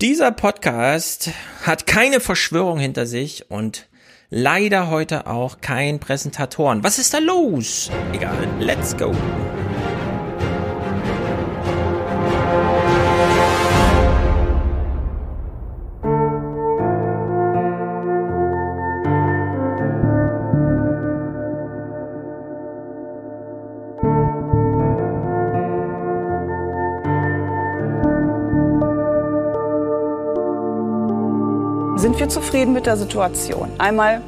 Dieser Podcast hat keine Verschwörung hinter sich und leider heute auch kein Präsentatoren. Was ist da los? Egal, let's go. Wir zufrieden mit der Situation? Einmal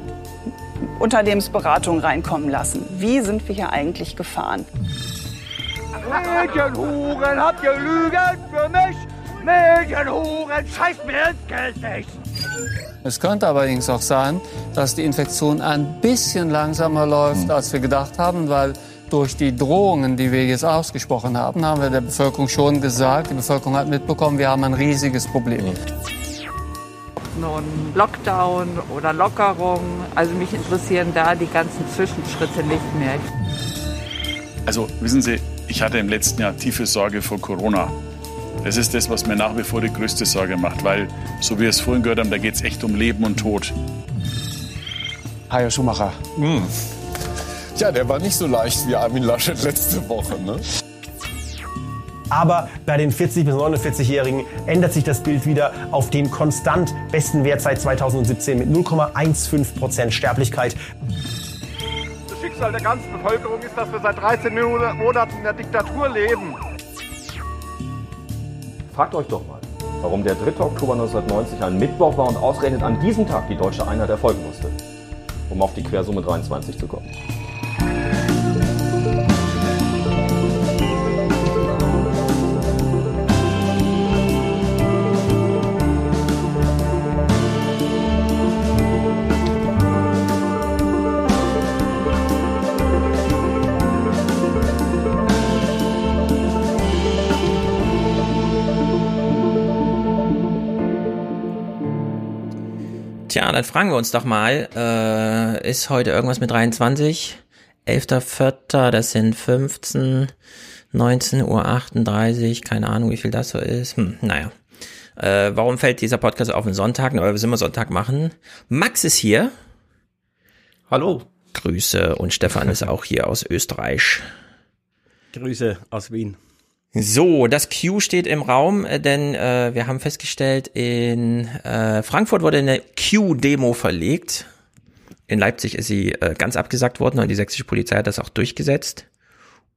Unternehmensberatung reinkommen lassen. Wie sind wir hier eigentlich gefahren? Medienhuren, habt ihr Lügen für mich? Medienhuren, scheißt mir ins Geld nicht! Es könnte allerdings auch sein, dass die Infektion ein bisschen langsamer läuft, als wir gedacht haben, weil durch die Drohungen, die wir jetzt ausgesprochen haben, haben wir der Bevölkerung schon gesagt, die Bevölkerung hat mitbekommen, wir haben ein riesiges Problem. Nun Lockdown oder Lockerung. Also mich interessieren da die ganzen Zwischenschritte nicht mehr. Also wissen Sie, ich hatte im letzten Jahr tiefe Sorge vor Corona. Das ist das, was mir nach wie vor die größte Sorge macht, weil, so wie wir es vorhin gehört haben, da geht es echt um Leben und Tod. Hajo Schumacher. Ja, der war nicht so leicht wie Armin Laschet letzte Woche. Ne? Aber bei den 40- bis 49-Jährigen ändert sich das Bild wieder auf den konstant besten Wert seit 2017 mit 0,15 Prozent Sterblichkeit. Das Schicksal der ganzen Bevölkerung ist, dass wir seit 13 Monaten in der Diktatur leben. Fragt euch doch mal, warum der 3. Oktober 1990 ein Mittwoch war und ausgerechnet an diesem Tag die deutsche Einheit erfolgen musste. Um auf die Quersumme 23 zu kommen. Tja, dann fragen wir uns doch mal, äh, ist heute irgendwas mit 23? 11.04., das sind 15, 19 Uhr 38, keine Ahnung, wie viel das so ist. Hm, naja. Äh, warum fällt dieser Podcast auf den Sonntag? Weil wir es immer Sonntag machen. Max ist hier. Hallo. Grüße. Und Stefan ist auch hier aus Österreich. Grüße aus Wien. So, das Q steht im Raum, äh, denn äh, wir haben festgestellt, in äh, Frankfurt wurde eine Q-Demo verlegt. In Leipzig ist sie äh, ganz abgesagt worden und die sächsische Polizei hat das auch durchgesetzt.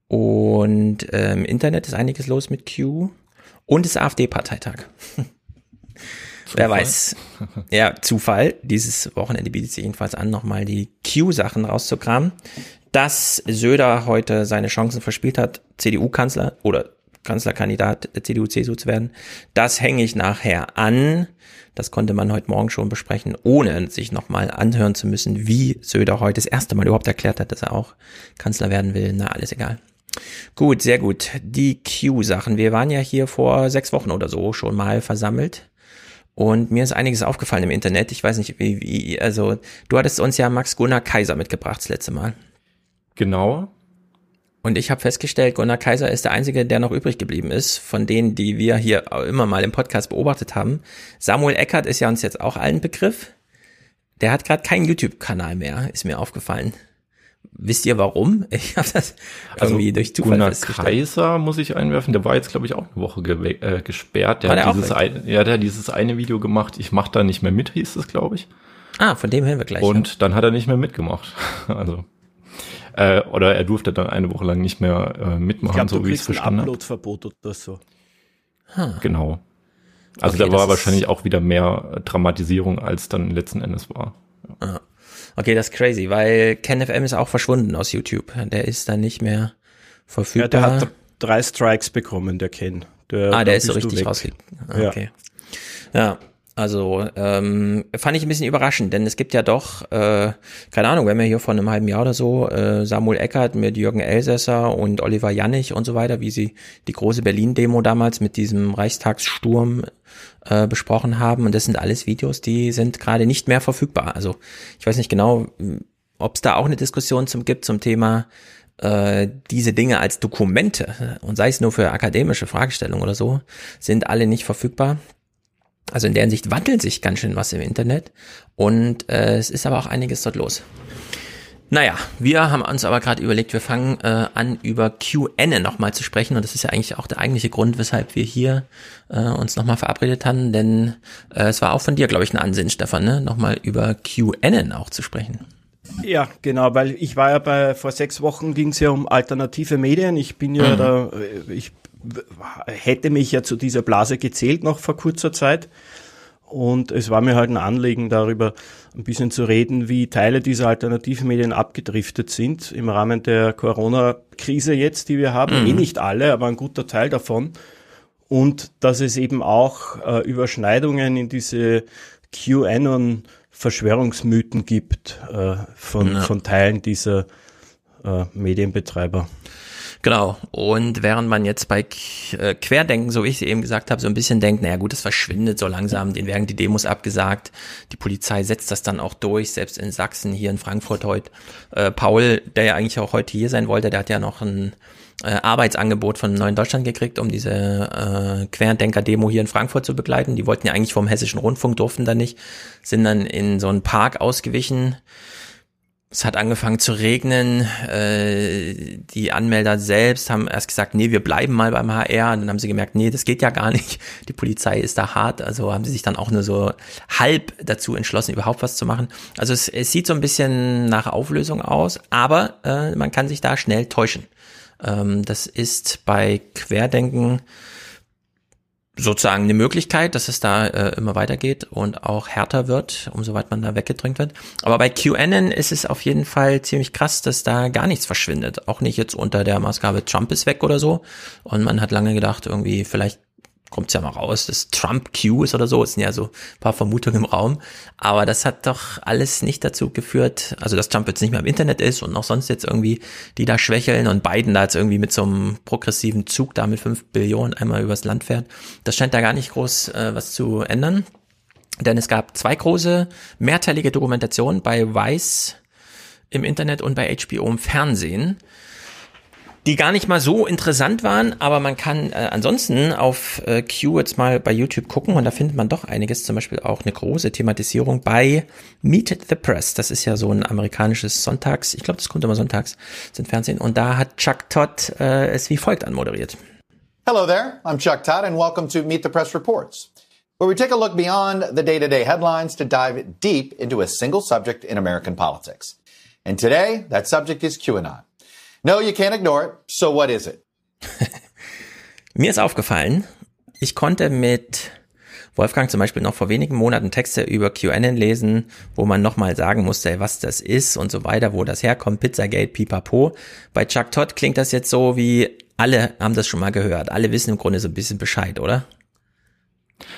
Und äh, im Internet ist einiges los mit Q. Und es ist AfD-Parteitag. Wer weiß. Ja, Zufall. Dieses Wochenende bietet sich jedenfalls an, nochmal die Q-Sachen rauszukramen. Dass Söder heute seine Chancen verspielt hat, CDU-Kanzler oder Kanzlerkandidat der CDU-CSU zu werden, das hänge ich nachher an. Das konnte man heute Morgen schon besprechen, ohne sich nochmal anhören zu müssen, wie Söder heute das erste Mal überhaupt erklärt hat, dass er auch Kanzler werden will. Na, alles egal. Gut, sehr gut. Die Q-Sachen. Wir waren ja hier vor sechs Wochen oder so schon mal versammelt. Und mir ist einiges aufgefallen im Internet. Ich weiß nicht, wie, wie also du hattest uns ja Max Gunnar Kaiser mitgebracht das letzte Mal. Genau. Und ich habe festgestellt, Gunnar Kaiser ist der Einzige, der noch übrig geblieben ist, von denen, die wir hier immer mal im Podcast beobachtet haben. Samuel Eckert ist ja uns jetzt auch allen Begriff. Der hat gerade keinen YouTube-Kanal mehr, ist mir aufgefallen. Wisst ihr warum? Ich habe das irgendwie durch Zufall Gunnar. Kaiser muss ich einwerfen, der war jetzt glaube ich auch eine Woche gewe- äh, gesperrt. Der der hat dieses ein, ja, der hat dieses eine Video gemacht, ich mach da nicht mehr mit, hieß es glaube ich. Ah, von dem hören wir gleich. Und dann hat er nicht mehr mitgemacht. Also äh, oder er durfte dann eine Woche lang nicht mehr äh, mitmachen, Ich glaube, so wie ich es verstanden habe. Uploadverbot oder so. Genau. Also Okay, da war wahrscheinlich auch wieder mehr äh, Dramatisierung, als dann letzten Endes war. Ah. Okay, das ist crazy, weil KenFM ist auch verschwunden aus YouTube. Der ist dann nicht mehr Ja, verfügbar. der hat drei Strikes bekommen, der Ken. Der, ah, der ist so richtig rausgegangen. Ah, Ja. Okay. Ja, also ähm, fand ich ein bisschen überraschend, denn es gibt ja doch, äh, keine Ahnung, wenn wir hier vor einem halben Jahr oder so äh, Samuel Eckert mit Jürgen Elsässer und Oliver Jannig und so weiter, wie sie die große Berlin-Demo damals mit diesem Reichstagssturm äh, besprochen haben. Und das sind alles Videos, die sind gerade nicht mehr verfügbar. Also ich weiß nicht genau, ob es da auch eine Diskussion zum gibt zum Thema äh, diese Dinge als Dokumente und sei es nur für akademische Fragestellungen oder so, sind alle nicht verfügbar. Also in der Hinsicht wandelt sich ganz schön was im Internet und äh, es ist aber auch einiges dort los. Naja, wir haben uns aber gerade überlegt, wir fangen äh, an, über QN nochmal zu sprechen. Und das ist ja eigentlich auch der eigentliche Grund, weshalb wir hier äh, uns nochmal verabredet haben. Denn äh, es war auch von dir, glaube ich, ein Ansinn, Stefan, ne? nochmal über QN auch zu sprechen. Ja, genau, weil ich war ja bei, vor sechs Wochen ging es ja um alternative Medien. Ich bin ja mhm. da, äh, ich hätte mich ja zu dieser Blase gezählt noch vor kurzer Zeit. Und es war mir halt ein Anliegen, darüber ein bisschen zu reden, wie Teile dieser alternativen Medien abgedriftet sind im Rahmen der Corona-Krise jetzt, die wir haben. Mhm. Eh nicht alle, aber ein guter Teil davon. Und dass es eben auch äh, Überschneidungen in diese QAnon Verschwörungsmythen gibt äh, von, ja. von Teilen dieser äh, Medienbetreiber. Genau. Und während man jetzt bei äh, Querdenken, so wie ich es eben gesagt habe, so ein bisschen denkt, naja gut, es verschwindet so langsam, denen werden die Demos abgesagt. Die Polizei setzt das dann auch durch, selbst in Sachsen, hier in Frankfurt heute. Äh, Paul, der ja eigentlich auch heute hier sein wollte, der hat ja noch ein äh, Arbeitsangebot von Neuen Deutschland gekriegt, um diese äh, Querdenker-Demo hier in Frankfurt zu begleiten. Die wollten ja eigentlich vom Hessischen Rundfunk, durften da nicht, sind dann in so einen Park ausgewichen es hat angefangen zu regnen. Äh, die Anmelder selbst haben erst gesagt, nee, wir bleiben mal beim HR. Und dann haben sie gemerkt, nee, das geht ja gar nicht. Die Polizei ist da hart. Also haben sie sich dann auch nur so halb dazu entschlossen, überhaupt was zu machen. Also es, es sieht so ein bisschen nach Auflösung aus, aber äh, man kann sich da schnell täuschen. Ähm, das ist bei Querdenken sozusagen eine Möglichkeit, dass es da äh, immer weitergeht und auch härter wird, umsoweit man da weggedrängt wird. Aber bei QAnon ist es auf jeden Fall ziemlich krass, dass da gar nichts verschwindet. Auch nicht jetzt unter der Maßgabe Trump ist weg oder so. Und man hat lange gedacht, irgendwie vielleicht kommt ja mal raus, dass Trump Q ist oder so. Es sind ja so ein paar Vermutungen im Raum. Aber das hat doch alles nicht dazu geführt, also dass Trump jetzt nicht mehr im Internet ist und noch sonst jetzt irgendwie die da schwächeln und Biden da jetzt irgendwie mit so einem progressiven Zug da mit fünf Billionen einmal übers Land fährt. Das scheint da gar nicht groß äh, was zu ändern. Denn es gab zwei große mehrteilige Dokumentationen bei Vice im Internet und bei HBO im Fernsehen die gar nicht mal so interessant waren, aber man kann äh, ansonsten auf äh, Q jetzt mal bei YouTube gucken und da findet man doch einiges, zum Beispiel auch eine große Thematisierung bei Meet the Press. Das ist ja so ein amerikanisches Sonntags, ich glaube, das kommt immer sonntags sind Fernsehen und da hat Chuck Todd äh, es wie folgt anmoderiert. Hello there, I'm Chuck Todd and welcome to Meet the Press Reports, where we take a look beyond the day-to-day -day headlines to dive deep into a single subject in American politics. And today, that subject is QAnon. No, you can't ignore it. So what is it? Mir ist aufgefallen, ich konnte mit Wolfgang zum Beispiel noch vor wenigen Monaten Texte über QAnon lesen, wo man nochmal sagen musste, was das ist und so weiter, wo das herkommt, Pizzagate, pipapo. Bei Chuck Todd klingt das jetzt so wie, alle haben das schon mal gehört. Alle wissen im Grunde so ein bisschen Bescheid, oder?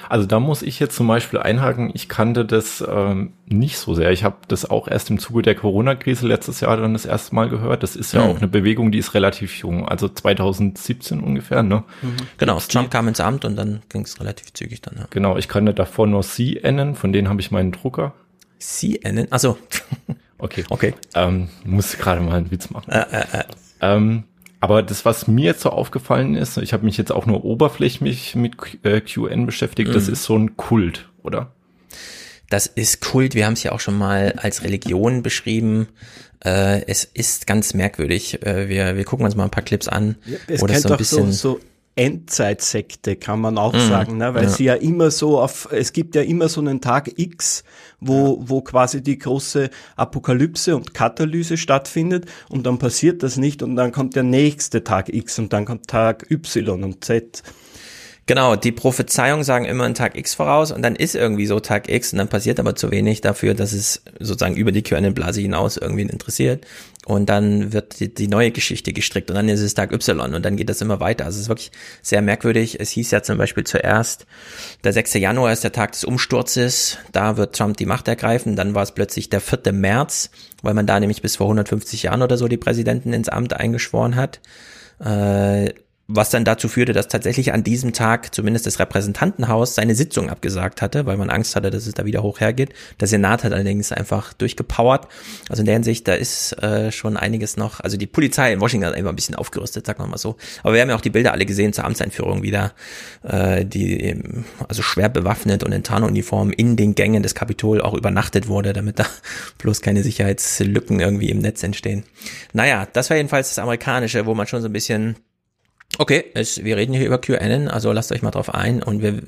Also da muss ich jetzt zum Beispiel einhaken, ich kannte das ähm, nicht so sehr. Ich habe das auch erst im Zuge der Corona-Krise letztes Jahr dann das erste Mal gehört. Das ist ja mhm. auch eine Bewegung, die ist relativ jung, also 2017 ungefähr. Ne? Mhm. Genau, Trump kam ins Amt und dann ging es relativ zügig dann. Ja. Genau, ich kannte davor nur CNN, von denen habe ich meinen Drucker. CNN? Also okay. Okay. Ähm, muss gerade mal einen Witz machen. Äh, äh, äh. Ähm, aber das, was mir jetzt so aufgefallen ist, ich habe mich jetzt auch nur oberflächlich mit äh, QN beschäftigt, mhm. das ist so ein Kult, oder? Das ist Kult. Wir haben es ja auch schon mal als Religion beschrieben. Äh, es ist ganz merkwürdig. Äh, wir, wir gucken uns mal ein paar Clips an. Ja, es wo das so ein bisschen so, so Endzeitsekte, kann man auch mm, sagen, ne? weil ja. sie ja immer so auf, es gibt ja immer so einen Tag X, wo, wo quasi die große Apokalypse und Katalyse stattfindet und dann passiert das nicht und dann kommt der nächste Tag X und dann kommt Tag Y und Z. Genau, die Prophezeiungen sagen immer einen Tag X voraus und dann ist irgendwie so Tag X und dann passiert aber zu wenig dafür, dass es sozusagen über die QN-Blase hinaus irgendwie interessiert. Und dann wird die, die, neue Geschichte gestrickt und dann ist es Tag Y und dann geht das immer weiter. Also es ist wirklich sehr merkwürdig. Es hieß ja zum Beispiel zuerst, der 6. Januar ist der Tag des Umsturzes, da wird Trump die Macht ergreifen. Dann war es plötzlich der 4. März, weil man da nämlich bis vor 150 Jahren oder so die Präsidenten ins Amt eingeschworen hat. Äh, was dann dazu führte, dass tatsächlich an diesem Tag zumindest das Repräsentantenhaus seine Sitzung abgesagt hatte, weil man Angst hatte, dass es da wieder hoch hergeht. Der Senat hat allerdings einfach durchgepowert. Also in der Hinsicht, da ist äh, schon einiges noch. Also die Polizei in Washington hat immer ein bisschen aufgerüstet, sagen wir mal so. Aber wir haben ja auch die Bilder alle gesehen zur Amtseinführung wieder, äh, die eben, also schwer bewaffnet und in Tarnuniform in den Gängen des Kapitol auch übernachtet wurde, damit da bloß keine Sicherheitslücken irgendwie im Netz entstehen. Naja, das war jedenfalls das Amerikanische, wo man schon so ein bisschen Okay, es, wir reden hier über QAnon, also lasst euch mal drauf ein und wir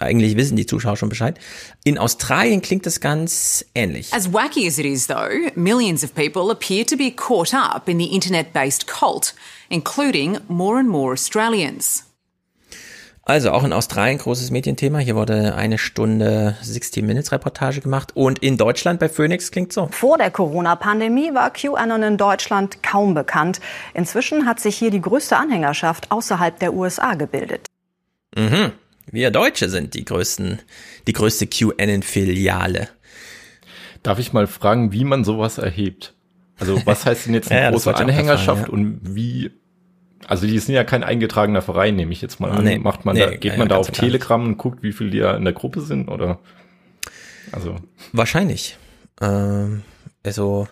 eigentlich wissen die Zuschauer schon Bescheid. In Australien klingt das ganz ähnlich. As wacky as it is though, millions of people appear to be caught up in the internet-based cult, including more and more Australians. Also auch in Australien großes Medienthema. Hier wurde eine Stunde 60 Minutes Reportage gemacht und in Deutschland bei Phoenix klingt so. Vor der Corona-Pandemie war QAnon in Deutschland kaum bekannt. Inzwischen hat sich hier die größte Anhängerschaft außerhalb der USA gebildet. Mhm. Wir Deutsche sind die größten, die größte QAnon-Filiale. Darf ich mal fragen, wie man sowas erhebt? Also was heißt denn jetzt eine ja, große Anhängerschaft fragen, ja. und wie also die sind ja kein eingetragener Verein, nehme ich jetzt mal an. Nee, Macht man nee, da, geht ja, man da auf. Telegram und guckt, wie viele die da in der Gruppe sind oder? Also. Wahrscheinlich. Ähm, also,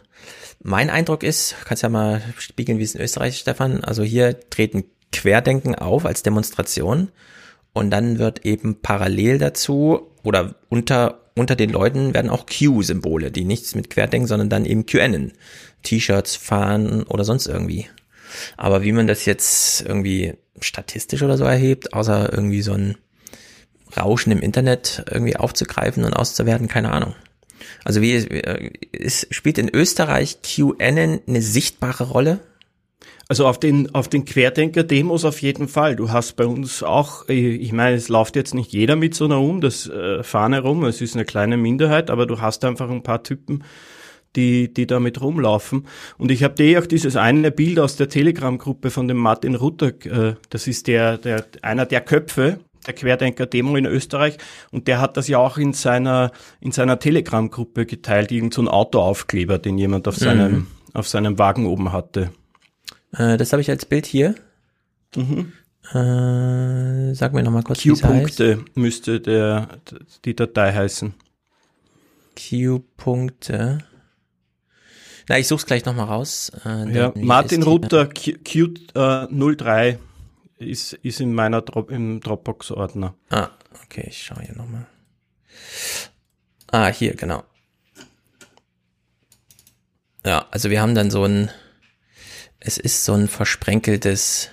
mein Eindruck ist, kannst ja mal spiegeln, wie es in Österreich, Stefan. Also hier treten Querdenken auf als Demonstration und dann wird eben parallel dazu oder unter unter den Leuten werden auch Q-Symbole, die nichts mit Querdenken, sondern dann eben QAnon, T-Shirts, Fahnen oder sonst irgendwie aber wie man das jetzt irgendwie statistisch oder so erhebt, außer irgendwie so ein Rauschen im Internet irgendwie aufzugreifen und auszuwerten, keine Ahnung. Also wie es spielt in Österreich QAnon eine sichtbare Rolle? Also auf den, auf den Querdenker-Demos auf jeden Fall. Du hast bei uns auch, ich meine, es läuft jetzt nicht jeder mit so einer um, das äh, Fahne rum, es ist eine kleine Minderheit, aber du hast einfach ein paar Typen, die, die damit rumlaufen. Und ich habe dir auch dieses eine Bild aus der Telegram-Gruppe von dem Martin Rutter, äh, das ist der, der, einer der Köpfe der Querdenker-Demo in Österreich und der hat das ja auch in seiner, in seiner Telegram-Gruppe geteilt, irgend so ein Autoaufkleber, den jemand auf seinem, mhm. auf seinem Wagen oben hatte. Äh, das habe ich als Bild hier. Mhm. Äh, sag mir nochmal kurz, Q-Punkte müsste der, die Datei heißen. Q-Punkte. Na, ich such's gleich nochmal raus. Äh, ja, Martin Ruther Q03 äh, ist, ist in meiner Drop, im Dropbox-Ordner. Ah, okay, ich schaue hier nochmal. Ah, hier, genau. Ja, also wir haben dann so ein, es ist so ein versprenkeltes,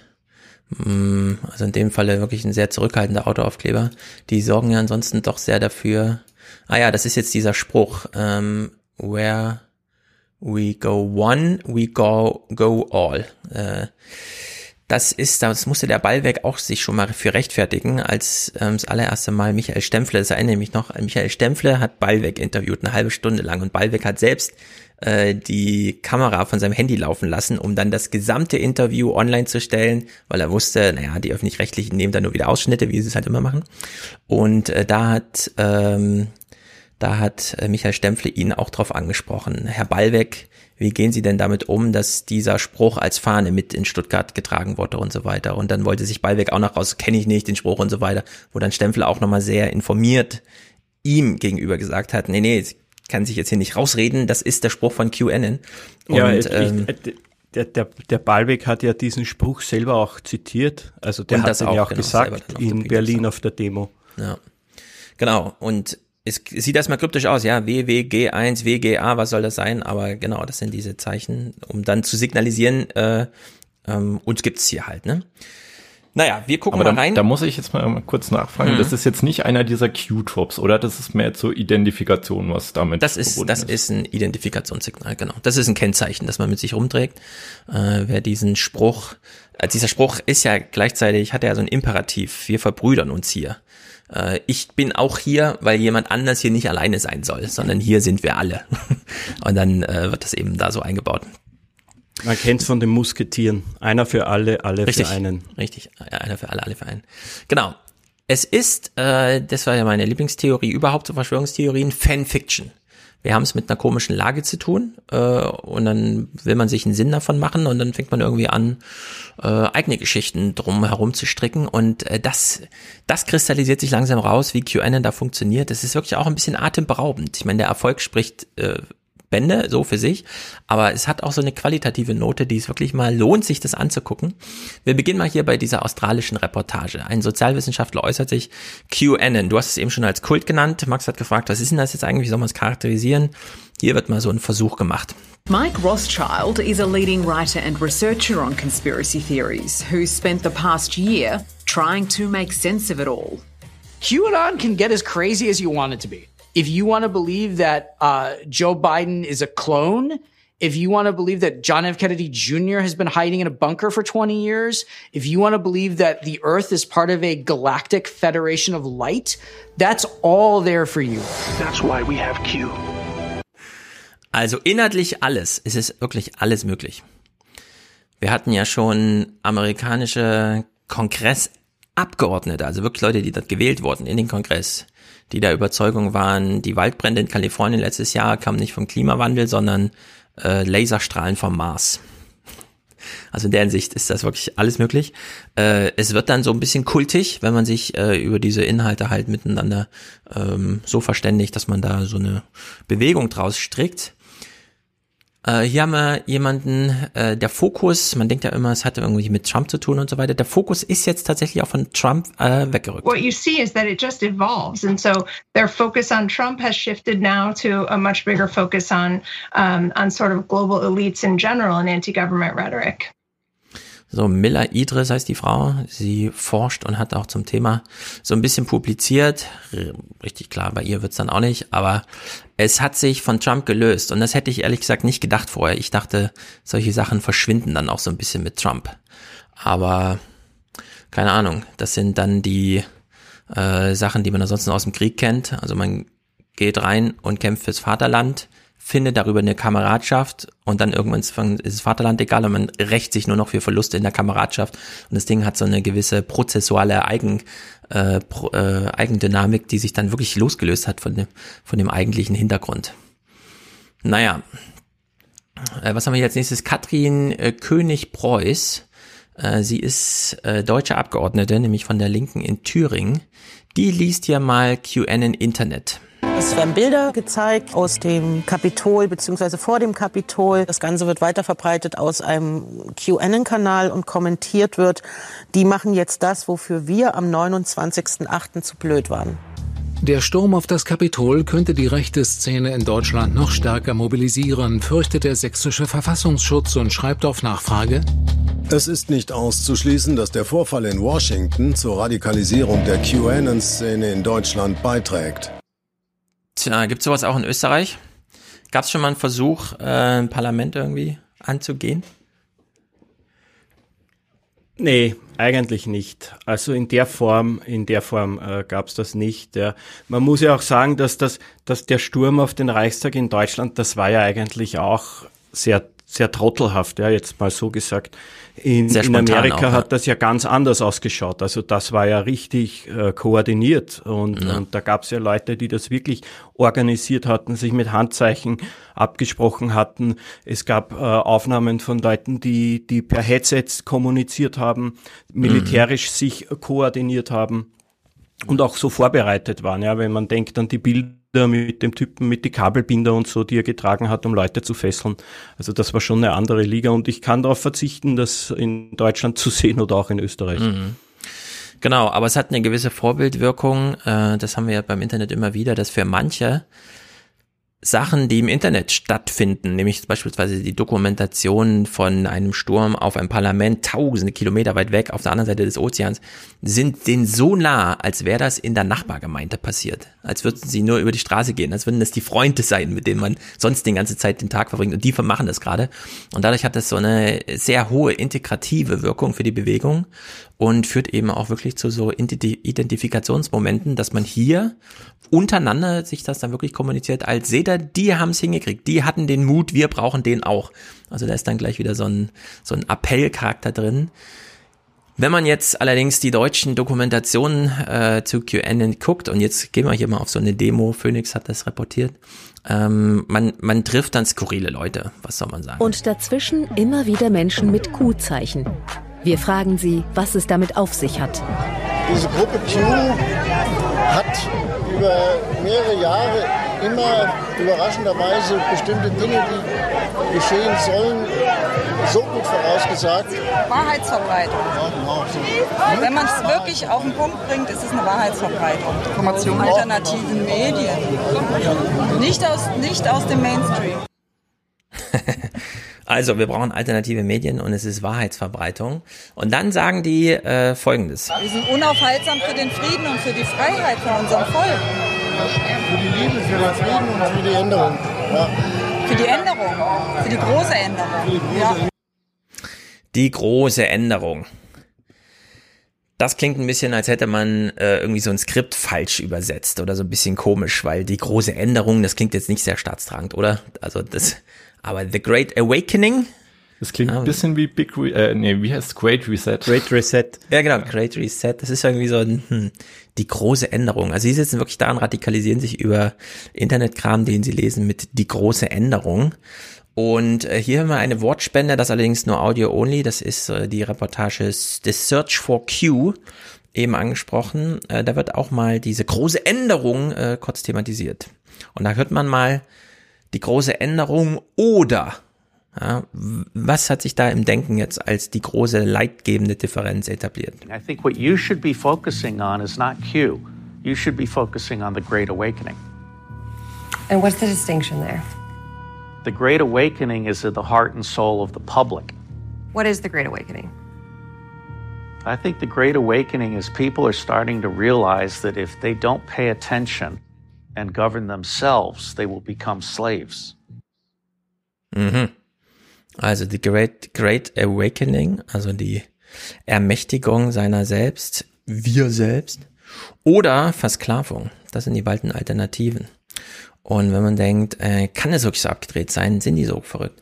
mm, also in dem Falle wirklich ein sehr zurückhaltender Autoaufkleber. Die sorgen ja ansonsten doch sehr dafür. Ah ja, das ist jetzt dieser Spruch, ähm, where We go one, we go, go all. Äh, das ist, das musste der Ballweg auch sich schon mal für rechtfertigen, als ähm, das allererste Mal Michael Stempfle, das erinnere mich noch, Michael Stempfle hat Ballweg interviewt, eine halbe Stunde lang und Ballweg hat selbst äh, die Kamera von seinem Handy laufen lassen, um dann das gesamte Interview online zu stellen, weil er wusste, naja, die Öffentlich-Rechtlichen nehmen da nur wieder Ausschnitte, wie sie es halt immer machen. Und äh, da hat ähm, da hat äh, Michael Stempfle ihn auch drauf angesprochen. Herr Ballweg, wie gehen Sie denn damit um, dass dieser Spruch als Fahne mit in Stuttgart getragen wurde und so weiter? Und dann wollte sich Ballweg auch noch raus, kenne ich nicht, den Spruch und so weiter, wo dann Stempfle auch nochmal sehr informiert ihm gegenüber gesagt hat, nee, nee, kann sich jetzt hier nicht rausreden, das ist der Spruch von QAnon. Und, ja, ich, ähm, der, der, der Ballweg hat ja diesen Spruch selber auch zitiert. Also der hat ihn ja auch genau, gesagt in Berlin auf der Demo. Ja. Genau. Und es sieht erstmal kryptisch aus, ja, WWG1, WGA, was soll das sein? Aber genau, das sind diese Zeichen, um dann zu signalisieren, äh, ähm, uns gibt's hier halt, ne? Naja, wir gucken Aber mal rein. Da muss ich jetzt mal kurz nachfragen. Mhm. Das ist jetzt nicht einer dieser Q-Tops, oder? Das ist mehr zur Identifikation, was damit Das ist, das ist. ist ein Identifikationssignal, genau. Das ist ein Kennzeichen, das man mit sich rumträgt. Äh, wer diesen Spruch, äh, dieser Spruch ist ja gleichzeitig, hat er ja so ein Imperativ. Wir verbrüdern uns hier ich bin auch hier, weil jemand anders hier nicht alleine sein soll, sondern hier sind wir alle. Und dann äh, wird das eben da so eingebaut. Man kennt es von den Musketieren. Einer für alle, alle richtig, für einen. Richtig, einer für alle, alle für einen. Genau. Es ist, äh, das war ja meine Lieblingstheorie überhaupt zu Verschwörungstheorien, Fanfiction. Wir haben es mit einer komischen Lage zu tun äh, und dann will man sich einen Sinn davon machen und dann fängt man irgendwie an, äh, eigene Geschichten drum herum zu stricken und äh, das, das kristallisiert sich langsam raus, wie QAnon da funktioniert. Das ist wirklich auch ein bisschen atemberaubend. Ich meine, der Erfolg spricht äh, Bände, so für sich. Aber es hat auch so eine qualitative Note, die es wirklich mal lohnt, sich das anzugucken. Wir beginnen mal hier bei dieser australischen Reportage. Ein Sozialwissenschaftler äußert sich, QAnon, du hast es eben schon als Kult genannt. Max hat gefragt, was ist denn das jetzt eigentlich, wie soll man es charakterisieren? Hier wird mal so ein Versuch gemacht. Mike Rothschild is a leading writer and researcher on conspiracy theories who spent the past year trying to make sense of it all. QAnon can get as crazy as you want it to be. If you want to believe that uh, Joe Biden is a clone, if you want to believe that John F. Kennedy Jr. has been hiding in a bunker for 20 years, if you want to believe that the Earth is part of a galactic federation of light, that's all there for you. That's why we have Q. Also inhaltlich alles. Es ist wirklich alles möglich. Wir hatten ja schon amerikanische Kongressabgeordnete, also wirklich Leute, die dort gewählt wurden in den Kongress, die der Überzeugung waren, die Waldbrände in Kalifornien letztes Jahr kamen nicht vom Klimawandel, sondern äh, Laserstrahlen vom Mars. Also in der Hinsicht ist das wirklich alles möglich. Äh, es wird dann so ein bisschen kultig, wenn man sich äh, über diese Inhalte halt miteinander ähm, so verständigt, dass man da so eine Bewegung draus strickt. Äh, hier haben wir jemanden, äh, der Fokus, man denkt ja immer, es hatte irgendwie mit Trump zu tun und so weiter. Der Fokus ist jetzt tatsächlich auch von Trump äh, weggerückt. What you see is that it just evolves. And so their focus on Trump has shifted now to a much bigger focus on, um, on sort of global elites in general and anti-government rhetoric. So, Miller Idris heißt die Frau. Sie forscht und hat auch zum Thema so ein bisschen publiziert. Richtig klar, bei ihr wird's dann auch nicht, aber es hat sich von Trump gelöst und das hätte ich ehrlich gesagt nicht gedacht vorher. Ich dachte, solche Sachen verschwinden dann auch so ein bisschen mit Trump. Aber keine Ahnung, das sind dann die äh, Sachen, die man ansonsten aus dem Krieg kennt. Also man geht rein und kämpft fürs Vaterland findet darüber eine Kameradschaft und dann irgendwann ist das Vaterland egal und man rächt sich nur noch für Verluste in der Kameradschaft und das Ding hat so eine gewisse prozessuale Eigen, äh, Pro, äh, Eigendynamik, die sich dann wirklich losgelöst hat von dem, von dem eigentlichen Hintergrund. Naja, äh, was haben wir jetzt nächstes? Katrin äh, König-Preuß. Äh, sie ist äh, deutsche Abgeordnete, nämlich von der Linken in Thüringen. Die liest hier mal QN Internet. Es werden Bilder gezeigt aus dem Kapitol bzw. vor dem Kapitol. Das Ganze wird weiterverbreitet aus einem QAnon-Kanal und kommentiert wird. Die machen jetzt das, wofür wir am 29.08. zu blöd waren. Der Sturm auf das Kapitol könnte die rechte Szene in Deutschland noch stärker mobilisieren, fürchtet der sächsische Verfassungsschutz und schreibt auf Nachfrage. Es ist nicht auszuschließen, dass der Vorfall in Washington zur Radikalisierung der QAnon-Szene in Deutschland beiträgt. Tja, gibt's sowas auch in Österreich? Gab es schon mal einen Versuch, äh, ein Parlament irgendwie anzugehen? Nee, eigentlich nicht. Also in der Form, in der Form äh, gab es das nicht. Ja. Man muss ja auch sagen, dass das, dass der Sturm auf den Reichstag in Deutschland, das war ja eigentlich auch sehr, sehr trottelhaft, ja, jetzt mal so gesagt. In, in Amerika auch, hat das ja ganz anders ausgeschaut. Also das war ja richtig äh, koordiniert und, ja. und da gab es ja Leute, die das wirklich organisiert hatten, sich mit Handzeichen abgesprochen hatten. Es gab äh, Aufnahmen von Leuten, die, die per Headsets kommuniziert haben, militärisch mhm. sich koordiniert haben und auch so vorbereitet waren. Ja, wenn man denkt an die Bilder mit dem Typen mit die Kabelbinder und so, die er getragen hat, um Leute zu fesseln. Also das war schon eine andere Liga und ich kann darauf verzichten, das in Deutschland zu sehen oder auch in Österreich. Mhm. Genau, aber es hat eine gewisse Vorbildwirkung. Äh, das haben wir ja beim Internet immer wieder, dass für manche Sachen, die im Internet stattfinden, nämlich beispielsweise die Dokumentation von einem Sturm auf ein Parlament tausende Kilometer weit weg auf der anderen Seite des Ozeans, sind denen so nah, als wäre das in der Nachbargemeinde passiert. Als würden sie nur über die Straße gehen, als würden das die Freunde sein, mit denen man sonst die ganze Zeit den Tag verbringt. Und die machen das gerade. Und dadurch hat das so eine sehr hohe integrative Wirkung für die Bewegung und führt eben auch wirklich zu so Identifikationsmomenten, dass man hier untereinander sich das dann wirklich kommuniziert, als seht ihr, die haben es hingekriegt, die hatten den Mut, wir brauchen den auch. Also da ist dann gleich wieder so ein, so ein Appellcharakter drin. Wenn man jetzt allerdings die deutschen Dokumentationen äh, zu QAnon guckt, und jetzt gehen wir hier mal auf so eine Demo, Phoenix hat das reportiert, ähm, man, man trifft dann skurrile Leute, was soll man sagen. Und dazwischen immer wieder Menschen mit Q-Zeichen. Wir fragen sie, was es damit auf sich hat. Diese Gruppe Q hat über mehrere Jahre immer überraschenderweise bestimmte Dinge, die geschehen sollen, so gut vorausgesagt. Wahrheitsverbreitung. Genau. Wenn man es wirklich auf den Punkt bringt, ist es eine Wahrheitsverbreitung. Information. Alternativen Medien. Nicht aus, nicht aus dem Mainstream. Also, wir brauchen alternative Medien und es ist Wahrheitsverbreitung. Und dann sagen die äh, Folgendes. Wir sind unaufhaltsam für den Frieden und für die Freiheit von unserem Volk. Für die Liebe, für den Frieden und für die Änderung. Ja. Für die Änderung. Für die große Änderung. Ja. Die große Änderung. Das klingt ein bisschen, als hätte man äh, irgendwie so ein Skript falsch übersetzt oder so ein bisschen komisch, weil die große Änderung, das klingt jetzt nicht sehr staatstragend, oder? Also das, aber The Great Awakening. Das klingt ein bisschen wie Big, Re äh, nee, wie heißt Great Reset? Great Reset. Ja, genau, Great Reset. Das ist irgendwie so hm, die große Änderung. Also sie sitzen wirklich daran, radikalisieren sich über Internetkram, den sie lesen, mit die große Änderung. Und äh, hier haben wir eine Wortspende, das allerdings nur Audio-only. Das ist äh, die Reportage The Search for Q, eben angesprochen. Äh, da wird auch mal diese große Änderung äh, kurz thematisiert. Und da hört man mal die große Änderung oder ja, was hat sich da im Denken jetzt als die große leitgebende Differenz etabliert? I think what you should be focusing on is not Q. You should be focusing on the Great Awakening. And what's the distinction there? The Great Awakening is at the heart and soul of the public. What is the Great Awakening? I think the Great Awakening is people are starting to realize that if they don't pay attention and govern themselves, they will become slaves. Mhm. Also die Great, Great Awakening, also die Ermächtigung seiner selbst, wir selbst, oder Versklavung. Das sind die beiden Alternativen. Und wenn man denkt, äh, kann es wirklich so abgedreht sein, sind die so verrückt.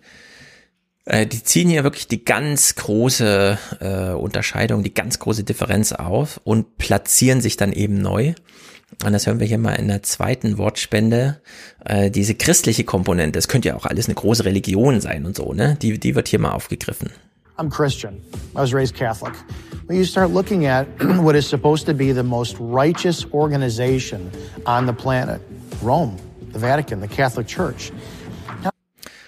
Äh, die ziehen hier wirklich die ganz große äh, Unterscheidung, die ganz große Differenz auf und platzieren sich dann eben neu. Und das hören wir hier mal in der zweiten Wortspende. Äh, diese christliche Komponente, das könnte ja auch alles eine große Religion sein und so, ne? Die, die wird hier mal aufgegriffen. I'm Christian. I was raised Catholic. When you start looking at what is supposed to be the most righteous organization on the planet, Rome, the Vatican, the Catholic Church.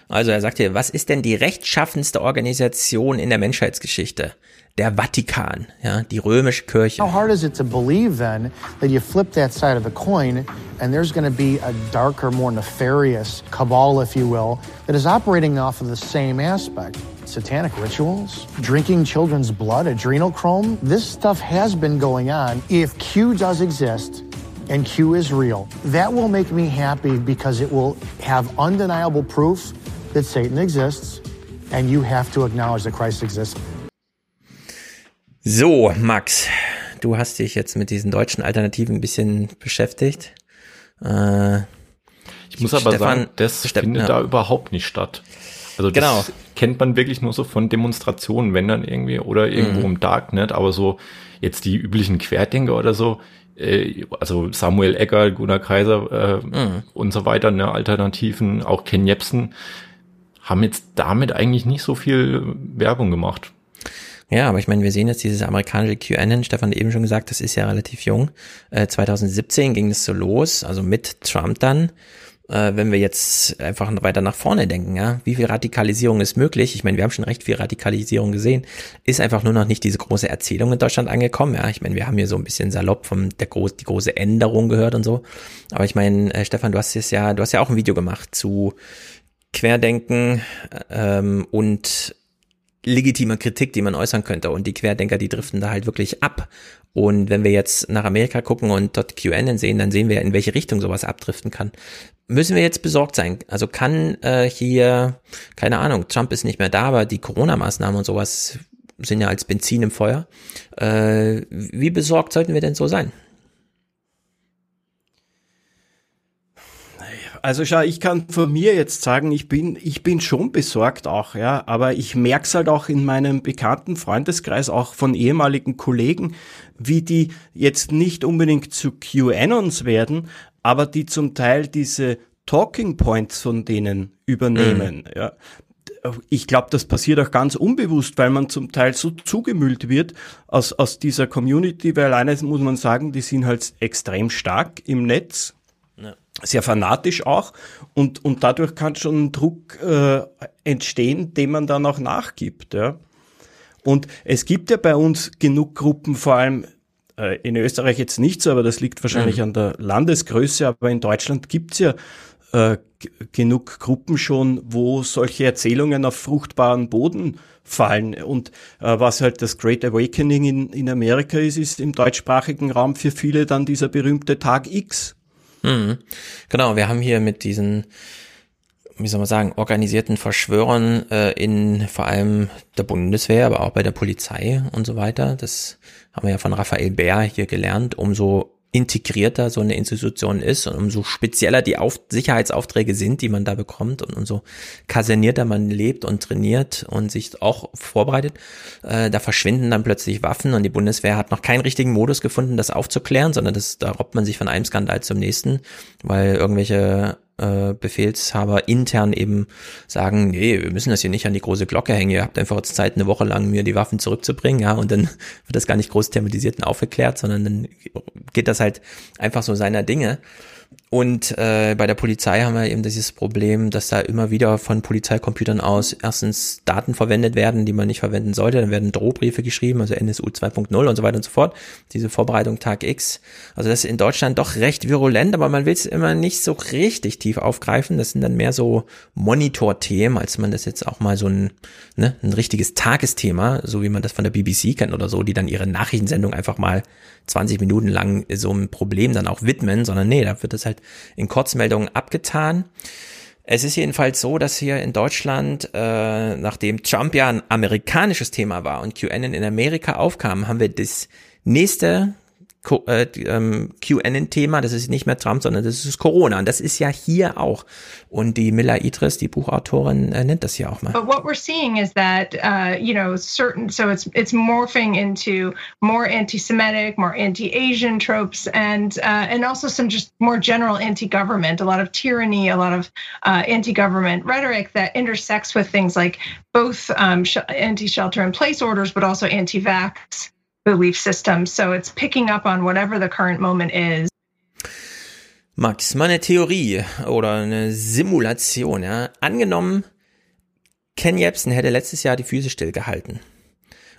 Also er sagt hier, was ist denn die rechtschaffenste Organisation in der Menschheitsgeschichte? Der Vatikan, ja, die römische Kirche. How hard is it to believe then that you flip that side of the coin and there's going to be a darker, more nefarious cabal, if you will, that is operating off of the same aspect? Satanic rituals, drinking children's blood, adrenal chrome. This stuff has been going on. If Q does exist, and Q is real. That will make me happy because it will have undeniable proof that Satan exists and you have to acknowledge that Christ exists. So, Max, du hast dich jetzt mit diesen deutschen Alternativen ein bisschen beschäftigt. Äh, ich muss aber Stefan, sagen, das Ste findet ja. da überhaupt nicht statt. Also das genau. kennt man wirklich nur so von Demonstrationen, wenn dann irgendwie oder irgendwo mhm. im Darknet, aber so jetzt die üblichen Querdenker oder so, äh, also Samuel Egger, Gunnar Kaiser äh, mhm. und so weiter, ne, Alternativen, auch Ken Jebsen, haben jetzt damit eigentlich nicht so viel Werbung gemacht. Ja, aber ich meine, wir sehen jetzt dieses amerikanische QAnon, Stefan eben schon gesagt, das ist ja relativ jung. Äh, 2017 ging es so los, also mit Trump dann. Äh, wenn wir jetzt einfach weiter nach vorne denken, ja, wie viel Radikalisierung ist möglich? Ich meine, wir haben schon recht viel Radikalisierung gesehen, ist einfach nur noch nicht diese große Erzählung in Deutschland angekommen. Ja, ich meine, wir haben hier so ein bisschen salopp vom der groß, die große Änderung gehört und so. Aber ich meine, äh, Stefan, du hast es ja, du hast ja auch ein Video gemacht zu Querdenken ähm, und legitimer Kritik, die man äußern könnte. Und die Querdenker, die driften da halt wirklich ab. Und wenn wir jetzt nach Amerika gucken und dort QAnon sehen, dann sehen wir, in welche Richtung sowas abdriften kann. Müssen wir jetzt besorgt sein? Also kann äh, hier, keine Ahnung, Trump ist nicht mehr da, aber die Corona-Maßnahmen und sowas sind ja als Benzin im Feuer. Äh, wie besorgt sollten wir denn so sein? Also schau, ich kann von mir jetzt sagen, ich bin, ich bin schon besorgt auch, ja, aber ich merk's halt auch in meinem bekannten Freundeskreis, auch von ehemaligen Kollegen, wie die jetzt nicht unbedingt zu QAnons werden, aber die zum Teil diese Talking Points von denen übernehmen, mhm. ja. Ich glaube, das passiert auch ganz unbewusst, weil man zum Teil so zugemüllt wird aus, aus dieser Community, weil eines muss man sagen, die sind halt extrem stark im Netz, sehr fanatisch auch und, und dadurch kann schon ein Druck äh, entstehen, dem man dann auch nachgibt. Ja. Und es gibt ja bei uns genug Gruppen, vor allem äh, in Österreich jetzt nicht so, aber das liegt wahrscheinlich mhm. an der Landesgröße, aber in Deutschland gibt's ja äh, genug Gruppen schon, wo solche Erzählungen auf fruchtbaren Boden fallen. Und äh, was halt das Great Awakening in, in Amerika ist, ist im deutschsprachigen Raum für viele dann dieser berühmte Tag X. Mhm. Genau, wir haben hier mit diesen, wie soll man sagen, organisierten Verschwörern äh, in vor allem der Bundeswehr, aber auch bei der Polizei und so weiter. Das haben wir ja von Raphael Bär hier gelernt, umso integrierter so eine Institution ist und umso spezieller die Auf Sicherheitsaufträge sind, die man da bekommt und umso kasernierter man lebt und trainiert und sich auch vorbereitet, äh, da verschwinden dann plötzlich Waffen und die Bundeswehr hat noch keinen richtigen Modus gefunden, das aufzuklären, sondern das, da robbt man sich von einem Skandal zum nächsten, weil irgendwelche äh, Befehlshaber intern eben sagen, nee, wir müssen das hier nicht an die große Glocke hängen, ihr habt einfach jetzt Zeit, eine Woche lang mir die Waffen zurückzubringen, ja, und dann wird das gar nicht groß thematisiert und aufgeklärt, sondern dann geht das halt einfach so seiner Dinge. Und äh, bei der Polizei haben wir eben dieses Problem, dass da immer wieder von Polizeicomputern aus erstens Daten verwendet werden, die man nicht verwenden sollte. Dann werden Drohbriefe geschrieben, also NSU 2.0 und so weiter und so fort. Diese Vorbereitung Tag X. Also das ist in Deutschland doch recht virulent, aber man will es immer nicht so richtig tief aufgreifen. Das sind dann mehr so Monitorthemen, als man das jetzt auch mal so ein, ne, ein richtiges Tagesthema, so wie man das von der BBC kennt oder so, die dann ihre Nachrichtensendung einfach mal 20 Minuten lang so ein Problem dann auch widmen, sondern nee, da wird das halt in Kurzmeldungen abgetan. Es ist jedenfalls so, dass hier in Deutschland, äh, nachdem Trump ja ein amerikanisches Thema war und QAnon in Amerika aufkam, haben wir das nächste äh, ähm, QAnon-Thema, das ist nicht mehr Trump, sondern das ist Corona. Und das ist ja hier auch. Und die Milla Idris, die Buchautorin, äh, nennt das ja auch mal. But what we're seeing is that, uh, you know, certain, so it's it's morphing into more anti-Semitic, more anti-Asian tropes, and uh, and also some just more general anti-government, a lot of tyranny, a lot of uh, anti-government rhetoric that intersects with things like both um, anti-shelter-in-place orders, but also anti-vax belief system. So it's picking up on whatever the current moment is. Max, mal eine Theorie oder eine Simulation, ja. Angenommen, Ken Jebsen hätte letztes Jahr die Füße stillgehalten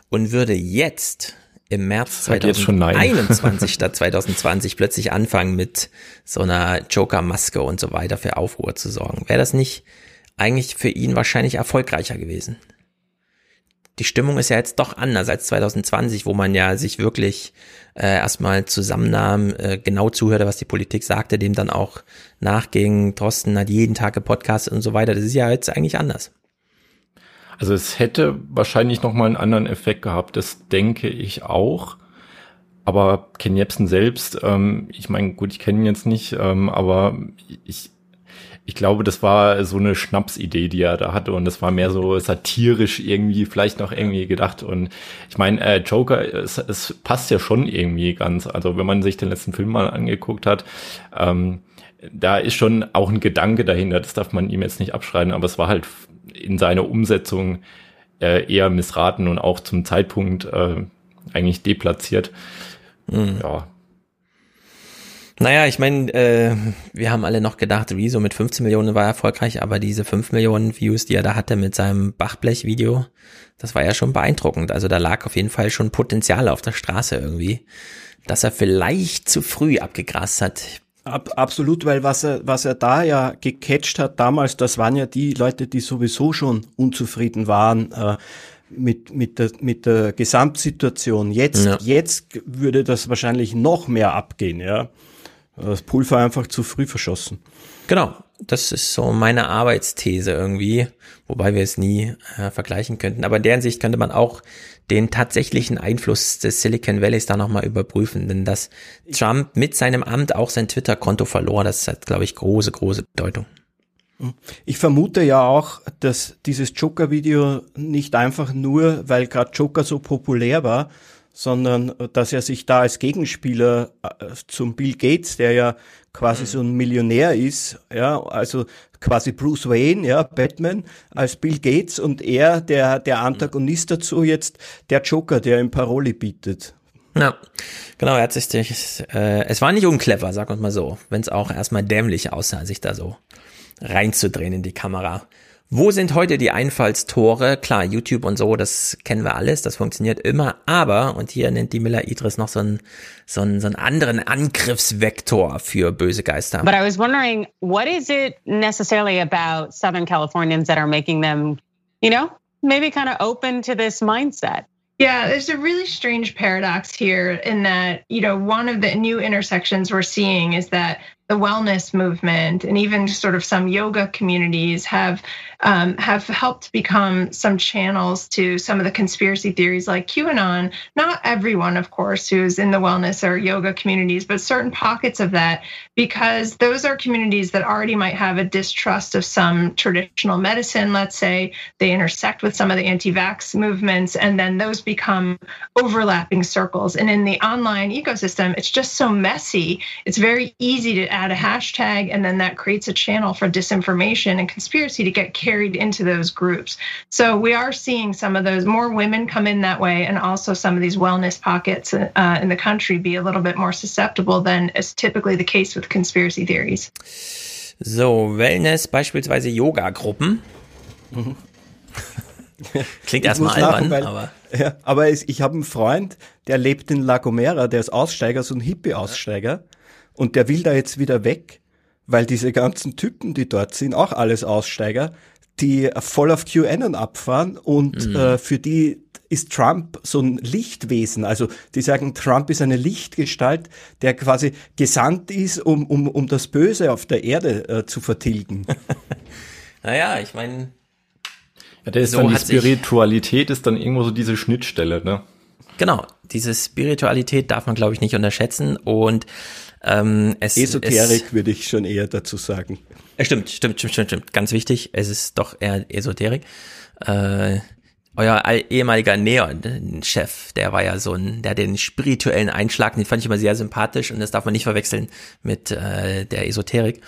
und würde jetzt im März 2021 statt 2020 plötzlich anfangen mit so einer Joker-Maske und so weiter für Aufruhr zu sorgen. Wäre das nicht eigentlich für ihn wahrscheinlich erfolgreicher gewesen? Die Stimmung ist ja jetzt doch anders als 2020, wo man ja sich wirklich äh, erstmal zusammennahm, äh, genau zuhörte, was die Politik sagte, dem dann auch nachging. Thorsten hat jeden Tag gepodcastet und so weiter. Das ist ja jetzt eigentlich anders. Also es hätte wahrscheinlich noch mal einen anderen Effekt gehabt, das denke ich auch. Aber Ken Jebsen selbst, ähm, ich meine, gut, ich kenne ihn jetzt nicht, ähm, aber ich, ich glaube, das war so eine Schnapsidee, die er da hatte. Und das war mehr so satirisch irgendwie, vielleicht noch irgendwie gedacht. Und ich meine, äh, Joker, es, es passt ja schon irgendwie ganz, also wenn man sich den letzten Film mal angeguckt hat, ähm, da ist schon auch ein Gedanke dahinter, das darf man ihm jetzt nicht abschreiben, aber es war halt in seiner Umsetzung äh, eher missraten und auch zum Zeitpunkt äh, eigentlich deplatziert. Mhm. Ja, naja, ich meine, äh, wir haben alle noch gedacht, Rezo mit 15 Millionen war erfolgreich, aber diese 5 Millionen Views, die er da hatte mit seinem Bachblech-Video, das war ja schon beeindruckend. Also da lag auf jeden Fall schon Potenzial auf der Straße irgendwie, dass er vielleicht zu früh abgegrast hat. Ab, absolut, weil was er, was er da ja gecatcht hat damals, das waren ja die Leute, die sowieso schon unzufrieden waren. Äh, mit, mit, der, mit der Gesamtsituation. Jetzt, ja. jetzt würde das wahrscheinlich noch mehr abgehen, ja. Das Pulver einfach zu früh verschossen. Genau, das ist so meine Arbeitsthese irgendwie, wobei wir es nie äh, vergleichen könnten. Aber in deren Sicht könnte man auch den tatsächlichen Einfluss des Silicon Valleys da nochmal überprüfen, denn dass Trump mit seinem Amt auch sein Twitter-Konto verlor, das hat, glaube ich, große, große Bedeutung. Ich vermute ja auch, dass dieses Joker-Video nicht einfach nur, weil gerade Joker so populär war, sondern dass er sich da als Gegenspieler äh, zum Bill Gates, der ja quasi so ein Millionär ist, ja, also quasi Bruce Wayne, ja, Batman als Bill Gates und er, der, der Antagonist dazu jetzt, der Joker, der ihm Paroli bietet. Ja, genau, er hat sich, äh, es war nicht unclever, sag uns mal so, wenn es auch erstmal dämlich aussah, sich da so reinzudrehen in die Kamera. Wo sind heute die Einfallstore? Klar, YouTube und so, das kennen wir alles, das funktioniert immer, aber, und hier nennt die Miller Idris noch so einen, so einen, so einen anderen Angriffsvektor für böse Geister. But I was wondering, what is it necessarily about Southern Californians that are making them, you know, maybe kind of open to this mindset? Yeah, there's a really strange paradox here in that, you know, one of the new intersections we're seeing is that the wellness movement and even sort of some yoga communities have um, have helped become some channels to some of the conspiracy theories like QAnon. Not everyone, of course, who's in the wellness or yoga communities, but certain pockets of that, because those are communities that already might have a distrust of some traditional medicine. Let's say they intersect with some of the anti-vax movements, and then those become overlapping circles. And in the online ecosystem, it's just so messy. It's very easy to add a hashtag, and then that creates a channel for disinformation and conspiracy to get carried into those groups. So we are seeing some of those more women come in that way, and also some of these wellness pockets uh, in the country be a little bit more susceptible than is typically the case with conspiracy theories. So, Wellness, beispielsweise Yoga-Gruppen. Klingt erstmal albern, weil, aber. Ja, aber es, ich habe einen Freund, der lebt in La Gomera, der ist Aussteiger, so ein Hippie-Aussteiger. Und der will da jetzt wieder weg, weil diese ganzen Typen, die dort sind, auch alles Aussteiger, die voll auf QAnon abfahren und mhm. äh, für die ist Trump so ein Lichtwesen. Also die sagen, Trump ist eine Lichtgestalt, der quasi gesandt ist, um, um, um das Böse auf der Erde äh, zu vertilgen. naja, ich meine. Ja, der ist so dann die Spiritualität ist dann irgendwo so diese Schnittstelle, ne? Genau, diese Spiritualität darf man, glaube ich, nicht unterschätzen. Und ähm, es, Esoterik es, würde ich schon eher dazu sagen. Äh, stimmt, stimmt, stimmt, stimmt, stimmt. Ganz wichtig, es ist doch eher Esoterik. Äh, euer ehemaliger Neon-Chef, der war ja so ein, der den spirituellen Einschlag, den fand ich immer sehr sympathisch und das darf man nicht verwechseln mit äh, der Esoterik.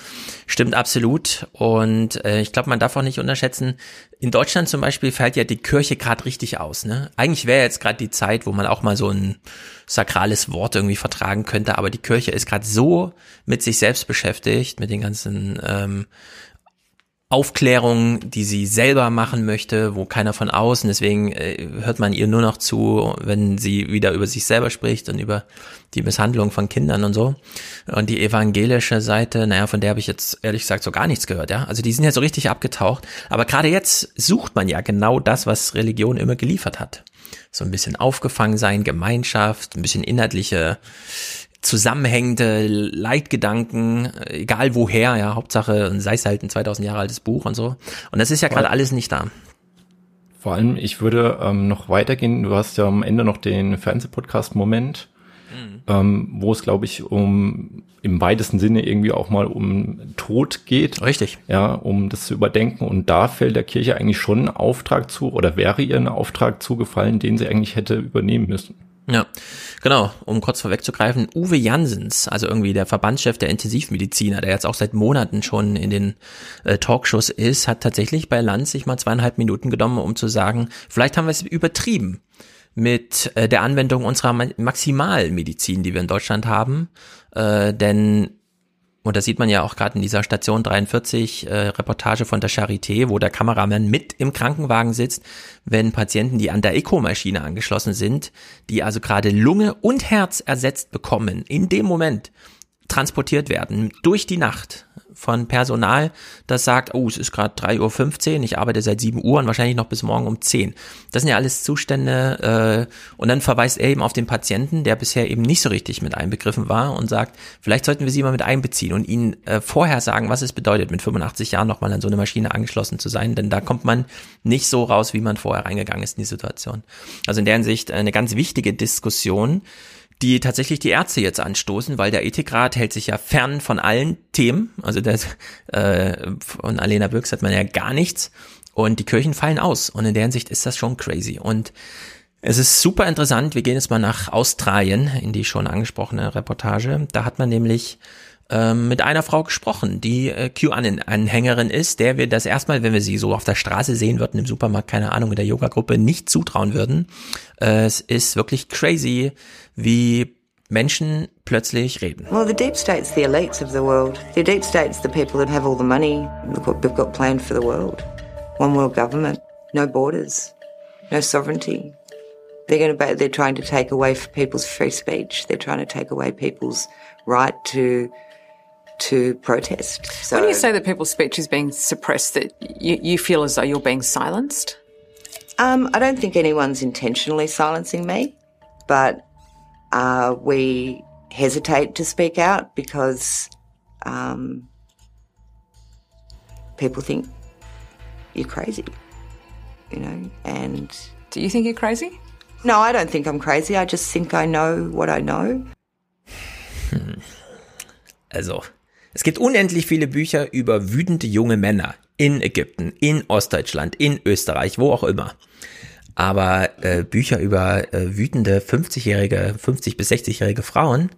Stimmt absolut und äh, ich glaube, man darf auch nicht unterschätzen, in Deutschland zum Beispiel fällt ja die Kirche gerade richtig aus. Ne? Eigentlich wäre jetzt gerade die Zeit, wo man auch mal so ein sakrales Wort irgendwie vertragen könnte, aber die Kirche ist gerade so mit sich selbst beschäftigt, mit den ganzen ähm, Aufklärung, die sie selber machen möchte, wo keiner von außen, deswegen äh, hört man ihr nur noch zu, wenn sie wieder über sich selber spricht und über die Misshandlung von Kindern und so. Und die evangelische Seite, naja, von der habe ich jetzt ehrlich gesagt so gar nichts gehört, ja. Also die sind ja so richtig abgetaucht. Aber gerade jetzt sucht man ja genau das, was Religion immer geliefert hat. So ein bisschen aufgefangen sein, Gemeinschaft, ein bisschen inhaltliche zusammenhängende Leitgedanken, egal woher, ja, Hauptsache, sei es halt ein 2000 Jahre altes Buch und so. Und das ist ja gerade alles nicht da. Vor allem, ich würde ähm, noch weitergehen. Du hast ja am Ende noch den Fernsehpodcast-Moment, mhm. ähm, wo es, glaube ich, um im weitesten Sinne irgendwie auch mal um Tod geht. Richtig. Ja, um das zu überdenken. Und da fällt der Kirche eigentlich schon ein Auftrag zu oder wäre ihr ein Auftrag zugefallen, den sie eigentlich hätte übernehmen müssen. Ja, genau. Um kurz vorwegzugreifen, Uwe Jansens, also irgendwie der Verbandschef der Intensivmediziner, der jetzt auch seit Monaten schon in den äh, Talkshows ist, hat tatsächlich bei Lanz sich mal zweieinhalb Minuten genommen, um zu sagen, vielleicht haben wir es übertrieben mit äh, der Anwendung unserer Maximalmedizin, die wir in Deutschland haben. Äh, denn und das sieht man ja auch gerade in dieser Station 43 äh, Reportage von der Charité, wo der Kameramann mit im Krankenwagen sitzt, wenn Patienten, die an der ECO-Maschine angeschlossen sind, die also gerade Lunge und Herz ersetzt bekommen, in dem Moment transportiert werden durch die Nacht von Personal, das sagt, oh, es ist gerade 3.15 Uhr, ich arbeite seit 7 Uhr und wahrscheinlich noch bis morgen um 10. Das sind ja alles Zustände äh, und dann verweist er eben auf den Patienten, der bisher eben nicht so richtig mit einbegriffen war und sagt, vielleicht sollten wir sie mal mit einbeziehen und ihnen äh, vorher sagen, was es bedeutet, mit 85 Jahren nochmal an so eine Maschine angeschlossen zu sein, denn da kommt man nicht so raus, wie man vorher reingegangen ist in die Situation. Also in der Hinsicht eine ganz wichtige Diskussion, die tatsächlich die Ärzte jetzt anstoßen, weil der Ethikrat hält sich ja fern von allen Themen. Also das, äh, von Alena Birks hat man ja gar nichts. Und die Kirchen fallen aus. Und in der Hinsicht ist das schon crazy. Und es ist super interessant. Wir gehen jetzt mal nach Australien in die schon angesprochene Reportage. Da hat man nämlich mit einer Frau gesprochen, die äh, QAnon-Anhängerin ist, der wir das erstmal, wenn wir sie so auf der Straße sehen würden, im Supermarkt, keine Ahnung, in der Yoga-Gruppe, nicht zutrauen würden. Äh, es ist wirklich crazy, wie Menschen plötzlich reden. Well, the deep state's the elites of the world. The deep state's the people that have all the money. Look what they've got planned for the world. One world government, no borders, no sovereignty. They're going to, they're trying to take away people's free speech. They're trying to take away people's right to to protest. So, when you say that people's speech is being suppressed, that you, you feel as though you're being silenced? Um, I don't think anyone's intentionally silencing me, but uh, we hesitate to speak out because um, people think you're crazy, you know, and. Do you think you're crazy? No, I don't think I'm crazy. I just think I know what I know. Hmm. Also, Es gibt unendlich viele Bücher über wütende junge Männer in Ägypten, in Ostdeutschland, in Österreich, wo auch immer. Aber äh, Bücher über äh, wütende 50-jährige, 50 bis 60-jährige Frauen,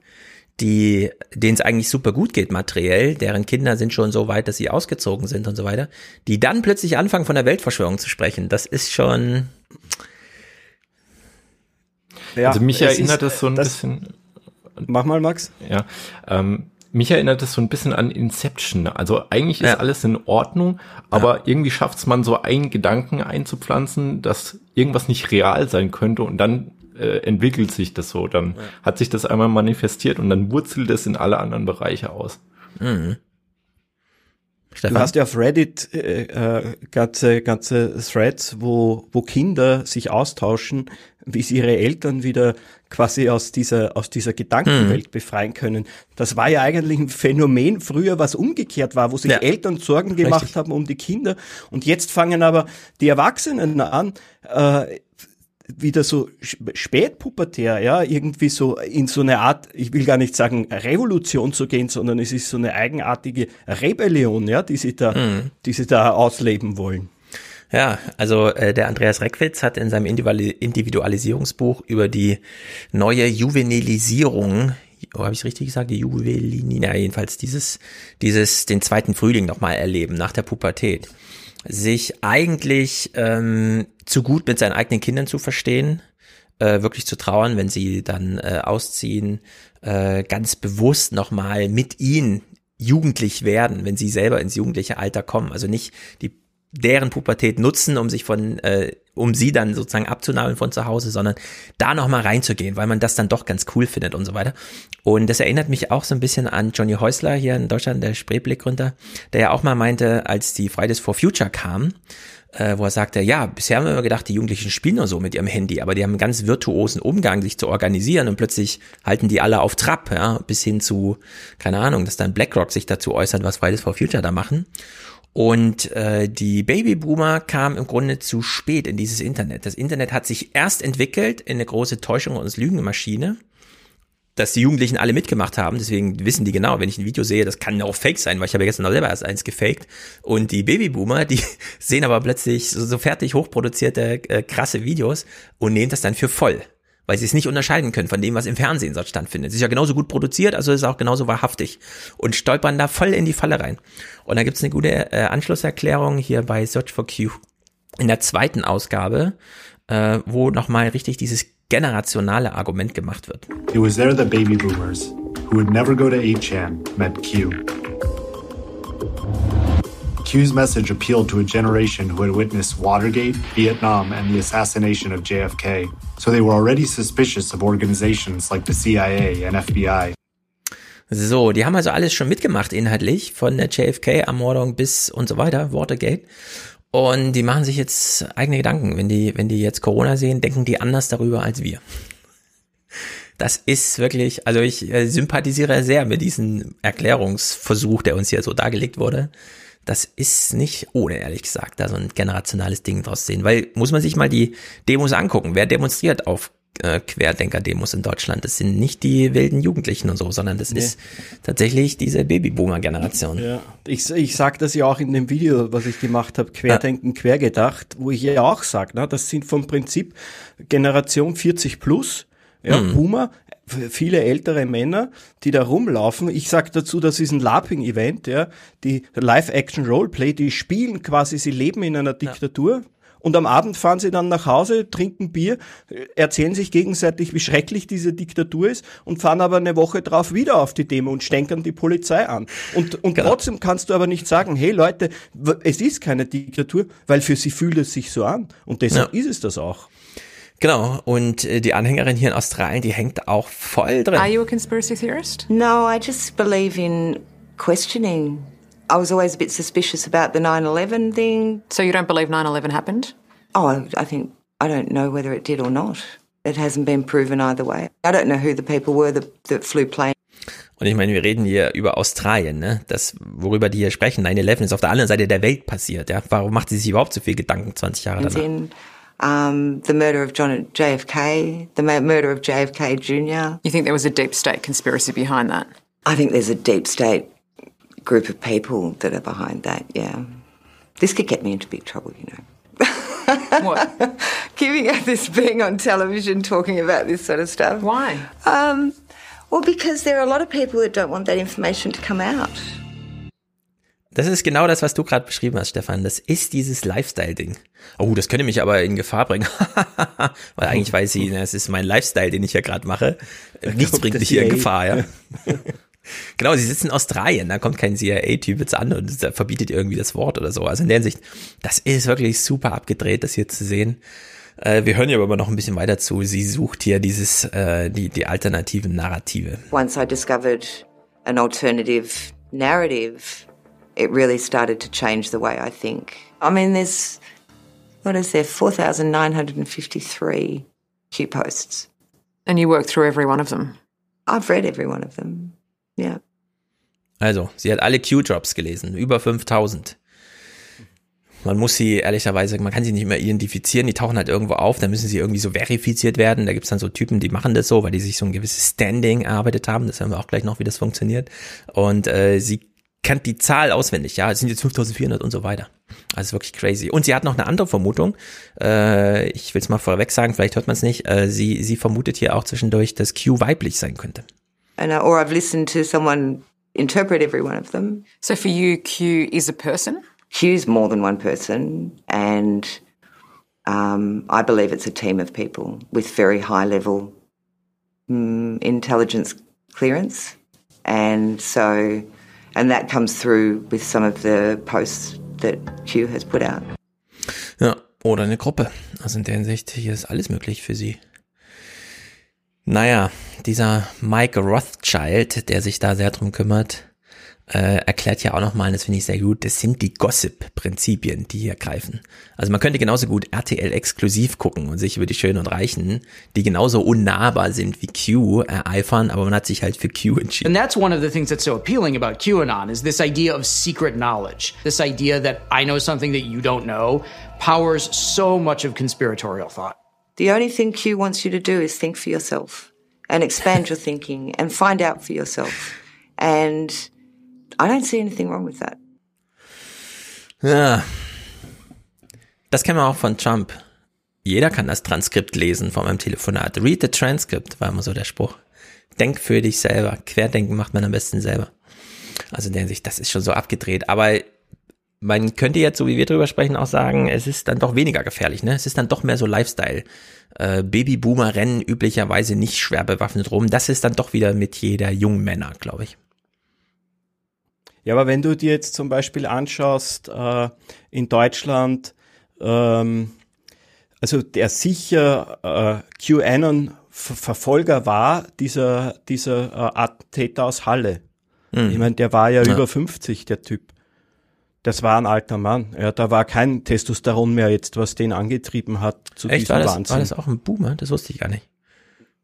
die, denen es eigentlich super gut geht materiell, deren Kinder sind schon so weit, dass sie ausgezogen sind und so weiter, die dann plötzlich anfangen von der Weltverschwörung zu sprechen, das ist schon. Ja, also mich erinnert es so ein bisschen. Mach mal, Max. Ja, ähm, mich erinnert es so ein bisschen an Inception. Also eigentlich ist ja. alles in Ordnung, aber ja. irgendwie schafft es man so einen Gedanken einzupflanzen, dass irgendwas nicht real sein könnte und dann äh, entwickelt sich das so. Dann ja. hat sich das einmal manifestiert und dann wurzelt es in alle anderen Bereiche aus. Mhm. Stefan? Du hast ja auf Reddit äh, äh, ganze, ganze Threads, wo, wo Kinder sich austauschen, wie sie ihre Eltern wieder quasi aus dieser, aus dieser Gedankenwelt mhm. befreien können. Das war ja eigentlich ein Phänomen früher, was umgekehrt war, wo sich ja. Eltern Sorgen gemacht Richtig. haben um die Kinder. Und jetzt fangen aber die Erwachsenen an, äh, wieder so spätpubertär, ja, irgendwie so in so eine Art, ich will gar nicht sagen Revolution zu gehen, sondern es ist so eine eigenartige Rebellion, ja, die sie da, mhm. die sie da ausleben wollen. Ja, also äh, der Andreas Reckwitz hat in seinem Individualisierungsbuch über die neue Juvenilisierung oh, habe ich richtig gesagt, die Juvelini, na jedenfalls dieses, dieses, den zweiten Frühling nochmal erleben, nach der Pubertät sich eigentlich ähm, zu gut mit seinen eigenen Kindern zu verstehen, äh, wirklich zu trauern, wenn sie dann äh, ausziehen, äh, ganz bewusst nochmal mit ihnen jugendlich werden, wenn sie selber ins jugendliche Alter kommen. Also nicht die deren Pubertät nutzen, um sich von, äh, um sie dann sozusagen abzunahmen von zu Hause, sondern da nochmal reinzugehen, weil man das dann doch ganz cool findet und so weiter. Und das erinnert mich auch so ein bisschen an Johnny Häusler hier in Deutschland, der Spreeblick-Gründer, der ja auch mal meinte, als die Fridays for Future kam, äh, wo er sagte, ja, bisher haben wir immer gedacht, die Jugendlichen spielen nur so mit ihrem Handy, aber die haben einen ganz virtuosen Umgang, sich zu organisieren und plötzlich halten die alle auf Trab, ja, bis hin zu, keine Ahnung, dass dann BlackRock sich dazu äußert, was Fridays for Future da machen. Und äh, die Babyboomer kamen im Grunde zu spät in dieses Internet. Das Internet hat sich erst entwickelt in eine große Täuschung und Lügenmaschine, dass die Jugendlichen alle mitgemacht haben. Deswegen wissen die genau, wenn ich ein Video sehe, das kann auch fake sein, weil ich habe gestern noch selber erst eins gefaked. Und die Babyboomer, die sehen aber plötzlich so, so fertig hochproduzierte äh, krasse Videos und nehmen das dann für voll weil sie es nicht unterscheiden können von dem, was im Fernsehen dort stattfindet. Es ist ja genauso gut produziert, also ist es auch genauso wahrhaftig und stolpern da voll in die Falle rein. Und da gibt's eine gute äh, Anschlusserklärung hier bei Search for Q in der zweiten Ausgabe, äh, wo nochmal richtig dieses generationale Argument gemacht wird. It was there the baby boomers, who would never go to 8chan, met Q. Q's message appealed to a generation who had witnessed Watergate, Vietnam, and the assassination of JFK, so they were already suspicious of organizations like the CIA and FBI. So, die haben also alles schon mitgemacht inhaltlich, von der JFK-Ermordung bis und so weiter, Watergate. Und die machen sich jetzt eigene Gedanken. Wenn die, wenn die jetzt Corona sehen, denken die anders darüber als wir. Das ist wirklich, also ich äh, sympathisiere sehr mit diesem Erklärungsversuch, der uns hier so dargelegt wurde. Das ist nicht ohne, ehrlich gesagt, da so ein generationales Ding draus sehen. Weil, muss man sich mal die Demos angucken. Wer demonstriert auf äh, Querdenker-Demos in Deutschland? Das sind nicht die wilden Jugendlichen und so, sondern das nee. ist tatsächlich diese Babyboomer-Generation. Ja, ich, ich sag das ja auch in dem Video, was ich gemacht habe, Querdenken, ja. Quergedacht, wo ich ja auch sage, ne, das sind vom Prinzip Generation 40 plus, ja, hm. Boomer, viele ältere Männer, die da rumlaufen. Ich sag dazu, das ist ein LARPing-Event, ja, die Live-Action-Roleplay, die spielen quasi, sie leben in einer Diktatur. Ja. Und am Abend fahren sie dann nach Hause, trinken Bier, erzählen sich gegenseitig, wie schrecklich diese Diktatur ist und fahren aber eine Woche drauf wieder auf die Demo und stänkern die Polizei an. Und, und genau. trotzdem kannst du aber nicht sagen, hey Leute, es ist keine Diktatur, weil für sie fühlt es sich so an. Und deshalb ja. ist es das auch. Genau, und äh, die Anhängerin hier in Australien, die hängt auch voll drin. Are you a conspiracy theorist? No, I just believe in questioning. I was always a bit suspicious about the 9-11 thing. So you don't believe 9-11 happened? Oh, I think, I don't know whether it did or not. It hasn't been proven either way. I don't know who the people were that, that flew planes. Und ich meine, wir reden hier über Australien, ne? Das, worüber die hier sprechen, 9-11 ist auf der anderen Seite der Welt passiert, ja? Warum macht sie sich überhaupt so viel Gedanken 20 Jahre danach? Um, the murder of John JFK, the murder of JFK Jr. You think there was a deep state conspiracy behind that? I think there's a deep state group of people that are behind that. Yeah, this could get me into big trouble, you know. what? Giving out this being on television talking about this sort of stuff. Why? Um, well, because there are a lot of people that don't want that information to come out. Das ist genau das, was du gerade beschrieben hast, Stefan. Das ist dieses Lifestyle-Ding. Oh, das könnte mich aber in Gefahr bringen. Weil eigentlich weiß sie, es ist mein Lifestyle, den ich ja gerade mache. Nichts bringt mich hier in Gefahr, ja. genau, sie sitzen in Australien, da kommt kein CIA-Typ jetzt an und verbietet irgendwie das Wort oder so. Also in der Hinsicht, das ist wirklich super abgedreht, das hier zu sehen. Äh, wir hören ihr aber noch ein bisschen weiter zu. Sie sucht hier dieses, äh, die, die alternativen Narrative. Once I discovered an alternative narrative it really started to change the way I think. I mean, there's, what is there, 4,953 Q posts. And you worked through every one of them? I've read every one of them, yeah. Also, sie hat alle Q-Drops gelesen, über 5000. Man muss sie ehrlicherweise, man kann sie nicht mehr identifizieren, die tauchen halt irgendwo auf, dann müssen sie irgendwie so verifiziert werden. Da gibt's dann so Typen, die machen das so, weil die sich so ein gewisses Standing erarbeitet haben. Das hören wir auch gleich noch, wie das funktioniert. Und äh, sie kennt die Zahl auswendig, ja, es sind jetzt 5400 und so weiter. Also wirklich crazy. Und sie hat noch eine andere Vermutung. Äh, ich will es mal vorweg sagen, vielleicht hört man es nicht. Äh, sie, sie vermutet hier auch zwischendurch, dass Q weiblich sein könnte. And, uh, or I've listened to someone interpret every one of them. So for you, Q is a person? Q is more than one person, and um, I believe it's a team of people with very high level um, intelligence clearance. And so And that comes through with some of the posts that Q has put out. Ja, oder eine Gruppe. Also in der Hinsicht, hier ist alles möglich für sie. Naja, dieser Mike Rothschild, der sich da sehr drum kümmert, äh, erklärt ja auch nochmal, das finde ich sehr gut, das sind die Gossip-Prinzipien, die hier greifen. Also man könnte genauso gut RTL exklusiv gucken und sich über die Schönen und Reichen, die genauso unnahbar sind wie Q, ereifern, aber man hat sich halt für Q entschieden. And that's one of the things that's so appealing about QAnon is this idea of secret knowledge. This idea that I know something that you don't know powers so much of conspiratorial thought. The only thing Q wants you to do is think for yourself and expand your thinking and find out for yourself. And I don't see anything wrong with that. Ja. Das kennen wir auch von Trump. Jeder kann das Transkript lesen von meinem Telefonat. Read the transcript, war immer so der Spruch. Denk für dich selber. Querdenken macht man am besten selber. Also in der Hinsicht, das ist schon so abgedreht. Aber man könnte jetzt, so wie wir drüber sprechen, auch sagen, es ist dann doch weniger gefährlich, ne? Es ist dann doch mehr so Lifestyle. Äh, Babyboomer rennen üblicherweise nicht schwer bewaffnet rum. Das ist dann doch wieder mit jeder jungen Männer, glaube ich. Ja, aber wenn du dir jetzt zum Beispiel anschaust, äh, in Deutschland, ähm, also der sicher äh, QAnon Ver Verfolger war dieser, dieser äh, Attentäter aus Halle. Mhm. Ich meine, der war ja, Ja. über 50, der Typ. Das war ein alter Mann. Ja, da war kein Testosteron mehr jetzt, was den angetrieben hat zu Echt, diesem war das, Wahnsinn. war das auch ein Boomer? Das wusste ich gar nicht.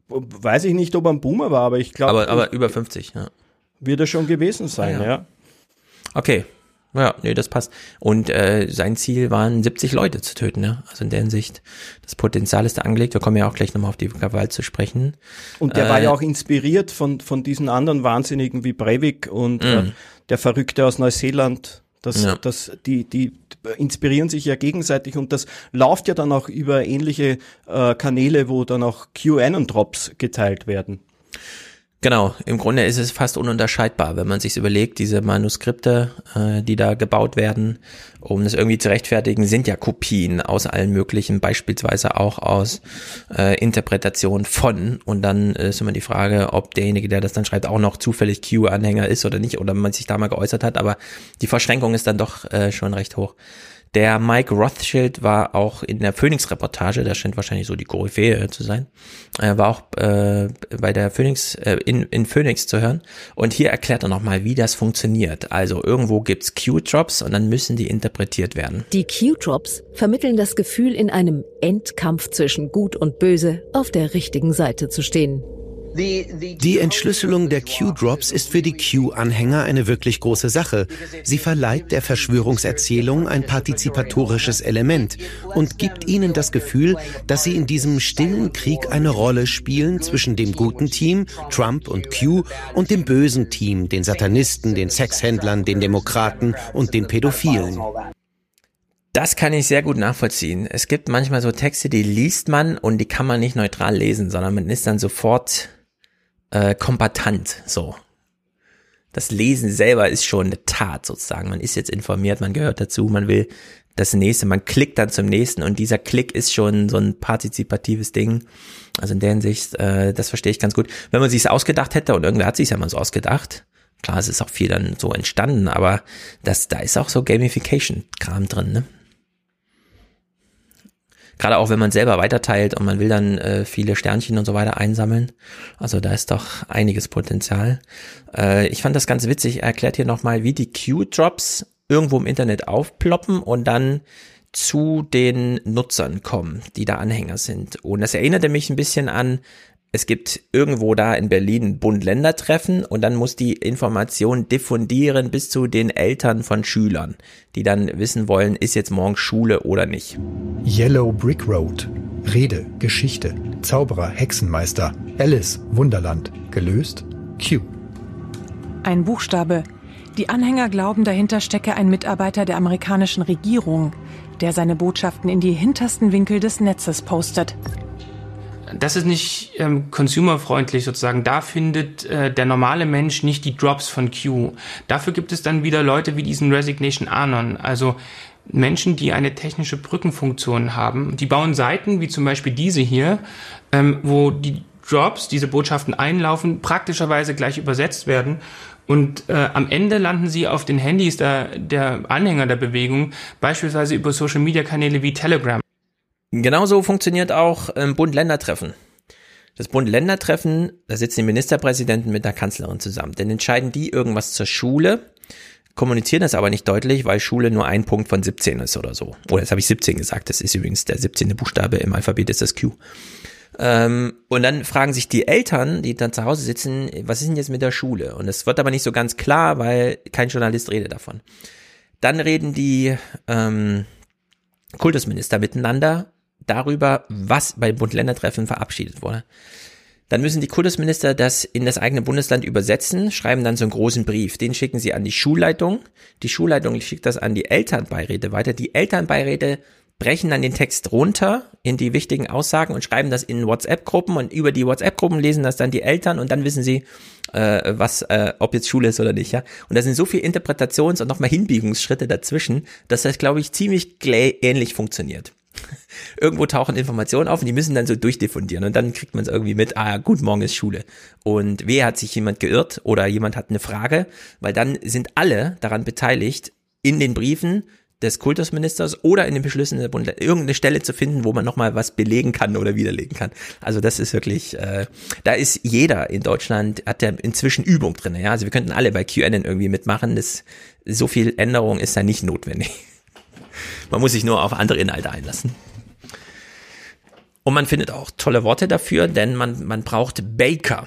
Weiß ich nicht, ob er ein Boomer war, aber ich glaube, Aber, aber über 50, ja. wird er schon gewesen sein, Ah, ja. ja. Okay. Ja, nee, das passt. Und äh, sein Ziel waren 70 Leute zu töten, ja. Also in der Hinsicht, das Potenzial ist da angelegt. Wir kommen ja auch gleich nochmal auf die Gewalt zu sprechen. Und der Äh, war ja auch inspiriert von, von diesen anderen Wahnsinnigen wie Breivik und äh, Mhm. der Verrückte aus Neuseeland. Das, Ja. das, die, die inspirieren sich ja gegenseitig und das läuft ja dann auch über ähnliche äh, Kanäle, wo dann auch QAnon-Drops geteilt werden. Genau, im Grunde ist es fast ununterscheidbar, wenn man sich überlegt, diese Manuskripte, äh, die da gebaut werden, um das irgendwie zu rechtfertigen, sind ja Kopien aus allen möglichen, beispielsweise auch aus äh, Interpretation von. Und dann ist immer die Frage, ob derjenige, der das dann schreibt, auch noch zufällig Q-Anhänger ist oder nicht, oder man sich da mal geäußert hat. Aber die Verschränkung ist dann doch äh, schon recht hoch. Der Mike Rothschild war auch in der Phoenix-Reportage, der scheint wahrscheinlich so die Koryphäe zu sein, er war auch äh, bei der Phoenix, äh, in, in Phoenix zu hören. Und hier erklärt er nochmal, wie das funktioniert. Also irgendwo gibt's Q-Drops und dann müssen die interpretiert werden. Die Q-Drops vermitteln das Gefühl, in einem Endkampf zwischen Gut und Böse auf der richtigen Seite zu stehen. Die Entschlüsselung der Q-Drops ist für die Q-Anhänger eine wirklich große Sache. Sie verleiht der Verschwörungserzählung ein partizipatorisches Element und gibt ihnen das Gefühl, dass sie in diesem stillen Krieg eine Rolle spielen zwischen dem guten Team, Trump und Q, und dem bösen Team, den Satanisten, den Sexhändlern, den Demokraten und den Pädophilen. Das kann ich sehr gut nachvollziehen. Es gibt manchmal so Texte, die liest man und die kann man nicht neutral lesen, sondern man ist dann sofort äh, kombatant. So. Das Lesen selber ist schon eine Tat sozusagen. Man ist jetzt informiert, man gehört dazu, man will das nächste, man klickt dann zum nächsten und dieser Klick ist schon so ein partizipatives Ding. Also in der Hinsicht, äh, das verstehe ich ganz gut. Wenn man sich's ausgedacht hätte und irgendwer hat sich's ja mal so ausgedacht, klar, es ist auch viel dann so entstanden, aber das, da ist auch so Gamification-Kram drin, ne? Gerade auch wenn man selber weiterteilt und man will dann äh, viele Sternchen und so weiter einsammeln. Also da ist doch einiges Potenzial. Äh, ich fand das ganz witzig. Er erklärt hier nochmal, wie die Q-Drops irgendwo im Internet aufploppen und dann zu den Nutzern kommen, die da Anhänger sind. Und das erinnerte mich ein bisschen an, es gibt irgendwo da in Berlin Bund-Länder-Treffen und dann muss die Information diffundieren bis zu den Eltern von Schülern, die dann wissen wollen, ist jetzt morgen Schule oder nicht. Yellow Brick Road. Rede, Geschichte, Zauberer, Hexenmeister, Alice, Wunderland. Gelöst? Q. Ein Buchstabe. Die Anhänger glauben, dahinter stecke ein Mitarbeiter der amerikanischen Regierung, der seine Botschaften in die hintersten Winkel des Netzes postet. Das ist nicht ähm, consumerfreundlich sozusagen. Da findet äh, der normale Mensch nicht die Drops von Q. Dafür gibt es dann wieder Leute wie diesen Resignation Anon, also Menschen, die eine technische Brückenfunktion haben. Die bauen Seiten, wie zum Beispiel diese hier, ähm, wo die Drops, diese Botschaften einlaufen, praktischerweise gleich übersetzt werden. Und äh, am Ende landen sie auf den Handys der, der Anhänger der Bewegung, beispielsweise über Social-Media-Kanäle wie Telegram. Genauso funktioniert auch ähm, Bund-Länder-Treffen. Das Bund-Länder-Treffen, da sitzen die Ministerpräsidenten mit der Kanzlerin zusammen. Dann entscheiden die irgendwas zur Schule, kommunizieren das aber nicht deutlich, weil Schule nur ein Punkt von 17 ist oder so. Oder jetzt habe ich 17 gesagt, das ist übrigens der 17. Buchstabe im Alphabet, ist das Q. Ähm, und dann fragen sich die Eltern, die dann zu Hause sitzen, was ist denn jetzt mit der Schule? Und es wird aber nicht so ganz klar, weil kein Journalist redet davon. Dann reden die ähm, Kultusminister miteinander darüber, was beim Bund-Länder-Treffen verabschiedet wurde. Dann müssen die Kultusminister das in das eigene Bundesland übersetzen, schreiben dann so einen großen Brief. Den schicken sie an die Schulleitung. Die Schulleitung schickt das an die Elternbeiräte weiter. Die Elternbeiräte brechen dann den Text runter in die wichtigen Aussagen und schreiben das in WhatsApp-Gruppen und über die WhatsApp-Gruppen lesen das dann die Eltern und dann wissen sie, äh, was, äh, ob jetzt Schule ist oder nicht, ja. Und da sind so viele Interpretations- und nochmal Hinbiegungsschritte dazwischen, dass das, glaube ich, ziemlich ähnlich funktioniert. Irgendwo tauchen Informationen auf und die müssen dann so durchdiffundieren und dann kriegt man es irgendwie mit, ah, gut, morgen ist Schule. Und wer hat sich jemand geirrt oder jemand hat eine Frage, weil dann sind alle daran beteiligt, in den Briefen des Kultusministers oder in den Beschlüssen der Bund irgendeine Stelle zu finden, wo man nochmal was belegen kann oder widerlegen kann. Also das ist wirklich, äh, da ist jeder in Deutschland, hat der inzwischen Übung drin. Ja? Also wir könnten alle bei QAnon irgendwie mitmachen. Das, so viel Änderung ist da nicht notwendig. Man muss sich nur auf andere Inhalte einlassen. Und man findet auch tolle Worte dafür, denn man, man braucht Baker.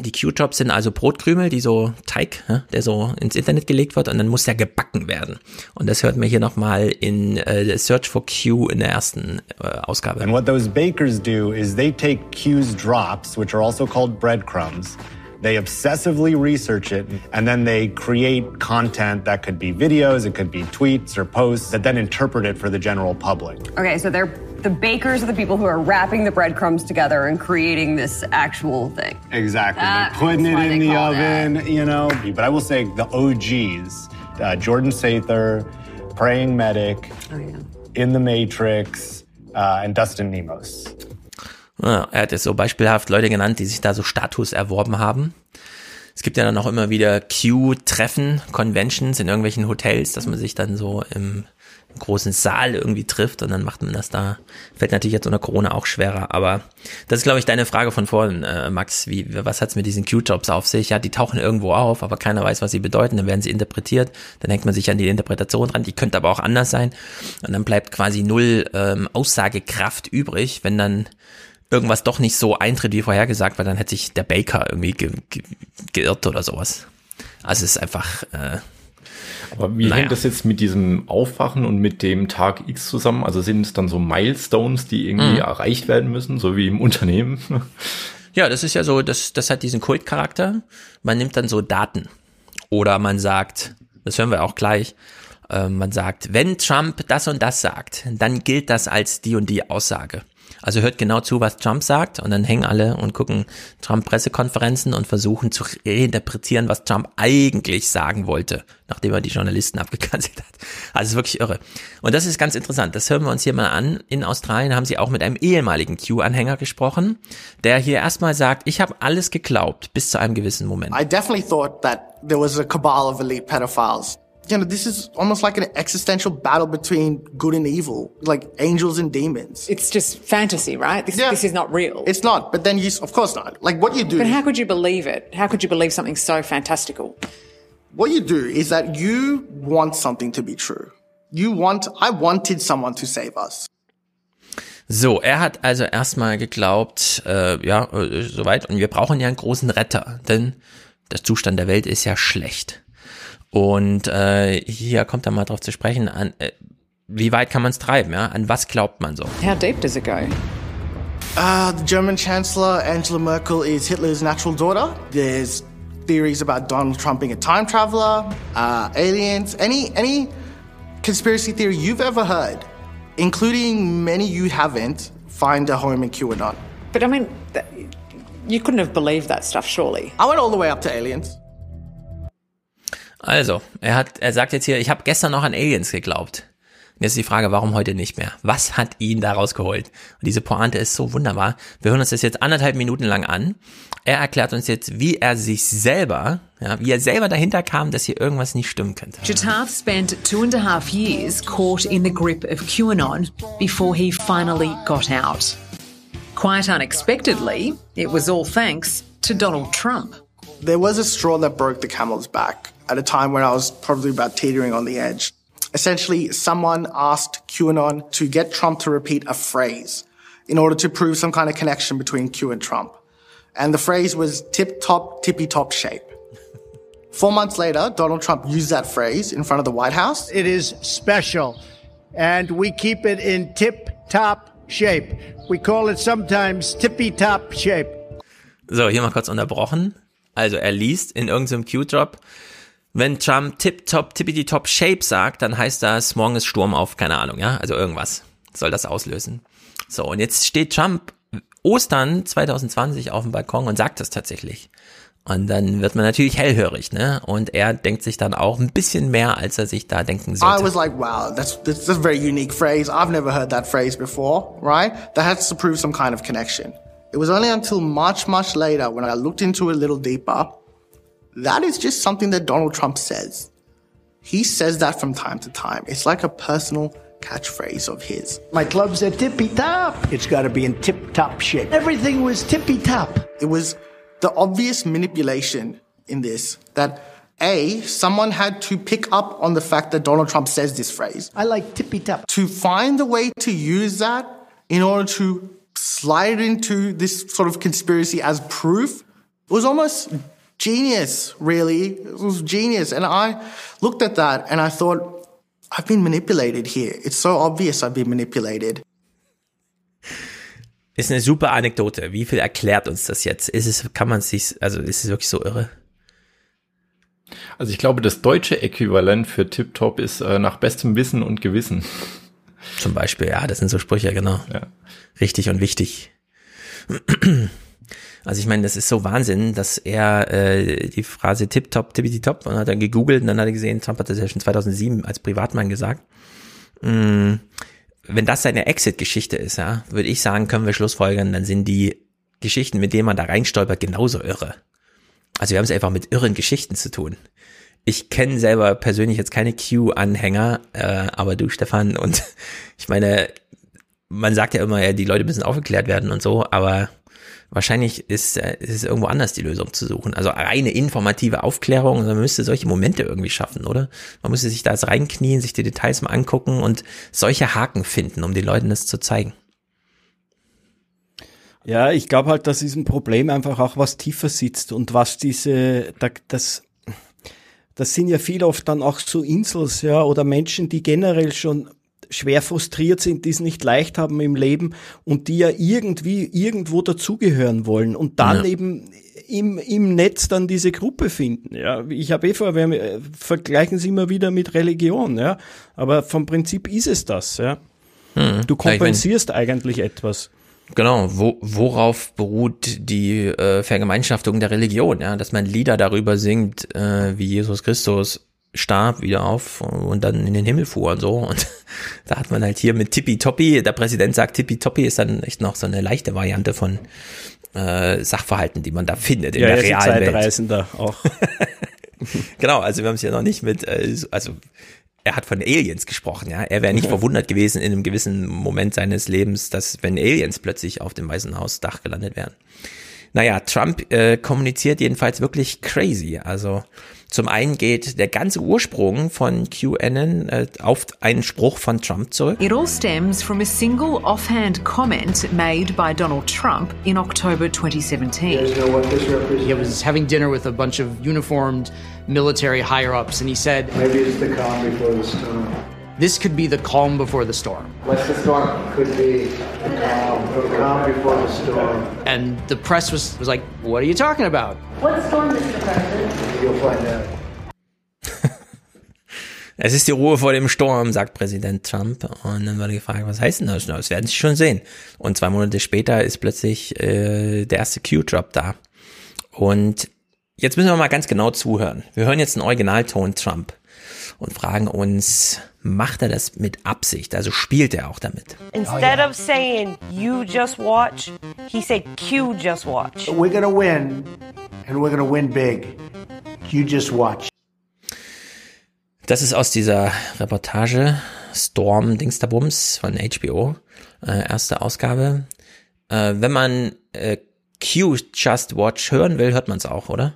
Die Q-Tops sind also Brotkrümel, die so Teig, der so ins Internet gelegt wird und dann muss der gebacken werden. Und das hört man hier nochmal in äh, Search for Q in der ersten äh, Ausgabe. And what those bakers do is they take Q's drops, which are also called breadcrumbs, They obsessively research it and then they create content that could be videos, it could be tweets or posts that then interpret it for the general public. Okay, so they're the bakers are the people who are wrapping the breadcrumbs together and creating this actual thing. Exactly. That They're putting it in the oven, you know. But I will say the OGs, uh, Jordan Sather, Praying Medic, In the Matrix, uh, and Dustin Nemos. Er hat jetzt so beispielhaft Leute genannt, die sich da so Status erworben haben. Es gibt ja dann auch immer wieder Q-Treffen, Conventions in irgendwelchen Hotels, dass man sich dann so im großen Saal irgendwie trifft und dann macht man das da. Fällt natürlich jetzt unter Corona auch schwerer, aber das ist, glaube ich, deine Frage von vorhin, äh, Max. Wie, was hat's mit diesen Q-Jobs auf sich? Ja, die tauchen irgendwo auf, aber keiner weiß, was sie bedeuten. Dann werden sie interpretiert. Dann hängt man sich an die Interpretation dran. Die könnte aber auch anders sein. Und dann bleibt quasi null ähm, Aussagekraft übrig, wenn dann irgendwas doch nicht so eintritt wie vorhergesagt, weil dann hätte sich der Baker irgendwie ge ge geirrt oder sowas. Also es ist einfach. Äh, Aber wie naja. hängt das jetzt mit diesem Aufwachen und mit dem Tag X zusammen? Also sind es dann so Milestones, die irgendwie Mhm. erreicht werden müssen, so wie im Unternehmen? Ja, das ist ja so, das, das hat diesen Kultcharakter. Man nimmt dann so Daten. Oder man sagt, das hören wir auch gleich, äh, man sagt, wenn Trump das und das sagt, dann gilt das als die und die Aussage. Also hört genau zu, was Trump sagt und dann hängen alle und gucken Trump-Pressekonferenzen und versuchen zu reinterpretieren, was Trump eigentlich sagen wollte, nachdem er die Journalisten abgekanzelt hat. Also ist wirklich irre. Und das ist ganz interessant. Das hören wir uns hier mal an. In Australien haben sie auch mit einem ehemaligen Q-Anhänger gesprochen, der hier erstmal sagt, ich habe alles geglaubt bis zu einem gewissen Moment. I definitely thought that there was a cabal of elite pedophiles. You know, this is almost like an existential battle between good and evil, like angels and demons. It's just fantasy, right? This, this is not real. It's not, but then you, of course not. Like what you do. But how could you believe it? How could you believe something so fantastical? what you do is that you want something to be true. You want, I wanted someone to save us. So, er hat also erstmal geglaubt, äh, ja, äh, soweit, und wir brauchen ja einen großen Retter, denn der Zustand der Welt ist ja schlecht. Und äh, hier kommt er mal drauf zu sprechen, an äh, wie weit kann man es treiben, ja? An was glaubt man so? How deep does it go? Uh, the German Chancellor Angela Merkel is Hitler's natural daughter. There's theories about Donald Trump being a time traveler, uh, aliens, any any conspiracy theory you've ever heard, including many you haven't, find a home in QAnon. But I mean, you couldn't have believed that stuff, surely. I went all the way up to aliens. Also, er hat, er sagt jetzt hier, ich habe gestern noch an Aliens geglaubt. Und jetzt ist die Frage, warum heute nicht mehr? Was hat ihn da rausgeholt? Und diese Pointe ist so wunderbar. Wir hören uns das jetzt anderthalb Minuten lang an. Er erklärt uns jetzt, wie er sich selber, ja, wie er selber dahinter kam, dass hier irgendwas nicht stimmen könnte. Jatath spent two and a half years caught in the grip of QAnon before he finally got out. Quite unexpectedly, it was all thanks to Donald Trump. There was a straw that broke the camel's back at a time when I was probably about teetering on the edge. Essentially, someone asked QAnon to get Trump to repeat a phrase in order to prove some kind of connection between Q and Trump. And the phrase was tip top, tippy top shape. Four months later, Donald Trump used that phrase in front of the White House. It is special, and we keep it in tip top shape. We call it sometimes tippy top shape. So, hier mal kurz unterbrochen. Also er liest in irgendeinem Q-Drop, wenn Trump tip-top, tippity-top shape sagt, dann heißt das, morgen ist Sturm auf, keine Ahnung, ja, also irgendwas soll das auslösen. So, und jetzt steht Trump Ostern 2020 auf dem Balkon und sagt das tatsächlich. Und dann wird man natürlich hellhörig, ne? Und er denkt sich dann auch ein bisschen mehr, als er sich da denken I sollte. was like, wow, that's, that's a very unique phrase. I've never heard that phrase before, right? That has to prove some kind of connection. It was only until much, much later when I looked into it a little deeper. That is just something that Donald Trump says. He says that from time to time. It's like a personal catchphrase of his. My club's at tippy top. It's got to be in tip top shape. Everything was tippy top. It was the obvious manipulation in this that A, someone had to pick up on the fact that Donald Trump says this phrase. I like tippy top. To find a way to use that in order to slide into this sort of conspiracy as proof was almost genius, really. It was genius. And I looked at that and I thought, I've been manipulated here. It's so obvious I've been manipulated. Ist eine super Anekdote. Wie viel erklärt uns das jetzt? Ist es, kann man sich, also ist es wirklich so irre? Also ich glaube, das deutsche Äquivalent für Tip-Top ist äh, nach bestem Wissen und Gewissen. Zum Beispiel, ja, das sind so Sprüche, genau. Ja. Richtig und wichtig. Also ich meine, das ist so Wahnsinn, dass er äh, die Phrase Tip-Top, Tippity-Top und hat dann gegoogelt und dann hat er gesehen, Trump hat das ja schon 2007 als Privatmann gesagt. Mm, wenn das seine Exit-Geschichte ist, ja, würde ich sagen, können wir Schlussfolgern, dann sind die Geschichten, mit denen man da reinstolpert, genauso irre. Also wir haben es einfach mit irren Geschichten zu tun. Ich kenne selber persönlich jetzt keine Q-Anhänger, äh, aber du, Stefan, und ich meine, man sagt ja immer, ja, die Leute müssen aufgeklärt werden und so, aber wahrscheinlich ist, äh, ist es irgendwo anders die Lösung zu suchen. Also reine informative Aufklärung, man müsste solche Momente irgendwie schaffen, oder? Man müsste sich da jetzt reinknien, sich die Details mal angucken und solche Haken finden, um den Leuten das zu zeigen. Ja, ich glaube halt, dass diesem Problem einfach auch was tiefer sitzt und was diese, das, das sind ja viel oft dann auch so Insels, ja, oder Menschen, die generell schon schwer frustriert sind, die es nicht leicht haben im Leben und die ja irgendwie irgendwo dazugehören wollen und dann ja. eben im, im Netz dann diese Gruppe finden. Ja, ich habe eh vor, wir äh, vergleichen sie immer wieder mit Religion, ja, aber vom Prinzip ist es das, ja. Hm. Du kompensierst eigentlich etwas. Genau, wo, worauf beruht die äh, Vergemeinschaftung der Religion, ja, dass man Lieder darüber singt, äh, wie Jesus Christus starb wieder auf und dann in den Himmel fuhr und so. Und da hat man halt hier mit Tippitoppi, der Präsident sagt Tippitoppi ist dann echt noch so eine leichte Variante von äh, Sachverhalten, die man da findet in ja, der realen Welt. Zeitreisender auch. genau, also wir haben es ja noch nicht mit, äh, also er hat von Aliens gesprochen, ja. Er wäre nicht verwundert gewesen in einem gewissen Moment seines Lebens, dass wenn Aliens plötzlich auf dem Weißen Haus Dach gelandet wären. Naja, Trump äh, kommuniziert jedenfalls wirklich crazy. Also zum einen geht der ganze Ursprung von QAnon äh, auf einen Spruch von Trump zurück. It all stems from a single offhand comment made by Donald Trump in October 2017. He was having dinner with a bunch of uniformed military higher ups and he said, Maybe it's the calm before the storm. This could be the calm before the storm. What's the storm? Could be the calm, the calm before the storm. And the press was, was like, What are you talking about? What storm, Mr. President? You'll find out. Es ist die Ruhe vor dem Sturm, sagt Präsident Trump. Und dann wurde gefragt, was heißt denn das? Das werden Sie schon sehen. Und zwei Monate später ist plötzlich äh, der erste Q-Drop da. Und jetzt müssen wir mal ganz genau zuhören. Wir hören jetzt einen Originalton Trump und fragen uns, macht er das mit Absicht? Also spielt er auch damit? Instead of saying you just watch, he said Q just watch. We're gonna win, and we're gonna win big. You just watch. Das ist aus dieser Reportage Storm Dingsterbums von HBO, äh, erste Ausgabe. Äh, wenn man äh, Q Just Watch hören will, hört man es auch, oder?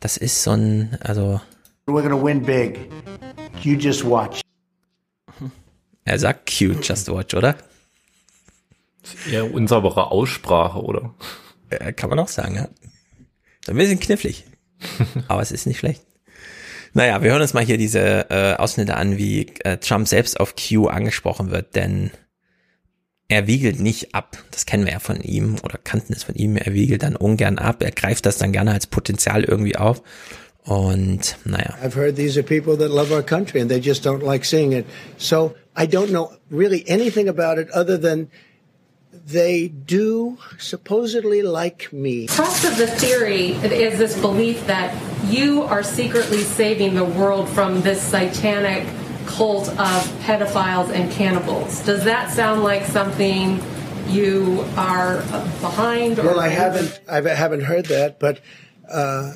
Das ist so ein, also. We're gonna win big. You just watch. Er sagt Q Just Watch, oder? Eher unsaubere Aussprache, oder? Äh, kann man auch sagen, ja. Ein bisschen knifflig. Aber es ist nicht schlecht. Naja, wir hören uns mal hier diese äh, Ausschnitte an, wie äh, Trump selbst auf Q angesprochen wird, denn er wiegelt nicht ab. Das kennen wir ja von ihm oder kannten es von ihm. Er wiegelt dann ungern ab. Er greift das dann gerne als Potenzial irgendwie auf. Und naja. I've heard these are people that love our country and they just don't like seeing it. So I don't know really anything about it other than they do supposedly like me. Thrust of the theory is this belief that you are secretly saving the world from this satanic cult of pedophiles and cannibals. Does that sound like something you are behind? well, I haven't, I haven't heard that, but uh,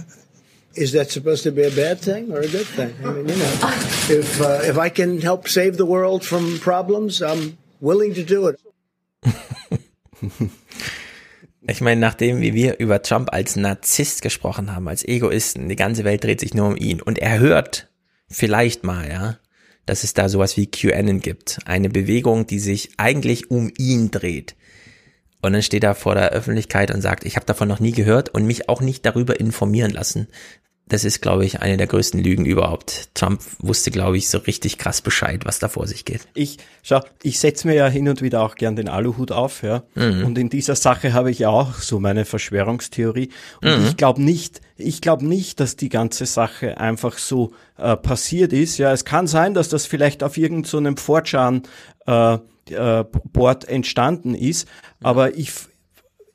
is that supposed to be a bad thing or a good thing? I mean, you know, if uh, if I can help save the world from problems, I'm willing to do it. Ich meine, nachdem wir über Trump als Narzisst gesprochen haben, als Egoisten, die ganze Welt dreht sich nur um ihn und er hört vielleicht mal, ja, dass es da sowas wie QAnon gibt, eine Bewegung, die sich eigentlich um ihn dreht. Und dann steht er vor der Öffentlichkeit und sagt, ich habe davon noch nie gehört und mich auch nicht darüber informieren lassen. Das ist, glaube ich, eine der größten Lügen überhaupt. Trump wusste, glaube ich, so richtig krass Bescheid, was da vor sich geht. Ich, schau, ich setze mir ja hin und wieder auch gern den Aluhut auf, ja. Mhm. Und in dieser Sache habe ich auch so meine Verschwörungstheorie. Und mhm. ich glaube nicht, ich glaube nicht, dass die ganze Sache einfach so äh, passiert ist. Ja, es kann sein, dass das vielleicht auf irgendeinem so 4 äh, äh, Board entstanden ist. Aber ich,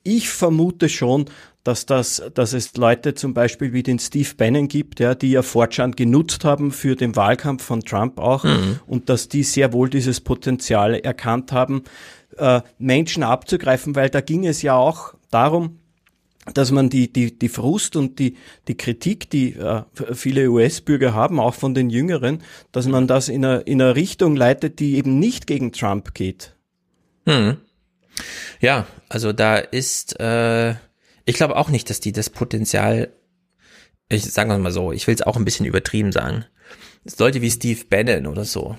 ich vermute schon, dass das, dass es Leute zum Beispiel wie den Steve Bannon gibt, ja, die ja Fortschritt genutzt haben für den Wahlkampf von Trump auch mhm. und dass die sehr wohl dieses Potenzial erkannt haben, äh, Menschen abzugreifen, weil da ging es ja auch darum, dass man die, die, die Frust und die, die Kritik, die äh, viele US-Bürger haben, auch von den Jüngeren, dass man das in eine, in eine Richtung leitet, die eben nicht gegen Trump geht. Hm. Ja, also da ist, äh, ich glaube auch nicht, dass die das Potenzial, ich sage mal so, ich will es auch ein bisschen übertrieben sagen, Leute wie Steve Bannon oder so,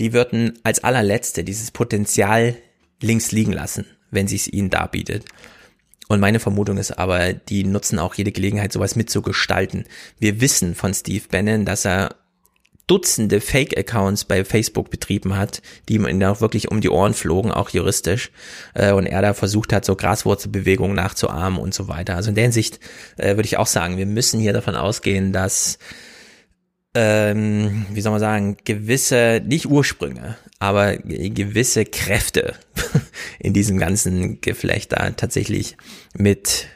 die würden als allerletzte dieses Potenzial links liegen lassen, wenn sie es ihnen darbietet. Und meine Vermutung ist aber, die nutzen auch jede Gelegenheit, sowas mitzugestalten. Wir wissen von Steve Bannon, dass er Dutzende Fake-Accounts bei Facebook betrieben hat, die ihm auch wirklich um die Ohren flogen, auch juristisch, äh, und er da versucht hat, so Graswurzelbewegungen nachzuahmen und so weiter. Also in der Hinsicht äh, würde ich auch sagen, wir müssen hier davon ausgehen, dass ähm, wie soll man sagen, gewisse, nicht Ursprünge, aber gewisse Kräfte in diesem ganzen Geflecht da tatsächlich mit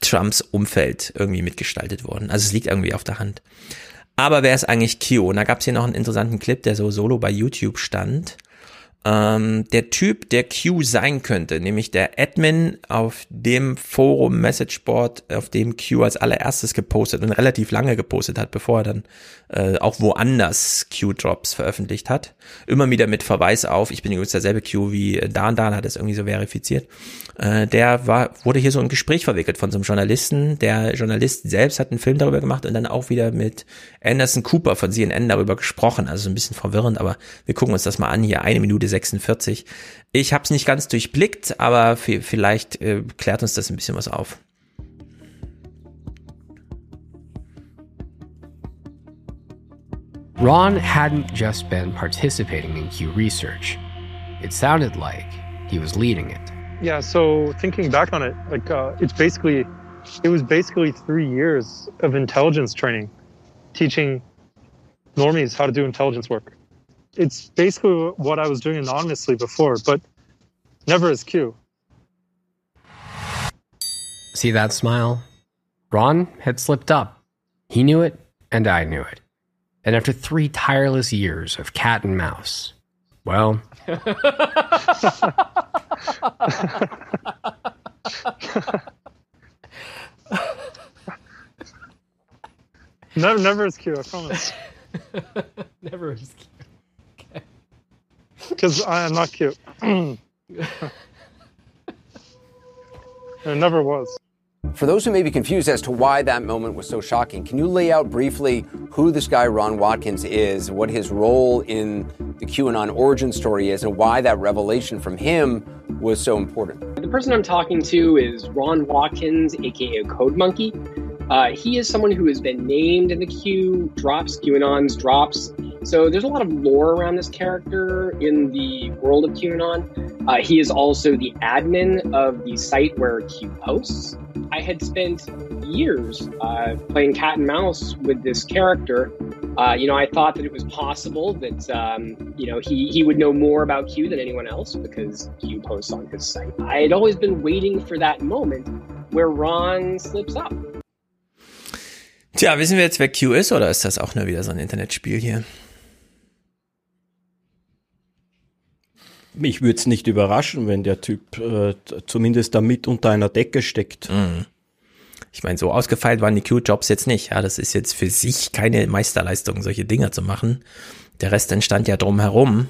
Trumps Umfeld irgendwie mitgestaltet worden. Also es liegt irgendwie auf der Hand. Aber wer ist eigentlich Q? Und da gab es hier noch einen interessanten Clip, der so solo bei YouTube stand. Ähm, der Typ, der Q sein könnte, nämlich der Admin auf dem Forum Messageboard, auf dem Q als allererstes gepostet und relativ lange gepostet hat, bevor er dann äh, auch woanders Q-Drops veröffentlicht hat. Immer wieder mit Verweis auf, ich bin übrigens derselbe Q wie Dan Dan hat es irgendwie so verifiziert. Äh, der war, wurde hier so ein Gespräch verwickelt von so einem Journalisten. Der Journalist selbst hat einen Film darüber gemacht und dann auch wieder mit Anderson Cooper von CNN darüber gesprochen. Also so ein bisschen verwirrend, aber wir gucken uns das mal an hier. Eine Minute 46. Ich habe es nicht ganz durchblickt, aber vielleicht äh, klärt uns das ein bisschen was auf. Ron hadn't just been participating in Q research. It sounded like he was leading it. Yeah, so thinking back on it, like uh, it's basically, it was basically three years of intelligence training, teaching normies how to do intelligence work. It's basically what I was doing anonymously before, but never as Q. See that smile? Ron had slipped up. He knew it, and I knew it. And after three tireless years of cat and mouse, well. never, never is Q, I promise. never is Q. Okay. Because I am not cute. it never was. For those who may be confused as to why that moment was so shocking, can you lay out briefly who this guy Ron Watkins is, what his role in the QAnon origin story is, and why that revelation from him was so important? The person I'm talking to is Ron Watkins, aka Code Monkey. Uh, he is someone who has been named in the Q drops, QAnon's drops. So there's a lot of lore around this character in the world of QAnon. Uh, he is also the admin of the site where Q posts. I had spent years uh, playing cat and mouse with this character. Uh, you know, I thought that it was possible that um, you know he he would know more about Q than anyone else because Q posts on his site. I had always been waiting for that moment where Ron slips up. Tja, wissen wir jetzt, wer Q ist, oder ist das auch nur wieder so ein Internetspiel hier? Mich würde es nicht überraschen, wenn der Typ äh, zumindest damit unter einer Decke steckt. Mhm. Ich meine, so ausgefeilt waren die Q-Jobs jetzt nicht. Ja, das ist jetzt für sich keine Meisterleistung, solche Dinger zu machen. Der Rest entstand ja drumherum.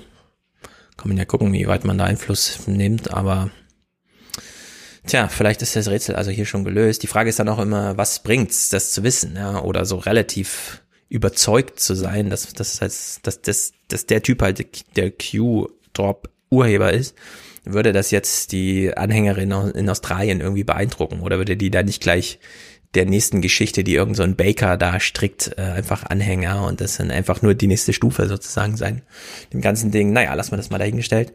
Kann man ja gucken, wie weit man da Einfluss nimmt, aber tja, vielleicht ist das Rätsel also hier schon gelöst. Die Frage ist dann auch immer, was bringt's, das zu wissen, ja, oder so relativ überzeugt zu sein, dass, dass, dass, dass, dass, dass der Typ halt der Q-Drop Urheber ist würde das jetzt die Anhängerin in Australien irgendwie beeindrucken oder würde die da nicht gleich der nächsten Geschichte, die irgend so ein Baker da strickt, äh, einfach Anhänger und das dann einfach nur die nächste Stufe sozusagen sein. Dem ganzen Ding, naja, lassen wir das mal dahingestellt.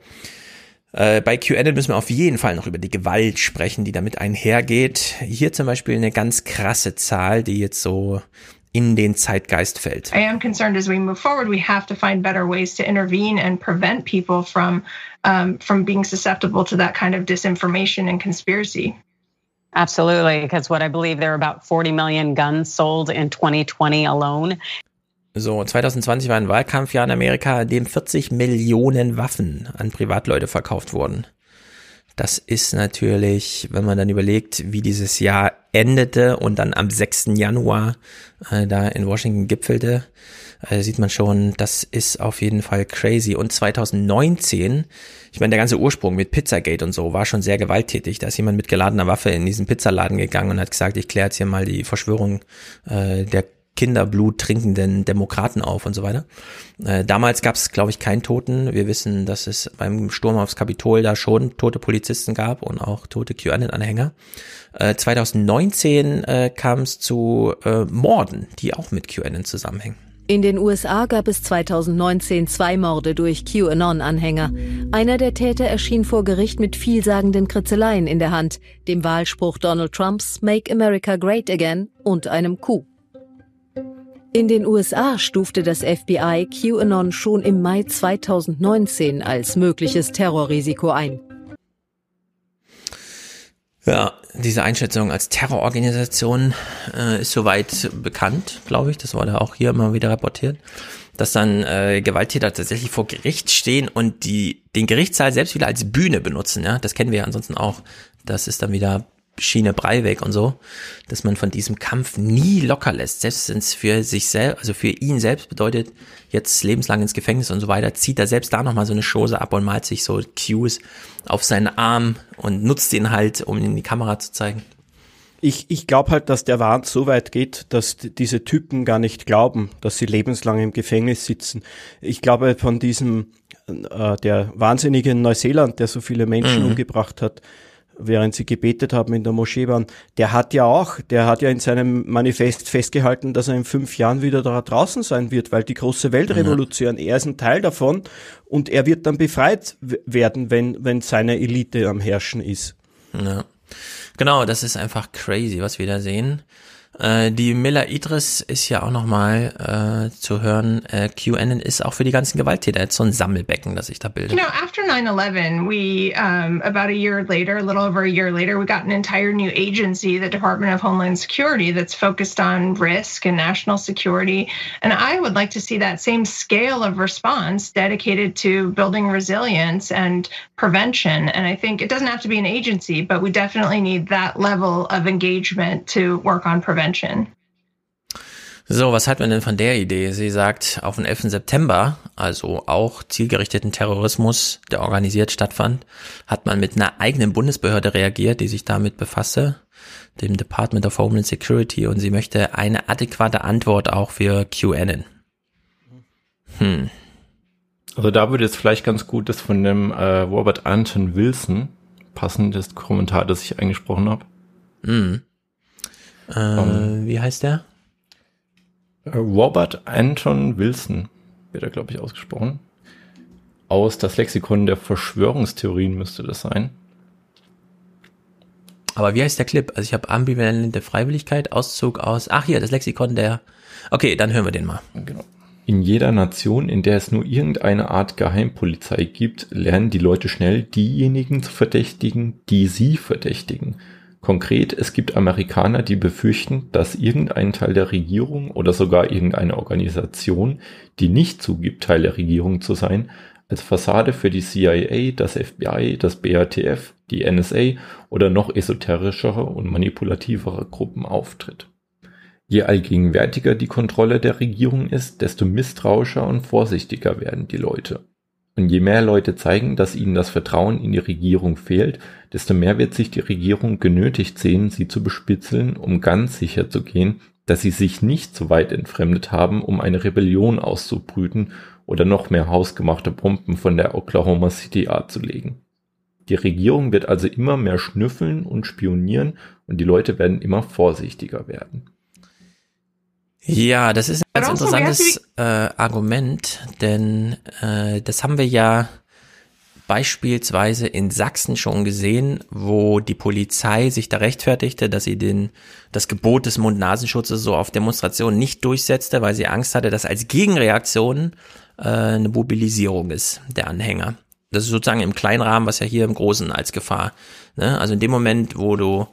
Äh, bei QAnon müssen wir auf jeden Fall noch über die Gewalt sprechen, die damit einhergeht. Hier zum Beispiel eine ganz krasse Zahl, die jetzt so in den Zeitgeist fällt. I am concerned as we move forward, we have to find better ways to intervene and prevent people from um, from being susceptible to that kind of disinformation and conspiracy. Absolutely, because what I believe there are about 40 million guns sold in 2020 alone. So, 2020 war ein Wahlkampfjahr in Amerika, in dem 40 Millionen Waffen an Privatleute verkauft wurden. Das ist natürlich, wenn man dann überlegt, wie dieses Jahr endete und dann am 6. Januar äh, da in Washington gipfelte, äh, sieht man schon, das ist auf jeden Fall crazy. Und 2019, ich meine, der ganze Ursprung mit Pizzagate und so war schon sehr gewalttätig. Da ist jemand mit geladener Waffe in diesen Pizzaladen gegangen und hat gesagt, ich kläre jetzt hier mal die Verschwörung äh, der Kinderblut trinkenden Demokraten auf und so weiter. Äh, damals gab es, glaube ich, keinen Toten. Wir wissen, dass es beim Sturm aufs Kapitol da schon tote Polizisten gab und auch tote QAnon-Anhänger. Äh, 2019 äh, kam es zu äh, Morden, die auch mit QAnon zusammenhängen. In den USA gab es 2019 zwei Morde durch QAnon-Anhänger. Einer der Täter erschien vor Gericht mit vielsagenden Kritzeleien in der Hand, dem Wahlspruch Donald Trumps Make America Great Again und einem Coup. In den USA stufte das FBI QAnon schon im Mai 2019 als mögliches Terrorrisiko ein. Ja, diese Einschätzung als Terrororganisation äh, ist soweit bekannt, glaube ich. Das wurde auch hier immer wieder reportiert, dass dann äh, Gewalttäter tatsächlich vor Gericht stehen und die den Gerichtssaal selbst wieder als Bühne benutzen. Ja, das kennen wir ja ansonsten auch. Das ist dann wieder Schiene Breivik und so, dass man von diesem Kampf nie locker lässt, selbst wenn es für sich selbst, also für ihn selbst bedeutet, jetzt lebenslang ins Gefängnis und so weiter, zieht er selbst da nochmal so eine Chose ab und malt sich so Cues auf seinen Arm und nutzt ihn halt, um in die Kamera zu zeigen. Ich, ich glaube halt, dass der Wahn so weit geht, dass diese Typen gar nicht glauben, dass sie lebenslang im Gefängnis sitzen. Ich glaube, von diesem, äh, der Wahnsinnige in Neuseeland, der so viele Menschen mhm. umgebracht hat, während sie gebetet haben in der Moschee waren, der hat ja auch, der hat ja in seinem Manifest festgehalten, dass er in fünf Jahren wieder da draußen sein wird, weil die große Weltrevolution, ja. er ist ein Teil davon und er wird dann befreit werden, wenn, wenn seine Elite am Herrschen ist. Ja. Genau, das ist einfach crazy, was wir da sehen. Äh, die Miller Idris ist ja auch nochmal äh, zu hören. Äh, QAnon ist auch für die ganzen Gewalttäter jetzt so ein Sammelbecken, das sich da bildet. You know, after 9/11, we um, about a year later, a little over a year later, we got an entire new agency, the Department of Homeland Security, that's focused on risk and national security. And I would like to see that same scale of response dedicated to building resilience and prevention. And I think it doesn't have to be an agency, but we definitely need that level of engagement to work on prevention. Prevention. So, was hat man denn von der Idee? Sie sagt, auf den 11. September, also auch zielgerichteten Terrorismus, der organisiert stattfand, hat man mit einer eigenen Bundesbehörde reagiert, die sich damit befasste, dem Department of Homeland Security, und sie möchte eine adäquate Antwort auch für QAnon. Hm. Also da würde jetzt vielleicht ganz gut das von dem äh, Robert Anton Wilson passendes Kommentar, das ich eingesprochen habe. Hm. Äh, um, wie heißt der? Äh, Robert Anton Wilson wird er, glaube ich, ausgesprochen. Aus das Lexikon der Verschwörungstheorien müsste das sein. Aber wie heißt der Clip? Also ich habe ambivalente Freiwilligkeit, Auszug aus. Ach hier, das Lexikon der. Okay, dann hören wir den mal. Genau. In jeder Nation, in der es nur irgendeine Art Geheimpolizei gibt, lernen die Leute schnell diejenigen zu verdächtigen, die sie verdächtigen. Konkret, es gibt Amerikaner, die befürchten, dass irgendein Teil der Regierung oder sogar irgendeine Organisation, die nicht zugibt, Teil der Regierung zu sein, als Fassade für die CIA, das FBI, das BATF, die NSA oder noch esoterischere und manipulativere Gruppen auftritt. Je allgegenwärtiger die Kontrolle der Regierung ist, desto misstrauischer und vorsichtiger werden die Leute. Und je mehr Leute zeigen, dass ihnen das Vertrauen in die Regierung fehlt, desto mehr wird sich die Regierung genötigt sehen, sie zu bespitzeln, um ganz sicher zu gehen, dass sie sich nicht so weit entfremdet haben, um eine Rebellion auszubrüten oder noch mehr hausgemachte Bomben von der Oklahoma City Art zu legen. Die Regierung wird also immer mehr schnüffeln und spionieren und die Leute werden immer vorsichtiger werden. Ja, das ist ein ganz interessantes äh, Argument, denn äh, das haben wir ja beispielsweise in Sachsen schon gesehen, wo die Polizei sich da rechtfertigte, dass sie den, das Gebot des Mund-Nasenschutzes so auf Demonstrationen nicht durchsetzte, weil sie Angst hatte, dass als Gegenreaktion äh, eine Mobilisierung ist der Anhänger. Das ist sozusagen im kleinen Rahmen, was ja hier im Großen als Gefahr. Ne? Also in dem Moment, wo du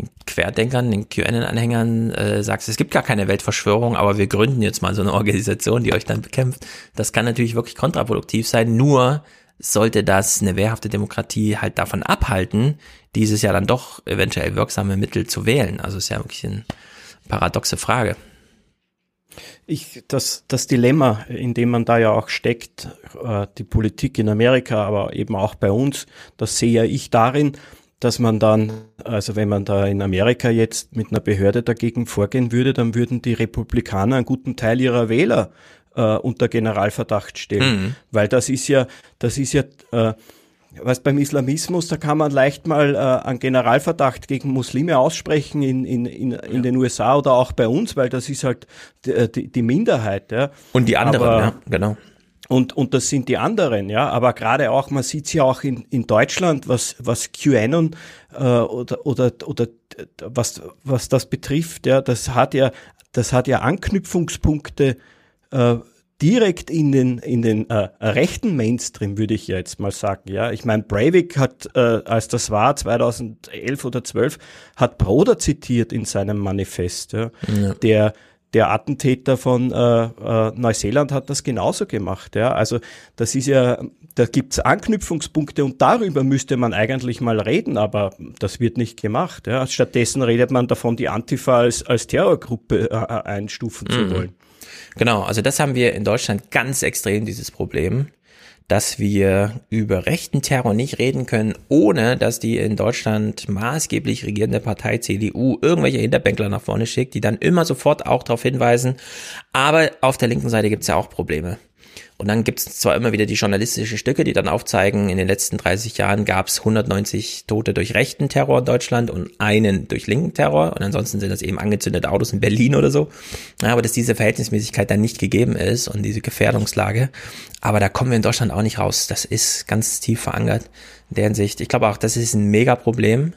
den Querdenkern, den QAnon-Anhängern äh, sagst, es gibt gar keine Weltverschwörung, aber wir gründen jetzt mal so eine Organisation, die euch dann bekämpft. Das kann natürlich wirklich kontraproduktiv sein. Nur sollte das eine wehrhafte Demokratie halt davon abhalten, dieses ja dann doch eventuell wirksame Mittel zu wählen. Also ist ja wirklich eine paradoxe Frage. Ich, das, das Dilemma, in dem man da ja auch steckt, äh, die Politik in Amerika, aber eben auch bei uns, das sehe ich darin, dass man dann, also wenn man da in Amerika jetzt mit einer Behörde dagegen vorgehen würde, dann würden die Republikaner einen guten Teil ihrer Wähler äh, unter Generalverdacht stellen. Mhm. Weil das ist ja, das ist ja, äh, was beim Islamismus, da kann man leicht mal äh, einen Generalverdacht gegen Muslime aussprechen in, in, in, in ja. den USA oder auch bei uns, weil das ist halt die, äh, die, die Minderheit. Ja. Und die anderen, Aber, ja, genau. Und, und das sind die anderen, ja. Aber gerade auch, man sieht es ja auch in, in Deutschland, was, was QAnon äh, oder, oder, oder was, was das betrifft, ja, das hat ja, das hat ja Anknüpfungspunkte äh, direkt in den, in den äh, rechten Mainstream, würde ich jetzt mal sagen. Ja, ich meine, Breivik hat, äh, als das war, 2011 oder 12, hat Broder zitiert in seinem Manifest. Ja, ja. Der der Attentäter von äh, äh, Neuseeland hat das genauso gemacht. Ja? Also das ist ja, da gibt's Anknüpfungspunkte und darüber müsste man eigentlich mal reden, aber das wird nicht gemacht. Ja? Stattdessen redet man davon, die Antifa als, als Terrorgruppe äh, einstufen mhm. zu wollen. Genau, also das haben wir in Deutschland ganz extrem, dieses Problem dass wir über rechten Terror nicht reden können, ohne dass die in Deutschland maßgeblich regierende Partei CDU irgendwelche Hinterbänkler nach vorne schickt, die dann immer sofort auch darauf hinweisen. Aber auf der linken Seite gibt es ja auch Probleme. Und dann gibt es zwar immer wieder die journalistischen Stücke, die dann aufzeigen, in den letzten 30 Jahren gab es 190 Tote durch rechten Terror in Deutschland und einen durch linken Terror. Und ansonsten sind das eben angezündete Autos in Berlin oder so. Aber dass diese Verhältnismäßigkeit dann nicht gegeben ist und diese Gefährdungslage. Aber da kommen wir in Deutschland auch nicht raus. Das ist ganz tief verankert in der Hinsicht. Ich glaube auch, das ist ein Megaproblem.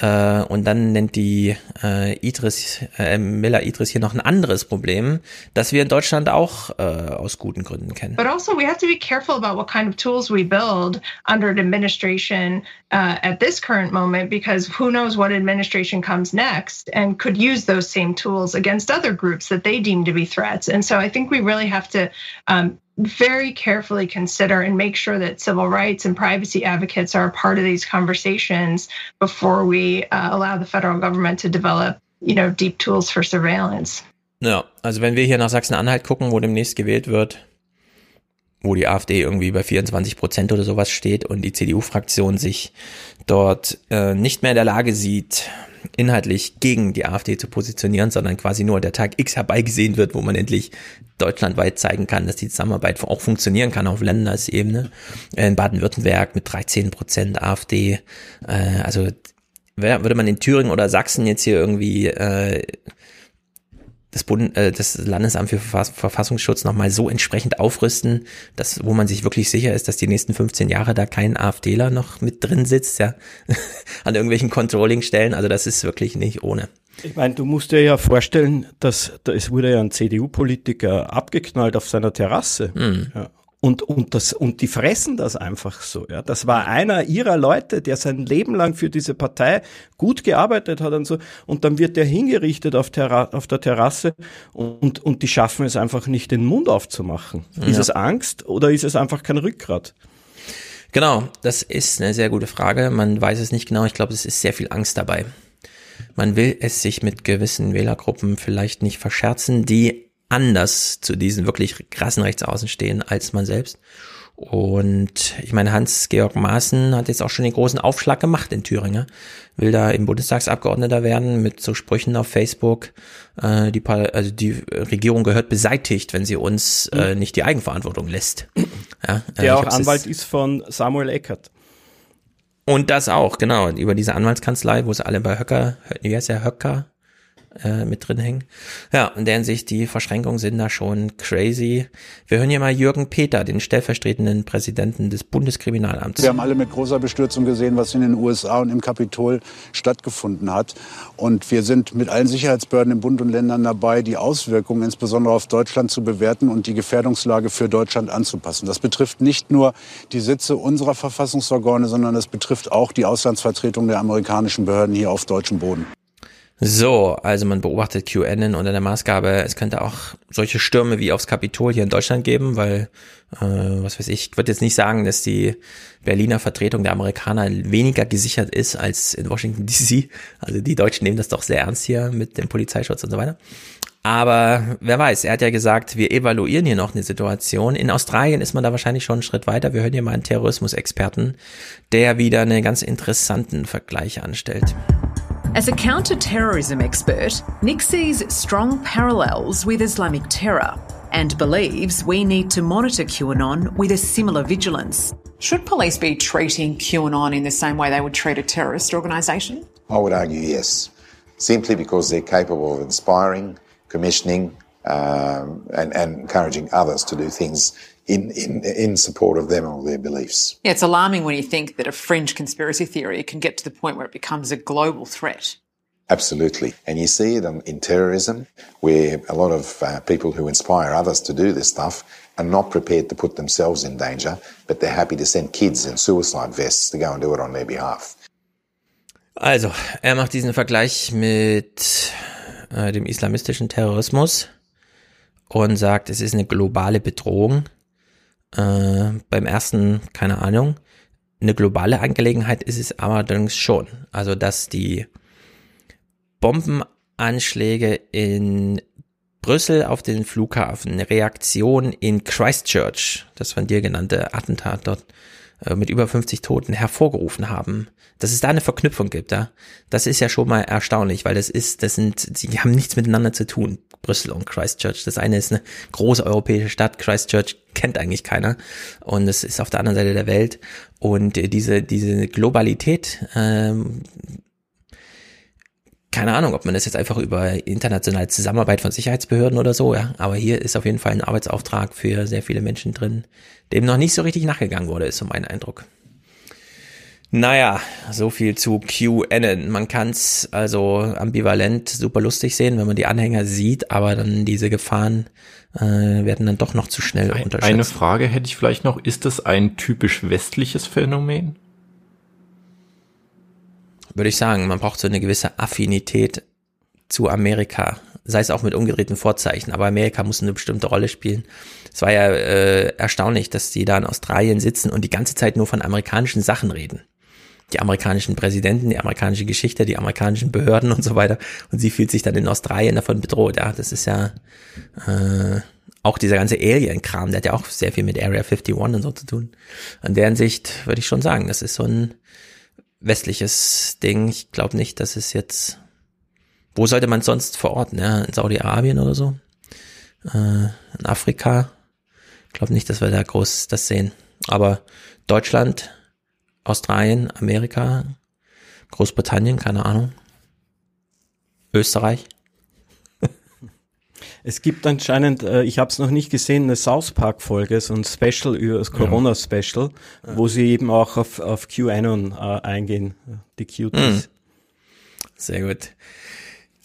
Äh, und dann nennt die äh, Idris, äh, Miller Idris hier noch ein anderes Problem, das wir in Deutschland auch äh, aus guten Gründen kennen. But also we have to be careful about what kind of tools we build under administration uh, at this current moment because who knows what administration comes next and could use those same tools against other groups that they deem to be threats. And so I think we really have to um, very carefully consider and make sure that civil rights and privacy advocates are a part of these conversations before we uh, allow the federal government to develop, you know, deep tools for surveillance. Ja, also wenn wir hier nach Sachsen-Anhalt gucken, wo demnächst gewählt wird, wo die AfD irgendwie bei 24 Prozent oder sowas steht und die CDU-Fraktion sich dort äh, nicht mehr in der Lage sieht, inhaltlich gegen die AfD zu positionieren, sondern quasi nur der Tag X herbeigesehen wird, wo man endlich deutschlandweit zeigen kann, dass die Zusammenarbeit auch funktionieren kann auf Ländersebene. In Baden-Württemberg mit 13 Prozent AfD. Äh, also würde man in Thüringen oder Sachsen jetzt hier irgendwie äh, das, Bund, äh, das Landesamt für Verfassungsschutz nochmal so entsprechend aufrüsten, dass, wo man sich wirklich sicher ist, dass die nächsten 15 Jahre da kein AfDler noch mit drin sitzt, ja, an irgendwelchen Controlling-Stellen. Also das ist wirklich nicht ohne. Ich meine, du musst dir ja vorstellen, dass da, es wurde ja ein CDU-Politiker abgeknallt auf seiner Terrasse. Mhm. Ja. Und, und, das, und die fressen das einfach so. Ja. Das war einer ihrer Leute, der sein Leben lang für diese Partei gut gearbeitet hat und so. Und dann wird der hingerichtet auf, Terra auf der Terrasse und, und die schaffen es einfach nicht, den Mund aufzumachen. Ja. Ist es Angst oder ist es einfach kein Rückgrat? Genau, das ist eine sehr gute Frage. Man weiß es nicht genau. Ich glaube, es ist sehr viel Angst dabei. Man will es sich mit gewissen Wählergruppen vielleicht nicht verscherzen, die anders zu diesen wirklich krassen Rechtsaußen stehen als man selbst. Und ich meine, Hans-Georg Maaßen hat jetzt auch schon den großen Aufschlag gemacht in Thüringen. Will da im Bundestagsabgeordneter werden mit so Sprüchen auf Facebook. Äh, die, also die Regierung gehört beseitigt, wenn sie uns äh, nicht die Eigenverantwortung lässt. Ja, äh, Der auch Anwalt ist von Samuel Eckert. Und das auch, genau, über diese Anwaltskanzlei, wo sie alle bei Höcker, wie heißt der, Höcker, äh, mit drin hängen. Ja, in der Hinsicht, die Verschränkungen sind da schon crazy. Wir hören hier mal Jürgen Peter, den stellvertretenden Präsidenten des Bundeskriminalamts. Wir haben alle mit großer Bestürzung gesehen, was in den USA und im Kapitol stattgefunden hat. Und wir sind mit allen Sicherheitsbehörden im Bund und Ländern dabei, die Auswirkungen insbesondere auf Deutschland zu bewerten und die Gefährdungslage für Deutschland anzupassen. Das betrifft nicht nur die Sitze unserer Verfassungsorgane, sondern das betrifft auch die Auslandsvertretung der amerikanischen Behörden hier auf deutschem Boden. So, also man beobachtet QAnon unter der Maßgabe, es könnte auch solche Stürme wie aufs Kapitol hier in Deutschland geben, weil, äh, was weiß ich, ich würde jetzt nicht sagen, dass die Berliner Vertretung der Amerikaner weniger gesichert ist als in Washington DC. Also die Deutschen nehmen das doch sehr ernst hier mit dem Polizeischutz und so weiter. Aber wer weiß, er hat ja gesagt, wir evaluieren hier noch eine Situation. In Australien ist man da wahrscheinlich schon einen Schritt weiter. Wir hören hier mal einen Terrorismusexperten, der wieder einen ganz interessanten Vergleich anstellt. As a counter-terrorism expert, Nick sees strong parallels with Islamic terror and believes we need to monitor QAnon with a similar vigilance. Should police be treating QAnon in the same way they would treat a terrorist organisation? I would argue yes, simply because they're capable of inspiring, commissioning, um, and, and encouraging others to do things in, in, in support of them or their beliefs. Yeah, it's alarming when you think that a fringe conspiracy theory can get to the point where it becomes a global threat. Absolutely. And you see it in, terrorism, where a lot of uh, people who inspire others to do this stuff are not prepared to put themselves in danger, but they're happy to send kids in suicide vests to go and do it on their behalf. Also, er macht diesen Vergleich mit äh, dem islamistischen Terrorismus und sagt, es ist eine globale Bedrohung. Äh, beim ersten, keine Ahnung. Eine globale Angelegenheit ist es allerdings schon. Also, dass die Bombenanschläge in Brüssel auf den Flughafen, eine Reaktion in Christchurch, das von dir genannte Attentat dort mit über 50 Toten hervorgerufen haben. Dass es da eine Verknüpfung gibt, ja, das ist ja schon mal erstaunlich, weil das ist, das sind, die haben nichts miteinander zu tun, Brüssel und Christchurch. Das eine ist eine große europäische Stadt, Christchurch kennt eigentlich keiner und es ist auf der anderen Seite der Welt und diese diese Globalität ähm, keine Ahnung, ob man das jetzt einfach über internationale Zusammenarbeit von Sicherheitsbehörden oder so, ja. Aber hier ist auf jeden Fall ein Arbeitsauftrag für sehr viele Menschen drin, dem noch nicht so richtig nachgegangen wurde, ist so mein Eindruck. Naja, so viel zu QAnon. Man kann es also ambivalent super lustig sehen, wenn man die Anhänger sieht, aber dann diese Gefahren äh, werden dann doch noch zu schnell unterschätzt. Eine Frage hätte ich vielleicht noch. Ist das ein typisch westliches Phänomen? Würde ich sagen, man braucht so eine gewisse Affinität zu Amerika, sei es auch mit umgedrehten Vorzeichen, aber Amerika muss eine bestimmte Rolle spielen. Es war ja äh, erstaunlich, dass die da in Australien sitzen und die ganze Zeit nur von amerikanischen Sachen reden. Die amerikanischen Präsidenten, die amerikanische Geschichte, die amerikanischen Behörden und so weiter. Und sie fühlt sich dann in Australien davon bedroht. Ja, das ist ja äh, auch dieser ganze Alien-Kram, der hat ja auch sehr viel mit Area 51 und so zu tun. An deren Sicht würde ich schon sagen, das ist so ein westliches Ding. Ich glaube nicht, dass es jetzt. Wo sollte man sonst verorten? Ja, in Saudi-Arabien oder so? Äh, in Afrika? Ich glaube nicht, dass wir da groß das sehen. Aber Deutschland, Australien, Amerika, Großbritannien, keine Ahnung. Österreich. Es gibt anscheinend, äh, ich habe es noch nicht gesehen, eine South Park Folge, so ein Special über das Corona Special, ja. wo sie eben auch auf, auf QAnon äh, eingehen, die Cuties. Mhm. Sehr gut.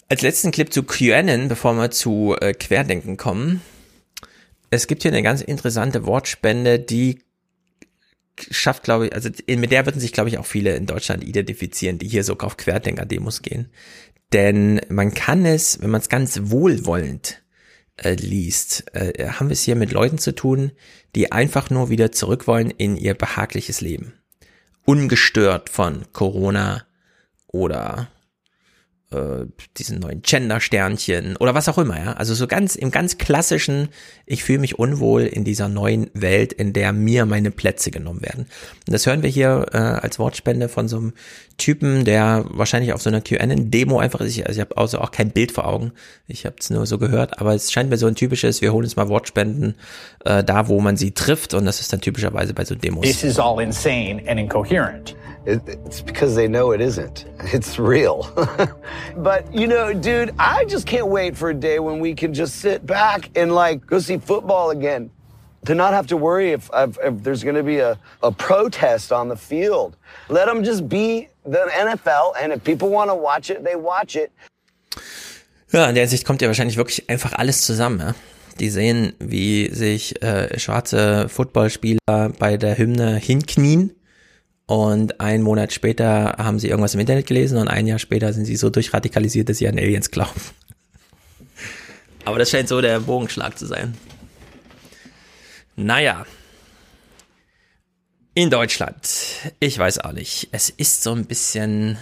Als letzten Clip zu QAnon, bevor wir zu äh, Querdenken kommen. es gibt hier eine ganz interessante Wortspende, die schafft, glaube ich, also mit der würden sich, glaube ich, auch viele in Deutschland identifizieren, die hier so auf Querdenker-Demos gehen. Denn man kann es, wenn man es ganz wohlwollend äh, liest, äh, haben wir es hier mit Leuten zu tun, die einfach nur wieder zurück wollen in ihr behagliches Leben. Ungestört von Corona oder äh, diesen neuen Gender-Sternchen oder was auch immer, ja. Also so ganz im ganz klassischen, ich fühle mich unwohl in dieser neuen Welt, in der mir meine Plätze genommen werden. Und das hören wir hier äh, als Wortspende von so einem Typen, der wahrscheinlich auf so einer QN-Demo einfach ist. Also ich habe also auch kein Bild vor Augen. Ich habe es nur so gehört, aber es scheint mir so ein typisches, wir holen uns mal Wortspenden äh, da, wo man sie trifft und das ist dann typischerweise bei so Demos. This is all insane and incoherent. It's because they know it isn't. It's real. but, you know, dude, I just can't wait for a day when we can just sit back and, like, go see football again. To not have to worry if, if, there's going to be a, a protest on the field. Let them just be the NFL, and if people want to watch it, they watch it. Ja, in der Sicht kommt ja wahrscheinlich wirklich einfach alles zusammen. Ja? Die sehen, wie sich äh, schwarze Footballspieler bei der Hymne hinknien Und einen Monat später haben sie irgendwas im Internet gelesen und ein Jahr später sind sie so durchradikalisiert, dass sie an Aliens glauben. Aber das scheint so der Bogenschlag zu sein. Naja. In Deutschland. Ich weiß auch nicht. Es ist so ein bisschen.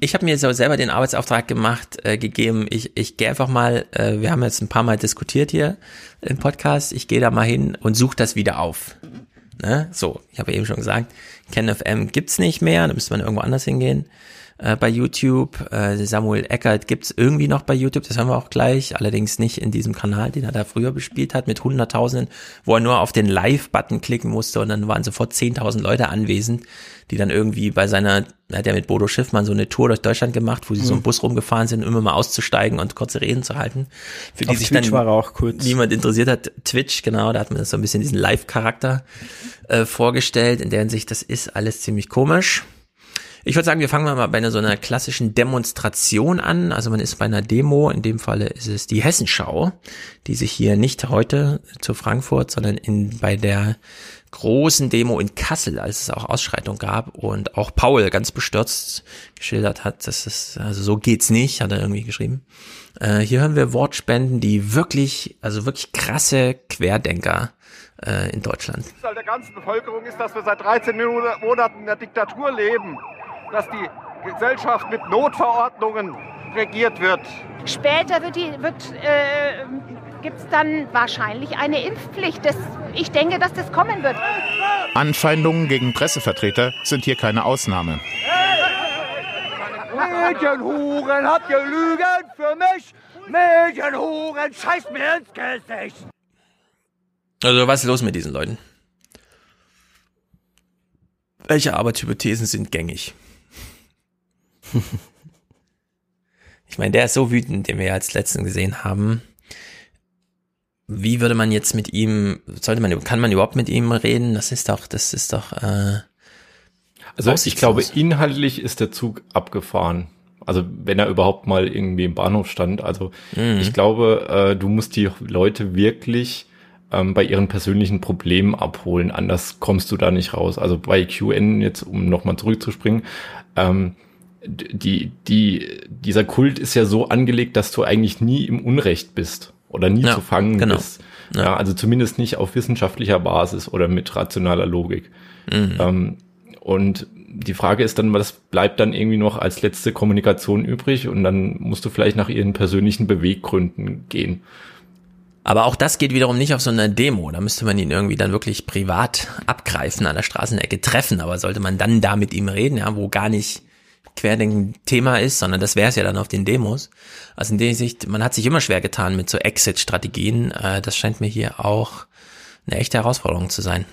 Ich habe mir so selber den Arbeitsauftrag gemacht, äh, gegeben. Ich, ich gehe einfach mal, äh, wir haben jetzt ein paar Mal diskutiert hier im Podcast. Ich gehe da mal hin und suche das wieder auf. Ne? So, ich habe eben schon gesagt, KenFM gibt's nicht mehr, da müsste man irgendwo anders hingehen. Äh, bei YouTube, äh, Samuel Eckert gibt's irgendwie noch bei YouTube, das haben wir auch gleich, allerdings nicht in diesem Kanal, den er da früher bespielt hat, mit Hunderttausenden, wo er nur auf den Live-Button klicken musste und dann waren sofort 10.000 Leute anwesend, die dann irgendwie bei seiner, er hat ja mit Bodo Schiffmann so eine Tour durch Deutschland gemacht, wo sie mhm. so im Bus rumgefahren sind, immer mal auszusteigen und kurze Reden zu halten. Für die auf sich Twitch dann war er auch kurz. niemand interessiert hat. Twitch, genau, da hat man so ein bisschen diesen Live-Charakter äh, vorgestellt. In der Hinsicht, das ist alles ziemlich komisch. Ich würde sagen, wir fangen mal bei einer so einer klassischen Demonstration an. Also man ist bei einer Demo, in dem Falle ist es die Hessenschau, die sich hier nicht heute zu Frankfurt, sondern in, bei der großen Demo in Kassel, als es auch Ausschreitung gab und auch Paul ganz bestürzt geschildert hat, dass es, also so geht's nicht, hat er irgendwie geschrieben. Äh, hier hören wir Wortspenden, die wirklich, also wirklich krasse Querdenker äh, in Deutschland. Der ganzen Bevölkerung ist, dass wir seit 13 Monaten in der Diktatur leben dass die Gesellschaft mit Notverordnungen regiert wird. Später wird, wird äh, gibt es dann wahrscheinlich eine Impfpflicht. Das, ich denke, dass das kommen wird. Anfeindungen gegen Pressevertreter sind hier keine Ausnahme. Medienhuren habt ihr Lügen für mich? Medienhuren, scheiß mir ins Gesicht! Also was ist los mit diesen Leuten? Welche Arbeitshypothesen sind gängig? ich meine, der ist so wütend, den wir ja als letzten gesehen haben. Wie würde man jetzt mit ihm, sollte man, kann man überhaupt mit ihm reden? Das ist doch, das ist doch, äh, Also ich glaube, inhaltlich ist der Zug abgefahren. Also wenn er überhaupt mal irgendwie im Bahnhof stand. Also Mhm. ich glaube, äh, du musst die Leute wirklich ähm, bei ihren persönlichen Problemen abholen. Anders kommst du da nicht raus. Also bei QN jetzt, um nochmal zurückzuspringen, ähm, die, die, dieser Kult ist ja so angelegt, dass du eigentlich nie im Unrecht bist oder nie Ja, zu fangen genau. bist. Ja. also zumindest nicht auf wissenschaftlicher Basis oder mit rationaler Logik. Mhm. Ähm, und die Frage ist dann, was bleibt dann irgendwie noch als letzte Kommunikation übrig? Und dann musst du vielleicht nach ihren persönlichen Beweggründen gehen. Aber auch das geht wiederum nicht auf so einer Demo. Da müsste man ihn irgendwie dann wirklich privat abgreifen, an der Straßenecke treffen. Aber sollte man dann da mit ihm reden, ja, wo gar nicht Querdenken Thema ist, sondern das wäre es ja dann auf den Demos. Also in der Sicht, man hat sich immer schwer getan mit so Exit-Strategien. Äh, das scheint mir hier auch eine echte Herausforderung zu sein.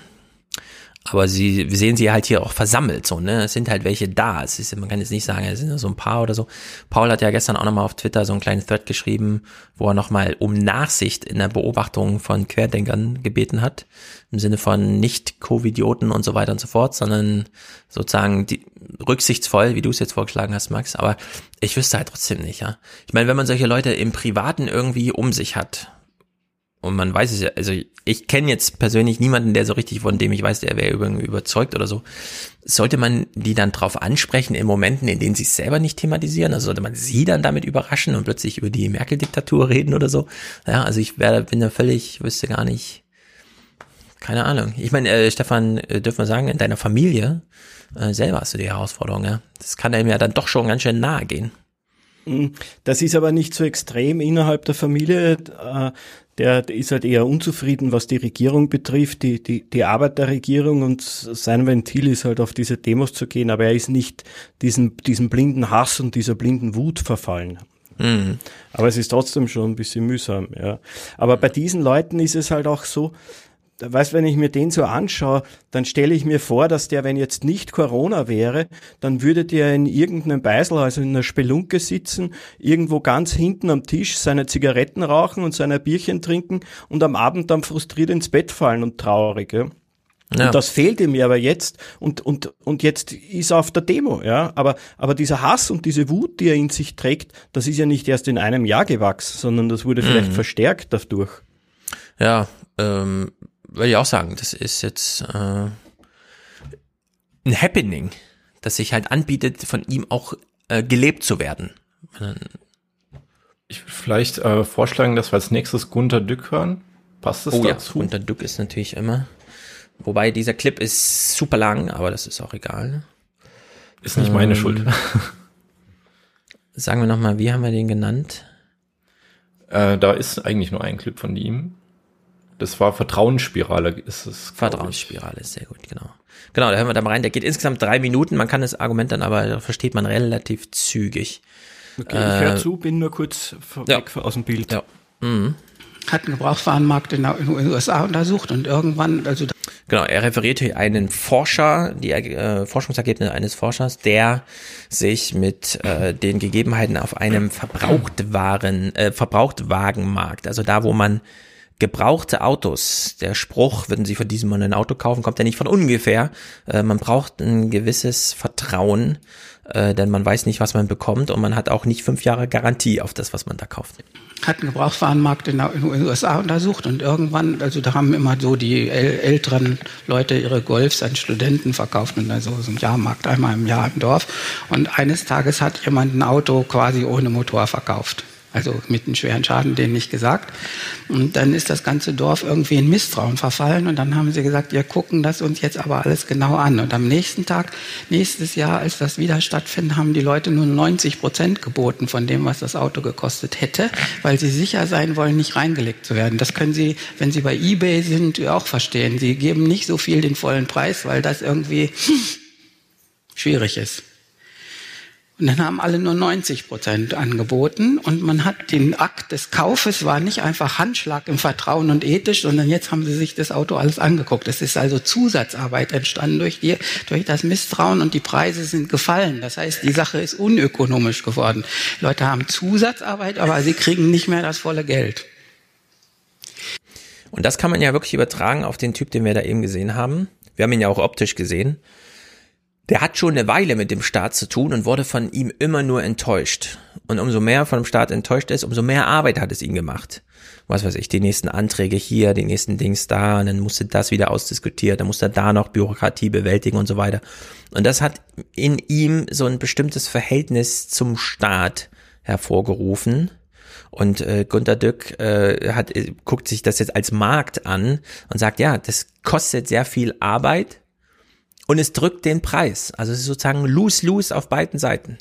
Aber sie, wir sehen sie halt hier auch versammelt, so, ne? Es sind halt welche da. Es ist, man kann jetzt nicht sagen, es sind nur so ein paar oder so. Paul hat ja gestern auch nochmal auf Twitter so einen kleinen Thread geschrieben, wo er nochmal um Nachsicht in der Beobachtung von Querdenkern gebeten hat. Im Sinne von nicht Covidioten und so weiter und so fort, sondern sozusagen die, rücksichtsvoll, wie du es jetzt vorgeschlagen hast, Max. Aber ich wüsste halt trotzdem nicht, ja. Ich meine, wenn man solche Leute im Privaten irgendwie um sich hat, und man weiß es ja, also ich kenne jetzt persönlich niemanden, der so richtig von dem ich weiß, der wäre überzeugt oder so. Sollte man die dann drauf ansprechen in Momenten, in denen sie es selber nicht thematisieren? Also sollte man sie dann damit überraschen und plötzlich über die Merkel-Diktatur reden oder so? Ja, also ich wäre, bin da völlig, wüsste gar nicht, keine Ahnung. Ich meine, äh, Stefan, äh, dürfen wir sagen, in deiner Familie äh, selber hast du die Herausforderung, ja. Das kann einem ja dann doch schon ganz schön nahe gehen. Hm, das ist aber nicht so extrem innerhalb der Familie. Der ist halt eher unzufrieden, was die Regierung betrifft, die, die, die Arbeit der Regierung und sein Ventil ist halt auf diese Demos zu gehen, aber er ist nicht diesen, diesen blinden Hass und dieser blinden Wut verfallen. Mhm. Aber es ist trotzdem schon ein bisschen mühsam, ja. Aber bei diesen Leuten ist es halt auch so, weißt, wenn ich mir den so anschaue, dann stelle ich mir vor, dass der, wenn jetzt nicht Corona wäre, dann würde der in irgendeinem Beisel, also in einer Spelunke sitzen, irgendwo ganz hinten am Tisch seine Zigaretten rauchen und seine Bierchen trinken und am Abend dann frustriert ins Bett fallen und traurig. Ja? Ja. Und das fehlt ihm aber jetzt und, und, und jetzt ist er auf der Demo, ja. Aber, aber dieser Hass und diese Wut, die er in sich trägt, das ist ja nicht erst in einem Jahr gewachsen, sondern das wurde vielleicht mhm. verstärkt dadurch. Ja, ähm, würde ich auch sagen, das ist jetzt äh, ein Happening, das sich halt anbietet, von ihm auch äh, gelebt zu werden. Ich würde vielleicht äh, vorschlagen, dass wir als nächstes Gunter Dück hören. Passt das oh, dazu? Ja, Gunter Dück ist natürlich immer. Wobei dieser Clip ist super lang, aber das ist auch egal. Ist nicht ähm, meine Schuld. sagen wir nochmal, wie haben wir den genannt? Äh, da ist eigentlich nur ein Clip von ihm. Das war Vertrauensspirale, ist es. Vertrauensspirale ist sehr gut, genau. Genau, da hören wir da mal rein. Der geht insgesamt drei Minuten. Man kann das Argument dann aber, versteht man relativ zügig. Okay, äh, ich höre zu, bin nur kurz weg ja. aus dem Bild. Ja. Mhm. Hat einen Gebrauchswarenmarkt in den USA untersucht und irgendwann, also. Genau, er referiert hier einen Forscher, die äh, Forschungsergebnisse eines Forschers, der sich mit äh, den Gegebenheiten auf einem Verbrauchtwaren, äh, Verbrauchtwagenmarkt, also da, wo man gebrauchte Autos. Der Spruch, würden Sie von diesem Mann ein Auto kaufen, kommt ja nicht von ungefähr. Äh, man braucht ein gewisses Vertrauen, äh, denn man weiß nicht, was man bekommt und man hat auch nicht fünf Jahre Garantie auf das, was man da kauft. Hat einen Gebrauchswarenmarkt in den USA untersucht und irgendwann, also da haben immer so die älteren Leute ihre Golfs an Studenten verkauft und also so ein Jahrmarkt einmal im Jahr im Dorf. Und eines Tages hat jemand ein Auto quasi ohne Motor verkauft also mit einem schweren Schaden, den nicht gesagt. Und dann ist das ganze Dorf irgendwie in Misstrauen verfallen und dann haben sie gesagt, wir gucken das uns jetzt aber alles genau an. Und am nächsten Tag, nächstes Jahr, als das wieder stattfindet, haben die Leute nur 90 Prozent geboten von dem, was das Auto gekostet hätte, weil sie sicher sein wollen, nicht reingelegt zu werden. Das können Sie, wenn Sie bei eBay sind, auch verstehen. Sie geben nicht so viel den vollen Preis, weil das irgendwie schwierig ist. Und dann haben alle nur 90 Prozent angeboten und man hat den Akt des Kaufes war nicht einfach Handschlag im Vertrauen und ethisch, sondern jetzt haben sie sich das Auto alles angeguckt. Es ist also Zusatzarbeit entstanden durch die, durch das Misstrauen und die Preise sind gefallen. Das heißt, die Sache ist unökonomisch geworden. Leute haben Zusatzarbeit, aber sie kriegen nicht mehr das volle Geld. Und das kann man ja wirklich übertragen auf den Typ, den wir da eben gesehen haben. Wir haben ihn ja auch optisch gesehen der hat schon eine Weile mit dem Staat zu tun und wurde von ihm immer nur enttäuscht. Und umso mehr von dem Staat enttäuscht ist, umso mehr Arbeit hat es ihm gemacht. Was weiß ich, die nächsten Anträge hier, die nächsten Dings da, und dann musste das wieder ausdiskutiert, dann musste da noch Bürokratie bewältigen und so weiter. Und das hat in ihm so ein bestimmtes Verhältnis zum Staat hervorgerufen. Und äh, Gunter Dück äh, hat, äh, guckt sich das jetzt als Markt an und sagt, ja, das kostet sehr viel Arbeit, und es drückt den Preis. Also es ist sozusagen lose-lose auf beiden Seiten.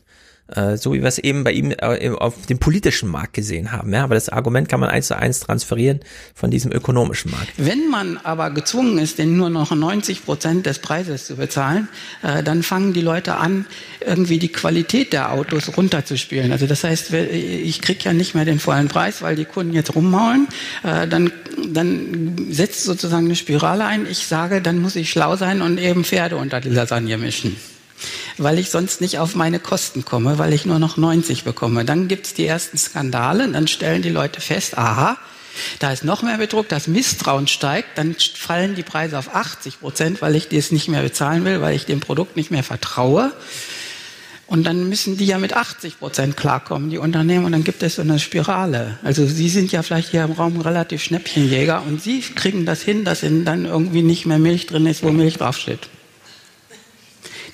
Äh, so wie wir es eben bei ihm äh, auf dem politischen Markt gesehen haben. Ja, aber das Argument kann man eins zu eins transferieren von diesem ökonomischen Markt. Wenn man aber gezwungen ist, den nur noch 90 Prozent des Preises zu bezahlen, äh, dann fangen die Leute an, irgendwie die Qualität der Autos runterzuspielen. Also das heißt, ich krieg ja nicht mehr den vollen Preis, weil die Kunden jetzt rummaulen. Dann, dann setzt sozusagen eine Spirale ein. Ich sage, dann muss ich schlau sein und eben Pferde unter die Lasagne mischen weil ich sonst nicht auf meine Kosten komme, weil ich nur noch 90 bekomme. Dann gibt's die ersten Skandale, dann stellen die Leute fest, aha, da ist noch mehr Betrug, das Misstrauen steigt, dann fallen die Preise auf 80 Prozent, weil ich das nicht mehr bezahlen will, weil ich dem Produkt nicht mehr vertraue. Und dann müssen die ja mit 80 Prozent klarkommen, die Unternehmen. Und dann gibt es so eine Spirale. Also Sie sind ja vielleicht hier im Raum relativ Schnäppchenjäger und Sie kriegen das hin, dass in dann irgendwie nicht mehr Milch drin ist, wo Milch draufsteht.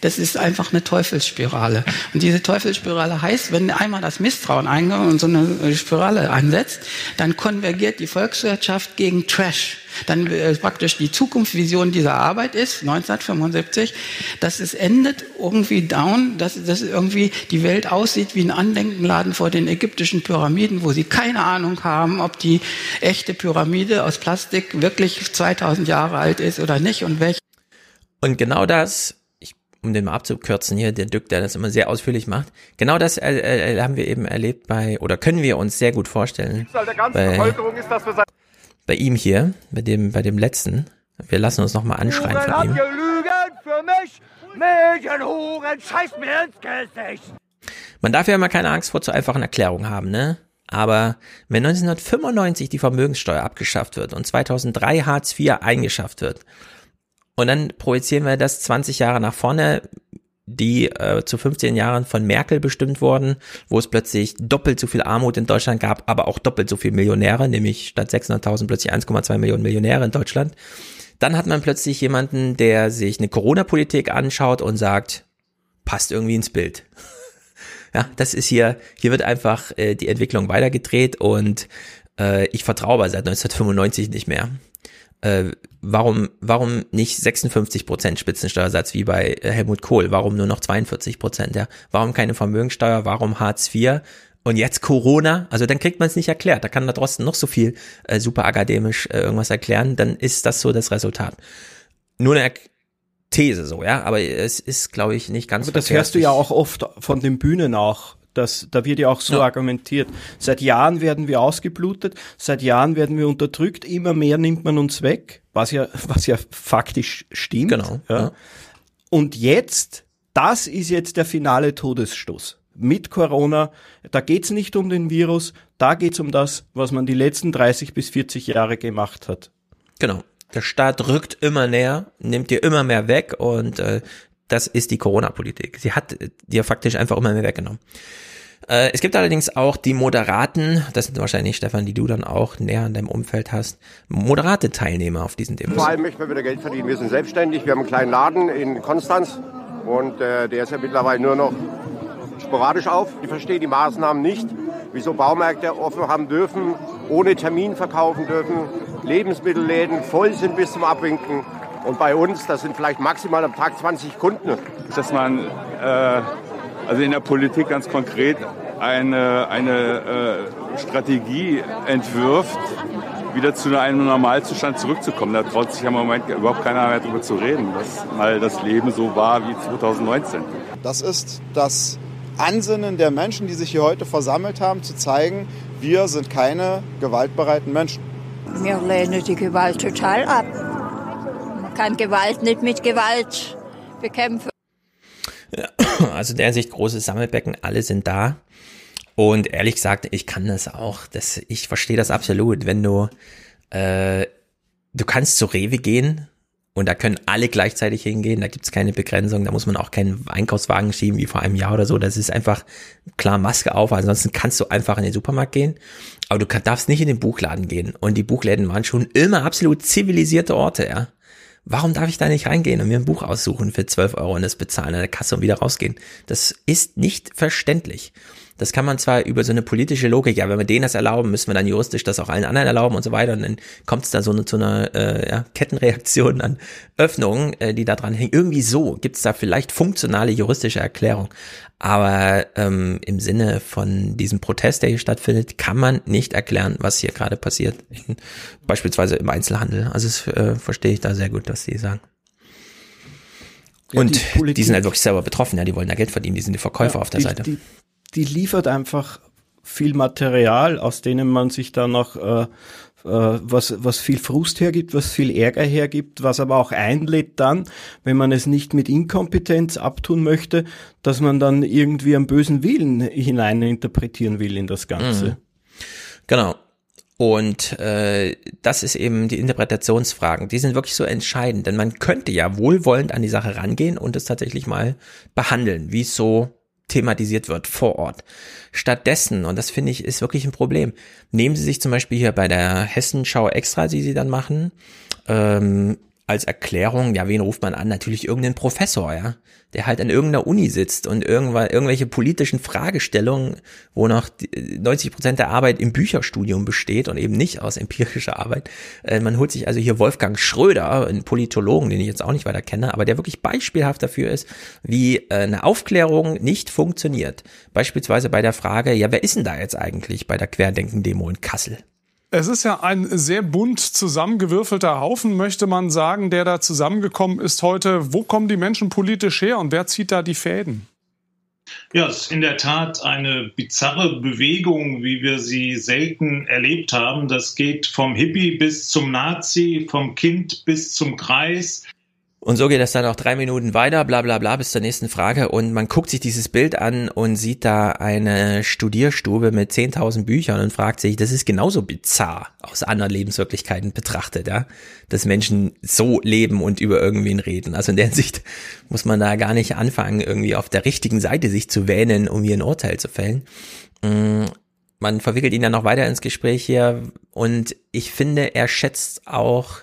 Das ist einfach eine Teufelsspirale. Und diese Teufelsspirale heißt, wenn einmal das Misstrauen eingeht und so eine Spirale einsetzt, dann konvergiert die Volkswirtschaft gegen Trash. Dann äh, praktisch die Zukunftsvision dieser Arbeit ist, 1975, dass es endet irgendwie down, dass, dass irgendwie die Welt aussieht wie ein Andenkenladen vor den ägyptischen Pyramiden, wo sie keine Ahnung haben, ob die echte Pyramide aus Plastik wirklich 2000 Jahre alt ist oder nicht und welche. Und genau das um den mal abzukürzen hier, der Dück, der das immer sehr ausführlich macht. Genau das äh, äh, haben wir eben erlebt bei, oder können wir uns sehr gut vorstellen. Bei, bei ihm hier, bei dem, bei dem letzten. Wir lassen uns nochmal anschreien von ihm. Man darf ja immer keine Angst vor zu einfachen Erklärungen haben, ne? Aber wenn 1995 die Vermögenssteuer abgeschafft wird und 2003 Hartz IV eingeschafft wird und dann projizieren wir das 20 Jahre nach vorne, die äh, zu 15 Jahren von Merkel bestimmt wurden, wo es plötzlich doppelt so viel Armut in Deutschland gab, aber auch doppelt so viel Millionäre, nämlich statt 600.000 plötzlich 1,2 Millionen Millionäre in Deutschland. Dann hat man plötzlich jemanden, der sich eine Corona-Politik anschaut und sagt, passt irgendwie ins Bild. ja, das ist hier, hier wird einfach äh, die Entwicklung weitergedreht und äh, ich vertraue aber seit 1995 nicht mehr äh, warum, warum nicht 56 Prozent Spitzensteuersatz wie bei äh, Helmut Kohl? Warum nur noch 42 Prozent? Ja? Warum keine Vermögensteuer? Warum Hartz IV? Und jetzt Corona? Also dann kriegt man es nicht erklärt. Da kann da draußen noch so viel äh, super akademisch äh, irgendwas erklären. Dann ist das so das Resultat. Nur eine These so, ja. Aber es ist, glaube ich, nicht ganz. Aber das hörst du ja auch oft von den Bühnen auch das, da wird ja auch so ja. argumentiert. Seit Jahren werden wir ausgeblutet, seit Jahren werden wir unterdrückt, immer mehr nimmt man uns weg, was ja, was ja faktisch stimmt. Genau. Ja. ja. Und jetzt, das ist jetzt der finale Todesstoß. Mit Corona, da geht's nicht um den Virus, da geht's um das, was man die letzten 30 bis 40 Jahre gemacht hat. Genau. Der Staat rückt immer näher, nimmt dir immer mehr weg und äh, das ist die Corona-Politik. Sie hat dir faktisch einfach immer mehr weggenommen. Äh, es gibt allerdings auch die moderaten, das sind wahrscheinlich, Stefan, die du dann auch näher in deinem Umfeld hast, moderate Teilnehmer auf diesen Demos. Vor allem möchten wir wieder Geld verdienen. Wir sind selbstständig, wir haben einen kleinen Laden in Konstanz und äh, der ist ja mittlerweile nur noch sporadisch auf. Ich verstehe die Maßnahmen nicht, wieso Baumärkte offen haben dürfen, ohne Termin verkaufen dürfen, Lebensmittelläden voll sind bis zum Abwinken. Und bei uns, das sind vielleicht maximal am Tag 20 Kunden. Dass man äh, also in der Politik ganz konkret eine, eine äh, Strategie entwirft, wieder zu einem Normalzustand zurückzukommen. Da traut sich im Moment überhaupt keiner mehr darüber zu reden, dass mal das Leben so war wie 2019. Das ist das Ansinnen der Menschen, die sich hier heute versammelt haben, zu zeigen, wir sind keine gewaltbereiten Menschen. Wir lehnen die Gewalt total ab. Kann Gewalt nicht mit Gewalt bekämpfen. Also der Sicht großes Sammelbecken, alle sind da. Und ehrlich gesagt, ich kann das auch. Das, ich verstehe das absolut. Wenn du, äh, du kannst zu Rewe gehen und da können alle gleichzeitig hingehen, da gibt's keine Begrenzung, da muss man auch keinen Einkaufswagen schieben wie vor einem Jahr oder so. Das ist einfach klar Maske auf, ansonsten kannst du einfach in den Supermarkt gehen, aber du darfst nicht in den Buchladen gehen. Und die Buchläden waren schon immer absolut zivilisierte Orte, ja. Warum darf ich da nicht reingehen und mir ein Buch aussuchen für 12 Euro und es bezahlen an der Kasse und wieder rausgehen? Das ist nicht verständlich. Das kann man zwar über so eine politische Logik, ja, wenn wir denen das erlauben, müssen wir dann juristisch das auch allen anderen erlauben und so weiter. Und dann kommt es da so eine, zu einer äh, ja, Kettenreaktion an Öffnungen, äh, die da dran hängen. Irgendwie so gibt es da vielleicht funktionale juristische Erklärung. Aber ähm, im Sinne von diesem Protest, der hier stattfindet, kann man nicht erklären, was hier gerade passiert. In, beispielsweise im Einzelhandel. Also das äh, verstehe ich da sehr gut, was die sagen. Und die, die, sind halt wirklich selber betroffen, ja, die wollen da Geld verdienen, die sind die Verkäufer ja, auf der die, Seite. Die, die liefert einfach viel Material, aus denen man sich dann noch äh, äh, was, was viel Frust hergibt, was viel Ärger hergibt, was aber auch einlädt dann, wenn man es nicht mit Inkompetenz abtun möchte, dass man dann irgendwie einen bösen Willen hineininterpretieren will in das Ganze. Mhm. Genau. Und äh, das ist eben die Interpretationsfragen. Die sind wirklich so entscheidend, denn man könnte ja wohlwollend an die Sache rangehen und es tatsächlich mal behandeln, wie es so thematisiert wird vor Ort. Stattdessen, und das finde ich ist wirklich ein Problem, nehmen Sie sich zum Beispiel hier bei der Hessenschau Extra, die Sie dann machen, ähm, als Erklärung, ja, wen ruft man an? Natürlich irgendeinen Professor, ja, der halt an irgendeiner Uni sitzt und irgendwann irgendwelche politischen Fragestellungen, wo noch 90 Prozent der Arbeit im Bücherstudium besteht und eben nicht aus empirischer Arbeit. Äh, man holt sich also hier Wolfgang Schröder, einen Politologen, den ich jetzt auch nicht weiter kenne, aber der wirklich beispielhaft dafür ist, wie äh, eine Aufklärung nicht funktioniert. Beispielsweise bei der Frage, ja, wer ist denn da jetzt eigentlich bei der Querdenken-Demo in Kassel? Es ist ja ein sehr bunt zusammengewürfelter Haufen, möchte man sagen, der da zusammengekommen ist heute. Wo kommen die Menschen politisch her und wer zieht da die Fäden? Ja, es ist in der Tat eine bizarre Bewegung, wie wir sie selten erlebt haben. Das geht vom Hippie bis zum Nazi, vom Kind bis zum Kreis. Und so geht das dann auch drei Minuten weiter, bla bla bla, bis zur nächsten Frage. Und man guckt sich dieses Bild an und sieht da eine Studierstube mit 10.000 Büchern und fragt sich, das ist genauso bizarr aus anderen Lebenswirklichkeiten betrachtet, ja, dass Menschen so leben und über irgendwen reden. Also in der Hinsicht muss man da gar nicht anfangen, irgendwie auf der richtigen Seite sich zu wähnen, um hier ein Urteil zu fällen. Mm, man verwickelt ihn dann noch weiter ins Gespräch hier und ich finde, er schätzt auch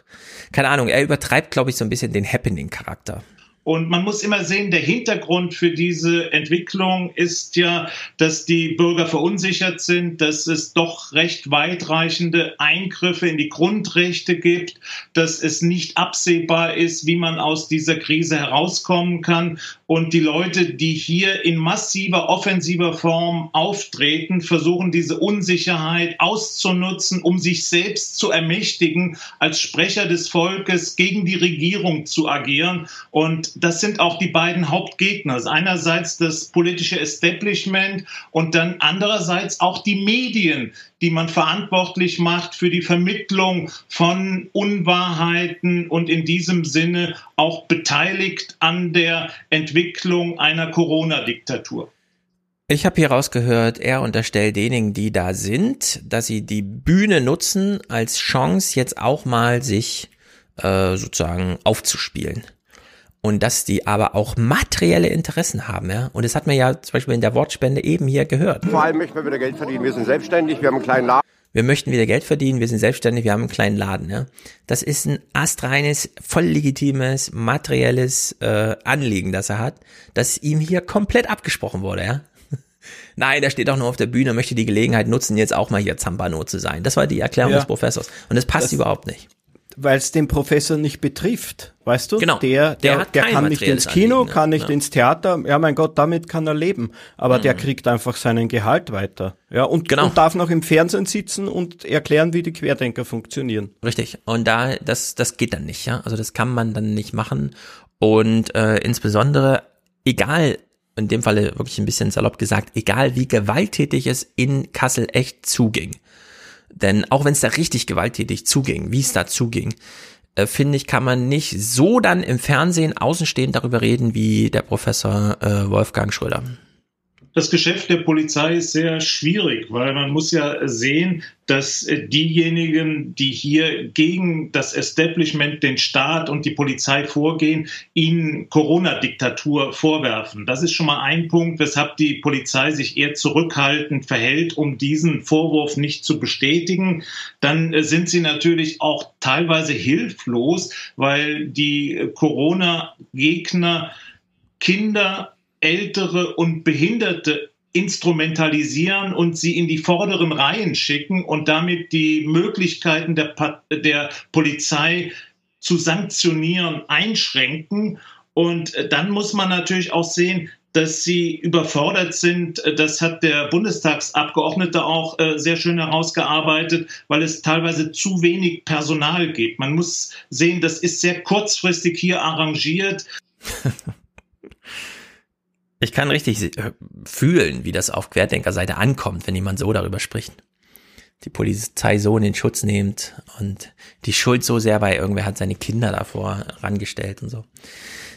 keine Ahnung, er übertreibt, glaube ich, so ein bisschen den Happening-Charakter. Und man muss immer sehen, der Hintergrund für diese Entwicklung ist ja, dass die Bürger verunsichert sind, dass es doch recht weitreichende Eingriffe in die Grundrechte gibt, dass es nicht absehbar ist, wie man aus dieser Krise herauskommen kann. Und die Leute, die hier in massiver, offensiver Form auftreten, versuchen diese Unsicherheit auszunutzen, um sich selbst zu ermächtigen, als Sprecher des Volkes gegen die Regierung zu agieren. Und das sind auch die beiden Hauptgegner. Einerseits das politische Establishment und dann andererseits auch die Medien, die man verantwortlich macht für die Vermittlung von Unwahrheiten und in diesem Sinne auch beteiligt an der Entwicklung einer Corona-Diktatur. Ich habe hier rausgehört, er unterstellt denjenigen, die da sind, dass sie die Bühne nutzen als Chance, jetzt auch mal sich äh, sozusagen aufzuspielen und dass die aber auch materielle Interessen haben, ja. Und das hat man ja zum Beispiel in der Wortspende eben hier gehört. Vor allem möchten wir wieder Geld verdienen. Wir sind selbstständig, wir haben einen kleinen Laden. Wir möchten wieder Geld verdienen, wir sind selbstständig, wir haben einen kleinen Laden, ja. Das ist ein astreines, voll legitimes, materielles äh, Anliegen, das er hat, das ihm hier komplett abgesprochen wurde, ja. Nein, der steht auch nur auf der Bühne, möchte die Gelegenheit nutzen, jetzt auch mal hier Zambano zu sein. Das war die Erklärung ja. des Professors. Und das passt das, überhaupt nicht weil es den Professor nicht betrifft, weißt du? Genau. Der, der, der, der kann nicht ins Kino, Anliegen, kann nicht ja. ins Theater. Ja, mein Gott, damit kann er leben. Aber mhm. der kriegt einfach seinen Gehalt weiter. Ja, und, genau. und darf noch im Fernsehen sitzen und erklären, wie die Querdenker funktionieren. Richtig. Und da, das, das geht dann nicht, ja. Also das kann man dann nicht machen. Und äh, insbesondere, egal, in dem Falle wirklich ein bisschen salopp gesagt, egal wie gewalttätig es in Kassel echt zuging denn auch wenn es da richtig gewalttätig zuging, wie es da zuging, äh, finde ich, kann man nicht so dann im Fernsehen außenstehend darüber reden wie der Professor äh, Wolfgang Schröder das Geschäft der Polizei ist sehr schwierig, weil man muss ja sehen, dass diejenigen, die hier gegen das Establishment, den Staat und die Polizei vorgehen, ihnen Corona-Diktatur vorwerfen. Das ist schon mal ein Punkt, weshalb die Polizei sich eher zurückhaltend verhält, um diesen Vorwurf nicht zu bestätigen. Dann sind sie natürlich auch teilweise hilflos, weil die Corona-Gegner Kinder Ältere und Behinderte instrumentalisieren und sie in die vorderen Reihen schicken und damit die Möglichkeiten der, der Polizei zu sanktionieren einschränken. Und dann muss man natürlich auch sehen, dass sie überfordert sind. Das hat der Bundestagsabgeordnete auch äh, sehr schön herausgearbeitet, weil es teilweise zu wenig Personal gibt. Man muss sehen, das ist sehr kurzfristig hier arrangiert. Ich kann richtig äh, fühlen, wie das auf Querdenkerseite ankommt, wenn jemand so darüber spricht. Die Polizei so in den Schutz nimmt und die Schuld so sehr bei irgendwer hat seine Kinder davor rangestellt und so.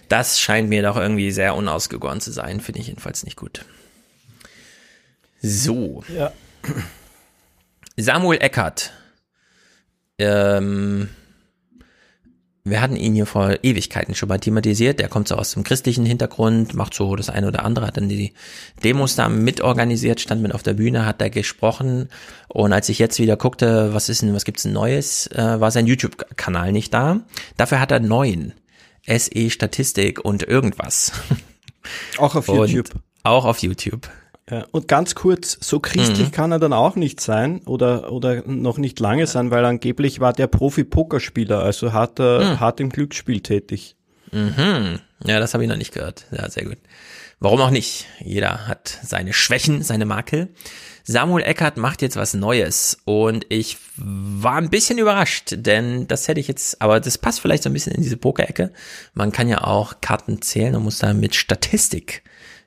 Das scheint mir doch irgendwie sehr unausgegoren zu sein, finde ich jedenfalls nicht gut. So. Ja. Samuel Eckert. Ähm, wir hatten ihn hier vor Ewigkeiten schon mal thematisiert. Der kommt so aus dem christlichen Hintergrund, macht so das eine oder andere, hat dann die Demos da mitorganisiert, stand mit auf der Bühne, hat da gesprochen. Und als ich jetzt wieder guckte, was ist denn, was gibt's denn Neues, äh, war sein YouTube-Kanal nicht da. Dafür hat er neuen. SE Statistik und irgendwas. Auch auf Und YouTube. Auch auf YouTube. Ja, und ganz kurz, so christlich Mhm. kann er dann auch nicht sein oder, oder noch nicht lange sein, weil angeblich war der Profi-Pokerspieler, also hart, Mhm. hart im Glücksspiel tätig. Mhm. Ja, das habe ich noch nicht gehört. Ja, sehr gut. Warum auch nicht? Jeder hat seine Schwächen, seine Makel. Samuel Eckert macht jetzt was Neues und ich war ein bisschen überrascht, denn das hätte ich jetzt, aber das passt vielleicht so ein bisschen in diese Pokerecke. Man kann ja auch Karten zählen und muss da mit Statistik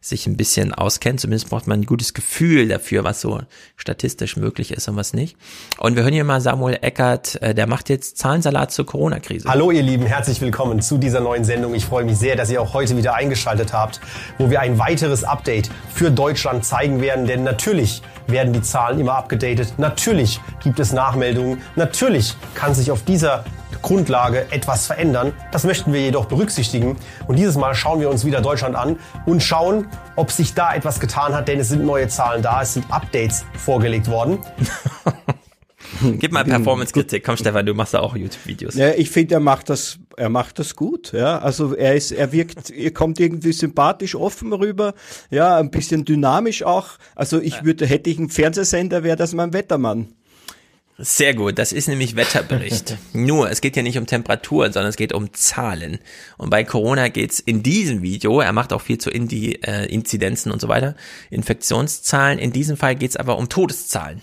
sich ein bisschen auskennen. Zumindest braucht man ein gutes Gefühl dafür, was so statistisch möglich ist und was nicht. Und wir hören hier mal Samuel Eckert, äh, der macht jetzt Zahlensalat zur Corona-Krise. Hallo ihr Lieben, herzlich willkommen zu dieser neuen Sendung. Ich freue mich sehr, dass ihr auch heute wieder eingeschaltet habt, wo wir ein weiteres Update für Deutschland zeigen werden. Denn natürlich werden die Zahlen immer abgedatet. Natürlich gibt es Nachmeldungen. Natürlich kann sich auf dieser Grundlage etwas verändern. Das möchten wir jedoch berücksichtigen. Und dieses Mal schauen wir uns wieder Deutschland an und schauen, ob sich da etwas getan hat, denn es sind neue Zahlen da, es sind Updates vorgelegt worden. Gib mal Performance-Kritik. Komm, Stefan, du machst da auch YouTube-Videos. Ja, ich finde, er macht das, er macht das gut, ja. Also er ist, er wirkt, er kommt irgendwie sympathisch offen rüber, ja, ein bisschen dynamisch auch. Also ich würde, hätte ich einen Fernsehsender, wäre das mein Wettermann. Sehr gut, das ist nämlich Wetterbericht. Nur, es geht ja nicht um Temperaturen, sondern es geht um Zahlen. Und bei Corona geht's in diesem Video, er macht auch viel zu Indi, äh, Inzidenzen und so weiter, Infektionszahlen. In diesem Fall geht's aber um Todeszahlen.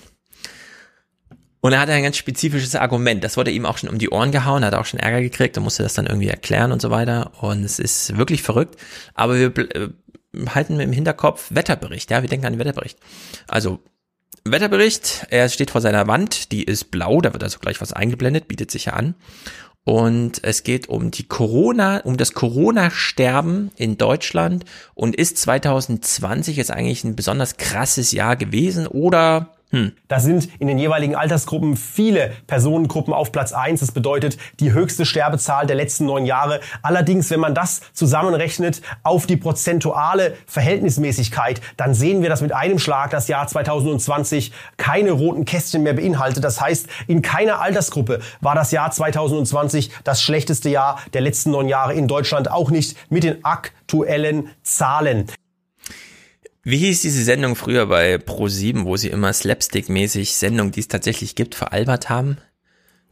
Und er hatte ein ganz spezifisches Argument. Das wurde ihm auch schon um die Ohren gehauen, hat auch schon Ärger gekriegt und musste das dann irgendwie erklären und so weiter. Und es ist wirklich verrückt. Aber wir äh, halten im Hinterkopf Wetterbericht. Ja, wir denken an den Wetterbericht. Also Wetterbericht, er steht vor seiner Wand, die ist blau, da wird also gleich was eingeblendet, bietet sich ja an. Und es geht um die Corona, um das Corona-Sterben in Deutschland. Und ist 2020 jetzt eigentlich ein besonders krasses Jahr gewesen? Oder hm. Da sind in den jeweiligen Altersgruppen viele Personengruppen auf Platz 1. Das bedeutet die höchste Sterbezahl der letzten neun Jahre. Allerdings, wenn man das zusammenrechnet auf die prozentuale Verhältnismäßigkeit, dann sehen wir, dass mit einem Schlag das Jahr 2020 keine roten Kästchen mehr beinhaltet. Das heißt, in keiner Altersgruppe war das Jahr 2020 das schlechteste Jahr der letzten neun Jahre in Deutschland, auch nicht mit den aktuellen Zahlen. Wie hieß diese Sendung früher bei Pro7, wo sie immer slapstick-mäßig Sendungen, die es tatsächlich gibt, veralbert haben?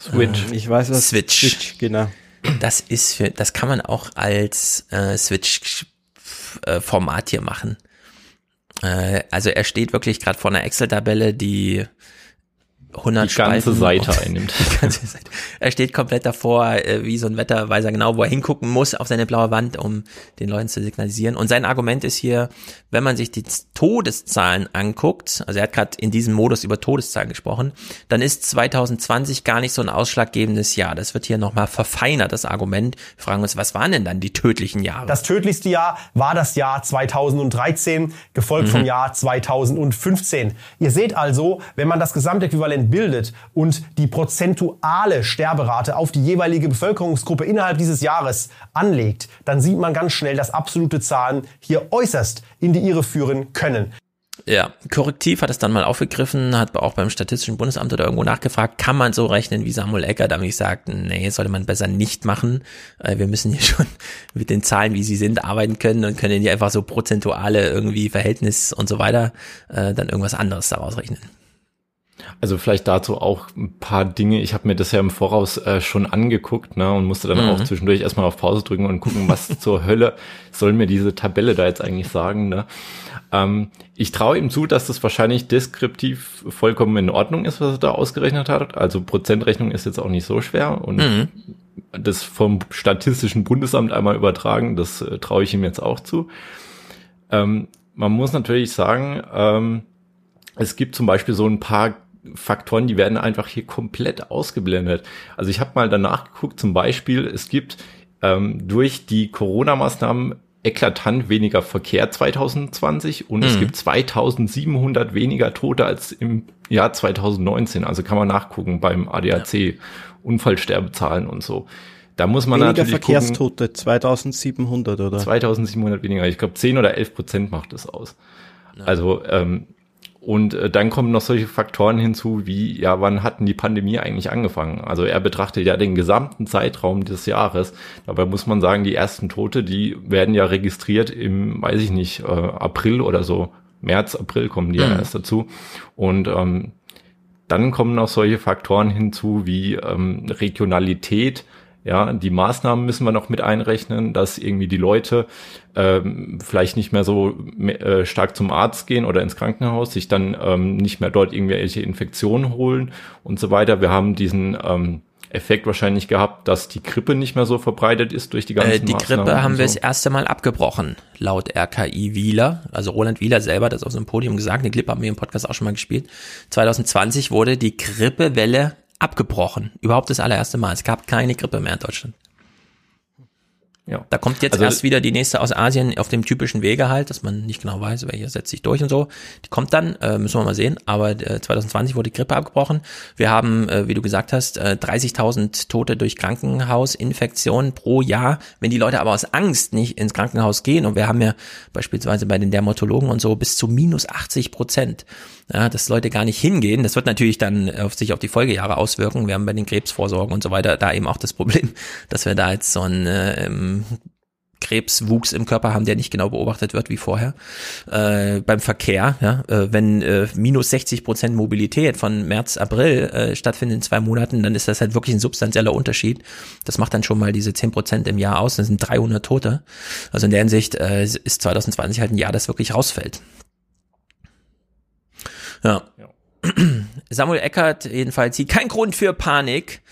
Switch. Ich weiß was. Switch. Switch, genau. Das ist für, das kann man auch als äh, Switch-Format hier machen. Äh, also er steht wirklich gerade vor einer Excel-Tabelle, die 100 Die ganze Spalten Seite einnimmt. Die ganze Seite. Er steht komplett davor, äh, wie so ein Wetter, weiß er genau, wo er hingucken muss auf seine blaue Wand, um den Leuten zu signalisieren. Und sein Argument ist hier, wenn man sich die Todeszahlen anguckt, also er hat gerade in diesem Modus über Todeszahlen gesprochen, dann ist 2020 gar nicht so ein ausschlaggebendes Jahr. Das wird hier nochmal verfeinert, das Argument. Wir fragen uns, was waren denn dann die tödlichen Jahre? Das tödlichste Jahr war das Jahr 2013, gefolgt Mhm. vom Jahr 2015. Ihr seht also, wenn man das Gesamtäquivalent bildet und die prozentuale Sterberate auf die jeweilige Bevölkerungsgruppe innerhalb dieses Jahres anlegt, dann sieht man ganz schnell, dass absolute Zahlen hier äußerst in die Irre führen können. Ja, Korrektiv hat es dann mal aufgegriffen, hat auch beim Statistischen Bundesamt oder irgendwo nachgefragt, kann man so rechnen wie Samuel Ecker, da ich sagt, nee, sollte man besser nicht machen. Äh, Wir müssen hier schon mit den Zahlen, wie sie sind, arbeiten können und können hier einfach so prozentuale irgendwie Verhältnis und so weiter äh, dann irgendwas anderes daraus rechnen. Also vielleicht dazu auch ein paar Dinge. Ich habe mir das ja im Voraus äh, schon angeguckt ne, und musste dann Mhm. auch zwischendurch erstmal auf Pause drücken und gucken, was zur Hölle soll mir diese Tabelle da jetzt eigentlich sagen. Ne? Ähm, ich traue ihm zu, dass das wahrscheinlich deskriptiv vollkommen in Ordnung ist, was er da ausgerechnet hat. Also Prozentrechnung ist jetzt auch nicht so schwer und Mhm. das vom Statistischen Bundesamt einmal übertragen, das äh, traue ich ihm jetzt auch zu. Ähm, man muss natürlich sagen, ähm, es gibt zum Beispiel so ein paar Faktoren, die werden einfach hier komplett ausgeblendet. Also ich habe mal danach geguckt, zum Beispiel, es gibt ähm, durch die Corona-Maßnahmen eklatant weniger Verkehr 2020 und es Mhm. gibt 2700 weniger Tote als im Jahr 2019. Also kann man nachgucken beim ADAC, Unfallsterbezahlen und so. da muss man Weniger natürlich Verkehrstote, gucken, 2700 oder? 2700 weniger. Ich glaube 10 oder 11 Prozent macht es aus. Ja. Also ähm, und äh, dann kommen noch solche Faktoren hinzu, wie, ja, wann hatten die Pandemie eigentlich angefangen? Also er betrachtet ja den gesamten Zeitraum des Jahres. Dabei muss man sagen, die ersten Tote, die werden ja registriert im, weiß ich nicht, äh, April oder so. März, April kommen die mhm. ja erst dazu. Und ähm, dann kommen noch solche Faktoren hinzu wie ähm, Regionalität, ja, die Maßnahmen müssen wir noch mit einrechnen, dass irgendwie die Leute ähm, vielleicht nicht mehr so äh, stark zum Arzt gehen oder ins Krankenhaus, sich dann ähm, nicht mehr dort irgendwelche Infektionen holen und so weiter. Wir haben diesen ähm, Effekt wahrscheinlich gehabt, dass die Grippe nicht mehr so verbreitet ist durch die ganzen äh, Die Maßnahmen Grippe haben so. wir das erste Mal abgebrochen, laut RKI Wieler. Also Roland Wieler selber hat das auf so einem Podium gesagt. Den Clip haben wir im Podcast auch schon mal gespielt. 2020 wurde die Grippewelle abgebrochen. Überhaupt das allererste Mal. Es gab keine Grippe mehr in Deutschland. Ja. Da kommt jetzt also, erst wieder die nächste aus Asien auf dem typischen Wege halt, dass man nicht genau weiß, welche setzt sich durch und so. Die kommt dann, äh, müssen wir mal sehen. Aber äh, 2020 wurde die Grippe abgebrochen. Wir haben, äh, wie du gesagt hast, äh, 30.000 Tote durch Krankenhausinfektionen pro Jahr. Wenn die Leute aber aus Angst nicht ins Krankenhaus gehen, und wir haben ja beispielsweise bei den Dermatologen und so bis zu minus 80 Prozent, ja, dass Leute gar nicht hingehen. Das wird natürlich dann auf sich auf die Folgejahre auswirken. Wir haben bei den Krebsvorsorgen und so weiter da eben auch das Problem, dass wir da jetzt so ein äh, Krebswuchs im Körper haben, der nicht genau beobachtet wird wie vorher. Äh, beim Verkehr, ja, äh, wenn äh, minus 60 Prozent Mobilität von März, April äh, stattfindet in zwei Monaten, dann ist das halt wirklich ein substanzieller Unterschied. Das macht dann schon mal diese 10 Prozent im Jahr aus. Das sind 300 Tote. Also in der Hinsicht äh, ist 2020 halt ein Jahr, das wirklich rausfällt. Ja. ja. Samuel Eckert jedenfalls sieht kein Grund für Panik.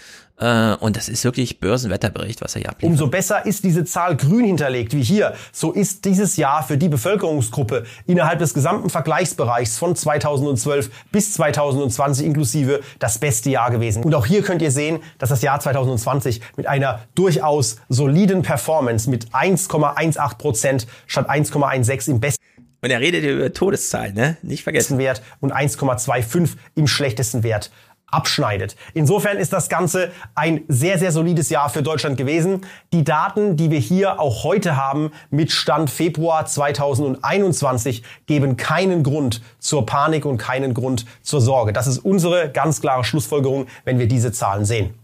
Äh, und das ist wirklich Börsenwetterbericht, was er hier abliefert. Umso besser ist diese Zahl grün hinterlegt wie hier. So ist dieses Jahr für die Bevölkerungsgruppe innerhalb des gesamten Vergleichsbereichs von 2012 bis 2020 inklusive das beste Jahr gewesen. Und auch hier könnt ihr sehen, dass das Jahr 2020 mit einer durchaus soliden Performance mit 1,18 Prozent statt 1,16 im besten und er redet über Todeszahlen, ne? Nicht vergessen. Wert und 1,25 im schlechtesten Wert abschneidet. Insofern ist das Ganze ein sehr, sehr solides Jahr für Deutschland gewesen. Die Daten, die wir hier auch heute haben, mit Stand Februar 2021, geben keinen Grund zur Panik und keinen Grund zur Sorge. Das ist unsere ganz klare Schlussfolgerung, wenn wir diese Zahlen sehen.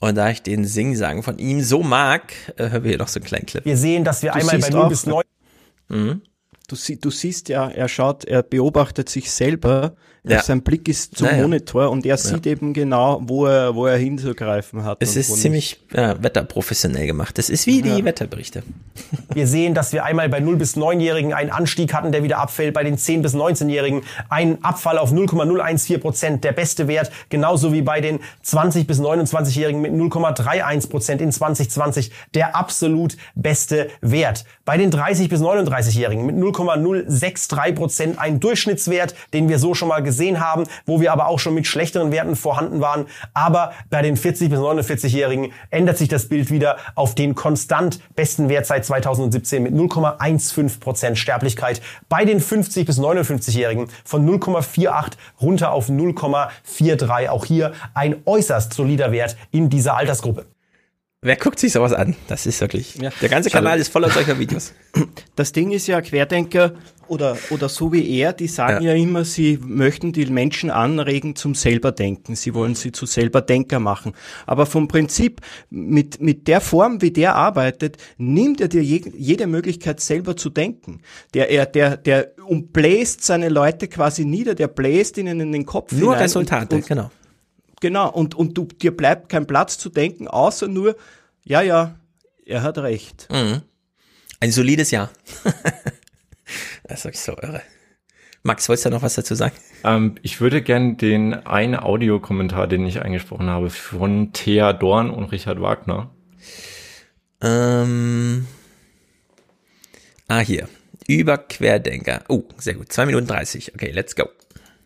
Und da ich den Sing-Sagen von ihm so mag, äh, hören wir hier noch so einen kleinen Clip. Wir sehen, dass wir du einmal bei 0 bis 9... Mhm. Du, du siehst ja, er schaut, er beobachtet sich selber ja. Sein Blick ist zum naja. Monitor und er sieht ja. eben genau, wo er, wo er hinzugreifen hat. Es ist ziemlich ja, wetterprofessionell gemacht. Das ist wie die Wetterberichte. Wir sehen, dass wir einmal bei 0 bis 9-Jährigen einen Anstieg hatten, der wieder abfällt. Bei den 10 bis 19-Jährigen einen Abfall auf 0,014 Prozent, der beste Wert. Genauso wie bei den 20 bis 29-Jährigen mit 0,31 Prozent in 2020 der absolut beste Wert. Bei den 30 bis 39-Jährigen mit 0,063 Prozent ein Durchschnittswert, den wir so schon mal gesehen gesehen haben, wo wir aber auch schon mit schlechteren Werten vorhanden waren. Aber bei den 40 bis 49-Jährigen ändert sich das Bild wieder auf den konstant besten Wert seit 2017 mit 0,15 Prozent Sterblichkeit. Bei den 50 bis 59-Jährigen von 0,48 runter auf 0,43. Auch hier ein äußerst solider Wert in dieser Altersgruppe. Wer guckt sich sowas an? Das ist wirklich. Ja. Der ganze Kanal ist voller solcher Videos. Das Ding ist ja, Querdenker oder, oder so wie er, die sagen ja. ja immer, sie möchten die Menschen anregen zum Selberdenken. Sie wollen sie zu Selberdenker machen. Aber vom Prinzip, mit, mit der Form, wie der arbeitet, nimmt er dir je, jede Möglichkeit, selber zu denken. Der, er, der, der umbläst seine Leute quasi nieder, der bläst ihnen in den Kopf Nur Resultate, und, und, genau. Genau, und, und du, dir bleibt kein Platz zu denken, außer nur, ja, ja, er hat recht. Mhm. Ein solides Jahr. das ist so irre. Max, wolltest du noch was dazu sagen? Ähm, ich würde gern den einen Audiokommentar, den ich eingesprochen habe, von Thea Dorn und Richard Wagner. Ähm, ah, hier. Über Querdenker. Oh, sehr gut. Zwei Minuten dreißig. Okay, let's go.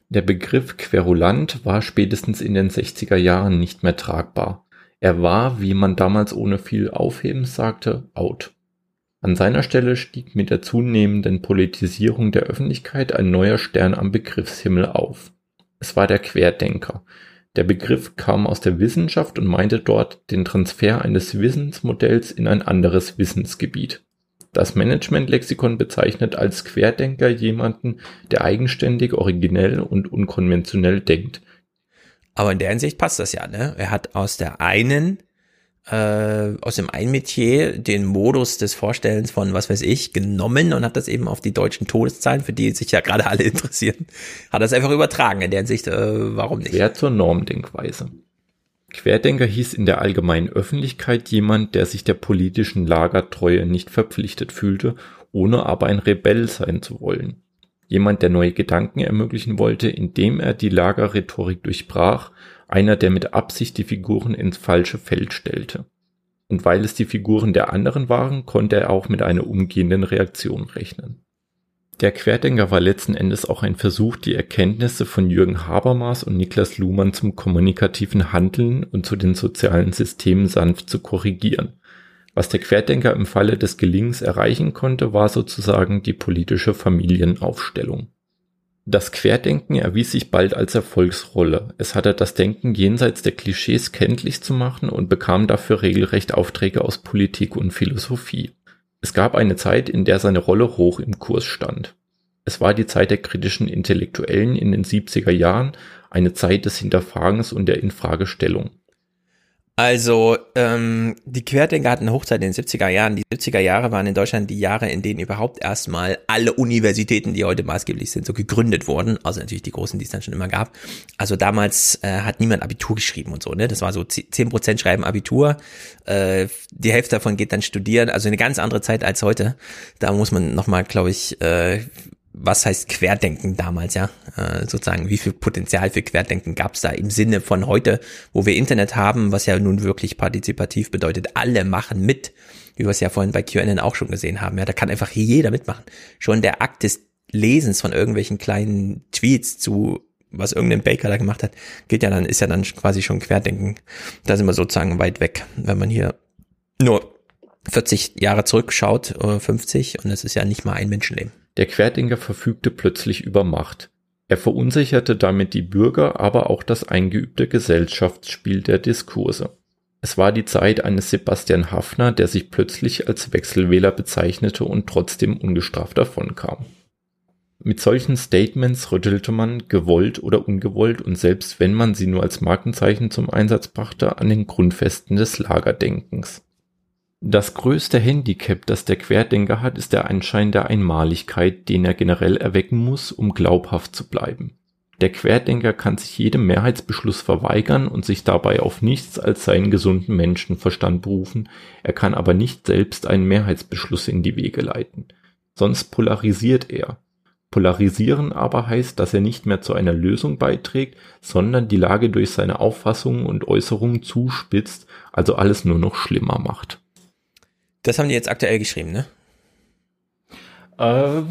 Der Begriff Querulant war spätestens in den 60er Jahren nicht mehr tragbar. Er war, wie man damals ohne viel Aufhebens sagte, out. An seiner Stelle stieg mit der zunehmenden Politisierung der Öffentlichkeit ein neuer Stern am Begriffshimmel auf. Es war der Querdenker, Der Begriff kam aus der Wissenschaft und meinte dort den Transfer eines Wissensmodells in ein anderes Wissensgebiet. Das Management-Lexikon bezeichnet als Querdenker jemanden, der eigenständig, originell und unkonventionell denkt. Aber in der Hinsicht passt das ja, ne? Er hat aus der einen äh, aus dem einen Metier den Modus des Vorstellens von was weiß ich genommen und hat das eben auf die deutschen Todeszahlen, für die sich ja gerade alle interessieren, hat das einfach übertragen. In der Hinsicht, äh, warum nicht? Wer zur Normdenkweise. Querdenker hieß in der allgemeinen Öffentlichkeit jemand, der sich der politischen Lagertreue nicht verpflichtet fühlte, ohne aber ein Rebell sein zu wollen. Jemand, der neue Gedanken ermöglichen wollte, indem er die Lagerrhetorik durchbrach einer, der mit Absicht die Figuren ins falsche Feld stellte. Und weil es die Figuren der anderen waren, konnte er auch mit einer umgehenden Reaktion rechnen. Der Querdenker war letzten Endes auch ein Versuch, die Erkenntnisse von Jürgen Habermas und Niklas Luhmann zum kommunikativen Handeln und zu den sozialen Systemen sanft zu korrigieren. Was der Querdenker im Falle des Gelings erreichen konnte, war sozusagen die politische Familienaufstellung. Das Querdenken erwies sich bald als Erfolgsrolle. Es hatte das Denken jenseits der Klischees kenntlich zu machen und bekam dafür regelrecht Aufträge aus Politik und Philosophie. Es gab eine Zeit, in der seine Rolle hoch im Kurs stand. Es war die Zeit der kritischen Intellektuellen in den 70er Jahren, eine Zeit des Hinterfragens und der Infragestellung. Also ähm, die Querdenker hatten eine Hochzeit in den 70er Jahren. Die 70er Jahre waren in Deutschland die Jahre, in denen überhaupt erstmal alle Universitäten, die heute maßgeblich sind, so gegründet wurden. Also natürlich die großen, die es dann schon immer gab. Also damals äh, hat niemand Abitur geschrieben und so. Ne, Das war so zehn Prozent schreiben Abitur. Äh, die Hälfte davon geht dann studieren. Also eine ganz andere Zeit als heute. Da muss man nochmal, glaube ich, äh, was heißt Querdenken damals, ja? Äh, sozusagen, wie viel Potenzial für Querdenken gab es da im Sinne von heute, wo wir Internet haben, was ja nun wirklich partizipativ bedeutet, alle machen mit, wie wir es ja vorhin bei QAnon auch schon gesehen haben. Ja, da kann einfach jeder mitmachen. Schon der Akt des Lesens von irgendwelchen kleinen Tweets zu was irgendein Baker da gemacht hat, geht ja dann, ist ja dann quasi schon Querdenken. Da sind wir sozusagen weit weg, wenn man hier nur 40 Jahre zurückschaut, 50, und es ist ja nicht mal ein Menschenleben. Der Querdenker verfügte plötzlich über Macht. Er verunsicherte damit die Bürger, aber auch das eingeübte Gesellschaftsspiel der Diskurse. Es war die Zeit eines Sebastian Haffner, der sich plötzlich als Wechselwähler bezeichnete und trotzdem ungestraft davonkam. Mit solchen Statements rüttelte man, gewollt oder ungewollt und selbst wenn man sie nur als Markenzeichen zum Einsatz brachte, an den Grundfesten des Lagerdenkens. Das größte Handicap, das der Querdenker hat, ist der Anschein der Einmaligkeit, den er generell erwecken muss, um glaubhaft zu bleiben. Der Querdenker kann sich jedem Mehrheitsbeschluss verweigern und sich dabei auf nichts als seinen gesunden Menschenverstand berufen, er kann aber nicht selbst einen Mehrheitsbeschluss in die Wege leiten. Sonst polarisiert er. Polarisieren aber heißt, dass er nicht mehr zu einer Lösung beiträgt, sondern die Lage durch seine Auffassungen und Äußerungen zuspitzt, also alles nur noch schlimmer macht. Das haben die jetzt aktuell geschrieben, ne? Äh,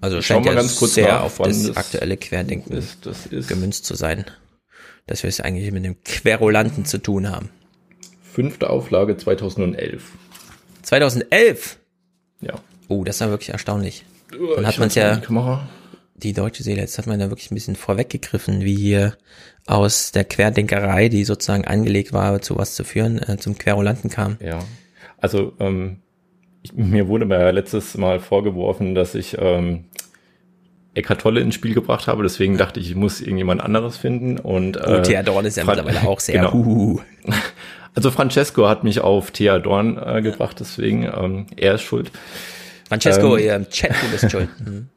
also scheint ja ganz kurz sehr nach, auf das, das aktuelle Querdenken ist, das ist gemünzt zu sein. Dass wir es eigentlich mit dem Querulanten zu tun haben. Fünfte Auflage 2011. 2011? Ja. Oh, das war wirklich erstaunlich. Dann hat man es ja, die die deutsche Seele, jetzt hat man da wirklich ein bisschen vorweggegriffen, wie hier aus der Querdenkerei, die sozusagen angelegt war, zu was zu führen, äh, zum Querulanten kam. Ja. Also ähm, ich, mir wurde mir letztes Mal vorgeworfen, dass ich ähm, Eckhart Tolle ins Spiel gebracht habe, deswegen dachte ich, ich muss irgendjemand anderes finden. Und, Oh, Thea Dorn ist ja Fra- mittlerweile auch sehr Genau. Also Francesco hat mich auf Thea Dorn äh, gebracht, deswegen ähm, er ist schuld. Francesco, Ähm, ihr im Chat, du bist schuld. Mhm.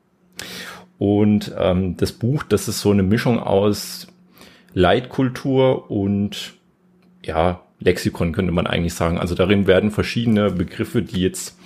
Und ähm, das Buch, das ist so eine Mischung aus Leitkultur und ja, Lexikon könnte man eigentlich sagen. Also darin werden verschiedene Begriffe, die jetzt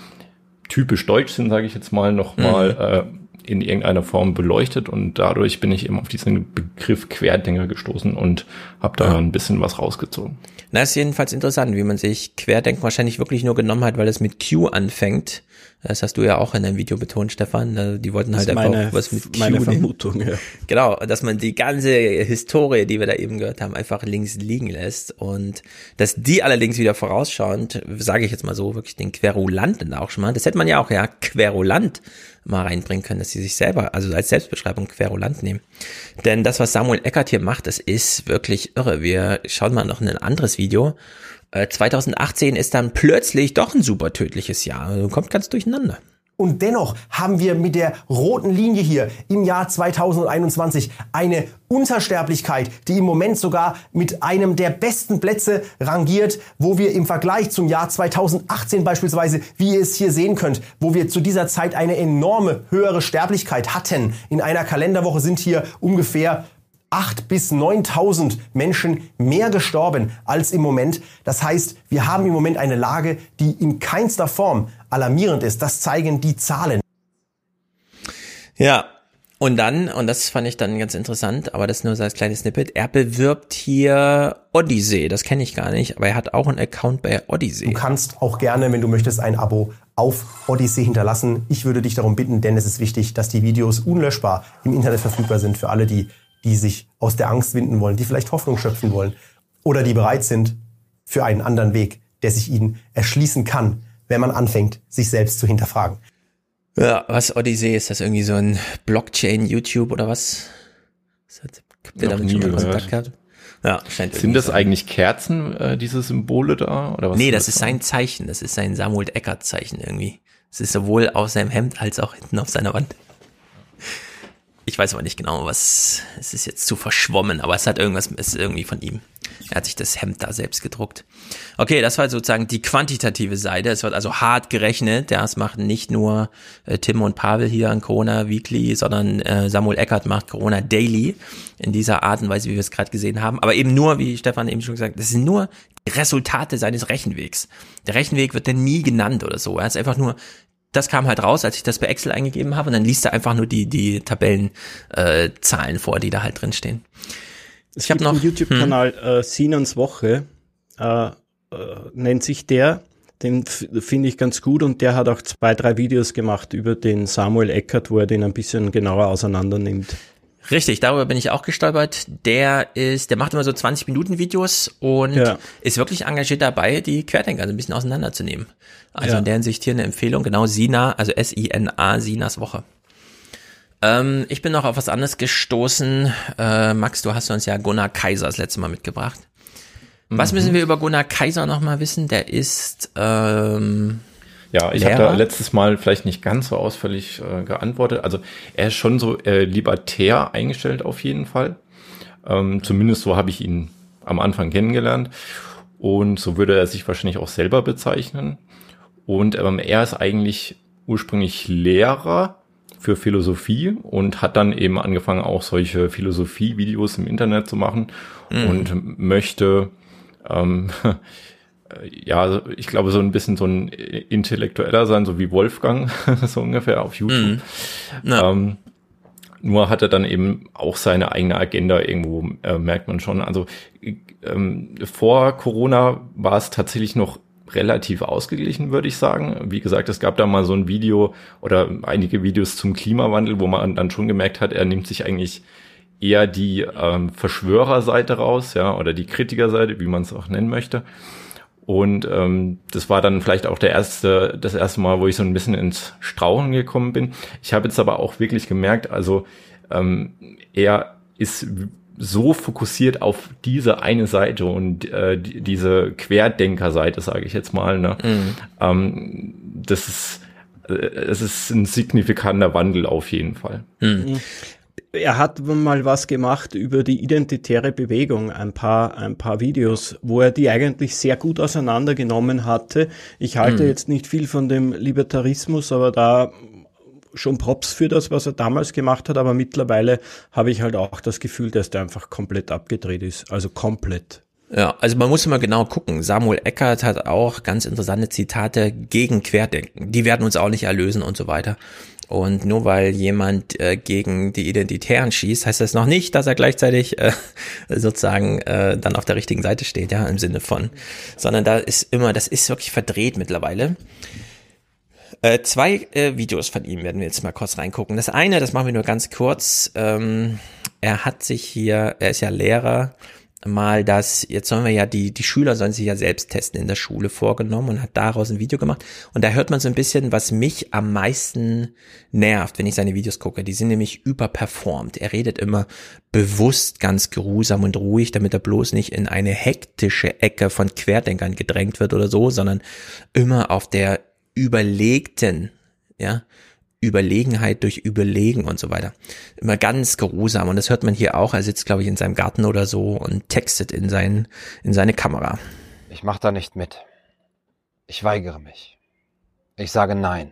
typisch deutsch sind, sage ich jetzt mal, nochmal äh, in irgendeiner Form beleuchtet und dadurch bin ich eben auf diesen Begriff Querdenker gestoßen und habe da ein bisschen was rausgezogen. Na, ist jedenfalls interessant, wie man sich Querdenken wahrscheinlich wirklich nur genommen hat, weil es mit Q anfängt. Das hast du ja auch in deinem Video betont, Stefan. Also Die wollten halt einfach meine- was mit Q meine nehmen. Vermutung, ja. Genau, dass man die ganze Historie, die wir da eben gehört haben, einfach links liegen lässt und dass die allerdings wieder vorausschauend, sage ich jetzt mal so, wirklich den Querulanten auch schon mal, das hätte man ja auch ja Querulant mal reinbringen können, dass sie sich selber, also als Selbstbeschreibung Querulant nehmen. Denn das, was Samuel Eckert hier macht, das ist wirklich irre. Wir schauen mal noch in ein anderes Video. Äh, 2018 ist dann plötzlich doch ein super tödliches Jahr. Also kommt ganz durcheinander. Und dennoch haben wir mit der roten Linie hier im Jahr 2021 eine Untersterblichkeit, die im Moment sogar mit einem der besten Plätze rangiert, wo wir im Vergleich zum Jahr 2018 beispielsweise, wie ihr es hier sehen könnt, wo wir zu dieser Zeit eine enorme höhere Sterblichkeit hatten. In einer Kalenderwoche sind hier ungefähr 8 bis 9.000 Menschen mehr gestorben als im Moment. Das heißt, wir haben im Moment eine Lage, die in keinster Form alarmierend ist. Das zeigen die Zahlen. Ja, und dann, und das fand ich dann ganz interessant, aber das nur so als kleines Snippet, er bewirbt hier Odyssey, das kenne ich gar nicht, aber er hat auch einen Account bei Odyssey. Du kannst auch gerne, wenn du möchtest, ein Abo auf Odyssey hinterlassen. Ich würde dich darum bitten, denn es ist wichtig, dass die Videos unlöschbar im Internet verfügbar sind für alle, die, die sich aus der Angst winden wollen, die vielleicht Hoffnung schöpfen wollen oder die bereit sind für einen anderen Weg, der sich ihnen erschließen kann, wenn man anfängt, sich selbst zu hinterfragen. Ja, was Odyssey, ist das irgendwie so ein Blockchain, YouTube oder was? was hat, habt ihr damit schon mal. Kontakt gehabt? Ja, scheint Sind das so. eigentlich Kerzen, äh, diese Symbole da? Oder was Nee, sind das ist sein Zeichen, das ist sein Samuel Eckert Zeichen irgendwie. Es ist sowohl auf seinem Hemd als auch hinten auf seiner Wand. Ich weiß aber nicht genau, was, es ist jetzt zu verschwommen, aber es hat irgendwas, es ist irgendwie von ihm. Er hat sich das Hemd da selbst gedruckt. Okay, das war sozusagen die quantitative Seite. Es wird also hart gerechnet. Ja, es machen nicht nur äh, Tim und Pavel hier an Corona Weekly, sondern äh, Samuel Eckert macht Corona Daily in dieser Art und Weise, wie wir es gerade gesehen haben. Aber eben nur, wie Stefan eben schon gesagt das sind nur Resultate seines Rechenwegs. Der Rechenweg wird dann nie genannt oder so. Er ist einfach nur, das kam halt raus, als ich das bei Excel eingegeben habe und dann liest er einfach nur die, die Tabellenzahlen äh, Zahlen vor, die da halt drin stehen. Ich habe noch einen YouTube-Kanal, äh, Sinans Woche, äh, äh, nennt sich der. Den finde ich ganz gut und der hat auch zwei, drei Videos gemacht über den Samuel Eckert, wo er den ein bisschen genauer auseinander nimmt. Richtig, darüber bin ich auch gestolpert. Der ist, der macht immer so 20 Minuten Videos und Ja. ist wirklich engagiert dabei, die Querdenker so ein bisschen auseinanderzunehmen. Also Ja. in der Hinsicht hier eine Empfehlung, genau Sina, also S-I-N-A, Sinas Woche. Ähm, ich bin noch auf was anderes gestoßen. Äh, Max, du hast uns ja Gunnar Kaiser das letzte Mal mitgebracht. Was Mhm. müssen wir über Gunnar Kaiser noch mal wissen? Der ist ähm, Ja, ich habe da letztes Mal vielleicht nicht ganz so ausführlich äh, geantwortet. Also er ist schon so äh, libertär eingestellt auf jeden Fall. Ähm, zumindest so habe ich ihn am Anfang kennengelernt. Und so würde er sich wahrscheinlich auch selber bezeichnen. Und ähm, er ist eigentlich ursprünglich Lehrer für Philosophie und hat dann eben angefangen, auch solche Philosophie-Videos im Internet zu machen Mhm. und möchte ähm, ja, also ich glaube, so ein bisschen so ein Intellektueller sein, so wie Wolfgang, so ungefähr auf YouTube. Ja. Ähm, nur hat er dann eben auch seine eigene Agenda irgendwo, äh, merkt man schon. Also ähm, vor Corona war es tatsächlich noch relativ ausgeglichen, würde ich sagen. Wie gesagt, es gab da mal so ein Video oder einige Videos zum Klimawandel, wo man dann schon gemerkt hat, er nimmt sich eigentlich eher die ähm, Verschwörerseite raus, ja, oder die Kritikerseite, wie man es auch nennen möchte. Und ähm, das war dann vielleicht auch der erste, das erste Mal, wo ich so ein bisschen ins Strauchen gekommen bin. Ich habe jetzt aber auch wirklich gemerkt, also ähm, er ist so fokussiert auf diese eine Seite und äh, die, diese Querdenker-Seite, sage ich jetzt mal. Ne? Mhm. Ähm, das ist äh, es ist ein signifikanter Wandel auf jeden Fall. Mhm. Er hat mal was gemacht über die identitäre Bewegung, ein paar, ein paar Videos, wo er die eigentlich sehr gut auseinandergenommen hatte. Ich halte Mhm. jetzt nicht viel von dem Libertarismus, aber da schon Props für das, was er damals gemacht hat, aber mittlerweile habe ich halt auch das Gefühl, dass der einfach komplett abgedreht ist. Also komplett. Ja, also man muss immer genau gucken. Samuel Eckert hat auch ganz interessante Zitate gegen Querdenken. Die werden uns auch nicht erlösen und so weiter. Und nur weil jemand äh, gegen die Identitären schießt, heißt das noch nicht, dass er gleichzeitig äh, sozusagen äh, dann auf der richtigen Seite steht, ja, im Sinne von. Sondern da ist immer, das ist wirklich verdreht mittlerweile. Äh, zwei äh, Videos von ihm werden wir jetzt mal kurz reingucken. Das eine, das machen wir nur ganz kurz. Ähm, er hat sich hier, er ist ja Lehrer mal das, jetzt sollen wir ja, die, die Schüler sollen sich ja selbst testen in der Schule vorgenommen und hat daraus ein Video gemacht. Und da hört man so ein bisschen, was mich am meisten nervt, wenn ich seine Videos gucke. Die sind nämlich überperformt. Er redet immer bewusst ganz geruhsam und ruhig, damit er bloß nicht in eine hektische Ecke von Querdenkern gedrängt wird oder so, sondern immer auf der überlegten, ja, Überlegenheit durch Überlegen und so weiter. Immer ganz geruhsam. Und das hört man hier auch. Er sitzt, glaube ich, in seinem Garten oder so und textet in, sein, in seine Kamera. Ich mache da nicht mit. Ich weigere mich. Ich sage Nein.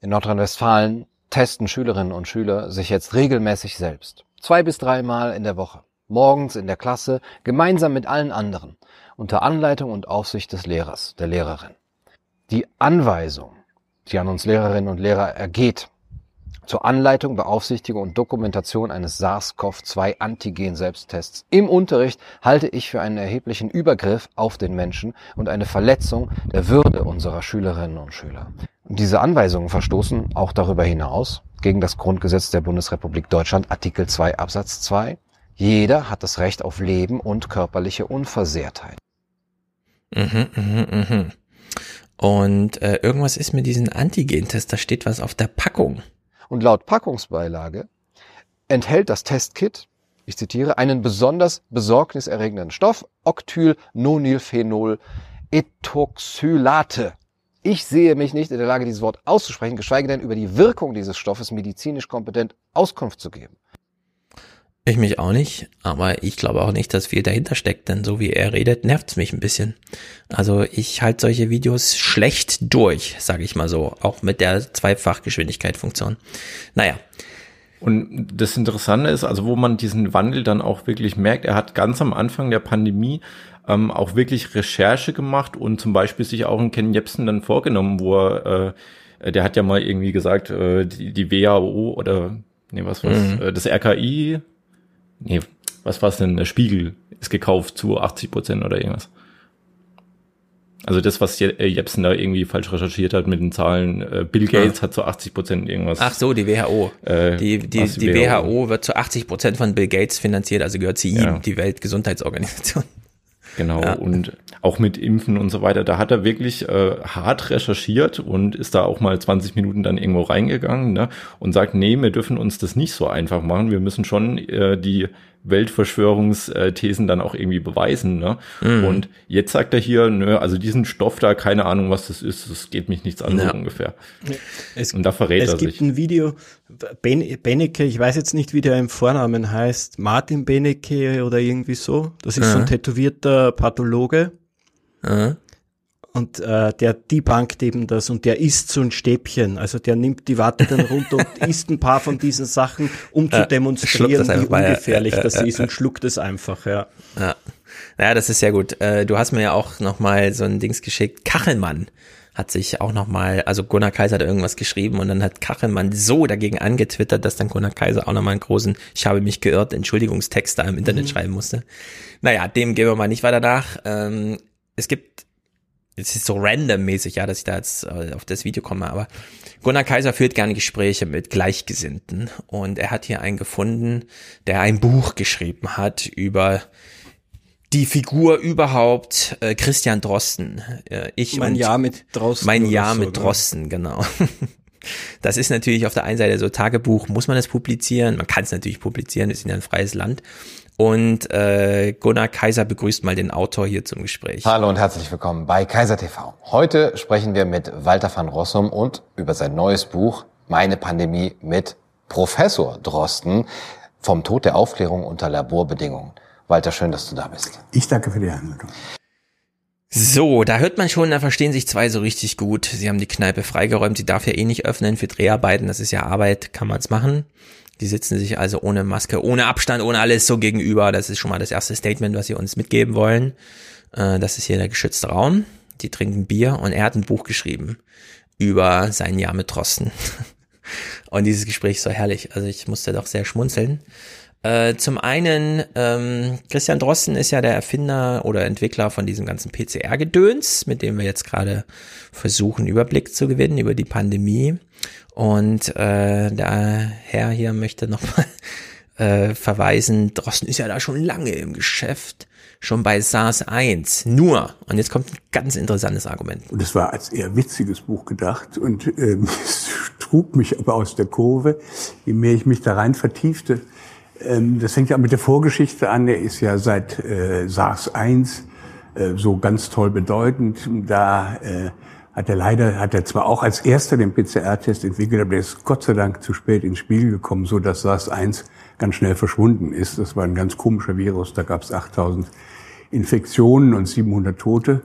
In Nordrhein-Westfalen testen Schülerinnen und Schüler sich jetzt regelmäßig selbst. Zwei bis dreimal in der Woche. Morgens in der Klasse, gemeinsam mit allen anderen. Unter Anleitung und Aufsicht des Lehrers, der Lehrerin. Die Anweisung, die an uns Lehrerinnen und Lehrer ergeht, zur Anleitung, Beaufsichtigung und Dokumentation eines SARS-CoV-2-Antigen-Selbsttests im Unterricht halte ich für einen erheblichen Übergriff auf den Menschen und eine Verletzung der Würde unserer Schülerinnen und Schüler. Diese Anweisungen verstoßen auch darüber hinaus gegen das Grundgesetz der Bundesrepublik Deutschland, Artikel 2 Absatz 2. Jeder hat das Recht auf Leben und körperliche Unversehrtheit. Mhm, mhm, mhm. Und äh, irgendwas ist mit diesem Antigen-Test, da steht was auf der Packung. Und laut Packungsbeilage enthält das Testkit, ich zitiere, einen besonders besorgniserregenden Stoff, Octylnonylphenol Ethoxylate. Ich sehe mich nicht in der Lage, dieses Wort auszusprechen, geschweige denn über die Wirkung dieses Stoffes medizinisch kompetent Auskunft zu geben. Ich mich auch nicht, aber ich glaube auch nicht, dass viel dahinter steckt, denn so wie er redet, nervt's mich ein bisschen. Also ich halte solche Videos schlecht durch, sage ich mal so, auch mit der Zweifachgeschwindigkeit-Funktion. Naja. Und das Interessante ist, also wo man diesen Wandel dann auch wirklich merkt, er hat ganz am Anfang der Pandemie ähm, auch wirklich Recherche gemacht und zum Beispiel sich auch einen Ken Jebsen dann vorgenommen, wo er, äh, der hat ja mal irgendwie gesagt, äh, die, die WHO oder nee, was was, mhm. äh, das RKI nee, was war es denn? Der Spiegel ist gekauft zu 80 Prozent oder irgendwas. Also das, was äh, Jepsen da irgendwie falsch recherchiert hat mit den Zahlen, äh, Bill Gates ja. hat zu 80 Prozent irgendwas. Ach so, die WHO. Äh, die die, die WHO. WHO wird zu 80 Prozent von Bill Gates finanziert, also gehört zu ihm, ja. die Weltgesundheitsorganisation. Genau, ja. und auch mit Impfen und so weiter, da hat er wirklich äh, hart recherchiert und ist da auch mal 20 Minuten dann irgendwo reingegangen ne, und sagt, nee, wir dürfen uns das nicht so einfach machen, wir müssen schon äh, die Weltverschwörungsthesen dann auch irgendwie beweisen. Ne? Mhm. Und jetzt sagt er hier, nö, also diesen Stoff da, keine Ahnung, was das ist, das geht mich nichts an, ja. so ungefähr. Es, und da verrät er sich. Es gibt ein Video, ben, Benecke, ich weiß jetzt nicht, wie der im Vornamen heißt, Martin Benecke oder irgendwie so. Das ist ja. so ein tätowierter Pathologe. Ja. Und äh, der debunked eben das und der isst so ein Stäbchen. Also der nimmt die Watte dann runter und isst ein paar von diesen Sachen, um zu demonstrieren, wie ungefährlich ja, das ist und schluckt es einfach, ja. Ja. Naja, das ist sehr gut. Äh, du hast mir ja auch nochmal so ein Dings geschickt. Kachelmann hat sich auch nochmal, also Gunnar Kaiser hat irgendwas geschrieben und dann hat Kachelmann so dagegen angetwittert, dass dann Gunnar Kaiser auch nochmal einen großen, ich habe mich geirrt, Entschuldigungstext da im Internet mhm. schreiben musste. Naja, dem gehen wir mal nicht weiter nach. Ähm, es gibt es ist so random-mäßig, ja, dass ich da jetzt äh, auf das Video komme, aber Gunnar Kaiser führt gerne Gespräche mit Gleichgesinnten und er hat hier einen gefunden, der ein Buch geschrieben hat über die Figur überhaupt äh, Christian Drosten. Äh, ich mein Jahr mit Drosten. Mein Jahr so, mit ne? Drosten, genau. Das ist natürlich auf der einen Seite so Tagebuch, muss man das publizieren? Man kann es natürlich publizieren, wir sind ja ein freies Land. Und äh, Gunnar Kaiser begrüßt mal den Autor hier zum Gespräch. Hallo und herzlich willkommen bei Kaiser TV. Heute sprechen wir mit Walter van Rossum und über sein neues Buch Meine Pandemie mit Professor Drosten vom Tod der Aufklärung unter Laborbedingungen. Walter, schön, dass du da bist. Ich danke für die Einladung. So, da hört man schon, da verstehen sich zwei so richtig gut. Sie haben die Kneipe freigeräumt, sie darf ja eh nicht öffnen für Dreharbeiten, das ist ja Arbeit, kann man es machen. Die sitzen sich also ohne Maske, ohne Abstand, ohne alles so gegenüber. Das ist schon mal das erste Statement, was sie uns mitgeben wollen. Äh, das ist hier der geschützte Raum. Die trinken Bier und er hat ein Buch geschrieben über sein Jahr mit Drosten. Und dieses Gespräch ist so herrlich. Also ich musste doch sehr schmunzeln. Äh, zum einen, ähm, Christian Drosten ist ja der Erfinder oder Entwickler von diesem ganzen PCR-Gedöns, mit dem wir jetzt gerade versuchen, Überblick zu gewinnen über die Pandemie. Und äh, der Herr hier möchte nochmal äh, verweisen, Drosten ist ja da schon lange im Geschäft, schon bei SARS 1. Nur, und jetzt kommt ein ganz interessantes Argument. Und es war als eher witziges Buch gedacht und ähm, es trug mich aber aus der Kurve, je mehr ich mich da rein vertiefte. Ähm, das fängt ja mit der Vorgeschichte an. Er ist ja seit äh, SARS 1 äh, so ganz toll bedeutend. Da äh, hat er leider, hat er zwar auch als erster den PCR-Test entwickelt, aber der ist Gott sei Dank zu spät ins Spiel gekommen, so dass SARS-1 ganz schnell verschwunden ist. Das war ein ganz komischer Virus, da gab es 8000 Infektionen und 700 Tote.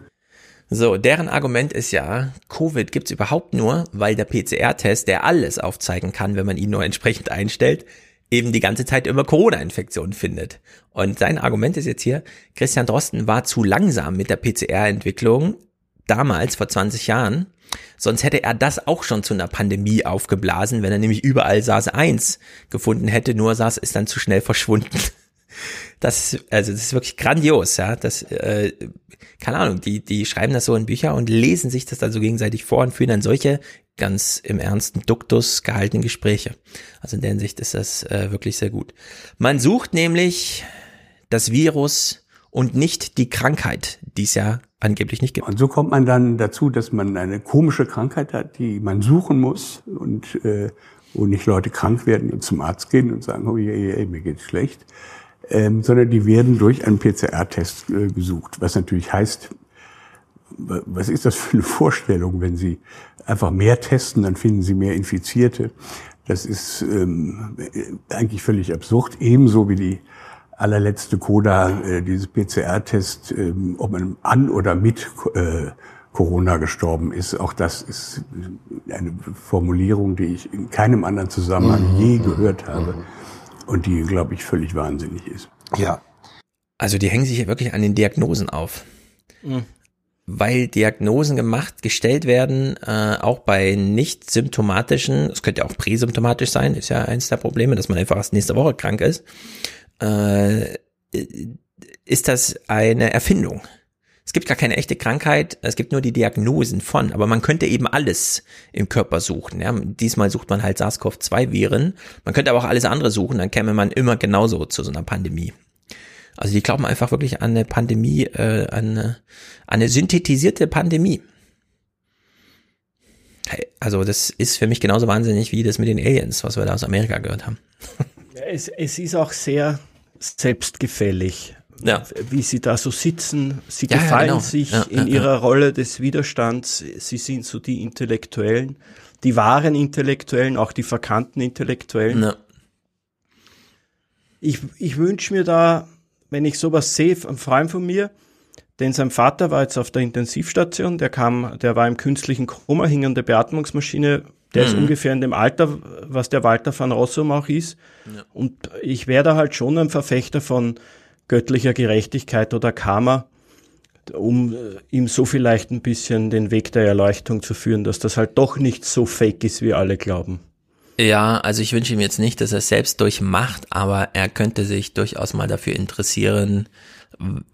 So, deren Argument ist ja, Covid gibt's überhaupt nur, weil der PCR-Test, der alles aufzeigen kann, wenn man ihn nur entsprechend einstellt, eben die ganze Zeit immer Corona-Infektionen findet. Und sein Argument ist jetzt hier, Christian Drosten war zu langsam mit der PCR-Entwicklung, damals, vor 20 Jahren. Sonst hätte er das auch schon zu einer Pandemie aufgeblasen, wenn er nämlich überall SARS-1 gefunden hätte, nur SARS ist dann zu schnell verschwunden. Das, also das ist wirklich grandios, ja. Das, äh, keine Ahnung, die, die schreiben das so in Bücher und lesen sich das dann so gegenseitig vor und führen dann solche ganz im ernsten Duktus gehaltenen Gespräche. Also in der Hinsicht ist das äh, wirklich sehr gut. Man sucht nämlich das Virus und nicht die Krankheit, die es ja angeblich nicht gibt. Und so kommt man dann dazu, dass man eine komische Krankheit hat, die man suchen muss und äh, wo nicht Leute krank werden und zum Arzt gehen und sagen, oh je, je, mir geht's schlecht, ähm, sondern die werden durch einen PCR-Test äh, gesucht, was natürlich heißt, was ist das für eine Vorstellung, wenn Sie einfach mehr testen, dann finden Sie mehr Infizierte. Das ist ähm, eigentlich völlig absurd, ebenso wie die allerletzte Coda, äh, dieses PCR-Test, äh, ob man an oder mit äh, Corona gestorben ist. Auch das ist eine Formulierung, die ich in keinem anderen Zusammenhang mhm. je gehört habe mhm. und die, glaube ich, völlig wahnsinnig ist. Ja. Also die hängen sich ja wirklich an den Diagnosen auf. Mhm. Weil Diagnosen gemacht, gestellt werden, äh, auch bei nicht symptomatischen, es könnte ja auch präsymptomatisch sein, ist ja eins der Probleme, dass man einfach erst nächste Woche krank ist äh, ist das eine Erfindung. Es gibt gar keine echte Krankheit, es gibt nur die Diagnosen von, aber man könnte eben alles im Körper suchen. Ja. Diesmal sucht man halt SARS-CoV-2-Viren, man könnte aber auch alles andere suchen, dann käme man immer genauso zu so einer Pandemie. Also die glauben einfach wirklich an eine Pandemie, äh, an, an eine synthetisierte Pandemie. Also das ist für mich genauso wahnsinnig wie das mit den Aliens, was wir da aus Amerika gehört haben. Es, es ist auch sehr selbstgefällig, ja. wie sie da so sitzen. Sie ja, gefallen ja, genau. sich in ihrer Rolle des Widerstands. Sie sind so die Intellektuellen, die wahren Intellektuellen, auch die verkannten Intellektuellen. Ich, ich wünsche mir da, wenn ich sowas sehe, ein Freund von mir, denn sein Vater war jetzt auf der Intensivstation, der kam, der war im künstlichen Koma, hing an der Beatmungsmaschine, der mhm. ist ungefähr in dem Alter, was der Walter van Rossum auch ist. Ja. Und ich wäre da halt schon ein Verfechter von göttlicher Gerechtigkeit oder Karma, um äh, ihm so vielleicht ein bisschen den Weg der Erleuchtung zu führen, dass das halt doch nicht so fake ist, wie alle glauben. Ja, also ich wünsche ihm jetzt nicht, dass er es selbst durchmacht, aber er könnte sich durchaus mal dafür interessieren,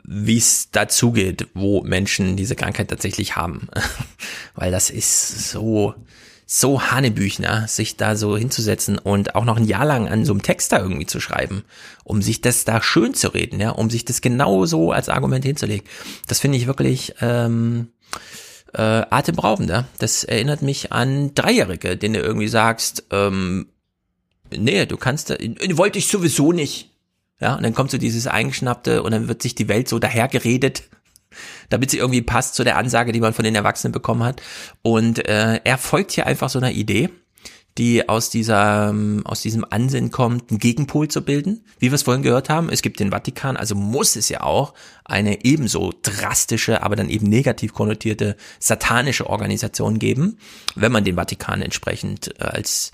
wie es dazugeht, wo Menschen diese Krankheit tatsächlich haben. Weil das ist so, so Hanebüchner, sich da so hinzusetzen und auch noch ein Jahr lang an so einem Text da irgendwie zu schreiben, um sich das da schön zu reden, ja, um sich das genau so als Argument hinzulegen. Das finde ich wirklich ähm, äh, atemberaubend. Das erinnert mich an Dreijährige, denen du irgendwie sagst, ähm, nee, du kannst, wollte ich sowieso nicht. Ja, und dann kommt so dieses Eingeschnappte und dann wird sich die Welt so dahergeredet damit sie irgendwie passt zu der Ansage, die man von den Erwachsenen bekommen hat. Und äh, er folgt hier einfach so einer Idee die aus dieser, ähm, aus diesem Ansinnen kommt, einen Gegenpol zu bilden. Wie wir es vorhin gehört haben, es gibt den Vatikan, also muss es ja auch eine ebenso drastische, aber dann eben negativ konnotierte satanische Organisation geben, wenn man den Vatikan entsprechend äh, als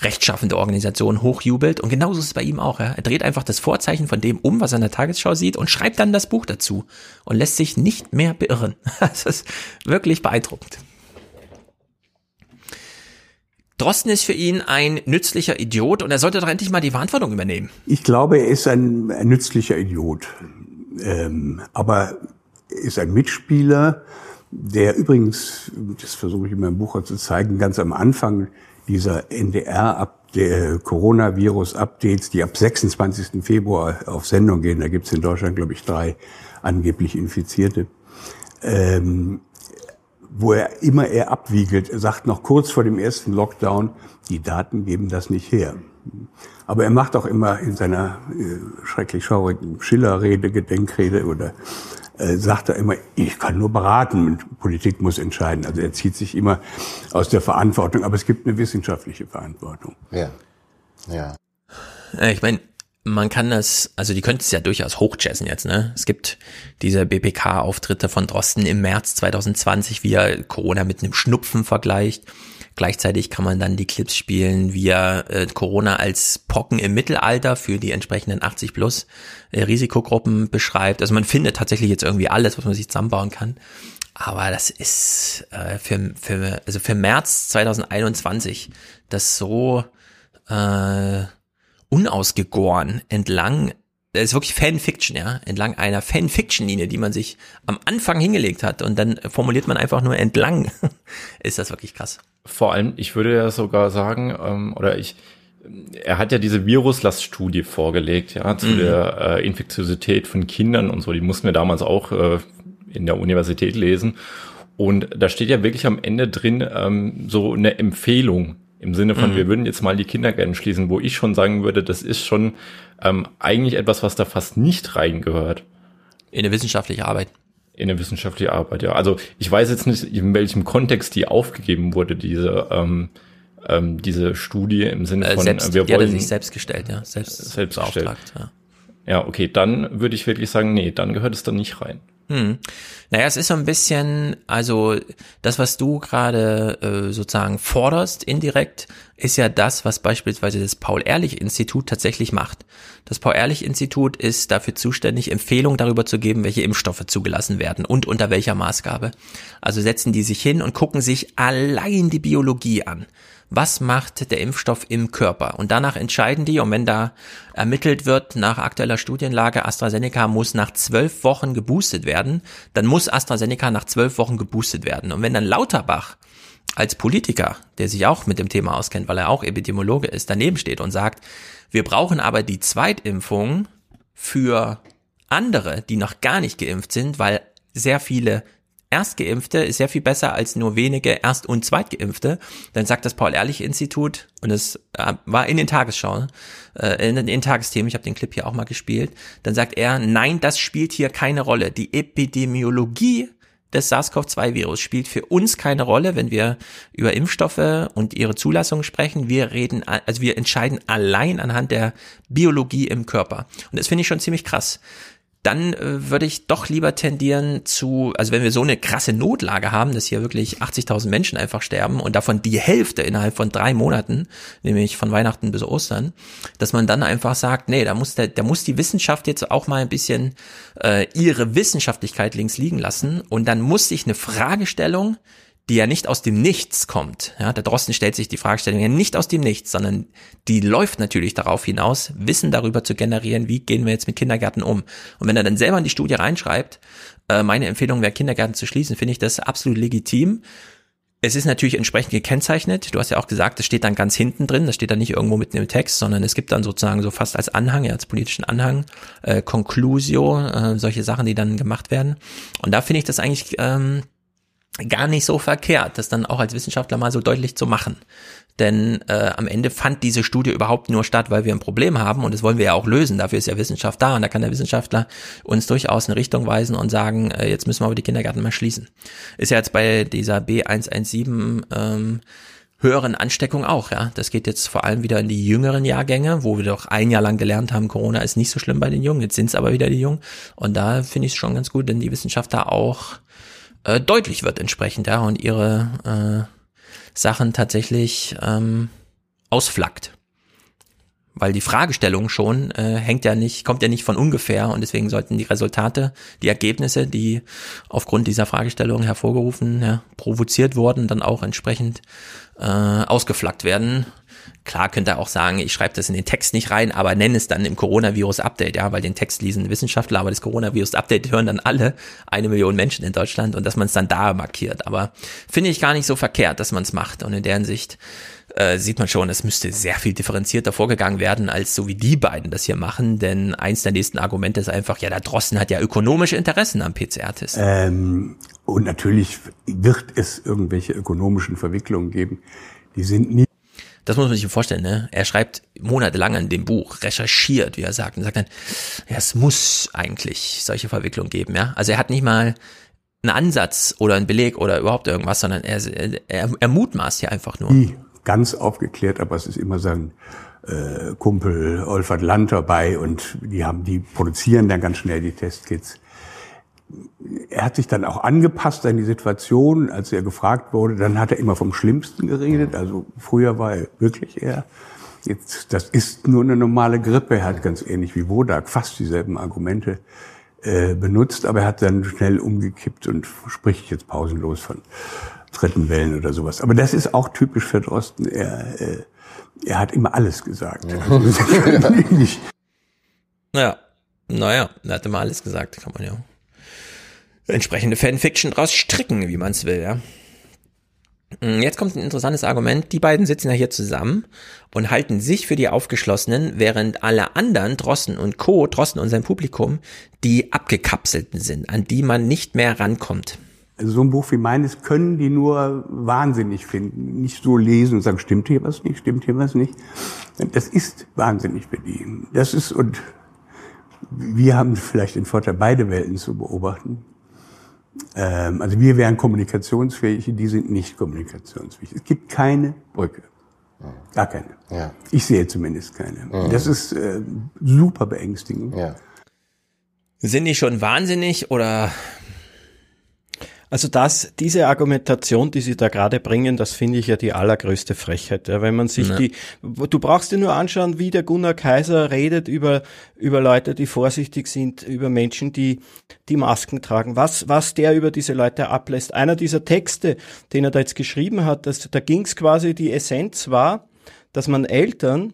rechtschaffende Organisation hochjubelt. Und genauso ist es bei ihm auch. Ja. Er dreht einfach das Vorzeichen von dem um, was er in der Tagesschau sieht und schreibt dann das Buch dazu und lässt sich nicht mehr beirren. Das ist wirklich beeindruckend. Drosten ist für ihn ein nützlicher Idiot und er sollte doch endlich mal die Verantwortung übernehmen. Ich glaube, er ist ein, ein nützlicher Idiot. Ähm, aber er ist ein Mitspieler, der übrigens, das versuche ich in meinem Buch auch zu zeigen, ganz am Anfang dieser NDR Coronavirus-Updates, die ab 26. Februar auf Sendung gehen. Da gibt es in Deutschland, glaube ich, drei angeblich Infizierte. Ähm, wo er immer er abwiegelt. Er sagt noch kurz vor dem ersten Lockdown, die Daten geben das nicht her. Aber er macht auch immer in seiner äh, schrecklich schaurigen Schillerrede, Gedenkrede oder äh, sagt er immer, ich kann nur beraten und Politik muss entscheiden. Also er zieht sich immer aus der Verantwortung, aber es gibt eine wissenschaftliche Verantwortung. Ja. Ja. Äh, ich meine, man kann das, also die könnten es ja durchaus hochjazzen jetzt, ne? Es gibt diese BPK-Auftritte von Drosten im März 2020, wie er Corona mit einem Schnupfen vergleicht. Gleichzeitig kann man dann die Clips spielen, wie er äh, Corona als Pocken im Mittelalter für die entsprechenden 80 plus äh, Risikogruppen beschreibt. Also man findet tatsächlich jetzt irgendwie alles, was man sich zusammenbauen kann. Aber das ist äh, für, für, also für März 2021 das so äh, unausgegoren entlang das ist wirklich Fanfiction, ja, entlang einer Fanfiction-Linie, die man sich am Anfang hingelegt hat und dann formuliert man einfach nur entlang. ist das wirklich krass. Vor allem, ich würde ja sogar sagen, ähm, oder ich, er hat ja diese Viruslaststudie vorgelegt, ja, zu mhm. der äh, Infektiosität von Kindern und so. Die mussten wir damals auch äh, in der Universität lesen. Und da steht ja wirklich am Ende drin ähm, so eine Empfehlung im Sinne von, mhm. wir würden jetzt mal die Kindergärten schließen, wo ich schon sagen würde, das ist schon ähm, eigentlich etwas, was da fast nicht reingehört. In eine wissenschaftliche Arbeit. In eine wissenschaftliche Arbeit, ja. Also ich weiß jetzt nicht, in welchem Kontext die aufgegeben wurde, diese ähm, ähm, diese Studie im Sinne äh, von, selbst, wir die wollen sich selbst gestellt, ja, selbst, selbst gestellt. ja. Ja, okay, dann würde ich wirklich sagen, nee, dann gehört es da nicht rein. Hm. Naja, es ist so ein bisschen, also das, was du gerade äh, sozusagen forderst, indirekt, ist ja das, was beispielsweise das Paul-Ehrlich-Institut tatsächlich macht. Das Paul-Ehrlich-Institut ist dafür zuständig, Empfehlungen darüber zu geben, welche Impfstoffe zugelassen werden und unter welcher Maßgabe. Also setzen die sich hin und gucken sich allein die Biologie an was macht der Impfstoff im Körper. Und danach entscheiden die, und wenn da ermittelt wird nach aktueller Studienlage, AstraZeneca muss nach zwölf Wochen geboostet werden, dann muss AstraZeneca nach zwölf Wochen geboostet werden. Und wenn dann Lauterbach als Politiker, der sich auch mit dem Thema auskennt, weil er auch Epidemiologe ist, daneben steht und sagt, wir brauchen aber die Zweitimpfung für andere, die noch gar nicht geimpft sind, weil sehr viele Erstgeimpfte ist sehr viel besser als nur wenige Erst- und Zweitgeimpfte. Dann sagt das Paul-Ehrlich-Institut, und es äh, war in den Tagesschau, äh, in den Tagesthemen, ich habe den Clip hier auch mal gespielt, dann sagt er, nein, das spielt hier keine Rolle. Die Epidemiologie des SARS-CoV-2-Virus spielt für uns keine Rolle, wenn wir über Impfstoffe und ihre Zulassung sprechen. Wir reden, also wir entscheiden allein anhand der Biologie im Körper. Und das finde ich schon ziemlich krass dann äh, würde ich doch lieber tendieren zu, also wenn wir so eine krasse Notlage haben, dass hier wirklich 80.000 Menschen einfach sterben und davon die Hälfte innerhalb von drei Monaten, nämlich von Weihnachten bis Ostern, dass man dann einfach sagt, nee, da muss der, da muss die Wissenschaft jetzt auch mal ein bisschen äh, ihre Wissenschaftlichkeit links liegen lassen und dann muss sich eine Fragestellung die ja nicht aus dem Nichts kommt. Ja, der Drosten stellt sich die Fragestellung ja nicht aus dem Nichts, sondern die läuft natürlich darauf hinaus, Wissen darüber zu generieren, wie gehen wir jetzt mit Kindergärten um. Und wenn er dann selber in die Studie reinschreibt, äh, meine Empfehlung wäre, Kindergärten zu schließen, finde ich das absolut legitim. Es ist natürlich entsprechend gekennzeichnet. Du hast ja auch gesagt, das steht dann ganz hinten drin, das steht dann nicht irgendwo mitten im Text, sondern es gibt dann sozusagen so fast als Anhang, ja, als politischen Anhang, äh, Conclusio, äh, solche Sachen, die dann gemacht werden. Und da finde ich das eigentlich ähm, gar nicht so verkehrt, das dann auch als Wissenschaftler mal so deutlich zu machen. Denn äh, am Ende fand diese Studie überhaupt nur statt, weil wir ein Problem haben und das wollen wir ja auch lösen. Dafür ist ja Wissenschaft da und da kann der Wissenschaftler uns durchaus eine Richtung weisen und sagen, äh, jetzt müssen wir aber die Kindergärten mal schließen. Ist ja jetzt bei dieser B117 ähm, höheren Ansteckung auch, ja. Das geht jetzt vor allem wieder in die jüngeren Jahrgänge, wo wir doch ein Jahr lang gelernt haben, Corona ist nicht so schlimm bei den Jungen, jetzt sind es aber wieder die Jungen. Und da finde ich es schon ganz gut, wenn die Wissenschaftler auch äh, deutlich wird entsprechend, ja, und ihre äh, Sachen tatsächlich ähm, ausflackt. Weil die Fragestellung schon äh, hängt ja nicht, kommt ja nicht von ungefähr und deswegen sollten die Resultate, die Ergebnisse, die aufgrund dieser Fragestellung hervorgerufen, ja, provoziert wurden, dann auch entsprechend äh, ausgeflaggt werden. Klar könnte er auch sagen, ich schreibe das in den Text nicht rein, aber nenne es dann im Coronavirus-Update, ja, weil den Text lesen Wissenschaftler, aber das Coronavirus-Update hören dann alle, eine Million Menschen in Deutschland und dass man es dann da markiert. Aber finde ich gar nicht so verkehrt, dass man es macht. Und in deren Sicht äh, sieht man schon, es müsste sehr viel differenzierter vorgegangen werden, als so wie die beiden das hier machen. Denn eins der nächsten Argumente ist einfach, ja, der Drosten hat ja ökonomische Interessen am PCR-Test. Ähm, und natürlich wird es irgendwelche ökonomischen Verwicklungen geben. Die sind nie das muss man sich vorstellen, ne? Er schreibt monatelang an dem Buch, recherchiert, wie er sagt, und sagt dann, ja, es muss eigentlich solche Verwicklungen geben, ja? Also er hat nicht mal einen Ansatz oder einen Beleg oder überhaupt irgendwas, sondern er, er, er mutmaßt ja einfach nur. Nie ganz aufgeklärt, aber es ist immer sein äh, Kumpel Olfert Land dabei und die haben, die produzieren dann ganz schnell die Testkits er hat sich dann auch angepasst an die Situation, als er gefragt wurde. Dann hat er immer vom Schlimmsten geredet. Also früher war er wirklich eher, jetzt, das ist nur eine normale Grippe. Er hat ganz ähnlich wie Wodak fast dieselben Argumente äh, benutzt, aber er hat dann schnell umgekippt und spricht jetzt pausenlos von dritten Wellen oder sowas. Aber das ist auch typisch für Drosten. Er, äh, er hat immer alles gesagt. Also, naja, naja, er hat immer alles gesagt, kann man ja entsprechende Fanfiction draus stricken, wie man es will, ja. Mm, jetzt kommt ein interessantes Argument. Die beiden sitzen ja hier zusammen und halten sich für die Aufgeschlossenen, während alle anderen, Drossen und Co., Drossen und sein Publikum, die Abgekapselten sind, an die man nicht mehr rankommt. Also so ein Buch wie meines können die nur wahnsinnig finden. Nicht so lesen und sagen, stimmt hier was nicht, stimmt hier was nicht. Das ist wahnsinnig für die. Das ist, und wir haben vielleicht den Vorteil, beide Welten zu beobachten. Ähm, also wir wären kommunikationsfähig, die sind nicht kommunikationsfähig. Es gibt keine Brücke. Gar keine. Ja. Ich sehe zumindest keine. Mhm. Das ist äh, super beängstigend. Ja. Sind die schon wahnsinnig oder also das, diese Argumentation, die Sie da gerade bringen, das finde ich ja die allergrößte Frechheit. Ja, wenn man sich ja. die, du brauchst dir nur anschauen, wie der Gunnar Kaiser redet über, über Leute, die vorsichtig sind, über Menschen, die, die Masken tragen. Was, was der über diese Leute ablässt. Einer dieser Texte, den er da jetzt geschrieben hat, das, da ging es quasi, die Essenz war, dass man Eltern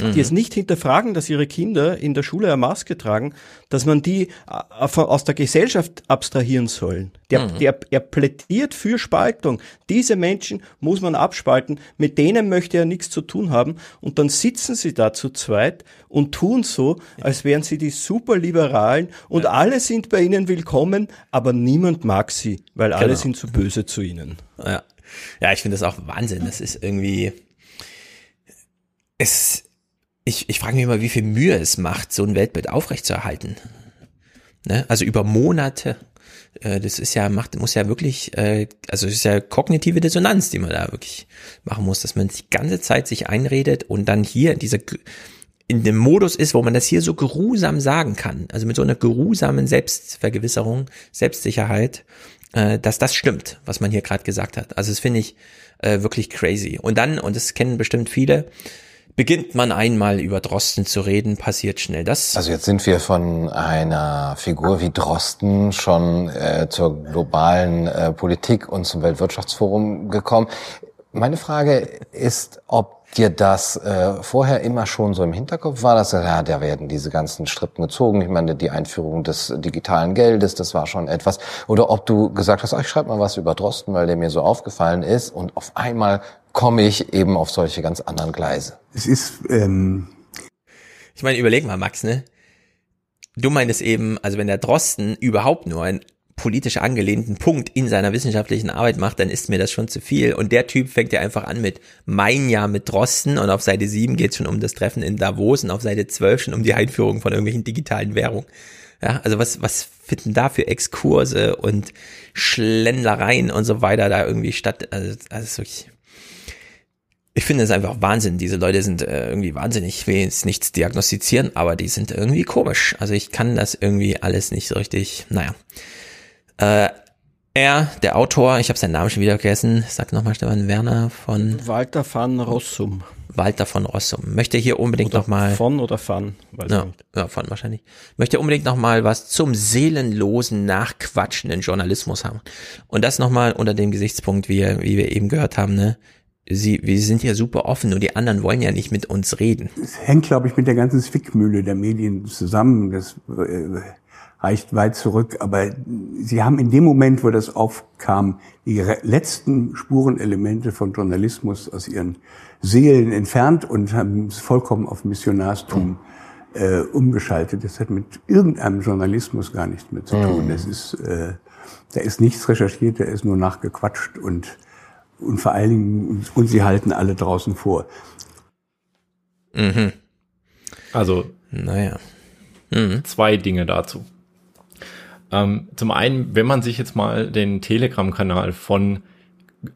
die mhm. es nicht hinterfragen, dass ihre Kinder in der Schule eine Maske tragen, dass man die äh, aus der Gesellschaft abstrahieren soll. Der, mhm. der, er plädiert für Spaltung. Diese Menschen muss man abspalten, mit denen möchte er nichts zu tun haben. Und dann sitzen sie da zu zweit und tun so, als wären sie die Superliberalen und ja. alle sind bei ihnen willkommen, aber niemand mag sie, weil genau. alle sind zu böse zu ihnen. Ja, ja ich finde das auch Wahnsinn. Das ist irgendwie... Es, ich, ich frage mich mal, wie viel Mühe es macht, so ein Weltbild aufrechtzuerhalten. Ne? Also über Monate. Äh, das ist ja, macht, muss ja wirklich, äh, also es ist ja kognitive Dissonanz, die man da wirklich machen muss, dass man die ganze Zeit sich einredet und dann hier in dieser in dem Modus ist, wo man das hier so geruhsam sagen kann, also mit so einer geruhsamen Selbstvergewisserung, Selbstsicherheit, äh, dass das stimmt, was man hier gerade gesagt hat. Also das finde ich äh, wirklich crazy. Und dann, und das kennen bestimmt viele, Beginnt man einmal über Drosten zu reden, passiert schnell das. Also jetzt sind wir von einer Figur wie Drosten schon äh, zur globalen äh, Politik und zum Weltwirtschaftsforum gekommen. Meine Frage ist, ob dir das äh, vorher immer schon so im Hinterkopf war, dass ja, da werden diese ganzen Strippen gezogen. Ich meine, die Einführung des digitalen Geldes, das war schon etwas. Oder ob du gesagt hast, ach, ich schreibe mal was über Drosten, weil der mir so aufgefallen ist und auf einmal komme ich eben auf solche ganz anderen Gleise. Es ist, ähm ich meine, überleg mal, Max, ne? Du meinst eben, also wenn der Drosten überhaupt nur einen politisch angelehnten Punkt in seiner wissenschaftlichen Arbeit macht, dann ist mir das schon zu viel. Und der Typ fängt ja einfach an mit mein Jahr mit Drosten und auf Seite 7 geht es schon um das Treffen in Davos und auf Seite 12 schon um die Einführung von irgendwelchen digitalen Währungen. Ja, also was, was finden da für Exkurse und Schlendlereien und so weiter da irgendwie statt? Also, also wirklich ich finde es einfach Wahnsinn. Diese Leute sind äh, irgendwie wahnsinnig. Ich will jetzt nichts diagnostizieren, aber die sind irgendwie komisch. Also ich kann das irgendwie alles nicht so richtig, naja. Äh, er, der Autor, ich habe seinen Namen schon wieder vergessen, sag nochmal Stefan Werner von Walter van Rossum. Walter von Rossum. Möchte hier unbedingt nochmal. Von oder van? Weiß ja, nicht. ja, von wahrscheinlich. Möchte unbedingt nochmal was zum seelenlosen, nachquatschenden Journalismus haben. Und das nochmal unter dem Gesichtspunkt, wie, wie wir eben gehört haben, ne? Sie, wir sind ja super offen, nur die anderen wollen ja nicht mit uns reden. Es hängt, glaube ich, mit der ganzen Zwickmühle der Medien zusammen. Das äh, reicht weit zurück. Aber sie haben in dem Moment, wo das aufkam, die letzten Spurenelemente von Journalismus aus ihren Seelen entfernt und haben es vollkommen auf Missionarstum äh, umgeschaltet. Das hat mit irgendeinem Journalismus gar nichts mehr zu tun. Das ist, äh, da ist nichts recherchiert, da ist nur nachgequatscht und und vor allen Dingen, und sie halten alle draußen vor. Mhm. Also, naja. Mhm. Zwei Dinge dazu. Ähm, zum einen, wenn man sich jetzt mal den Telegram-Kanal von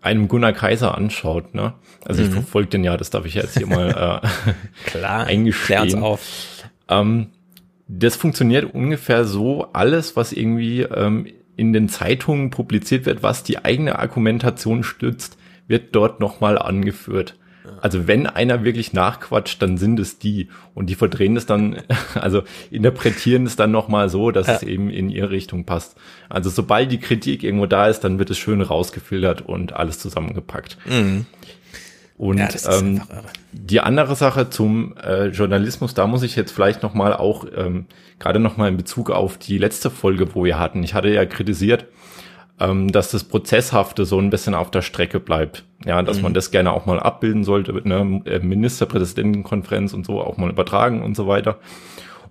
einem Gunnar Kaiser anschaut, ne? Also ich Mhm. verfolge den ja, das darf ich jetzt hier mal äh, Klar, eingestehen. auf. Ähm, das funktioniert ungefähr so, alles, was irgendwie ähm, in den Zeitungen publiziert wird, was die eigene Argumentation stützt, wird dort nochmal angeführt. Also wenn einer wirklich nachquatscht, dann sind es die. Und die verdrehen es dann, also interpretieren es dann nochmal so, dass Ja. es eben in ihre Richtung passt. Also sobald die Kritik irgendwo da ist, dann wird es schön rausgefiltert und alles zusammengepackt. Mhm. Und Ja, ähm, die andere Sache zum äh, Journalismus, da muss ich jetzt vielleicht noch mal auch ähm, gerade noch mal in Bezug auf die letzte Folge, wo wir hatten. Ich hatte ja kritisiert, ähm, dass das Prozesshafte so ein bisschen auf der Strecke bleibt. Ja, dass Mhm. man das gerne auch mal abbilden sollte mit einer äh, Ministerpräsidentenkonferenz und so auch mal übertragen und so weiter.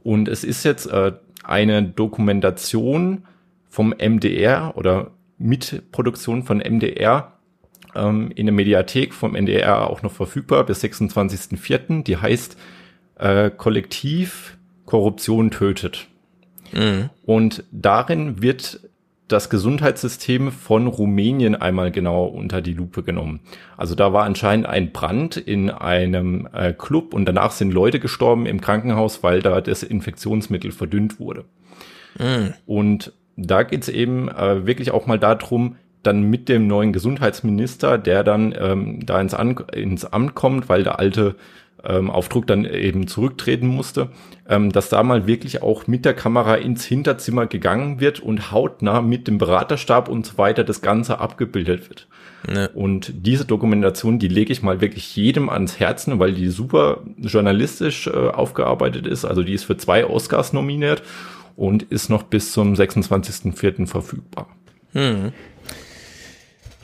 Und es ist jetzt äh, eine Dokumentation vom MDR oder Mitproduktion von MDR ähm, in der Mediathek vom NDR auch noch verfügbar bis 26.04. Die heißt äh, Kollektiv Korruption tötet. Mhm. Und darin wird das Gesundheitssystem von Rumänien einmal genau unter die Lupe genommen. Also da war anscheinend ein Brand in einem äh, Club und danach sind Leute gestorben im Krankenhaus, weil da das Infektionsmittel verdünnt wurde. Mhm. Und da geht's eben äh, wirklich auch mal darum, dann mit dem neuen Gesundheitsminister, der dann ähm, da ins, An ins Amt kommt, weil der alte ähm, auf Druck dann eben zurücktreten musste, ähm, dass da mal wirklich auch mit der Kamera ins Hinterzimmer gegangen wird und hautnah mit dem Beraterstab und so weiter das Ganze abgebildet wird. Ne. Und diese Dokumentation, die lege ich mal wirklich jedem ans Herzen, weil die super journalistisch äh, aufgearbeitet ist. Also die ist für zwei Oscars nominiert und ist noch bis zum 26.04. verfügbar. Hm.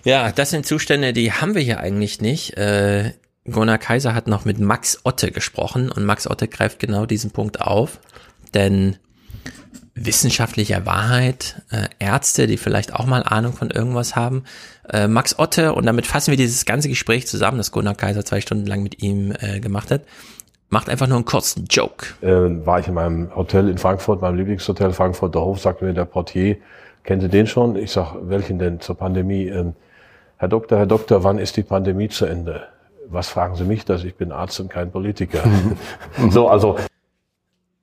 Ja, das sind Zustände, die haben wir hier eigentlich nicht. Äh, Gunnar Kaiser hat noch mit Max Otte gesprochen und Max Otte greift genau diesen Punkt auf, denn wissenschaftlicher Wahrheit, äh, Ärzte, die vielleicht auch mal Ahnung von irgendwas haben, äh, Max Otte, und damit fassen wir dieses ganze Gespräch zusammen, das Gunnar Kaiser zwei Stunden lang mit ihm äh, gemacht hat, macht einfach nur einen kurzen Joke. äh, war ich in meinem Hotel in Frankfurt, meinem Lieblingshotel Frankfurter Hof, sagte mir der Portier, kennt ihr den schon? Ich sag, welchen denn zur Pandemie? Ähm, Herr Doktor, Herr Doktor, wann ist die Pandemie zu Ende? Was fragen Sie mich das? Ich bin Arzt und kein Politiker. so, also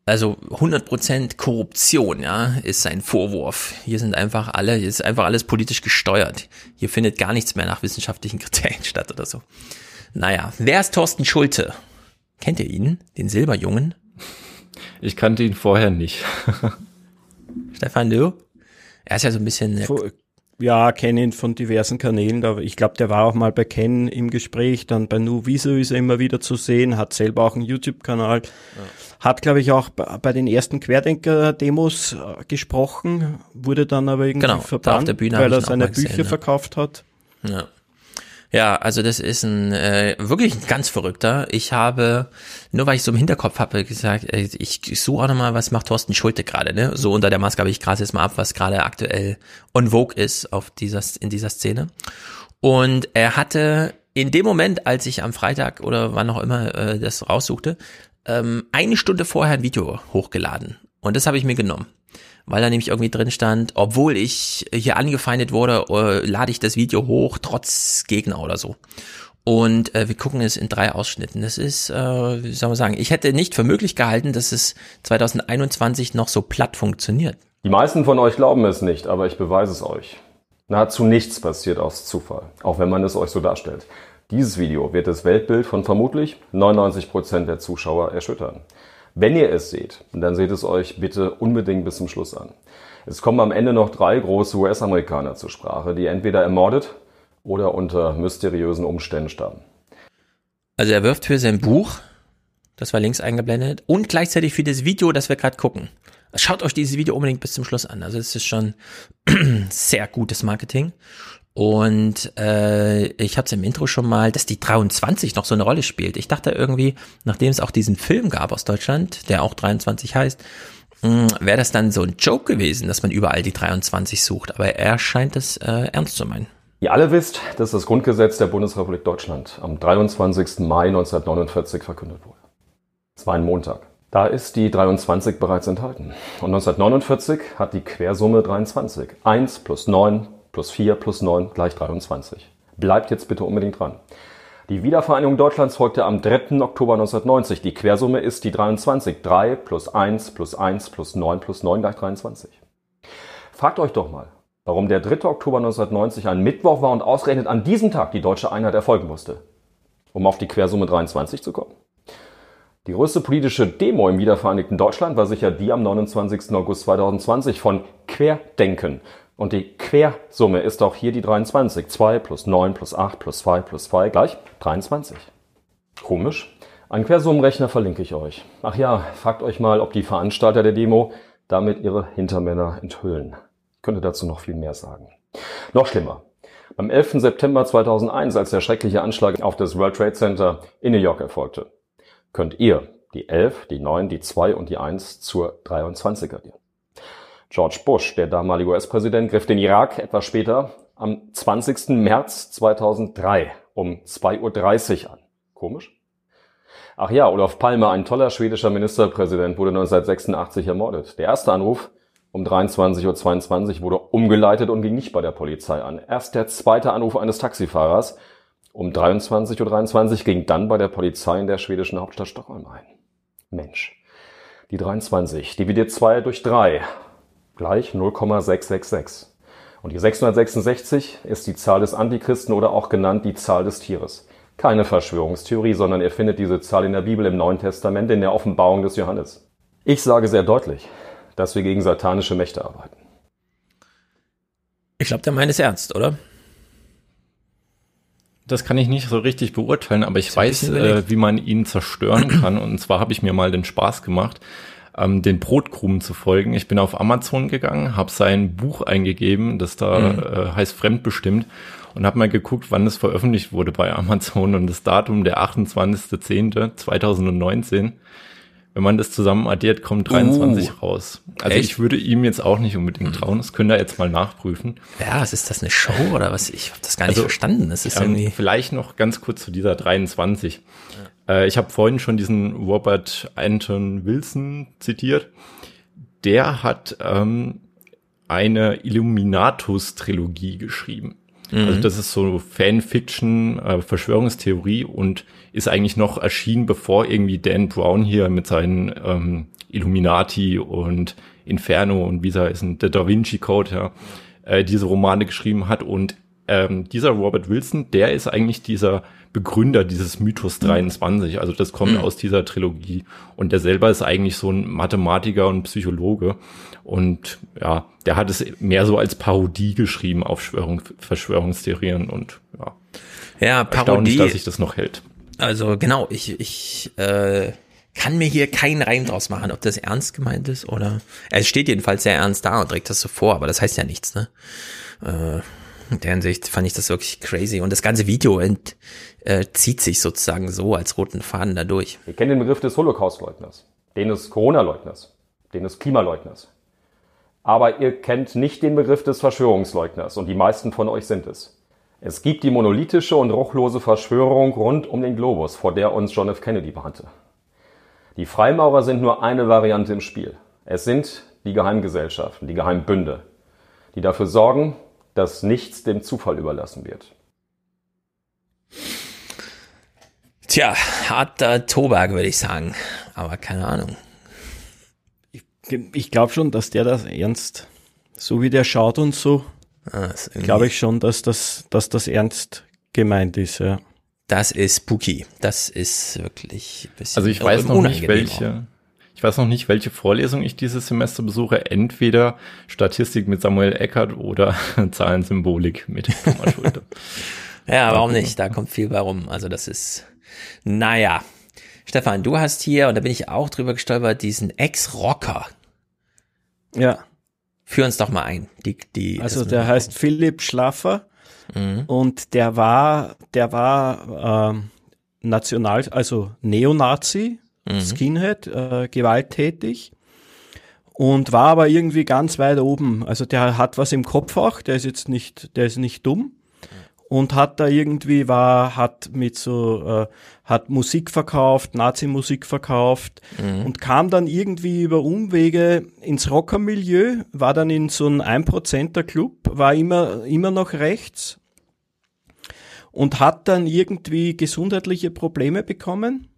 Also 100% Korruption, ja, ist sein Vorwurf. Hier sind einfach alle, hier ist einfach alles politisch gesteuert. Hier findet gar nichts mehr nach wissenschaftlichen Kriterien statt oder so. Naja, wer ist Thorsten Schulte? Kennt ihr ihn? Den Silberjungen? Ich kannte ihn vorher nicht. Stefan, du? Er ist ja so ein bisschen, äh, Ja, kenne ihn von diversen Kanälen. Da, ich glaube, der war auch mal bei Ken im Gespräch, dann bei Nu Wieso ist er immer wieder zu sehen, hat selber auch einen YouTube-Kanal. Hat, glaube ich, auch bei den ersten Querdenker-Demos äh, gesprochen, wurde dann aber irgendwie Genau, verbannt, der Bühne hab weil er seine mal gesehen, Bücher ja. verkauft hat. Ja. Ja, also das ist ein äh, wirklich ein ganz verrückter. Ich habe, nur weil ich so im Hinterkopf habe, gesagt, äh, ich, suche auch nochmal, was macht Thorsten Schulte gerade, ne? So unter der Maske habe ich gerade jetzt mal ab, was gerade aktuell on vogue ist auf dieser, in dieser Szene. Und er hatte in dem Moment, als ich am Freitag oder wann auch immer äh, das raussuchte, ähm, eine Stunde vorher ein Video hochgeladen. Und das habe ich mir genommen. Weil da nämlich irgendwie drin stand, obwohl ich hier angefeindet wurde, äh, lade ich das Video hoch, trotz Gegner oder so. Und äh, wir gucken es in drei Ausschnitten. Das ist, äh, wie soll man sagen, ich hätte nicht für möglich gehalten, dass es 2021 noch so platt funktioniert. Die meisten von euch glauben es nicht, aber ich beweise es euch. Nahezu nichts passiert aus Zufall, auch wenn man es euch so darstellt. Dieses Video wird das Weltbild von vermutlich 99 Prozent der Zuschauer erschüttern. Wenn ihr es seht, dann seht es euch bitte unbedingt bis zum Schluss an. Es kommen am Ende noch drei große US-Amerikaner zur Sprache, die entweder ermordet oder unter mysteriösen Umständen starben. Also er wirft für sein Buch, das war links eingeblendet, und gleichzeitig für das Video, das wir gerade gucken. Schaut euch dieses Video unbedingt bis zum Schluss an. Also es ist schon sehr gutes Marketing. Und äh, ich habe es im Intro schon mal, dass die 23 noch so eine Rolle spielt. Ich dachte irgendwie, nachdem es auch diesen Film gab aus Deutschland, der auch 23 heißt, wäre das dann so ein Joke gewesen, dass man überall die 23 sucht. Aber er scheint es äh, ernst zu meinen. Ihr alle wisst, dass das Grundgesetz der Bundesrepublik Deutschland am 23. Mai 1949 verkündet wurde. Es war ein Montag. Da ist die 23 bereits enthalten. Und 1949 hat die Quersumme 23. 1 plus 9 plus 4 plus 9 gleich 23. Bleibt jetzt bitte unbedingt dran. Die Wiedervereinigung Deutschlands folgte am 3. Oktober 1990. Die Quersumme ist die 23. 3 plus 1 plus 1 plus 9 plus 9 gleich 23. Fragt euch doch mal, warum der 3. Oktober 1990 ein Mittwoch war und ausgerechnet an diesem Tag die deutsche Einheit erfolgen musste. Um auf die Quersumme 23 zu kommen. Die größte politische Demo im wiedervereinigten Deutschland war sicher die am 29. August 2020 von Querdenken. Und die Quersumme ist auch hier die 23. 2 plus 9 plus 8 plus 2 plus 2 gleich 23. Komisch. Einen Quersummenrechner verlinke ich euch. Ach ja, fragt euch mal, ob die Veranstalter der Demo damit ihre Hintermänner enthüllen. Ich könnte dazu noch viel mehr sagen. Noch schlimmer. Am 11. September 2001, als der schreckliche Anschlag auf das World Trade Center in New York erfolgte, könnt ihr die 11, die 9, die 2 und die 1 zur 23 addieren. George Bush, der damalige US-Präsident, griff den Irak etwas später am 20. März 2003 um 2.30 Uhr an. Komisch? Ach ja, Olaf Palme, ein toller schwedischer Ministerpräsident, wurde 1986 ermordet. Der erste Anruf um 23.22 Uhr wurde umgeleitet und ging nicht bei der Polizei an. Erst der zweite Anruf eines Taxifahrers um 23.23 Uhr ging dann bei der Polizei in der schwedischen Hauptstadt Stockholm ein. Mensch. Die 23 dividiert 2 durch 3 gleich 0,666. Und die 666 ist die Zahl des Antichristen oder auch genannt die Zahl des Tieres. Keine Verschwörungstheorie, sondern ihr findet diese Zahl in der Bibel im Neuen Testament in der Offenbarung des Johannes. Ich sage sehr deutlich, dass wir gegen satanische Mächte arbeiten. Ich glaube, der meint es ernst, oder? Das kann ich nicht so richtig beurteilen, aber ich weiß, äh, wie man ihn zerstören kann. Und zwar habe ich mir mal den Spaß gemacht, ähm, den Brotkrumen zu folgen. Ich bin auf Amazon gegangen, habe sein Buch eingegeben, das da mhm. äh, heißt Fremdbestimmt und habe mal geguckt, wann es veröffentlicht wurde bei Amazon und das Datum der 28.10.2019 wenn man das zusammen addiert, kommt 23 uh, raus. Also echt? ich würde ihm jetzt auch nicht unbedingt trauen. Das können wir jetzt mal nachprüfen. Ja, was ist das, eine Show oder was? Ich habe das gar nicht also, verstanden. Das ist ähm, irgendwie vielleicht noch ganz kurz zu dieser 23. Äh, ich habe vorhin schon diesen Robert Anton Wilson zitiert. Der hat ähm, eine Illuminatus-Trilogie geschrieben. Also mhm. Also das ist so Fanfiction, äh, Verschwörungstheorie und ist eigentlich noch erschienen, bevor irgendwie Dan Brown hier mit seinen ähm, Illuminati und Inferno und wie er ist ein der Da Vinci Code, ja, äh, diese Romane geschrieben hat. Und ähm, dieser Robert Wilson, der ist eigentlich dieser Begründer dieses Mythos 23. Mhm. Also das kommt mhm. aus dieser Trilogie. Und der selber ist eigentlich so ein Mathematiker und Psychologe. Und ja, der hat es mehr so als Parodie geschrieben auf Schwörung, Verschwörungstheorien und ja. Ja, Parodie. dass sich das noch hält. Also genau, ich, ich äh, kann mir hier keinen Reim draus machen, ob das ernst gemeint ist oder. Es steht jedenfalls sehr ernst da und trägt das so vor, aber das heißt ja nichts, ne? Äh, in der Hinsicht fand ich das wirklich crazy. Und das ganze Video ent, äh, zieht sich sozusagen so als roten Faden dadurch. Wir kennen den Begriff des Holocaust-Leugners, den des Corona-Leugners, den des Klimaleugners. Aber ihr kennt nicht den Begriff des Verschwörungsleugners und die meisten von euch sind es. Es gibt die monolithische und ruchlose Verschwörung rund um den Globus, vor der uns John F. Kennedy warnte. Die Freimaurer sind nur eine Variante im Spiel. Es sind die Geheimgesellschaften, die Geheimbünde, die dafür sorgen, dass nichts dem Zufall überlassen wird. Tja, harter Tobak, würde ich sagen. Aber keine Ahnung. Ich, ich glaube schon, dass der das ernst, so wie der schaut und so, ah, glaube ich schon, dass das, dass das ernst gemeint ist, ja. Das ist spooky. Das ist wirklich ein bisschen Also ich weiß noch nicht, welche, Ich weiß noch nicht, welche Vorlesung ich dieses Semester besuche. Entweder Statistik mit Samuel Eckert oder Zahlensymbolik mit Thomas Schulte. ja, warum nicht? Da kommt viel bei rum. Also das ist, naja. Stefan, du hast hier, und da bin ich auch drüber gestolpert, diesen Ex-Rocker. Ja. Führ uns doch mal ein. Die, die, also der heißt Philipp Schlaffer mhm. und der war, der war ähm, national, also Neonazi, mhm. Skinhead, äh, gewalttätig und war aber irgendwie ganz weit oben. Also der hat was im Kopf auch, der ist jetzt nicht, der ist nicht dumm und hat da irgendwie war, hat mit so, äh, hat Musik verkauft, Nazi-Musik verkauft mhm. und kam dann irgendwie über Umwege ins Rockermilieu, war dann in so einem 1%er Club, war immer, immer noch rechts und hat dann irgendwie gesundheitliche Probleme bekommen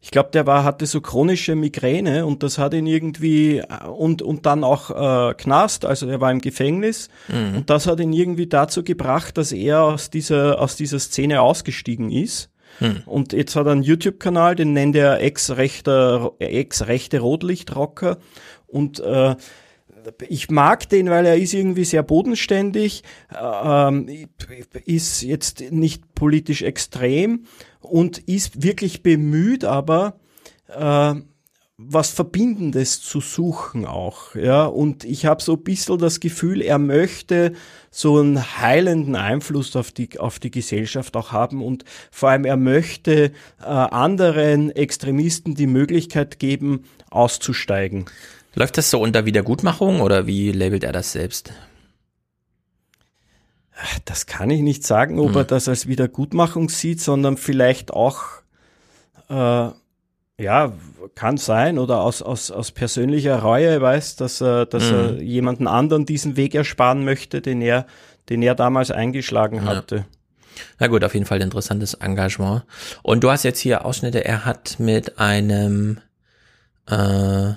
ich glaube, der war, hatte so chronische Migräne und das hat ihn irgendwie und, und dann auch äh, Knast, also er war im Gefängnis mhm. und das hat ihn irgendwie dazu gebracht, dass er aus dieser, aus dieser Szene ausgestiegen ist. Mhm. Und jetzt hat er einen YouTube-Kanal, den nennt er ex-rechte ex -rechte Rotlichtrocker und äh, ich mag den, weil er ist irgendwie sehr bodenständig, ähm, ist jetzt nicht politisch extrem und ist wirklich bemüht, aber äh, was Verbindendes zu suchen auch, ja. Und ich habe so ein bisschen das Gefühl, er möchte so einen heilenden Einfluss auf die, auf die Gesellschaft auch haben und vor allem er möchte äh, anderen Extremisten die Möglichkeit geben, auszusteigen. Läuft das so unter Wiedergutmachung oder wie labelt er das selbst? Das kann ich nicht sagen, ob hm. er das als Wiedergutmachung sieht, sondern vielleicht auch, äh, ja, kann sein oder aus, aus, aus persönlicher Reue weiß, dass er, dass hm. er jemanden anderen diesen Weg ersparen möchte, den er, den er damals eingeschlagen hatte. Ja. Na gut, auf jeden Fall ein interessantes Engagement. Und du hast jetzt hier Ausschnitte, er hat mit einem äh,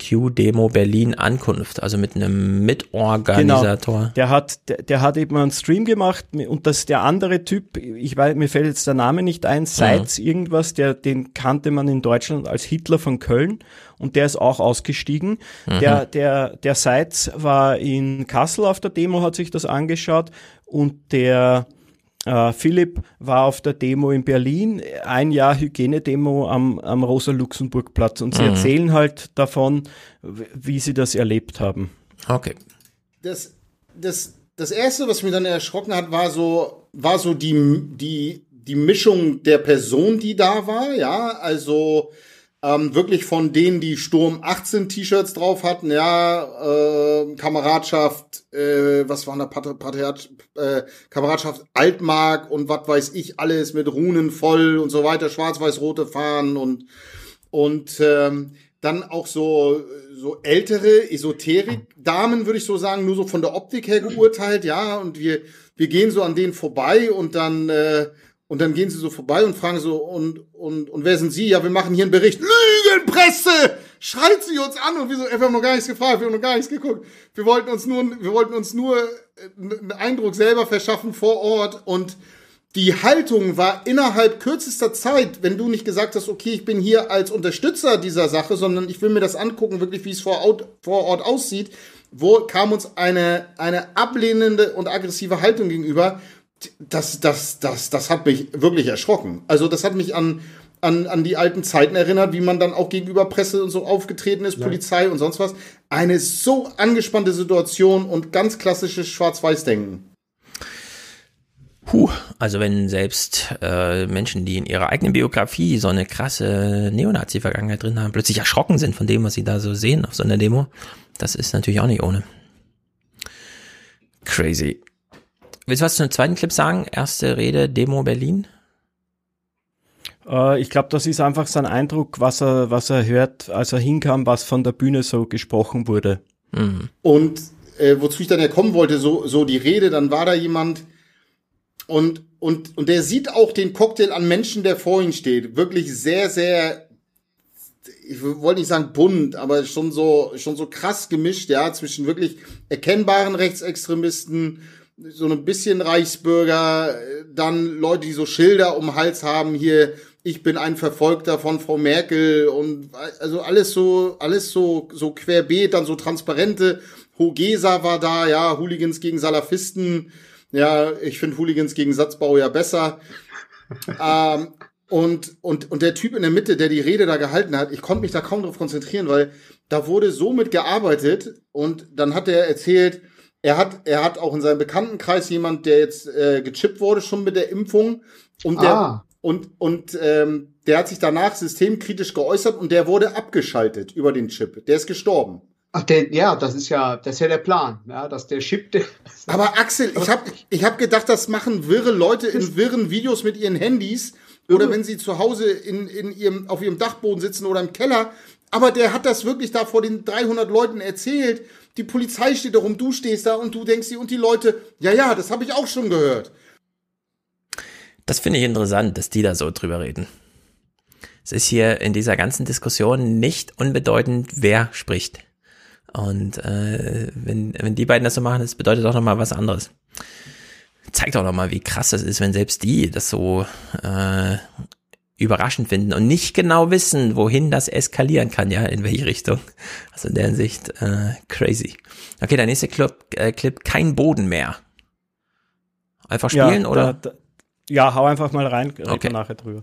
Q-Demo Berlin Ankunft, also mit einem Mitorganisator. Genau. Der hat, der, der, hat eben einen Stream gemacht und das der andere Typ, ich weiß, mir fällt jetzt der Name nicht ein, Seitz mhm. irgendwas, der, den kannte man in Deutschland als Hitler von Köln und der ist auch ausgestiegen. Mhm. Der, der, der Seitz war in Kassel auf der Demo, hat sich das angeschaut und der, Uh, Philipp war auf der Demo in Berlin, ein Jahr Hygienedemo am, am Rosa-Luxemburg-Platz und sie mhm. erzählen halt davon, wie sie das erlebt haben. Okay. Das, das, das erste, was mich dann erschrocken hat, war so, war so die, die, die Mischung der Person, die da war, ja, also, ähm, wirklich von denen, die Sturm 18 T-Shirts drauf hatten, ja, äh, Kameradschaft, äh, was war da, Patriarch, äh, Kameradschaft Altmark und was weiß ich alles mit Runen voll und so weiter, schwarz-weiß-rote Fahnen und und ähm, dann auch so so ältere Esoterik-Damen, würde ich so sagen, nur so von der Optik her geurteilt, ja, und wir wir gehen so an denen vorbei und dann äh, und dann gehen sie so vorbei und fragen so, und, und, und wer sind Sie? Ja, wir machen hier einen Bericht. Lügenpresse! Schreit sie uns an und wir so, ey, wir haben noch gar nichts gefragt, wir haben noch gar nichts geguckt. Wir wollten uns nur, wir wollten uns nur äh, einen Eindruck selber verschaffen vor Ort und die Haltung war innerhalb kürzester Zeit, wenn du nicht gesagt hast, okay, ich bin hier als Unterstützer dieser Sache, sondern ich will mir das angucken, wirklich, wie es vor Ort, vor Ort aussieht, wo kam uns eine, eine ablehnende und aggressive Haltung gegenüber, das, das, das, das hat mich wirklich erschrocken. Also das hat mich an, an, an die alten Zeiten erinnert, wie man dann auch gegenüber Presse und so aufgetreten ist, ja. Polizei und sonst was. Eine so angespannte Situation und ganz klassisches Schwarz-Weiß-Denken. Puh, also wenn selbst äh, Menschen, die in ihrer eigenen Biografie so eine krasse Neonazi-Vergangenheit drin haben, plötzlich erschrocken sind von dem, was sie da so sehen auf so einer Demo, das ist natürlich auch nicht ohne. Crazy. Willst du was zu einem zweiten Clip sagen? Erste Rede, Demo Berlin? Äh, ich glaube, das ist einfach sein Eindruck, was er, was er hört, als er hinkam, was von der Bühne so gesprochen wurde. Mhm. Und äh, wozu ich dann ja kommen wollte, so, so die Rede, dann war da jemand und, und, und der sieht auch den Cocktail an Menschen, der vor ihm steht. Wirklich sehr, sehr, ich wollte nicht sagen bunt, aber schon so, schon so krass gemischt, ja, zwischen wirklich erkennbaren Rechtsextremisten, so ein bisschen Reichsbürger, dann Leute, die so Schilder um den Hals haben, hier ich bin ein Verfolgter von Frau Merkel und also alles so, alles so, so querbeet, dann so transparente. Hogesa war da, ja, Hooligans gegen Salafisten. Ja, ich finde Hooligans gegen Satzbau ja besser. ähm, und, und, und der Typ in der Mitte, der die Rede da gehalten hat, ich konnte mich da kaum drauf konzentrieren, weil da wurde so mit gearbeitet und dann hat er erzählt, er hat, er hat auch in seinem Bekanntenkreis jemand, der jetzt äh, gechippt wurde schon mit der Impfung und der Ah. und und ähm, der hat sich danach systemkritisch geäußert und der wurde abgeschaltet über den Chip. Der ist gestorben. Ach, der, ja, das ist ja, das ist ja der Plan, ja, dass der Chip, der, Aber Axel, ich habe ich hab gedacht, das machen wirre Leute in wirren Videos mit ihren Handys oder wenn sie zu Hause in, in ihrem, auf ihrem Dachboden sitzen oder im Keller. Aber der hat das wirklich da vor den 300 Leuten erzählt. Die Polizei steht da rum, du stehst da und du denkst dir, und die Leute, ja, ja, das habe ich auch schon gehört. Das finde ich interessant, dass die da so drüber reden. Es ist hier in dieser ganzen Diskussion nicht unbedeutend, wer spricht. Und äh, wenn, wenn die beiden das so machen, das bedeutet auch nochmal was anderes. Zeigt auch nochmal, wie krass das ist, wenn selbst die das so äh, überraschend finden und nicht genau wissen, wohin das eskalieren kann, ja, in welche Richtung. Also in der Hinsicht äh, crazy. Okay, der nächste Clip, äh, Clip kein Boden mehr. Einfach spielen ja, oder? Da, da, ja, hau einfach mal rein, reden Okay. nachher drüber.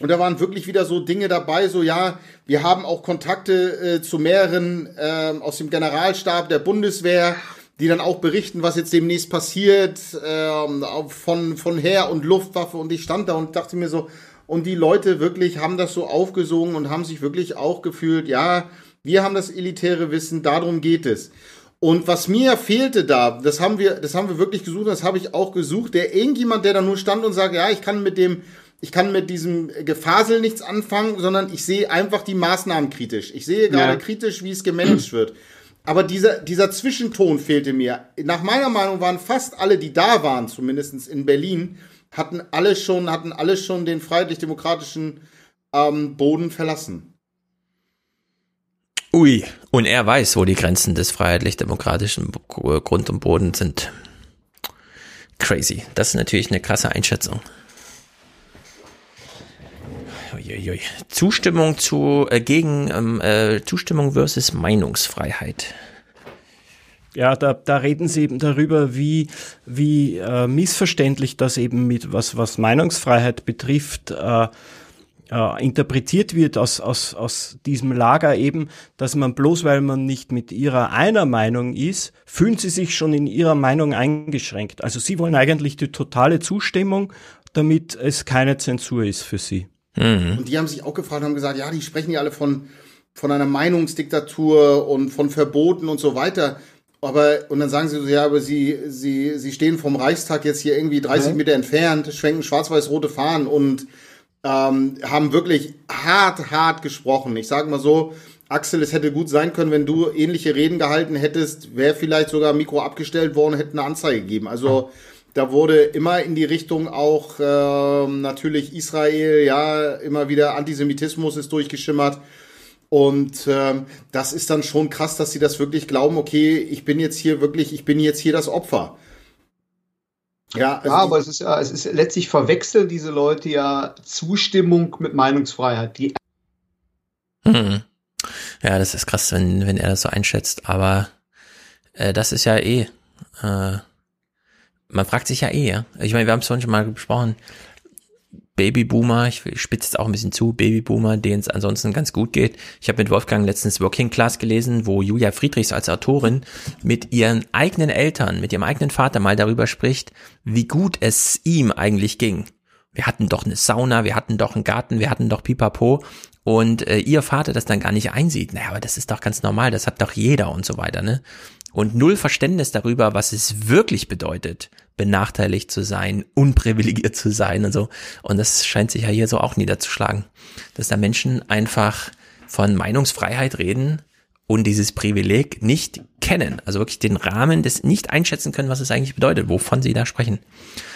Und da waren wirklich wieder so Dinge dabei, so ja, wir haben auch Kontakte äh, zu mehreren ähm, aus dem Generalstab der Bundeswehr, die dann auch berichten, was jetzt demnächst passiert, auch von, von Heer und Luftwaffe. Und ich stand da und dachte mir so, und die Leute wirklich haben das so aufgesogen und haben sich wirklich auch gefühlt, ja, wir haben das elitäre Wissen, darum geht es. Und was mir fehlte da, das haben wir, das haben wir wirklich gesucht, das habe ich auch gesucht, der irgendjemand, der da nur stand und sagt, ja, ich kann mit dem, ich kann mit diesem Gefasel nichts anfangen, sondern ich sehe einfach die Maßnahmen kritisch. Ich sehe gerade Ja. kritisch, wie es gemanagt wird. Aber dieser, dieser Zwischenton fehlte mir. Nach meiner Meinung waren fast alle, die da waren, zumindest in Berlin, hatten alle schon, hatten alle schon den freiheitlich-demokratischen ähm, Boden verlassen. Ui, und er weiß, wo die Grenzen des freiheitlich-demokratischen Grund und Boden sind. Crazy. Das ist natürlich eine krasse Einschätzung. Uiuiui. Zustimmung zu äh, gegen ähm, äh, Zustimmung versus Meinungsfreiheit. Ja, da, da reden sie eben darüber, wie, wie äh, missverständlich das eben mit was, was Meinungsfreiheit betrifft, äh, äh, interpretiert wird aus, aus, aus diesem Lager eben, dass man bloß weil man nicht mit ihrer einer Meinung ist, fühlen sie sich schon in ihrer Meinung eingeschränkt. Also sie wollen eigentlich die totale Zustimmung, damit es keine Zensur ist für sie. Und die haben sich auch gefragt, haben gesagt, ja, die sprechen ja alle von, von einer Meinungsdiktatur und von Verboten und so weiter. Aber, und dann sagen sie so, ja, aber sie, sie, sie stehen vom Reichstag jetzt hier irgendwie 30 Mhm. Meter entfernt, schwenken schwarz-weiß-rote Fahnen und ähm, haben wirklich hart, hart gesprochen. Ich sage mal so, Axel, es hätte gut sein können, wenn du ähnliche Reden gehalten hättest, wäre vielleicht sogar Mikro abgestellt worden, hätte eine Anzeige gegeben. Also da wurde immer in die Richtung auch ähm, natürlich Israel, ja, immer wieder Antisemitismus ist durchgeschimmert. Und ähm, das ist dann schon krass, dass sie das wirklich glauben, okay, ich bin jetzt hier wirklich, ich bin jetzt hier das Opfer. Ja, also ja, aber es ist ja, es ist letztlich verwechseln diese Leute ja Zustimmung mit Meinungsfreiheit. Die Hm. Ja, das ist krass, wenn, wenn er das so einschätzt, aber äh, das ist ja eh, äh, man fragt sich ja eh, ja. Ich meine, wir haben es vorhin schon mal besprochen, Babyboomer, ich spitze es auch ein bisschen zu, Babyboomer, denen es ansonsten ganz gut geht. Ich habe mit Wolfgang letztens Working Class gelesen, wo Julia Friedrichs als Autorin mit ihren eigenen Eltern, mit ihrem eigenen Vater mal darüber spricht, wie gut es ihm eigentlich ging. Wir hatten doch eine Sauna, wir hatten doch einen Garten, wir hatten doch Pipapo und äh, ihr Vater das dann gar nicht einsieht. Naja, aber das ist doch ganz normal, das hat doch jeder und so weiter, ne? Und null Verständnis darüber, was es wirklich bedeutet, benachteiligt zu sein, unprivilegiert zu sein und so. Und das scheint sich ja hier so auch niederzuschlagen, dass da Menschen einfach von Meinungsfreiheit reden und dieses Privileg nicht kennen, also wirklich den Rahmen des nicht einschätzen können, was es eigentlich bedeutet, wovon sie da sprechen.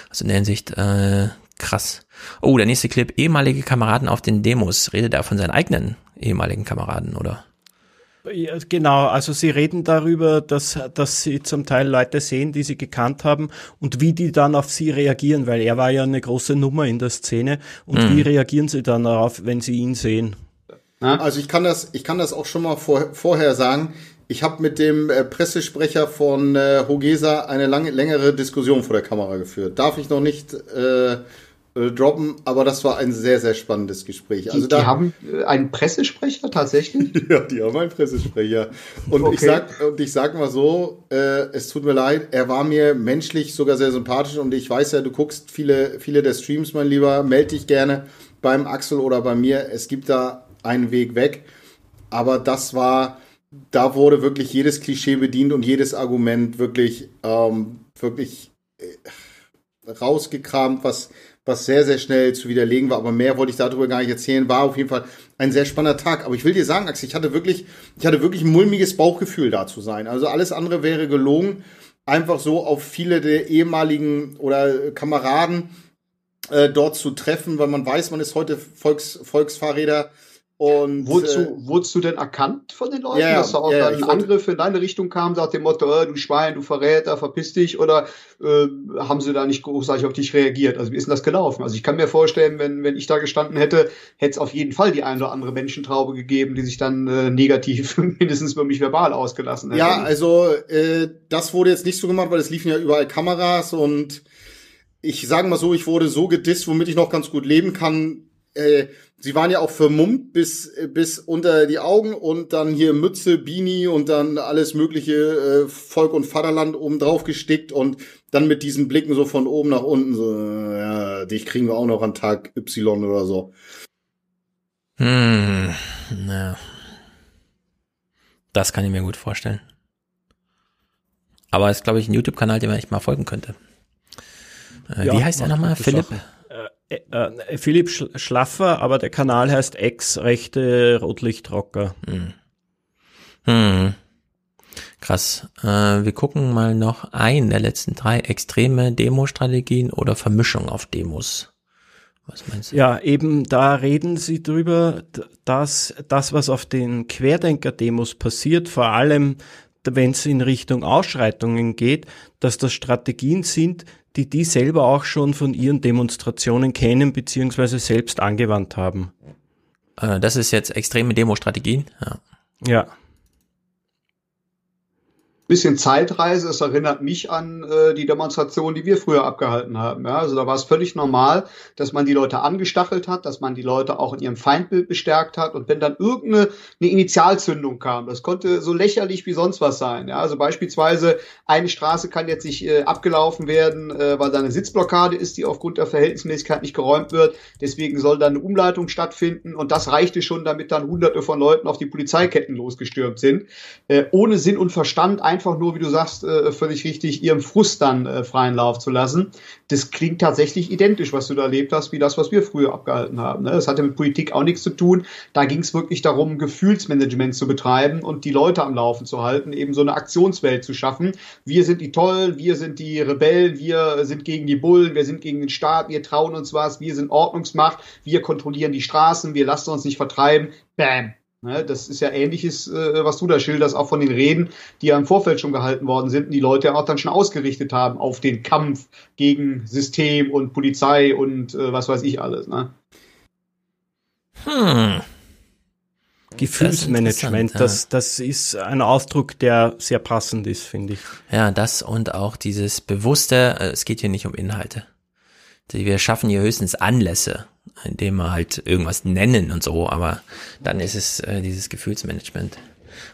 Also in der Hinsicht äh, krass. Oh, der nächste Clip, ehemalige Kameraden auf den Demos. Redet er von seinen eigenen ehemaligen Kameraden, oder? Ja, genau, also Sie reden darüber, dass, dass Sie zum Teil Leute sehen, die Sie gekannt haben und wie die dann auf Sie reagieren, weil er war ja eine große Nummer in der Szene. Und Mhm. wie reagieren Sie dann darauf, wenn Sie ihn sehen? Also ich kann das, ich kann das auch schon mal vor, vorher sagen. Ich habe mit dem äh, Pressesprecher von äh, Hogesa eine lange, längere Diskussion vor der Kamera geführt. Darf ich noch nicht äh, äh, droppen, aber das war ein sehr, sehr spannendes Gespräch. Also Die, die haben äh, einen Pressesprecher tatsächlich? ja, die haben einen Pressesprecher. Und ich Okay. sag, und ich sag mal so, äh, es tut mir leid, er war mir menschlich sogar sehr sympathisch und ich weiß ja, du guckst viele, viele der Streams, mein Lieber, melde dich gerne beim Axel oder bei mir. Es gibt da einen Weg weg. Aber das war, da wurde wirklich jedes Klischee bedient und jedes Argument wirklich, ähm, wirklich äh, rausgekramt, was, was sehr, sehr schnell zu widerlegen war. Aber mehr wollte ich darüber gar nicht erzählen. War auf jeden Fall ein sehr spannender Tag. Aber ich will dir sagen, Axel, ich hatte wirklich, ich hatte wirklich ein mulmiges Bauchgefühl da zu sein. Also alles andere wäre gelogen. Einfach so auf viele der ehemaligen oder Kameraden äh, dort zu treffen, weil man weiß, man ist heute Volks, Volksfahrräder. Und, Wurdest, äh, du, wurdest du denn erkannt von den Leuten, Ja, dass da auch ja, dann Angriffe in deine Richtung kamen, nach dem Motto, äh, du Schwein, du Verräter, verpiss dich, oder äh, haben sie da nicht großartig auf dich reagiert? Also wie ist denn das gelaufen? Also ich kann mir vorstellen, wenn, wenn ich da gestanden hätte, hätte es auf jeden Fall die eine oder andere Menschentraube gegeben, die sich dann äh, negativ mindestens über mich verbal ausgelassen hätte. Ja, also äh, das wurde jetzt nicht so gemacht, weil es liefen ja überall Kameras und ich sage mal so, ich wurde so gedisst, womit ich noch ganz gut leben kann. Äh, sie waren ja auch vermummt bis äh, bis unter die Augen und dann hier Mütze, Beanie und dann alles mögliche äh, Volk und Vaterland oben drauf gestickt und dann mit diesen Blicken so von oben nach unten so, ja, dich kriegen wir auch noch an Tag Y oder so. Hm, na. Das kann ich mir gut vorstellen. Aber es ist, glaube ich, ein YouTube-Kanal, dem man echt mal folgen könnte. Äh, Ja, wie heißt der nochmal? Philipp? Sache. Äh, äh, Philipp Schl- Schlaffer, aber der Kanal heißt Ex-Rechte Rotlichtrocker. Hm. Hm. Krass. Äh, wir gucken mal noch ein der letzten drei extreme Demo-Strategien oder Vermischung auf Demos. Was meinst du? Ja, eben da reden sie drüber, dass das, was auf den Querdenker-Demos passiert, vor allem wenn es in Richtung Ausschreitungen geht, dass das Strategien sind, die die selber auch schon von ihren Demonstrationen kennen beziehungsweise selbst angewandt haben. Äh, das ist jetzt extreme Demo-Strategien. Ja. Ja. Bisschen Zeitreise. Es erinnert mich an äh, die Demonstration, die wir früher abgehalten haben. Ja, also da war es völlig normal, dass man die Leute angestachelt hat, dass man die Leute auch in ihrem Feindbild bestärkt hat. Und wenn dann irgendeine eine Initialzündung kam, das konnte so lächerlich wie sonst was sein. Ja, also beispielsweise eine Straße kann jetzt nicht äh, abgelaufen werden, äh, weil da eine Sitzblockade ist, die aufgrund der Verhältnismäßigkeit nicht geräumt wird. Deswegen soll da eine Umleitung stattfinden. Und das reichte schon, damit dann hunderte von Leuten auf die Polizeiketten losgestürmt sind. Äh, ohne Sinn und Verstand einfach nur, wie du sagst, äh, völlig richtig, ihrem Frust dann äh, freien Lauf zu lassen. Das klingt tatsächlich identisch, was du da erlebt hast, wie das, was wir früher abgehalten haben. Ne? Das hatte mit Politik auch nichts zu tun. Da ging es wirklich darum, Gefühlsmanagement zu betreiben und die Leute am Laufen zu halten, eben so eine Aktionswelt zu schaffen. Wir sind die Tollen, wir sind die Rebellen, wir sind gegen die Bullen, wir sind gegen den Staat, wir trauen uns was, wir sind Ordnungsmacht, wir kontrollieren die Straßen, wir lassen uns nicht vertreiben. Bam. Ne, das ist ja ähnliches, äh, was du da schilderst, auch von den Reden, die ja im Vorfeld schon gehalten worden sind und die Leute auch dann schon ausgerichtet haben auf den Kampf gegen System und Polizei und äh, was weiß ich alles. Ne? Hm. Gefühlsmanagement, Das das, ist das, ist ein Ausdruck, der sehr passend ist, finde ich. Ja, das und auch dieses bewusste, äh, es geht hier nicht um Inhalte. Wir schaffen hier höchstens Anlässe, indem wir halt irgendwas nennen und so, aber dann ist es äh, dieses Gefühlsmanagement.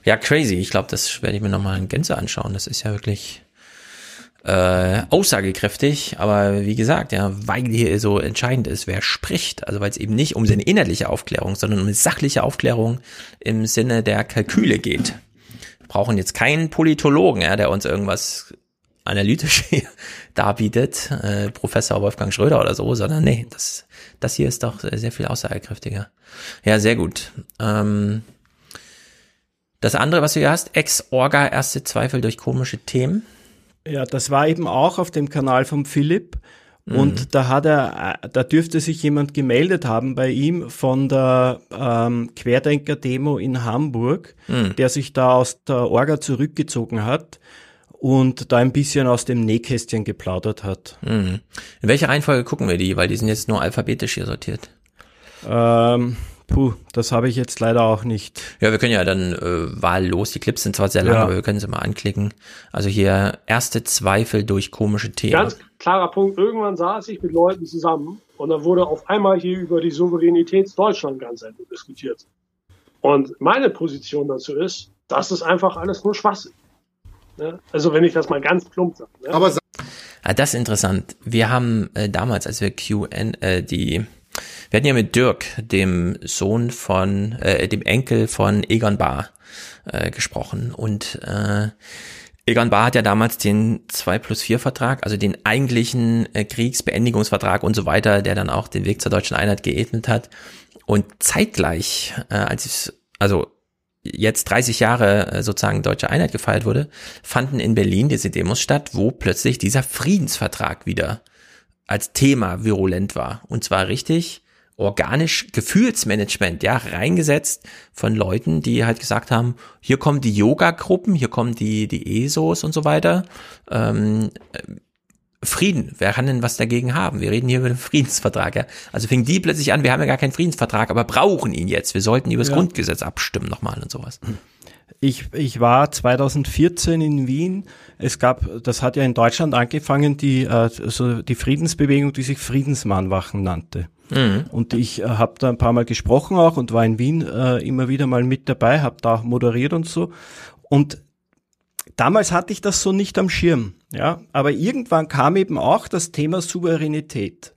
Ja, crazy. Ich glaube, das werde ich mir nochmal in Gänze anschauen. Das ist ja wirklich äh, aussagekräftig, aber wie gesagt, ja, weil hier so entscheidend ist, wer spricht, also weil es eben nicht um seine inhaltliche Aufklärung, sondern um eine sachliche Aufklärung im Sinne der Kalküle geht. Wir brauchen jetzt keinen Politologen, ja, der uns irgendwas analytisch hier darbietet, äh, Professor Wolfgang Schröder oder so, sondern nee, das, das hier ist doch sehr viel aussagekräftiger. Ja, sehr gut. Ähm, das andere, was du hier hast, Ex-Orga, erste Zweifel durch komische Themen. Ja, das war eben auch auf dem Kanal von Philipp. Mhm. Und da hat er, da dürfte sich jemand gemeldet haben bei ihm von der ähm, Querdenker-Demo in Hamburg, Mhm. der sich da aus der Orga zurückgezogen hat und da ein bisschen aus dem Nähkästchen geplaudert hat. Mhm. In welcher Reihenfolge gucken wir die? Weil die sind jetzt nur alphabetisch hier sortiert. Ähm, puh, das habe ich jetzt leider auch nicht. Ja, wir können ja dann äh, wahllos, die Clips sind zwar sehr lang, Ja. aber wir können sie mal anklicken. Also hier erste Zweifel durch komische Themen. Ganz klarer Punkt. Irgendwann saß ich mit Leuten zusammen und dann wurde auf einmal hier über die Souveränität Deutschland ganz endlich diskutiert. Und meine Position dazu ist, das ist einfach alles nur Schwachsinn. Ne? Also wenn ich das mal ganz plump sage. Ne? Aber Ah, das ist interessant. Wir haben äh, damals, als wir QN, äh, die, wir hatten ja mit Dirk, dem Sohn von, äh, dem Enkel von Egon Bahr, äh, gesprochen. Und äh, Egon Bahr hat ja damals den 2 plus 4 Vertrag, also den eigentlichen äh, Kriegsbeendigungsvertrag und so weiter, der dann auch den Weg zur deutschen Einheit geebnet hat. Und zeitgleich, äh, als es, also jetzt 30 Jahre äh, sozusagen deutsche Einheit gefeiert wurde, fanden in Berlin diese Demos statt, wo plötzlich dieser Friedensvertrag wieder als Thema virulent war. Und zwar richtig organisch Gefühlsmanagement, ja, reingesetzt von Leuten, die halt gesagt haben, hier kommen die Yoga-Gruppen, hier kommen die, die ESOs und so weiter. Ähm, äh, Frieden, wer kann denn was dagegen haben? Wir reden hier über den Friedensvertrag, ja. Also fing die plötzlich an, wir haben ja gar keinen Friedensvertrag, aber brauchen ihn jetzt. Wir sollten über das Ja. Grundgesetz abstimmen nochmal und sowas. Ich, ich war 2014 in Wien. Es gab, das hat ja in Deutschland angefangen, die, äh, so die Friedensbewegung, die sich Friedensmahnwachen nannte. Mhm. Und ich äh, habe da ein paar Mal gesprochen auch und war in Wien äh, immer wieder mal mit dabei, habe da auch moderiert und so. Und damals hatte ich das so nicht am Schirm, ja. Aber irgendwann kam eben auch das Thema Souveränität.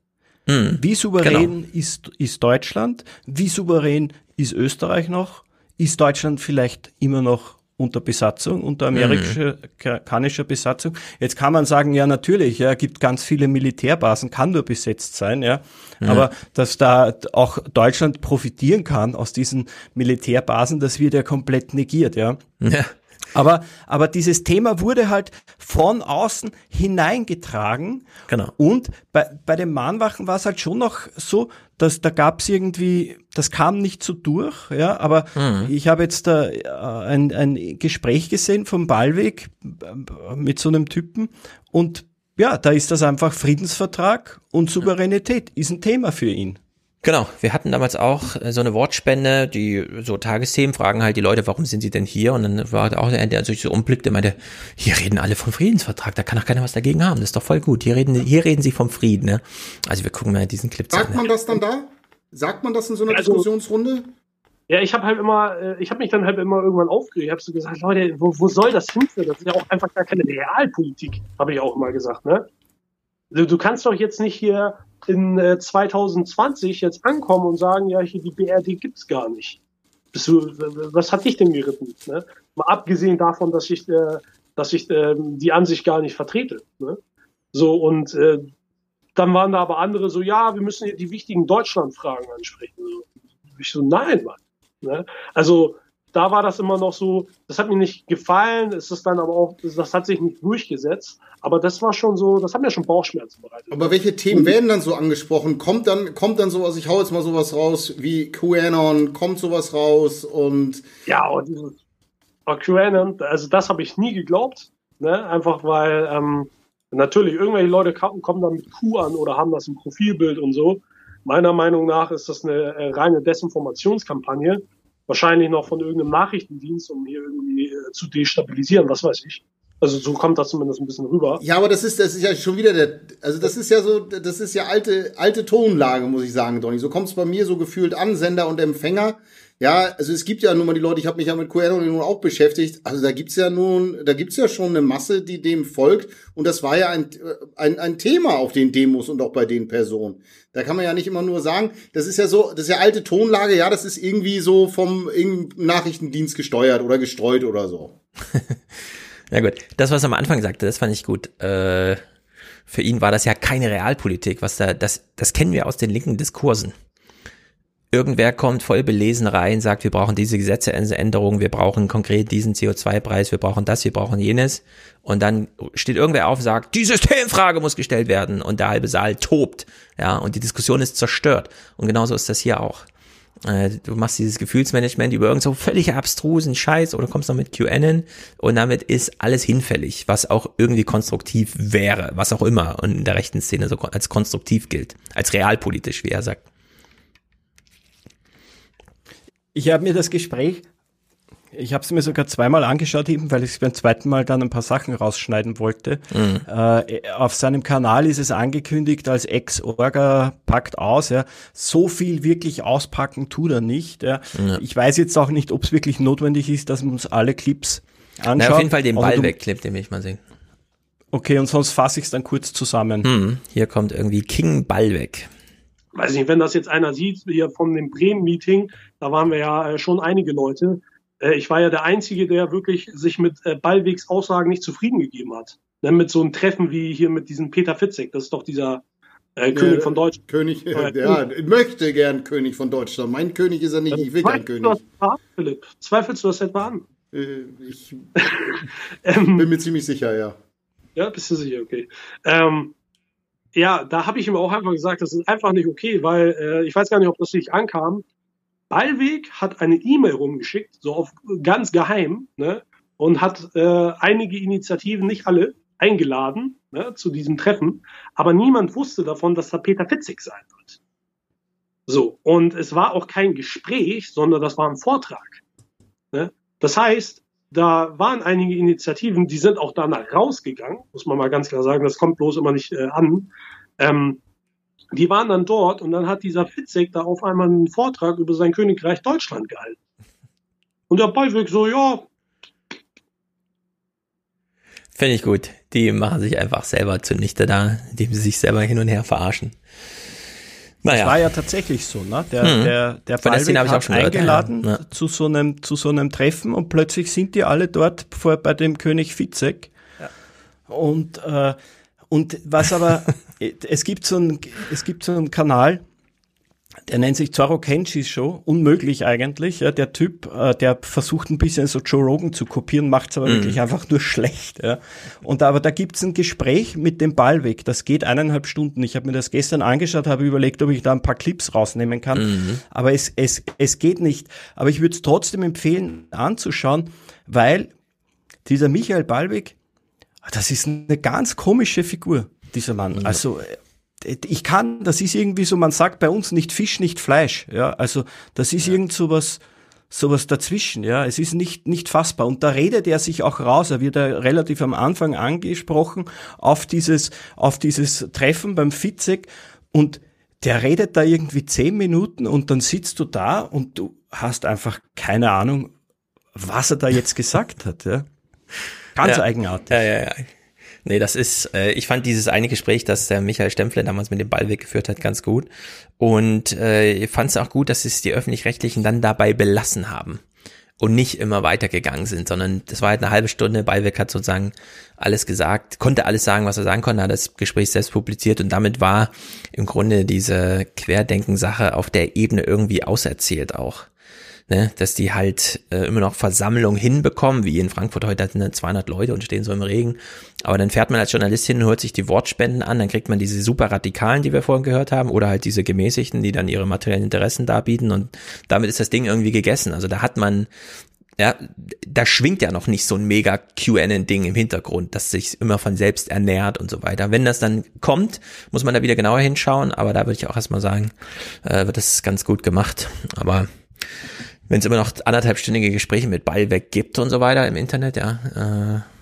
Mhm. Wie souverän Genau. ist, ist Deutschland? Wie souverän ist Österreich noch? Ist Deutschland vielleicht immer noch unter Besatzung, unter Mhm. amerikanischer Besatzung? Jetzt kann man sagen, ja, natürlich, ja, gibt ganz viele Militärbasen, kann nur besetzt sein, ja. Mhm. Aber dass da auch Deutschland profitieren kann aus diesen Militärbasen, das wird ja komplett negiert, ja. Ja. Aber, aber dieses Thema wurde halt von außen hineingetragen. Genau. Und bei, bei den Mahnwachen war es halt schon noch so, dass da gab es irgendwie, das kam nicht so durch, ja, aber Mhm. ich habe jetzt da äh, ein, ein Gespräch gesehen vom Ballweg äh, mit so einem Typen und ja, da ist das einfach Friedensvertrag und Souveränität ist ein Thema für ihn. Genau, wir hatten damals auch äh, so eine Wortspende, die so Tagesthemen fragen halt die Leute, warum sind sie denn hier? Und dann war auch der, der sich so umblickte, meinte, hier reden alle vom Friedensvertrag, da kann doch keiner was dagegen haben, das ist doch voll gut. Hier reden, hier reden sie vom Frieden, ne? Also wir gucken mal diesen Clip zu Sagt Ende. man das dann da? Sagt man das in so einer Also- Diskussionsrunde? Ja, ich habe halt immer, äh, ich habe mich dann halt immer irgendwann aufgeregt. Ich habe so gesagt, Leute, wo, wo soll das hinführen? Das ist ja auch einfach gar keine Realpolitik, habe ich auch immer gesagt. Ne? Du, du kannst doch jetzt nicht hier in äh, 2020 jetzt ankommen und sagen, ja, hier die BRD gibt's gar nicht. Bist du, was hat dich denn geritten? Ne? Mal abgesehen davon, dass ich, äh, dass ich ähm, die Ansicht gar nicht vertrete. Ne? So und äh, dann waren da aber andere so, ja, wir müssen hier die wichtigen Deutschlandfragen ansprechen. So. Ich so, nein, Mann. Ne? Also da war das immer noch so, das hat mir nicht gefallen, es ist dann aber auch, das hat sich nicht durchgesetzt, aber das war schon so, das hat mir schon Bauchschmerzen bereitet. Aber welche Themen werden dann so angesprochen? Kommt dann, kommt dann sowas, ich hau jetzt mal sowas raus, wie QAnon, kommt sowas raus und. Ja, und dieses oh, QAnon, also das habe ich nie geglaubt, ne? einfach weil ähm, natürlich irgendwelche Leute kommen dann mit Q an oder haben das im Profilbild und so. Meiner Meinung nach ist das eine äh, reine Desinformationskampagne, wahrscheinlich noch von irgendeinem Nachrichtendienst, um hier irgendwie äh, zu destabilisieren, was weiß ich. Also so kommt das zumindest ein bisschen rüber. Ja, aber das ist, das ist ja schon wieder der, also das ist ja so, das ist ja alte, alte Tonlage, muss ich sagen, Donny. So kommt es bei mir so gefühlt an, Sender und Empfänger. Ja, also es gibt ja nun mal die Leute, ich habe mich ja mit QAnon nun auch beschäftigt. Also da gibt's ja nun, da gibt's ja schon eine Masse, die dem folgt. Und das war ja ein, ein, ein Thema auf den Demos und auch bei den Personen. Da kann man ja nicht immer nur sagen, das ist ja so, das ist ja alte Tonlage, ja, das ist irgendwie so vom Nachrichtendienst gesteuert oder gestreut oder so. Ja gut, das, was er am Anfang sagte, das fand ich gut. Äh, für ihn war das ja keine Realpolitik, was da, das, das kennen wir aus den linken Diskursen. Irgendwer kommt voll belesen rein, sagt, wir brauchen diese Gesetzeänderung, wir brauchen konkret diesen CO2-Preis, wir brauchen das, wir brauchen jenes. Und dann steht irgendwer auf und sagt, die Systemfrage muss gestellt werden. Und der halbe Saal tobt. Ja, und die Diskussion ist zerstört. Und genauso ist das hier auch. Äh, Du machst dieses Gefühlsmanagement über irgend so völlig abstrusen Scheiß oder kommst noch mit QAnon und damit ist alles hinfällig, was auch irgendwie konstruktiv wäre, was auch immer und in der rechten Szene so als konstruktiv gilt, als realpolitisch, wie er sagt. Ich habe mir das Gespräch, ich habe es mir sogar zweimal angeschaut, eben weil ich beim zweiten Mal dann ein paar Sachen rausschneiden wollte. Mhm. Äh, auf seinem Kanal ist es angekündigt als Ex-Orga packt aus. Ja. So viel wirklich auspacken tut er nicht. Ja. Ja. Ich weiß jetzt auch nicht, ob es wirklich notwendig ist, dass wir uns alle Clips anschauen. Na, auf jeden Fall den Ball wegklebt, den will ich mal sehen. Okay, und sonst fasse ich es dann kurz zusammen. Hm, hier kommt irgendwie King Ball weg. weiß nicht, wenn das jetzt einer sieht, hier von dem Bremen-Meeting, da waren wir ja äh, schon einige Leute. Äh, ich war ja der Einzige, der wirklich sich mit äh, Ballwegs Aussagen nicht zufrieden gegeben hat. Ne, mit so einem Treffen wie hier mit diesem Peter Fitzek, das ist doch dieser äh, König von Deutschland. König, Äh, ja, möchte gern König von Deutschland. Mein König ist er nicht, ich will kein Zweifelst du König. das an, Philipp? Zweifelst du das etwa an? Äh, Ich Ähm, bin mir ziemlich sicher, ja. Ja, bist du sicher, okay. Ähm, ja, da habe ich ihm auch einfach gesagt, das ist einfach nicht okay, weil ich weiß gar nicht, ob das nicht ankam. Ballweg hat eine E-Mail rumgeschickt, so auf ganz geheim, ne, und hat äh, einige Initiativen, nicht alle, eingeladen ne, zu diesem Treffen, aber niemand wusste davon, dass da Peter Fitzig sein wird. So, und es war auch kein Gespräch, sondern das war ein Vortrag. Ne? Das heißt, da waren einige Initiativen, die sind auch danach rausgegangen, muss man mal ganz klar sagen, das kommt bloß immer nicht äh, an. Ähm, die waren dann dort und dann hat dieser Fitzek da auf einmal einen Vortrag über sein Königreich Deutschland gehalten. Und der Ballweg so, ja, Finde ich gut. Die machen sich einfach selber zunichte da, indem sie sich selber hin und her verarschen. Naja. Das war ja tatsächlich so, ne? Der, Mhm. der, der Ballweg hab ich auch hat schon gehört, ja, eingeladen ja. zu so einem, zu so einem Treffen und plötzlich sind die alle dort vor, bei dem König Fitzek. Und, äh, und was aber, es gibt so ein, es gibt so einen Kanal, der nennt sich Zorro Kenshi Show. Unmöglich eigentlich. Ja, der Typ, äh, der versucht ein bisschen so Joe Rogan zu kopieren, macht's aber Mhm. wirklich einfach nur schlecht. Ja. Und aber da gibt's ein Gespräch mit dem Ballweg. Das geht eineinhalb Stunden. Ich habe mir das gestern angeschaut, habe überlegt, ob ich da ein paar Clips rausnehmen kann. Mhm. Aber es, es, es geht nicht. Aber ich würde es trotzdem empfehlen, anzuschauen, weil dieser Michael Ballweg, das ist eine ganz komische Figur, dieser Mann. Also äh, ich kann, das ist irgendwie so, man sagt bei uns nicht Fisch, nicht Fleisch. Ja, also das ist irgend so was, sowas dazwischen. Ja, es ist nicht nicht fassbar. Und da redet er sich auch raus. Er wird ja relativ am Anfang angesprochen auf dieses auf dieses Treffen beim Fitzek und der redet da irgendwie zehn Minuten und dann sitzt du da und du hast einfach keine Ahnung, was er da jetzt gesagt hat. Ja. Ganz ja. eigenartig. Ja, ja, ja. Nee, das ist, äh, ich fand dieses eine Gespräch, das der Michael Stempfler damals mit dem Ball weggeführt hat, ganz gut. Und äh, ich fand es auch gut, dass es die Öffentlich-Rechtlichen dann dabei belassen haben und nicht immer weitergegangen sind, sondern das war halt eine halbe Stunde. Ballweg hat sozusagen alles gesagt, konnte alles sagen, was er sagen konnte, hat das Gespräch selbst publiziert und damit war im Grunde diese Querdenken-Sache auf der Ebene irgendwie auserzählt auch ne, dass die halt äh, immer noch Versammlung hinbekommen, wie in Frankfurt heute sind dann 200 Leute und stehen so im Regen. Aber dann fährt man als Journalist hin hört sich die Wortspenden an, dann kriegt man diese super Radikalen, die wir vorhin gehört haben, oder halt diese Gemäßigten, die dann ihre materiellen Interessen darbieten und damit ist das Ding irgendwie gegessen. Also da hat man ja, da schwingt ja noch nicht so ein mega QAnon-Ding im Hintergrund, das sich immer von selbst ernährt und so weiter. Wenn das dann kommt, muss man da wieder genauer hinschauen, aber da würde ich auch erstmal sagen, äh, wird das ganz gut gemacht. Aber wenn es immer noch anderthalbstündige Gespräche mit Ballweg gibt und so weiter im Internet, ja, äh,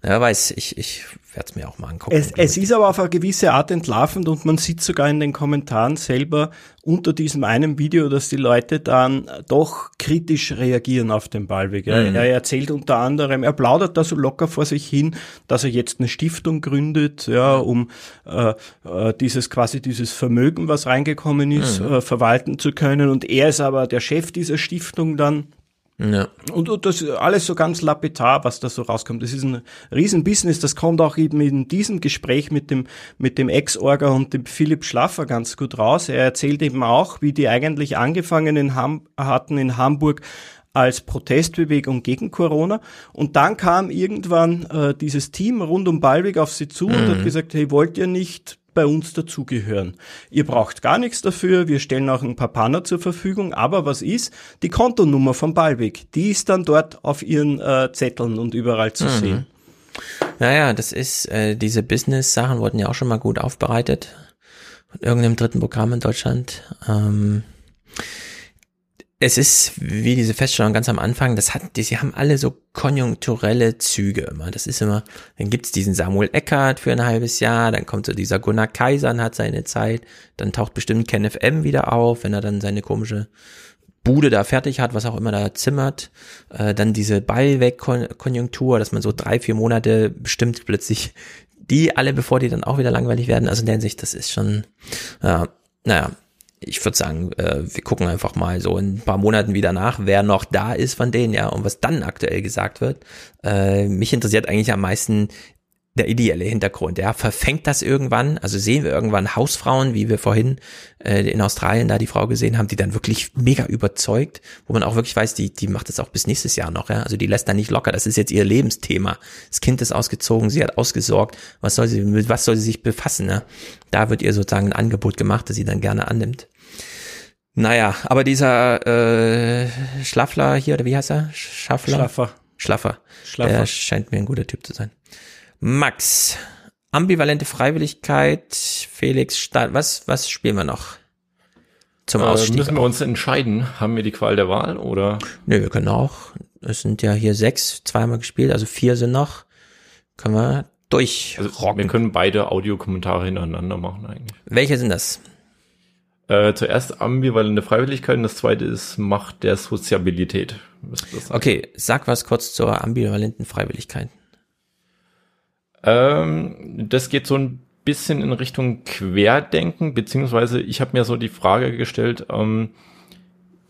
wer weiß, ich, ich werde es mir auch mal angucken. Es, es ist aber auf eine gewisse Art entlarvend und man sieht sogar in den Kommentaren selber unter diesem einen Video, dass die Leute dann doch kritisch reagieren auf den Ballweg. Ja. Mhm. Er erzählt unter anderem, er plaudert da so locker vor sich hin, dass er jetzt eine Stiftung gründet, ja, um äh, äh, dieses quasi dieses Vermögen, was reingekommen ist, Mhm. äh, verwalten zu können. Und er ist aber der Chef dieser Stiftung dann. Ja. Und, und das ist alles so ganz lapidar, was da so rauskommt. Das ist ein Riesenbusiness. Das kommt auch eben in diesem Gespräch mit dem, mit dem Ex-Orga und dem Philipp Schlaffer ganz gut raus. Er erzählt eben auch, wie die eigentlich angefangen in Ham hatten in Hamburg als Protestbewegung gegen Corona. Und dann kam irgendwann äh, dieses Team rund um Ballweg auf sie zu mhm. und hat gesagt, hey, wollt ihr nicht bei uns dazugehören. Ihr braucht gar nichts dafür, wir stellen auch ein paar Panner zur Verfügung, aber was ist? Die Kontonummer vom Ballweg, die ist dann dort auf ihren äh, Zetteln und überall zu mhm. sehen. Naja, das ist, äh, diese Business-Sachen wurden ja auch schon mal gut aufbereitet. Von irgendeinem dritten Programm in Deutschland. Ähm es ist wie diese Feststellung ganz am Anfang, das hat, die, sie haben alle so konjunkturelle Züge immer. Das ist immer, dann gibt's diesen Samuel Eckert für ein halbes Jahr, dann kommt so dieser Gunnar Kaiser und hat seine Zeit, dann taucht bestimmt Ken FM wieder auf, wenn er dann seine komische Bude da fertig hat, was auch immer da zimmert, äh, dann diese Ballweg-Konjunktur, dass man so drei, vier Monate bestimmt plötzlich die alle, bevor die dann auch wieder langweilig werden. Also in der Hinsicht, das ist schon, ja, naja, ich würde sagen, äh, wir gucken einfach mal so in ein paar Monaten wieder nach, wer noch da ist von denen, ja, und was dann aktuell gesagt wird. Äh, mich interessiert eigentlich am meisten der ideelle Hintergrund. Ja, verfängt das irgendwann? Also sehen wir irgendwann Hausfrauen, wie wir vorhin äh, in Australien da die Frau gesehen haben, die dann wirklich mega überzeugt, wo man auch wirklich weiß, die die macht das auch bis nächstes Jahr noch. Ja, also die lässt da nicht locker. Das ist jetzt ihr Lebensthema. Das Kind ist ausgezogen, sie hat ausgesorgt. Was soll sie mit was soll sie sich befassen? Ne? Da wird ihr sozusagen ein Angebot gemacht, das sie dann gerne annimmt. Naja, aber dieser äh, Schlaffler hier, oder wie heißt er? Schaffler? Schlaffer. Schlaffer. Schlaffer. Der scheint mir ein guter Typ zu sein. Max, ambivalente Freiwilligkeit, Felix Stahl, was, was spielen wir noch? Zum Ausstieg. Äh, müssen wir uns entscheiden? Haben wir die Qual der Wahl oder? Nö, wir können auch. Es sind ja hier sechs, zweimal gespielt, also vier sind noch. Können wir durch. Also wir können beide Audiokommentare hintereinander machen eigentlich. Welche sind das? Äh, zuerst ambivalente Freiwilligkeit und das zweite ist Macht der Soziabilität. Okay, sag was kurz zur ambivalenten Freiwilligkeit. Ähm, das geht so ein bisschen in Richtung Querdenken, beziehungsweise ich habe mir so die Frage gestellt, ähm,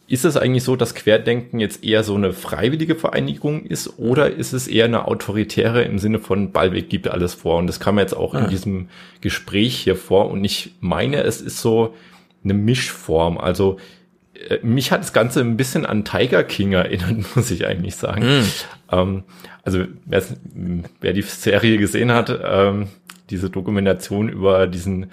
ist es eigentlich so, dass Querdenken jetzt eher so eine freiwillige Vereinigung ist oder ist es eher eine autoritäre im Sinne von Ballweg gibt alles vor? Und das kam jetzt auch ja. in ah. diesem Gespräch hier vor und ich meine, es ist so eine Mischform. Also mich hat das Ganze ein bisschen an Tiger King erinnert, muss ich eigentlich sagen. Mm. Ähm, also wer, die Serie gesehen hat, ähm, diese Dokumentation über diesen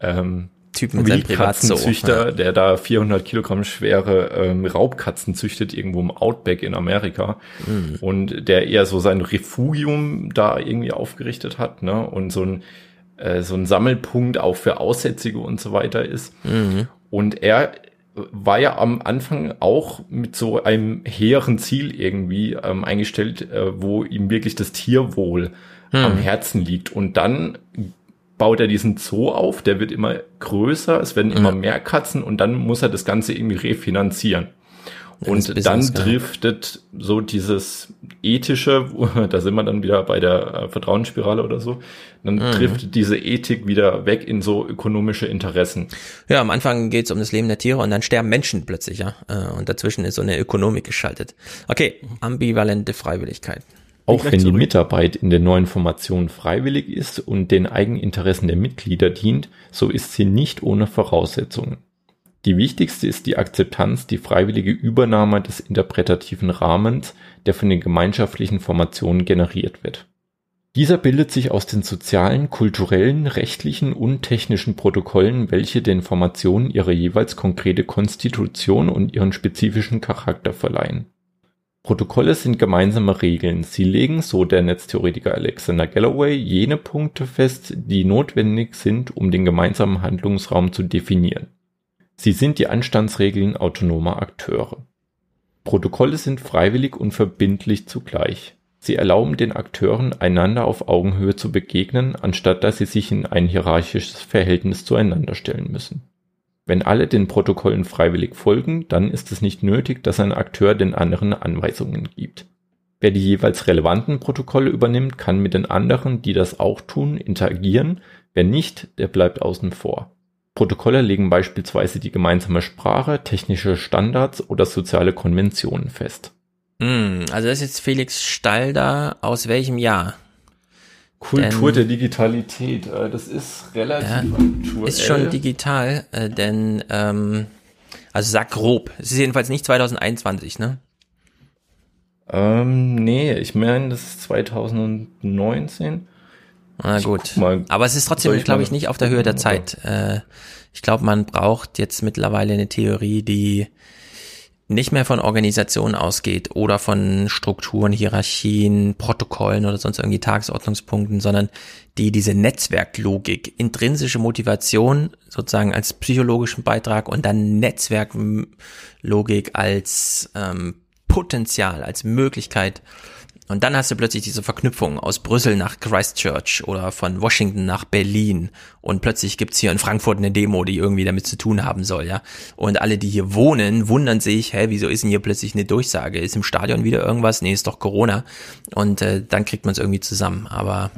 ähm, Typen Wildkatzenzüchter, ja. der da 400 Kilogramm schwere ähm, Raubkatzen züchtet irgendwo im Outback in Amerika mm. und der eher so sein Refugium da irgendwie aufgerichtet hat, ne? Und so ein äh, so ein Sammelpunkt auch für Aussätzige und so weiter ist. Mhm. Und er war ja am Anfang auch mit so einem hehren Ziel irgendwie ähm, eingestellt, äh, wo ihm wirklich das Tierwohl hm. am Herzen liegt. Und dann baut er diesen Zoo auf, der wird immer größer, es werden immer mehr Katzen und dann muss er das Ganze irgendwie refinanzieren. Und dann driftet so dieses ethische, da sind wir dann wieder bei der äh, Vertrauensspirale oder so, dann mhm. trifft diese Ethik wieder weg in so ökonomische Interessen. Ja, am Anfang geht es um das Leben der Tiere und dann sterben Menschen plötzlich, ja. Äh, und dazwischen ist so eine Ökonomik geschaltet. Okay, ambivalente Freiwilligkeit. Auch wenn die Mitarbeit in den neuen Formationen freiwillig ist und den Eigeninteressen der Mitglieder dient, so ist sie nicht ohne Voraussetzungen. Die wichtigste ist die Akzeptanz, die freiwillige Übernahme des interpretativen Rahmens, der von den gemeinschaftlichen Formationen generiert wird. Dieser bildet sich aus den sozialen, kulturellen, rechtlichen und technischen Protokollen, welche den Formationen ihre jeweils konkrete Konstitution und ihren spezifischen Charakter verleihen. Protokolle sind gemeinsame Regeln. Sie legen, so der Netztheoretiker Alexander Galloway, jene Punkte fest, die notwendig sind, um den gemeinsamen Handlungsraum zu definieren. Sie sind die Anstandsregeln autonomer Akteure. Protokolle sind freiwillig und verbindlich zugleich. Sie erlauben den Akteuren, einander auf Augenhöhe zu begegnen, anstatt dass sie sich in ein hierarchisches Verhältnis zueinander stellen müssen. Wenn alle den Protokollen freiwillig folgen, dann ist es nicht nötig, dass ein Akteur den anderen Anweisungen gibt. Wer die jeweils relevanten Protokolle übernimmt, kann mit den anderen, die das auch tun, interagieren, wer nicht, der bleibt außen vor. Protokolle legen beispielsweise die gemeinsame Sprache, technische Standards oder soziale Konventionen fest. Hm, also das ist jetzt Felix Stalder. Aus welchem Jahr? Kultur denn, der Digitalität. Äh, das ist relativ ja, aktuell. Ist schon digital, äh, denn ähm, also sag grob. Es ist jedenfalls nicht 2021, ne? Ähm, nee, ich meine, das ist 2019. Na gut. Mal, Aber es ist trotzdem, glaube ich, nicht auf der Höhe der Zeit. Äh, ich glaube, man braucht jetzt mittlerweile eine Theorie, die nicht mehr von Organisationen ausgeht oder von Strukturen, Hierarchien, Protokollen oder sonst irgendwie Tagesordnungspunkten, sondern die diese Netzwerklogik, intrinsische Motivation sozusagen als psychologischen Beitrag und dann Netzwerklogik als ähm, Potenzial, als Möglichkeit und dann hast du plötzlich diese Verknüpfung aus Brüssel nach Christchurch oder von Washington nach Berlin. Und plötzlich gibt's hier in Frankfurt eine Demo, die irgendwie damit zu tun haben soll, ja. Und alle, die hier wohnen, wundern sich, hä, wieso ist denn hier plötzlich eine Durchsage? Ist im Stadion wieder irgendwas? Nee, ist doch Corona. Und äh, dann kriegt man es irgendwie zusammen. Aber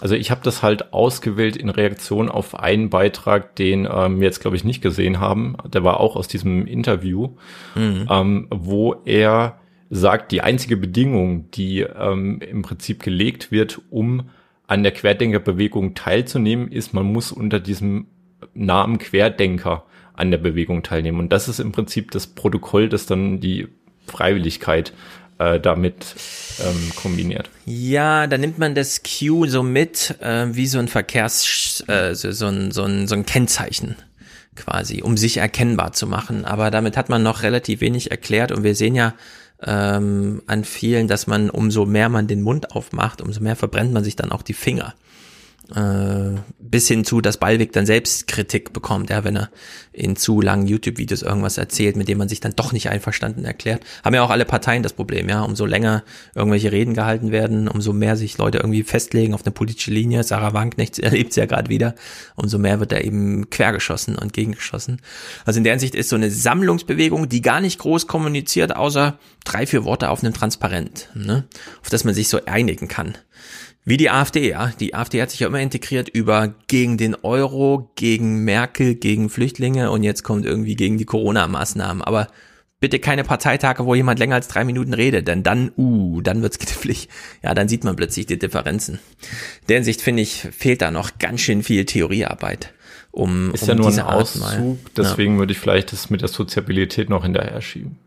also ich habe das halt ausgewählt in Reaktion auf einen Beitrag, den ähm, wir jetzt, glaube ich, nicht gesehen haben. Der war auch aus diesem Interview, mhm. ähm, wo er sagt, die einzige Bedingung, die ähm, im Prinzip gelegt wird, um an der Querdenkerbewegung teilzunehmen, ist, man muss unter diesem Namen Querdenker an der Bewegung teilnehmen. Und das ist im Prinzip das Protokoll, das dann die Freiwilligkeit äh, damit ähm, kombiniert. Ja, da nimmt man das Q so mit, äh, wie so ein Verkehrs, äh, so, so, ein, so, ein, so ein Kennzeichen quasi, um sich erkennbar zu machen. Aber damit hat man noch relativ wenig erklärt und wir sehen ja, ähm, an vielen, dass man, umso mehr man den Mund aufmacht, umso mehr verbrennt man sich dann auch die Finger. Äh, bis hin zu, dass Ballweg dann selbst Kritik bekommt, ja, wenn er in zu langen YouTube-Videos irgendwas erzählt, mit dem man sich dann doch nicht einverstanden erklärt. Haben ja auch alle Parteien das Problem, ja. Umso länger irgendwelche Reden gehalten werden, umso mehr sich Leute irgendwie festlegen auf eine politische Linie. Sarah Wagenknecht erlebt es ja gerade wieder. Umso mehr wird da eben quergeschossen und gegengeschossen. Also in der Hinsicht ist so eine Sammlungsbewegung, die gar nicht groß kommuniziert, außer drei, vier Worte auf einem Transparent, ne? auf das man sich so einigen kann. Wie die AfD, ja. Die AfD hat sich ja immer integriert über gegen den Euro, gegen Merkel, gegen Flüchtlinge und jetzt kommt irgendwie gegen die Corona-Maßnahmen. Aber bitte keine Parteitage, wo jemand länger als drei Minuten redet, denn dann, uh, dann wird's knifflig. Ja, dann sieht man plötzlich die Differenzen. In der Hinsicht finde ich, fehlt da noch ganz schön viel Theoriearbeit. Um, ist um ja nur ein Auszug, deswegen ja. würde ich vielleicht das mit der Soziabilität noch hinterher schieben.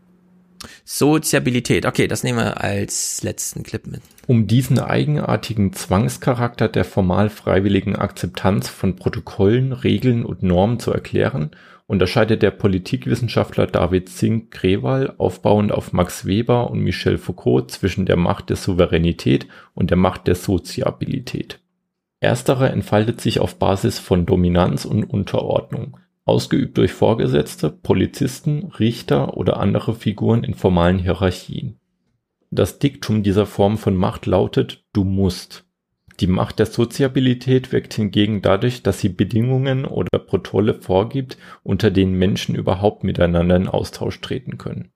Soziabilität, okay, das nehmen wir als letzten Clip mit. Um diesen eigenartigen Zwangscharakter der formal freiwilligen Akzeptanz von Protokollen, Regeln und Normen zu erklären, unterscheidet der Politikwissenschaftler David Zink-Grewal aufbauend auf Max Weber und Michel Foucault zwischen der Macht der Souveränität und der Macht der Soziabilität. Erstere entfaltet sich auf Basis von Dominanz und Unterordnung, ausgeübt durch Vorgesetzte, Polizisten, Richter oder andere Figuren in formalen Hierarchien. Das Diktum dieser Form von Macht lautet Du musst. Die Macht der Soziabilität wirkt hingegen dadurch, dass sie Bedingungen oder Protokolle vorgibt, unter denen Menschen überhaupt miteinander in Austausch treten können.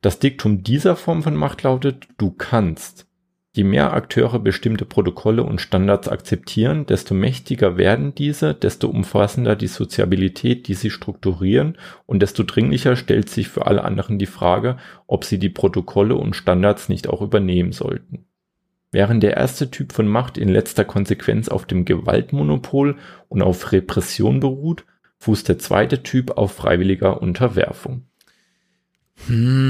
Das Diktum dieser Form von Macht lautet Du kannst. Je mehr Akteure bestimmte Protokolle und Standards akzeptieren, desto mächtiger werden diese, desto umfassender die Soziabilität, die sie strukturieren und desto dringlicher stellt sich für alle anderen die Frage, ob sie die Protokolle und Standards nicht auch übernehmen sollten. Während der erste Typ von Macht in letzter Konsequenz auf dem Gewaltmonopol und auf Repression beruht, fußt der zweite Typ auf freiwilliger Unterwerfung. Hm.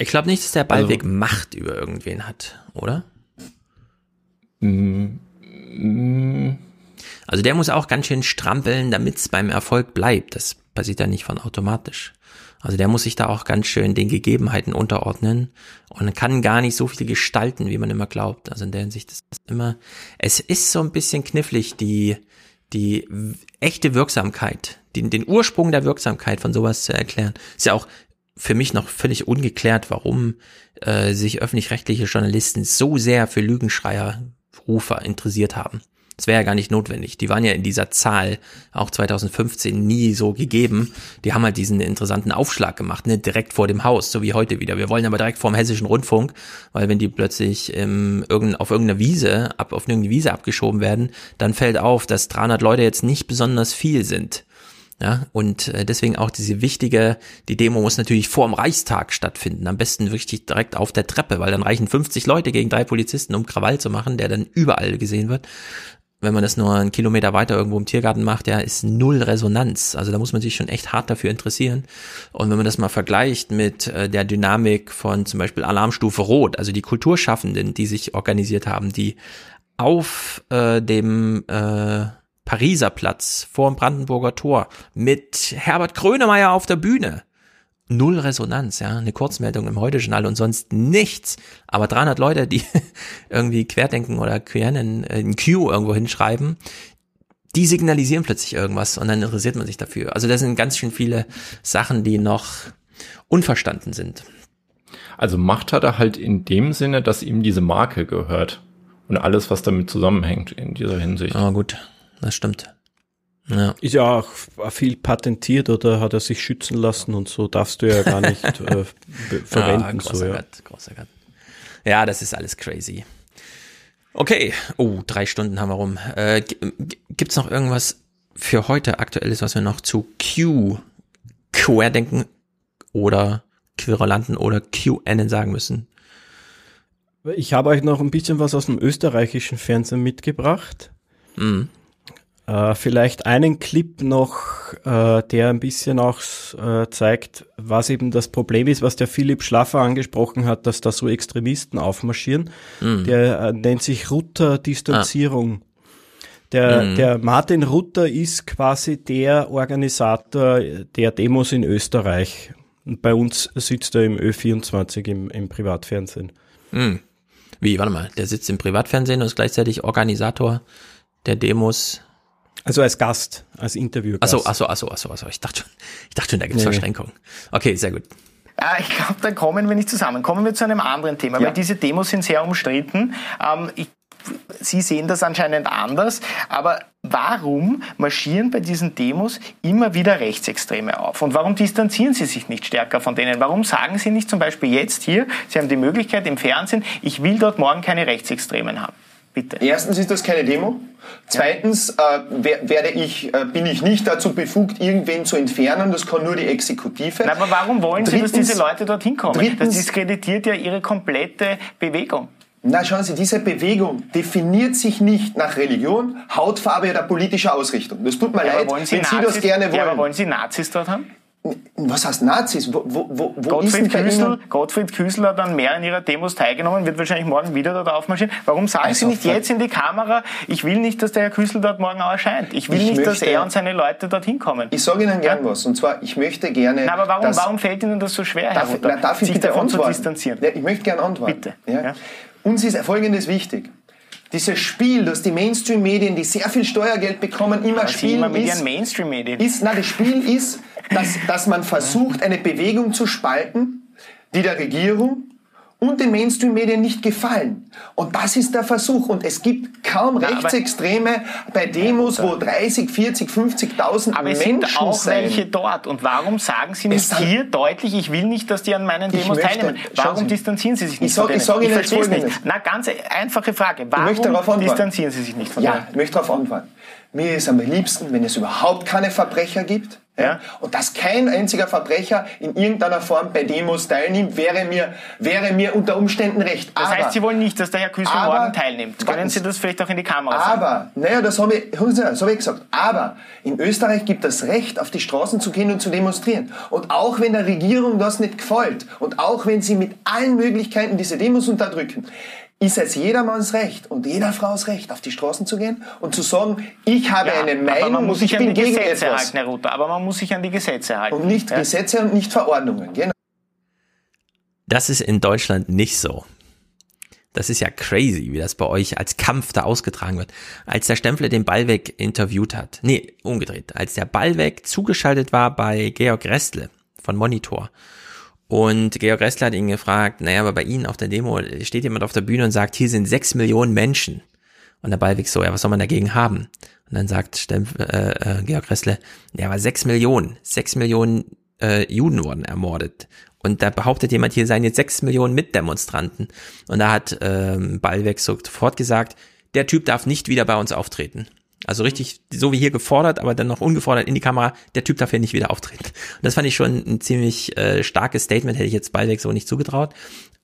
Ich glaube nicht, dass der Ballweg also, Macht über irgendwen hat, oder? Mm, mm. Also der muss auch ganz schön strampeln, damit es beim Erfolg bleibt. Das passiert ja nicht von automatisch. Also der muss sich da auch ganz schön den Gegebenheiten unterordnen und kann gar nicht so viel gestalten, wie man immer glaubt. Also in der Hinsicht ist es immer, es ist so ein bisschen knifflig, die, die echte Wirksamkeit, den, den Ursprung der Wirksamkeit von sowas zu erklären. Ist ja auch für mich noch völlig ungeklärt, warum äh, sich öffentlich-rechtliche Journalisten so sehr für Lügenschreierrufer interessiert haben. Das wäre ja gar nicht notwendig. Die waren ja in dieser Zahl auch 2015 nie so gegeben. Die haben halt diesen interessanten Aufschlag gemacht, ne, direkt vor dem Haus, so wie heute wieder. Wir wollen aber direkt vor dem hessischen Rundfunk, weil wenn die plötzlich ähm, irgend, auf irgendeiner Wiese, ab, auf irgendeine Wiese abgeschoben werden, dann fällt auf, dass 300 Leute jetzt nicht besonders viel sind. Ja, und äh, deswegen auch diese wichtige, die Demo muss natürlich vor dem Reichstag stattfinden. Am besten wirklich direkt auf der Treppe, weil dann reichen 50 Leute gegen drei Polizisten, um Krawall zu machen, der dann überall gesehen wird. Wenn man das nur einen Kilometer weiter irgendwo im Tiergarten macht, ja, ist null Resonanz. Also da muss man sich schon echt hart dafür interessieren. Und wenn man das mal vergleicht mit äh, der Dynamik von zum Beispiel Alarmstufe Rot, also die Kulturschaffenden, die sich organisiert haben, die auf äh, dem äh, Pariser Platz vor dem Brandenburger Tor mit Herbert Grönemeyer auf der Bühne. Null Resonanz, ja, eine Kurzmeldung im Heute-Journal und sonst nichts. Aber 300 Leute, die irgendwie Querdenken oder Quernen äh, in Q irgendwo hinschreiben, die signalisieren plötzlich irgendwas und dann interessiert man sich dafür. Also das sind ganz schön viele Sachen, die noch unverstanden sind. Also Macht hat er halt in dem Sinne, dass ihm diese Marke gehört und alles, was damit zusammenhängt in dieser Hinsicht. Ah, gut das stimmt. Ja. Ist ja auch viel patentiert oder hat er sich schützen lassen und so darfst du ja gar nicht äh, verwenden. Ja, so, ja. Gott, großer Gott. ja, das ist alles crazy. Okay, oh, drei Stunden haben wir rum. Äh, gibt's noch irgendwas für heute aktuelles, was wir noch zu Q Querdenken oder Querulanten oder QAnon sagen müssen? Ich habe euch noch ein bisschen was aus dem österreichischen Fernsehen mitgebracht. Mhm. Äh, vielleicht einen Clip noch, äh, der ein bisschen auch äh, zeigt, was eben das Problem ist, was der Philipp Schlaffer angesprochen hat, dass da so Extremisten aufmarschieren. Mhm. Der nennt sich Rutter-Distanzierung. Ah. Der, mhm. der Martin Rutter ist quasi der Organisator der Demos in Österreich. Und bei uns sitzt er im Ö24 im, im Privatfernsehen. Mhm. Wie, warte mal, der sitzt im Privatfernsehen und ist gleichzeitig Organisator der Demos also als Gast, als Interview. Achso, achso, achso, achso, achso. Ich dachte schon, ich dachte schon, da gibt's nee. Verschränkungen. Okay, sehr gut. Ich glaube, da kommen wir nicht zusammen. Kommen wir zu einem anderen Thema, ja. weil diese Demos sind sehr umstritten. Ähm, ich, Sie sehen das anscheinend anders, aber warum marschieren bei diesen Demos immer wieder Rechtsextreme auf? Und warum distanzieren Sie sich nicht stärker von denen? Warum sagen Sie nicht zum Beispiel jetzt hier, Sie haben die Möglichkeit im Fernsehen, ich will dort morgen keine Rechtsextremen haben? Bitte. Erstens ist das keine Demo. Zweitens äh, werde ich, äh, bin ich nicht dazu befugt, irgendwen zu entfernen. Das kann nur die Exekutive. Na, aber warum wollen drittens, Sie, dass diese Leute dorthin kommen? Drittens, das diskreditiert ja Ihre komplette Bewegung. Na, schauen Sie, diese Bewegung definiert sich nicht nach Religion, Hautfarbe oder politischer Ausrichtung. Das tut mir ja, leid, wenn Sie, Nazis, das gerne wollen. Ja, aber wollen Sie Nazis dort haben? Was heißt Nazis? Wo, wo, wo Gottfried, Küsel, Gottfried Küsel hat an mehreren ihrer Demos teilgenommen, wird wahrscheinlich morgen wieder dort aufmarschieren. Warum sagen also Sie nicht jetzt in die Kamera, ich will nicht, dass der Herr Küsel dort morgen auch erscheint. Ich will ich nicht, möchte, dass er und seine Leute dorthin kommen. Ich sage Ihnen gern ja? was. Und zwar, ich möchte gerne... Na, aber warum, dass, warum fällt Ihnen das so schwer, Herr darf, Rutter, na, darf ich sich bitte davon antworten? zu distanzieren? Ja, ich möchte gerne antworten. Bitte. Ja. Uns ist Folgendes wichtig dieses Spiel, dass die Mainstream-Medien, die sehr viel Steuergeld bekommen, immer Aber spielen, immer mit ist, Mainstream-Medien. ist, na, das Spiel ist, dass, dass man versucht, eine Bewegung zu spalten, die der Regierung und den Mainstream-Medien nicht gefallen. Und das ist der Versuch. Und es gibt kaum Na, Rechtsextreme bei Demos, wo 30, 40, 50.000 aber es Menschen sind auch sein. welche dort. Und warum sagen Sie nicht hier deutlich, ich will nicht, dass die an meinen Demos möchte, teilnehmen? Warum distanzieren Sie sich nicht ich sag, von denen? Ich sage Ihnen jetzt Folgendes. Nicht. Na, ganz einfache Frage. Warum distanzieren Sie sich nicht von ja, denen? Ja, ich möchte darauf antworten. Mir ist am liebsten, wenn es überhaupt keine Verbrecher gibt, ja. Und dass kein einziger Verbrecher in irgendeiner Form bei Demos teilnimmt, wäre mir, wäre mir unter Umständen recht. Das aber, heißt, Sie wollen nicht, dass der Herr Küssel aber, morgen teilnimmt. Können Sie das vielleicht auch in die Kamera sagen? Aber, naja, das habe ich, das habe ich gesagt. Aber in Österreich gibt es Recht, auf die Straßen zu gehen und zu demonstrieren. Und auch wenn der Regierung das nicht gefällt und auch wenn sie mit allen Möglichkeiten diese Demos unterdrücken, ist es jedermanns Recht und jeder Frau's Recht, auf die Straßen zu gehen und zu sagen, ich habe ja, eine Meinung aber man muss sich ich an bin die gegen Gesetze etwas. halten, Herr Ruther, aber man muss sich an die Gesetze halten. Und nicht ja? Gesetze und nicht Verordnungen, genau. Das ist in Deutschland nicht so. Das ist ja crazy, wie das bei euch als Kampf da ausgetragen wird. Als der Stempfle den Ballweg interviewt hat, nee, umgedreht, als der Ballweg zugeschaltet war bei Georg Restle von Monitor und Georg Ressler hat ihn gefragt, naja, aber bei Ihnen auf der Demo steht jemand auf der Bühne und sagt, hier sind sechs Millionen Menschen. Und der Ballweg so, ja, was soll man dagegen haben? Und dann sagt Stempf, äh, äh, Georg Ressler, ja, aber sechs Millionen, sechs Millionen äh, Juden wurden ermordet. Und da behauptet jemand, hier seien jetzt sechs Millionen Mitdemonstranten. Und da hat ähm, Ballweg sofort gesagt, der Typ darf nicht wieder bei uns auftreten. Also richtig, so wie hier gefordert, aber dann noch ungefordert in die Kamera, der Typ darf hier nicht wieder auftreten. Und das fand ich schon ein ziemlich äh, starkes Statement, hätte ich jetzt Ballweg so nicht zugetraut.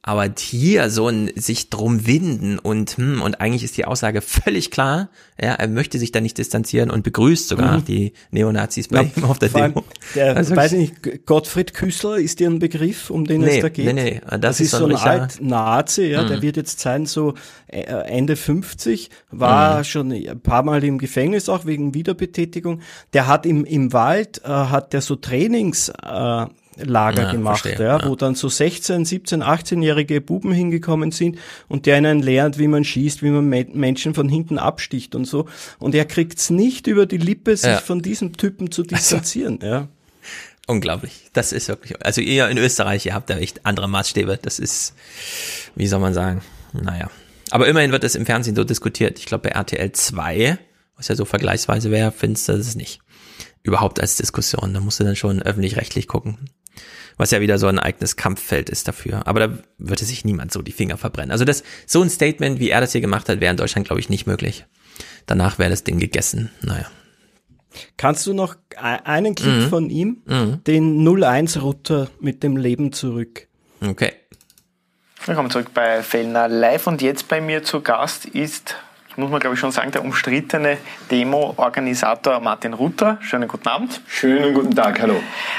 Aber hier so ein sich drum winden und hm, und eigentlich ist die Aussage völlig klar. Ja, er möchte sich da nicht distanzieren und begrüßt sogar Mhm. die Neonazis bei Ja, ihm auf der Demo. Der, Also weiß ich nicht, Gottfried Küssler ist dir ein Begriff, um den Nee, es da geht? nee, nee, das Das, ist ist so ein alt Nazi, ja, der Mhm. wird jetzt sein so äh, Ende 50, war Mhm. schon ein paar Mal im Gefängnis auch wegen Wiederbetätigung. Der hat im, im Wald, äh, hat der so Trainings, äh, Lager Ja, gemacht, verstehe, ja, ja. wo dann so 16, 17, 18-jährige Buben hingekommen sind und der ihnen lernt, wie man schießt, wie man Me Menschen von hinten absticht und so. Und er kriegt's nicht über die Lippe, sich von diesem Typen zu distanzieren, ja. Unglaublich. Das ist wirklich, also ihr in Österreich, ihr habt da echt andere Maßstäbe. Das ist, wie soll man sagen, naja. Aber immerhin wird es im Fernsehen so diskutiert. Ich glaube bei RTL 2, was ja so vergleichsweise wäre, findest du das nicht. Überhaupt als Diskussion. Da musst du dann schon öffentlich-rechtlich gucken. Was ja wieder so ein eigenes Kampffeld ist dafür. Aber da würde sich niemand so die Finger verbrennen. Also das, so ein Statement, wie er das hier gemacht hat, wäre in Deutschland, glaube ich, nicht möglich. Danach wäre das Ding gegessen. Naja. Kannst du noch e- einen Clip Mhm. von ihm, Mhm. den 01-Rutter mit dem Leben zurück? Okay. Willkommen zurück bei Fellner Live und jetzt bei mir zu Gast ist, muss man glaube ich schon sagen, der umstrittene Demo-Organisator Martin Rutter. Schönen guten Abend. Schönen guten Tag, hallo.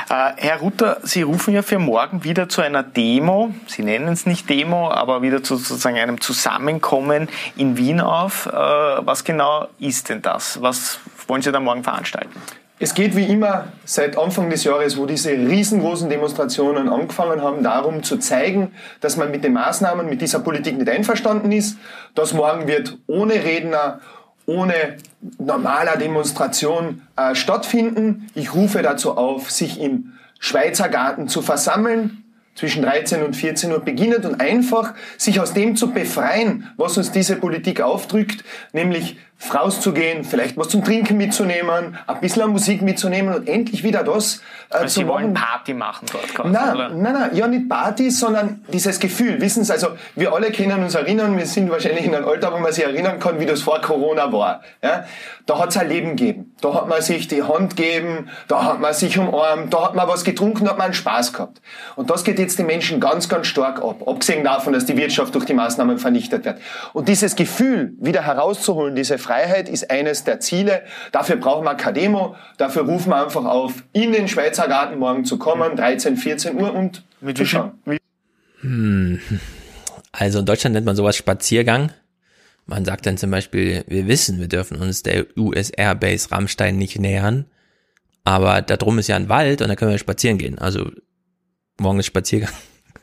Äh, Herr Rutter, Sie rufen ja für morgen wieder zu einer Demo, Sie nennen es nicht Demo, aber wieder zu sozusagen einem Zusammenkommen in Wien auf. Äh, was genau ist denn das? Was wollen Sie da morgen veranstalten? Es geht wie immer seit Anfang des Jahres, wo diese riesengroßen Demonstrationen angefangen haben, darum zu zeigen, dass man mit den Maßnahmen, mit dieser Politik nicht einverstanden ist. Das morgen wird ohne Redner, ohne normaler Demonstration äh, stattfinden. Ich rufe dazu auf, sich im Schweizer Garten zu versammeln, zwischen 13 und 14 Uhr beginnend und einfach sich aus dem zu befreien, was uns diese Politik aufdrückt, nämlich rauszugehen, vielleicht was zum Trinken mitzunehmen, ein bisschen an Musik mitzunehmen und endlich wieder das äh, Also zu Sie wollen machen. Party machen dort quasi, Nein, oder? nein, nein, ja nicht Partys, sondern dieses Gefühl. Wissen Sie, also wir alle können uns erinnern, wir sind wahrscheinlich in einem Alter, wo man sich erinnern kann, wie das vor Corona war. Ja? Da hat es ein Leben gegeben. Da hat man sich die Hand gegeben, da hat man sich umarmt, da hat man was getrunken, da hat man einen Spaß gehabt. Und das geht jetzt den Menschen ganz, ganz stark ab. Abgesehen davon, dass die Wirtschaft durch die Maßnahmen vernichtet wird. Und dieses Gefühl wieder herauszuholen, diese Freiheit, ist eines der Ziele. Dafür brauchen wir keine Demo. Dafür rufen wir einfach auf, in den Schweizer Garten morgen zu kommen, 13, 14 Uhr und zu schauen. Hm. Also in Deutschland nennt man sowas Spaziergang. Man sagt dann zum Beispiel, wir wissen, wir dürfen uns der US Airbase Rammstein nicht nähern, aber da drum ist ja ein Wald und da können wir spazieren gehen. Also morgen ist Spaziergang.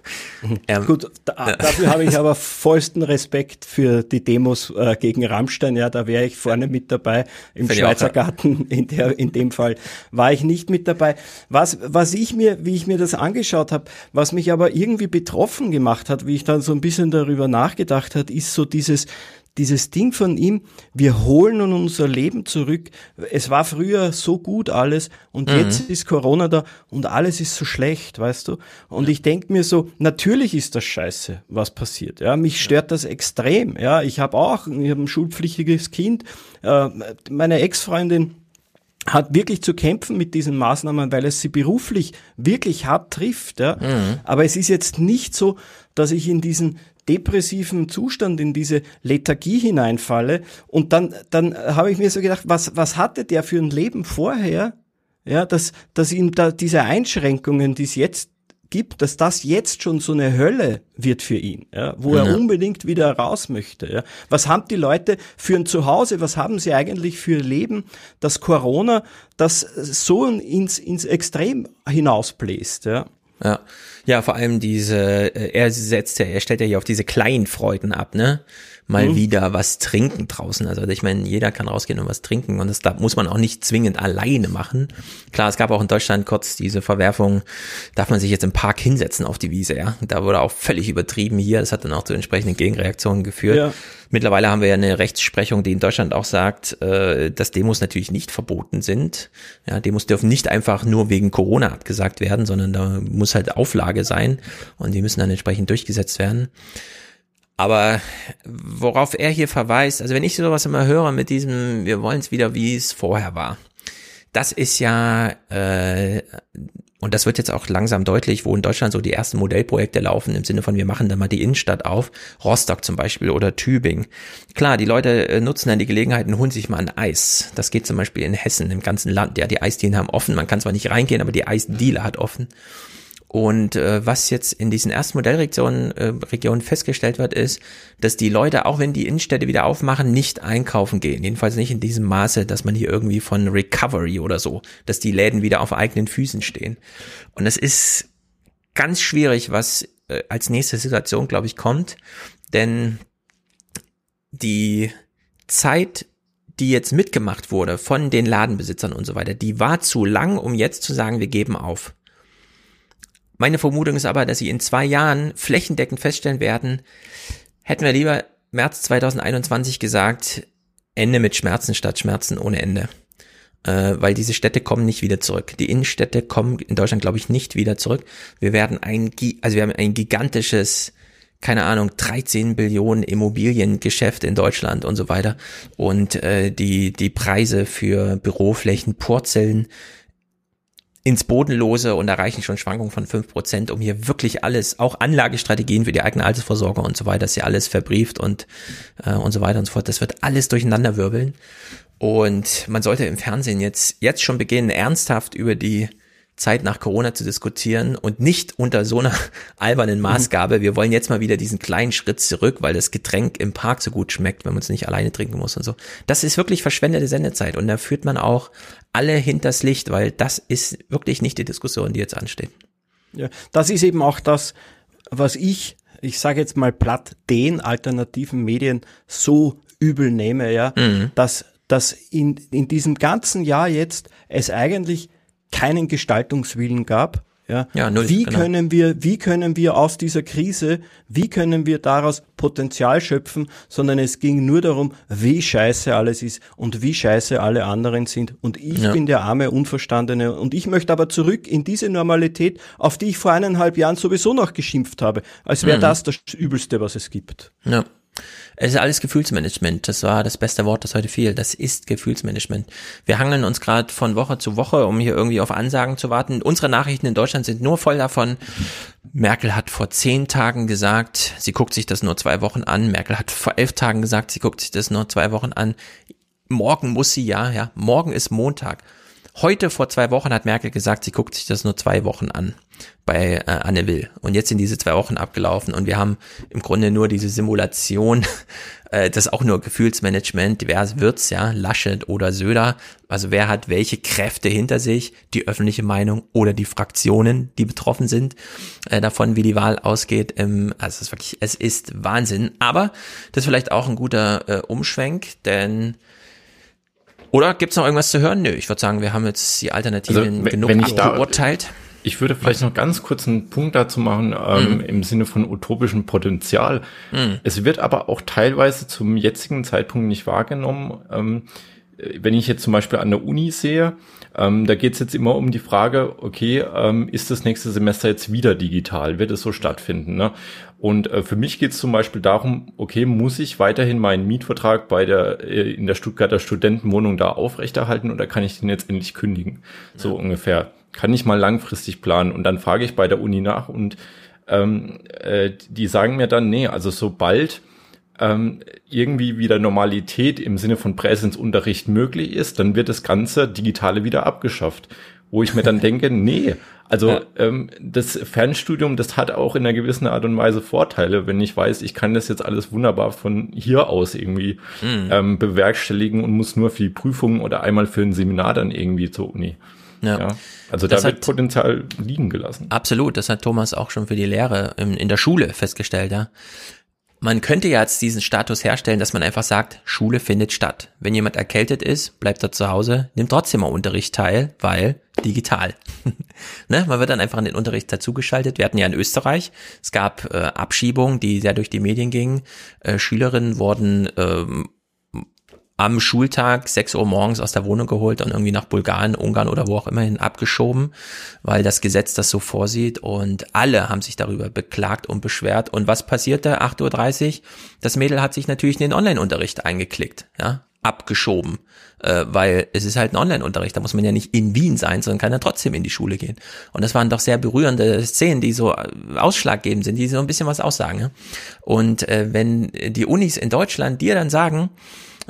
Ähm, Gut, da, dafür habe ich aber vollsten Respekt für die Demos äh, gegen Rammstein. Ja, da wäre ich vorne mit dabei. Im Finde ich Schweizer. Garten, in, der, in dem Fall war ich nicht mit dabei. Was, was ich mir, wie ich mir das angeschaut habe, was mich aber irgendwie betroffen gemacht hat, wie ich dann so ein bisschen darüber nachgedacht hat, ist so dieses, dieses Ding von ihm, wir holen nun unser Leben zurück. Es war früher so gut alles und Mhm. jetzt ist Corona da und alles ist so schlecht, weißt du? Und ich denk mir so, natürlich ist das scheiße, was passiert. Ja, mich stört das extrem. Ja, ich habe auch, ich habe ein schulpflichtiges Kind. Äh, meine Ex-Freundin hat wirklich zu kämpfen mit diesen Maßnahmen, weil es sie beruflich wirklich hart trifft. Ja. Mhm. Aber es ist jetzt nicht so, dass ich in diesen depressiven Zustand, in diese Lethargie hineinfalle. Und dann, dann habe ich mir so gedacht, was, was hatte der für ein Leben vorher? Ja, dass, dass ihm da diese Einschränkungen, die es jetzt gibt, dass das jetzt schon so eine Hölle wird für ihn, ja, wo er Ja. unbedingt wieder raus möchte. Ja. Was haben die Leute für ein Zuhause? Was haben sie eigentlich für ihr Leben, dass Corona das so ins, ins Extrem hinausbläst? Ja. Ja. Ja, vor allem diese, äh, er setzt ja, er stellt ja hier auf diese kleinen Freuden ab, ne? Mal Mhm. wieder was trinken draußen. Also ich meine, jeder kann rausgehen und was trinken und das da muss man auch nicht zwingend alleine machen. Klar, es gab auch in Deutschland kurz diese Verwerfung, darf man sich jetzt im Park hinsetzen auf die Wiese, ja? Da wurde auch völlig übertrieben hier. Das hat dann auch zu entsprechenden Gegenreaktionen geführt. Ja. Mittlerweile haben wir ja eine Rechtsprechung, die in Deutschland auch sagt, äh, dass Demos natürlich nicht verboten sind. Ja, Demos dürfen nicht einfach nur wegen Corona abgesagt werden, sondern da muss halt Auflage sein und die müssen dann entsprechend durchgesetzt werden. Aber worauf er hier verweist, also wenn ich sowas immer höre mit diesem, wir wollen es wieder, wie es vorher war, das ist ja, äh, und das wird jetzt auch langsam deutlich, wo in Deutschland so die ersten Modellprojekte laufen, im Sinne von, wir machen da mal die Innenstadt auf, Rostock zum Beispiel oder Tübingen. Klar, die Leute äh, nutzen dann die Gelegenheit und holen sich mal ein Eis. Das geht zum Beispiel in Hessen, im ganzen Land. Ja, die Eisdielen haben offen, man kann zwar nicht reingehen, aber die Eisdiele hat offen. Und äh, was jetzt in diesen ersten Modellregionen äh, Regionen festgestellt wird, ist, dass die Leute, auch wenn die Innenstädte wieder aufmachen, nicht einkaufen gehen. Jedenfalls nicht in diesem Maße, dass man hier irgendwie von Recovery oder so, dass die Läden wieder auf eigenen Füßen stehen. Und das ist ganz schwierig, was äh, als nächste Situation, glaube ich, kommt. Denn die Zeit, die jetzt mitgemacht wurde von den Ladenbesitzern und so weiter, die war zu lang, um jetzt zu sagen, wir geben auf. Meine Vermutung ist aber, dass sie in zwei Jahren flächendeckend feststellen werden, hätten wir lieber März 2021 gesagt, Ende mit Schmerzen statt Schmerzen ohne Ende. Äh, weil diese Städte kommen nicht wieder zurück. Die Innenstädte kommen in Deutschland, glaube ich, nicht wieder zurück. Wir werden ein, also wir haben ein gigantisches, keine Ahnung, 13 Billionen Immobiliengeschäft in Deutschland und so weiter. Und äh, die, die Preise für Büroflächen purzeln ins Bodenlose und erreichen schon Schwankungen von fünf Prozent, um hier wirklich alles, auch Anlagestrategien für die eigene Altersvorsorge und so weiter, dass hier alles verbrieft und, äh, und so weiter und so fort. Das wird alles durcheinander wirbeln. Und man sollte im Fernsehen jetzt, jetzt schon beginnen, ernsthaft über die Zeit nach Corona zu diskutieren und nicht unter so einer albernen Maßgabe. Wir wollen jetzt mal wieder diesen kleinen Schritt zurück, weil das Getränk im Park so gut schmeckt, wenn man es nicht alleine trinken muss und so. Das ist wirklich verschwendete Sendezeit und da führt man auch alle hinters Licht, weil das ist wirklich nicht die Diskussion, die jetzt ansteht. Ja, das ist eben auch das, was ich, ich sage jetzt mal platt, den alternativen Medien so übel nehme, ja, mhm. dass, dass in, in diesem ganzen Jahr jetzt es eigentlich keinen Gestaltungswillen gab. Ja, ja null, wie genau. können wir, wie können wir aus dieser Krise, wie können wir daraus Potenzial schöpfen, sondern es ging nur darum, wie scheiße alles ist und wie scheiße alle anderen sind. Und ich ja. bin der arme Unverstandene und ich möchte aber zurück in diese Normalität, auf die ich vor eineinhalb Jahren sowieso noch geschimpft habe, als wäre mhm. das das Übelste, was es gibt. Ja. Es ist alles Gefühlsmanagement. Das war das beste Wort, das heute fiel. Das ist Gefühlsmanagement. Wir hangeln uns gerade von Woche zu Woche, um hier irgendwie auf Ansagen zu warten. Unsere Nachrichten in Deutschland sind nur voll davon. Merkel hat vor zehn Tagen gesagt, sie guckt sich das nur zwei Wochen an. Merkel hat vor elf Tagen gesagt, sie guckt sich das nur zwei Wochen an. Morgen muss sie ja, ja. Morgen ist Montag. Heute vor zwei Wochen hat Merkel gesagt, sie guckt sich das nur zwei Wochen an bei äh, Anne Will. Und jetzt sind diese zwei Wochen abgelaufen und wir haben im Grunde nur diese Simulation, äh, das ist auch nur Gefühlsmanagement, wer wird's, ja, Laschet oder Söder, also wer hat welche Kräfte hinter sich, die öffentliche Meinung oder die Fraktionen, die betroffen sind, äh, davon, wie die Wahl ausgeht. Ähm, also es ist wirklich, es ist Wahnsinn. Aber das ist vielleicht auch ein guter äh, Umschwenk, denn oder gibt's noch irgendwas zu hören? Nö, ich würde sagen, wir haben jetzt die Alternativen also, genug wenn ich beurteilt. Ich würde vielleicht noch ganz kurz einen Punkt dazu machen, ähm, mhm. im Sinne von utopischem Potenzial. Mhm. Es wird aber auch teilweise zum jetzigen Zeitpunkt nicht wahrgenommen. Ähm, wenn ich jetzt zum Beispiel an der Uni sehe, ähm, da geht es jetzt immer um die Frage, okay, ähm, ist das nächste Semester jetzt wieder digital? Wird es so stattfinden? Ne? Und äh, für mich geht es zum Beispiel darum, okay, muss ich weiterhin meinen Mietvertrag bei der äh, in der Stuttgarter Studentenwohnung da aufrechterhalten oder kann ich den jetzt endlich kündigen? So ja. ungefähr. Kann ich mal langfristig planen? Und dann frage ich bei der Uni nach und ähm, äh, die sagen mir dann, nee, also sobald ähm, irgendwie wieder Normalität im Sinne von Präsenzunterricht möglich ist, dann wird das ganze Digitale wieder abgeschafft. Wo ich mir dann denke, nee, also ja. ähm, das Fernstudium, das hat auch in einer gewissen Art und Weise Vorteile, wenn ich weiß, ich kann das jetzt alles wunderbar von hier aus irgendwie mhm. ähm, bewerkstelligen und muss nur für die Prüfungen oder einmal für ein Seminar dann irgendwie zur Uni. Ja. ja. Also das da wird Potenzial liegen gelassen. Absolut, das hat Thomas auch schon für die Lehre in, in der Schule festgestellt, ja. Man könnte ja jetzt diesen Status herstellen, dass man einfach sagt, Schule findet statt. Wenn jemand erkältet ist, bleibt er zu Hause, nimmt trotzdem am Unterricht teil, weil digital. ne? Man wird dann einfach in den Unterricht dazugeschaltet. Wir hatten ja in Österreich, es gab äh, Abschiebungen, die sehr durch die Medien gingen. Äh, Schülerinnen wurden ähm, am Schultag 6 Uhr morgens aus der Wohnung geholt und irgendwie nach Bulgarien, Ungarn oder wo auch immerhin abgeschoben, weil das Gesetz das so vorsieht und alle haben sich darüber beklagt und beschwert. Und was passierte? 8.30 Uhr, das Mädel hat sich natürlich in den Online-Unterricht eingeklickt, ja, abgeschoben, äh, weil es ist halt ein Online-Unterricht, da muss man ja nicht in Wien sein, sondern kann ja trotzdem in die Schule gehen. Und das waren doch sehr berührende Szenen, die so äh, ausschlaggebend sind, die so ein bisschen was aussagen. Ja? Und äh, wenn die Unis in Deutschland dir dann sagen,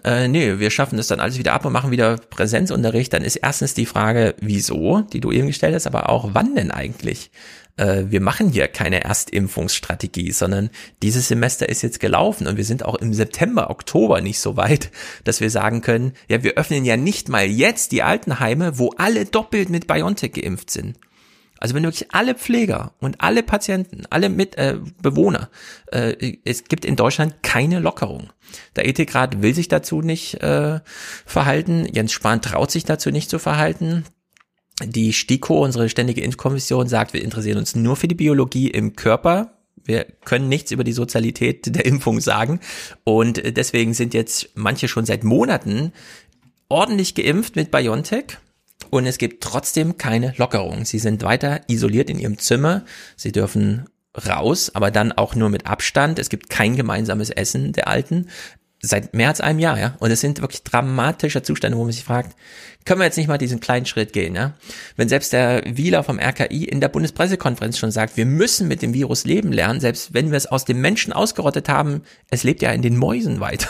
äh, nee, wir schaffen das dann alles wieder ab und machen wieder Präsenzunterricht, dann ist erstens die Frage, wieso, die du eben gestellt hast, aber auch wann denn eigentlich? Äh, wir machen hier keine Erstimpfungsstrategie, sondern dieses Semester ist jetzt gelaufen und wir sind auch im September, Oktober nicht so weit, dass wir sagen können, ja, wir öffnen ja nicht mal jetzt die Altenheime, wo alle doppelt mit BioNTech geimpft sind. Also wenn wirklich alle Pfleger und alle Patienten, alle mit, äh, Bewohner, äh, es gibt in Deutschland keine Lockerung. Der Ethikrat will sich dazu nicht äh, verhalten. Jens Spahn traut sich dazu nicht zu verhalten. Die STIKO, unsere ständige Impfkommission, sagt, wir interessieren uns nur für die Biologie im Körper. Wir können nichts über die Sozialität der Impfung sagen. Und deswegen sind jetzt manche schon seit Monaten ordentlich geimpft mit BioNTech. Und es gibt trotzdem keine Lockerung. Sie sind weiter isoliert in ihrem Zimmer. Sie dürfen raus, aber dann auch nur mit Abstand. Es gibt kein gemeinsames Essen der Alten seit mehr als einem Jahr, ja. Und es sind wirklich dramatische Zustände, wo man sich fragt, können wir jetzt nicht mal diesen kleinen Schritt gehen, ja? Wenn selbst der Wieler vom RKI in der Bundespressekonferenz schon sagt, wir müssen mit dem Virus leben lernen, selbst wenn wir es aus dem Menschen ausgerottet haben, es lebt ja in den Mäusen weiter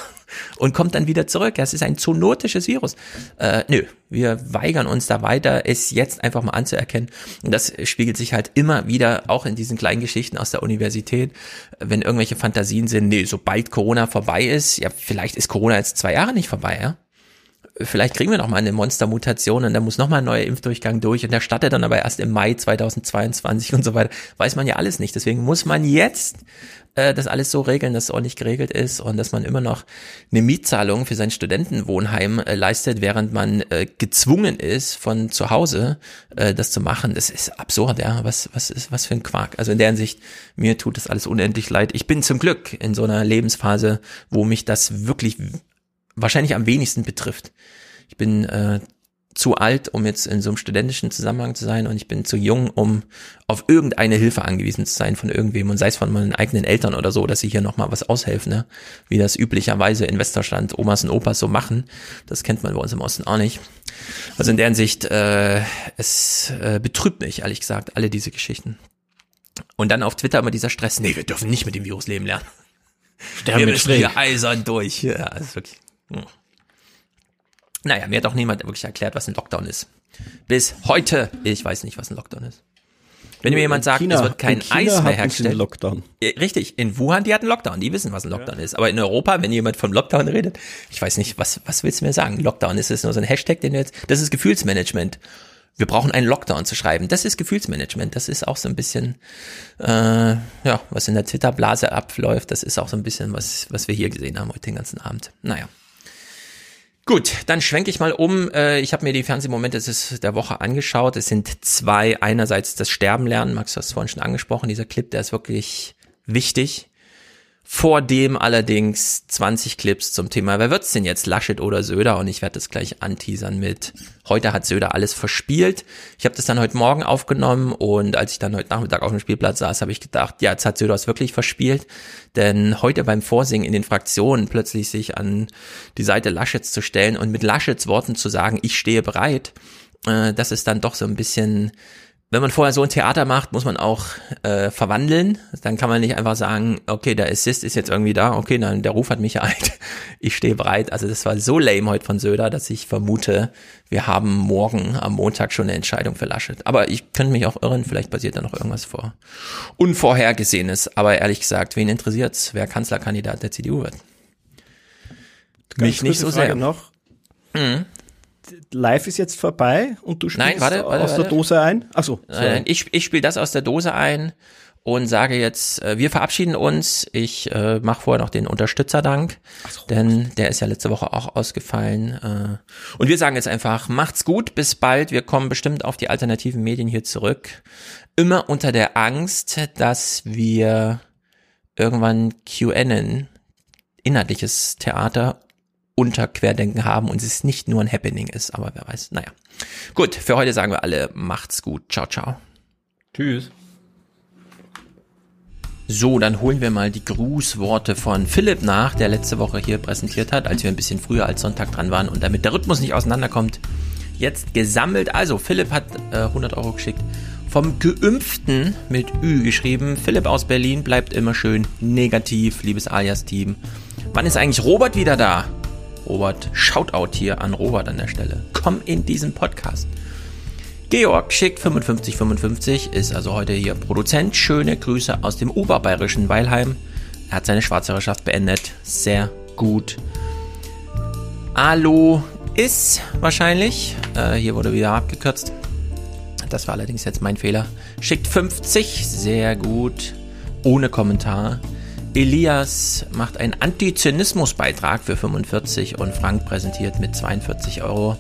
und kommt dann wieder zurück. Ja, es ist ein zoonotisches Virus. Äh, nö, wir weigern uns da weiter, es jetzt einfach mal anzuerkennen. Und das spiegelt sich halt immer wieder auch in diesen kleinen Geschichten aus der Universität, wenn irgendwelche Fantasien sind, nee, sobald Corona vorbei ist, ja, vielleicht ist Corona jetzt zwei Jahre nicht vorbei, ja vielleicht kriegen wir noch mal eine Monstermutation und da muss noch mal ein neuer Impfdurchgang durch und der startet dann aber erst im Mai 2022 und so weiter. Weiß man ja alles nicht. Deswegen muss man jetzt äh, das alles so regeln, dass es ordentlich geregelt ist und dass man immer noch eine Mietzahlung für sein Studentenwohnheim äh, leistet, während man äh, gezwungen ist, von zu Hause äh, das zu machen. Das ist absurd, ja. Was, was ist, was für ein Quark. Also in der Hinsicht, mir tut das alles unendlich leid. Ich bin zum Glück in so einer Lebensphase, wo mich das wirklich wahrscheinlich am wenigsten betrifft. Ich bin äh, zu alt, um jetzt in so einem studentischen Zusammenhang zu sein und ich bin zu jung, um auf irgendeine Hilfe angewiesen zu sein von irgendwem und sei es von meinen eigenen Eltern oder so, dass sie hier nochmal was aushelfen, ne? wie das üblicherweise in Westdeutschland Omas und Opas so machen. Das kennt man bei uns im Osten auch nicht. Also in der Hinsicht, äh, es äh, betrübt mich, ehrlich gesagt, alle diese Geschichten. Und dann auf Twitter immer dieser Stress, nee, wir dürfen nicht mit dem Virus leben lernen. Sterben wir müssen hier eisern durch. Ja, ist wirklich hm. Naja, mir hat auch niemand wirklich erklärt, was ein Lockdown ist. Bis heute, ich weiß nicht, was ein Lockdown ist. Wenn mir jemand sagt, China, es wird kein Eis mehr hergestellt. Lockdown. Richtig, in Wuhan, die hatten Lockdown, die wissen, was ein Lockdown ja. ist. Aber in Europa, wenn jemand vom Lockdown redet, ich weiß nicht, was, was willst du mir sagen? Lockdown, ist es nur so ein Hashtag, den du jetzt, das ist Gefühlsmanagement. Wir brauchen einen Lockdown zu schreiben. Das ist Gefühlsmanagement. Das ist auch so ein bisschen, äh, ja, was in der Twitter-Blase abläuft. Das ist auch so ein bisschen, was, was wir hier gesehen haben heute den ganzen Abend. Naja. Gut, dann schwenke ich mal um. Äh, ich habe mir die Fernsehmomente der Woche angeschaut. Es sind zwei. Einerseits das Sterben lernen. Max, du hast vorhin schon angesprochen. Dieser Clip, der ist wirklich wichtig. Vor dem allerdings 20 Clips zum Thema, wer wird's denn jetzt, Laschet oder Söder? Und ich werde das gleich anteasern mit, heute hat Söder alles verspielt. Ich habe das dann heute Morgen aufgenommen und als ich dann heute Nachmittag auf dem Spielplatz saß, habe ich gedacht, ja, jetzt hat Söder es wirklich verspielt. Denn heute beim Vorsingen in den Fraktionen plötzlich sich an die Seite Laschets zu stellen und mit Laschets Worten zu sagen, ich stehe bereit, äh, das ist dann doch so ein bisschen wenn man vorher so ein Theater macht, muss man auch äh, verwandeln. Dann kann man nicht einfach sagen, okay, der Assist ist jetzt irgendwie da, okay, dann der Ruf hat mich ereilt, ich stehe bereit. Also das war so lame heute von Söder, dass ich vermute, wir haben morgen am Montag schon eine Entscheidung für Laschet. Aber ich könnte mich auch irren, vielleicht passiert da noch irgendwas vor. Unvorhergesehenes. Aber ehrlich gesagt, wen interessiert's, wer Kanzlerkandidat der CDU wird? Ganz mich nicht so Frage sehr. noch. Mhm live ist jetzt vorbei und du spielst Nein, warte, warte, aus warte. der Dose ein? Achso. Nein, ich, ich spiele das aus der Dose ein und sage jetzt, äh, wir verabschieden uns. Ich äh, mache vorher noch den Unterstützerdank, so. denn der ist ja letzte Woche auch ausgefallen. Äh, und wir sagen jetzt einfach, macht's gut, bis bald. Wir kommen bestimmt auf die alternativen Medien hier zurück. Immer unter der Angst, dass wir irgendwann QAnon, inhaltliches Theater Unterquerdenken haben und es nicht nur ein Happening ist, aber wer weiß. Naja. Gut, für heute sagen wir alle, macht's gut. Ciao, ciao. Tschüss. So, dann holen wir mal die Grußworte von Philipp nach, der letzte Woche hier präsentiert hat, als wir ein bisschen früher als Sonntag dran waren und damit der Rhythmus nicht auseinanderkommt, jetzt gesammelt. Also, Philipp hat äh, 100 Euro geschickt. Vom Geimpften mit Ü geschrieben. Philipp aus Berlin bleibt immer schön negativ, liebes Alias-Team. Wann ist eigentlich Robert wieder da? Robert, Shoutout hier an Robert an der Stelle. Komm in diesen Podcast. Georg schickt 5555, ist also heute hier Produzent. Schöne Grüße aus dem oberbayerischen Weilheim. Er hat seine Schwarzhörerschaft beendet. Sehr gut. Alo ist wahrscheinlich. Äh, hier wurde wieder abgekürzt. Das war allerdings jetzt mein Fehler. Schickt 50, sehr gut. Ohne Kommentar. Elias macht einen Antizynismus-Beitrag für 45 und Frank präsentiert mit 42 Euro.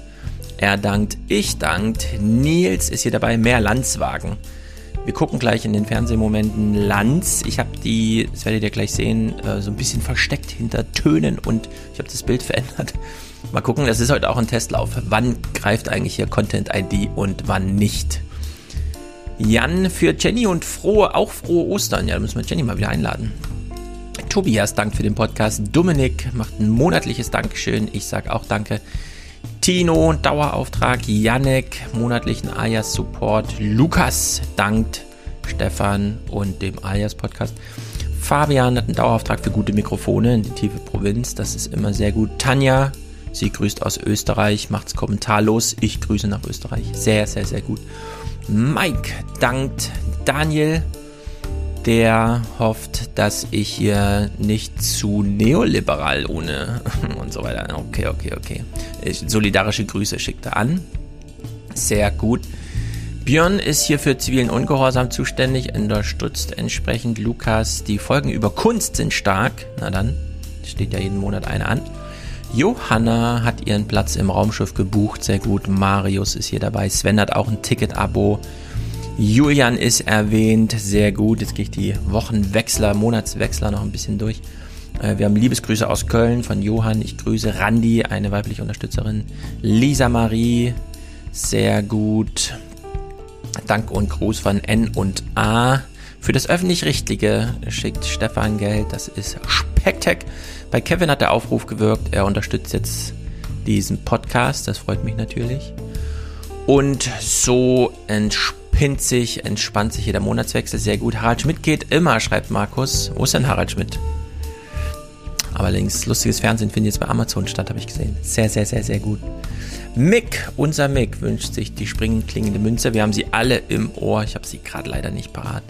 Er dankt, ich dankt. Nils ist hier dabei, mehr Landswagen. Wir gucken gleich in den Fernsehmomenten Lanz. Ich habe die, das werdet ihr gleich sehen, äh, so ein bisschen versteckt hinter Tönen und ich habe das Bild verändert. Mal gucken, das ist heute auch ein Testlauf. Wann greift eigentlich hier Content ID und wann nicht? Jan für Jenny und frohe, auch frohe Ostern. Ja, da müssen wir Jenny mal wieder einladen. Tobias dankt für den Podcast. Dominik macht ein monatliches Dankeschön. Ich sage auch Danke. Tino, Dauerauftrag, Yannick, monatlichen Alias Support, Lukas dankt Stefan und dem Alias Podcast. Fabian hat einen Dauerauftrag für gute Mikrofone in die tiefe Provinz, das ist immer sehr gut. Tanja, sie grüßt aus Österreich, macht's kommentarlos. Ich grüße nach Österreich. Sehr, sehr, sehr gut. Mike dankt Daniel, der hofft, dass ich hier nicht zu neoliberal ohne und so weiter. Okay, okay, okay. Solidarische Grüße schickt er an. Sehr gut. Björn ist hier für zivilen Ungehorsam zuständig, unterstützt entsprechend Lukas. Die Folgen über Kunst sind stark. Na dann, steht ja jeden Monat eine an. Johanna hat ihren Platz im Raumschiff gebucht, sehr gut. Marius ist hier dabei. Sven hat auch ein Ticket-Abo. Julian ist erwähnt, sehr gut. Jetzt gehe ich die Wochenwechsler, Monatswechsler noch ein bisschen durch. Äh, wir haben Liebesgrüße aus Köln von Johann. Ich grüße Randi, eine weibliche Unterstützerin. Lisa Marie, sehr gut. Dank und Gruß von N und A. Für das öffentlich-rechtliche schickt Stefan Geld. Das ist Spektek. Bei Kevin hat der Aufruf gewirkt. Er unterstützt jetzt diesen Podcast. Das freut mich natürlich. Und so entspannt pinnt sich, entspannt sich hier der Monatswechsel sehr gut. Harald Schmidt geht immer, schreibt Markus. Wo ist denn Harald Schmidt? Aber links, lustiges Fernsehen findet jetzt bei Amazon statt, habe ich gesehen. Sehr, sehr, sehr, sehr gut. Mick, unser Mick, wünscht sich die springend klingende Münze. Wir haben sie alle im Ohr. Ich habe sie gerade leider nicht parat.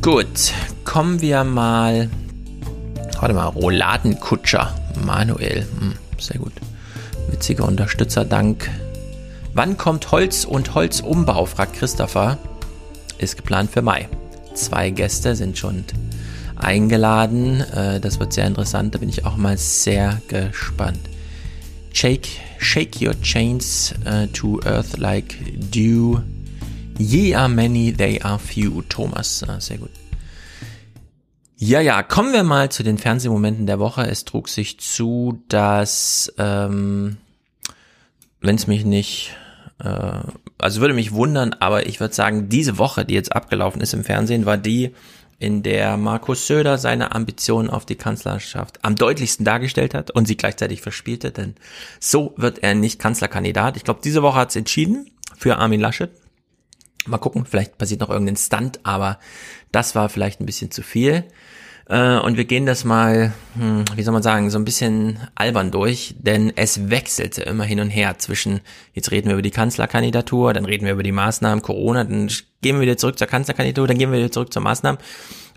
Gut, kommen wir mal. Warte mal, Rouladenkutscher. Manuel. Hm, sehr gut. Witziger Unterstützer, dank Wann kommt Holz und Holzumbau, fragt Christopher. Ist geplant für Mai. Zwei Gäste sind schon eingeladen. Äh, das wird sehr interessant. Da bin ich auch mal sehr gespannt. Shake, shake your chains uh, to earth like dew. Ye are many, they are few. Thomas, ah, sehr gut. Ja, ja, kommen wir mal zu den Fernsehmomenten der Woche. Es trug sich zu, dass, ähm, wenn es mich nicht äh, also würde mich wundern, aber ich würde sagen, diese Woche, die jetzt abgelaufen ist im Fernsehen, war die, in der Markus Söder seine Ambitionen auf die Kanzlerschaft am deutlichsten dargestellt hat und sie gleichzeitig verspielte, denn so wird er nicht Kanzlerkandidat. Ich glaube, diese Woche hat es entschieden für Armin Laschet. Mal gucken, vielleicht passiert noch irgendein Stunt, aber das war vielleicht ein bisschen zu viel. Äh, und wir gehen das mal, hm, wie soll man sagen, so ein bisschen albern durch, denn es wechselte immer hin und her zwischen, jetzt reden wir über die Kanzlerkandidatur, dann reden wir über die Maßnahmen Corona, dann gehen wir wieder zurück zur Kanzlerkandidatur, dann gehen wir wieder zurück zur Maßnahmen.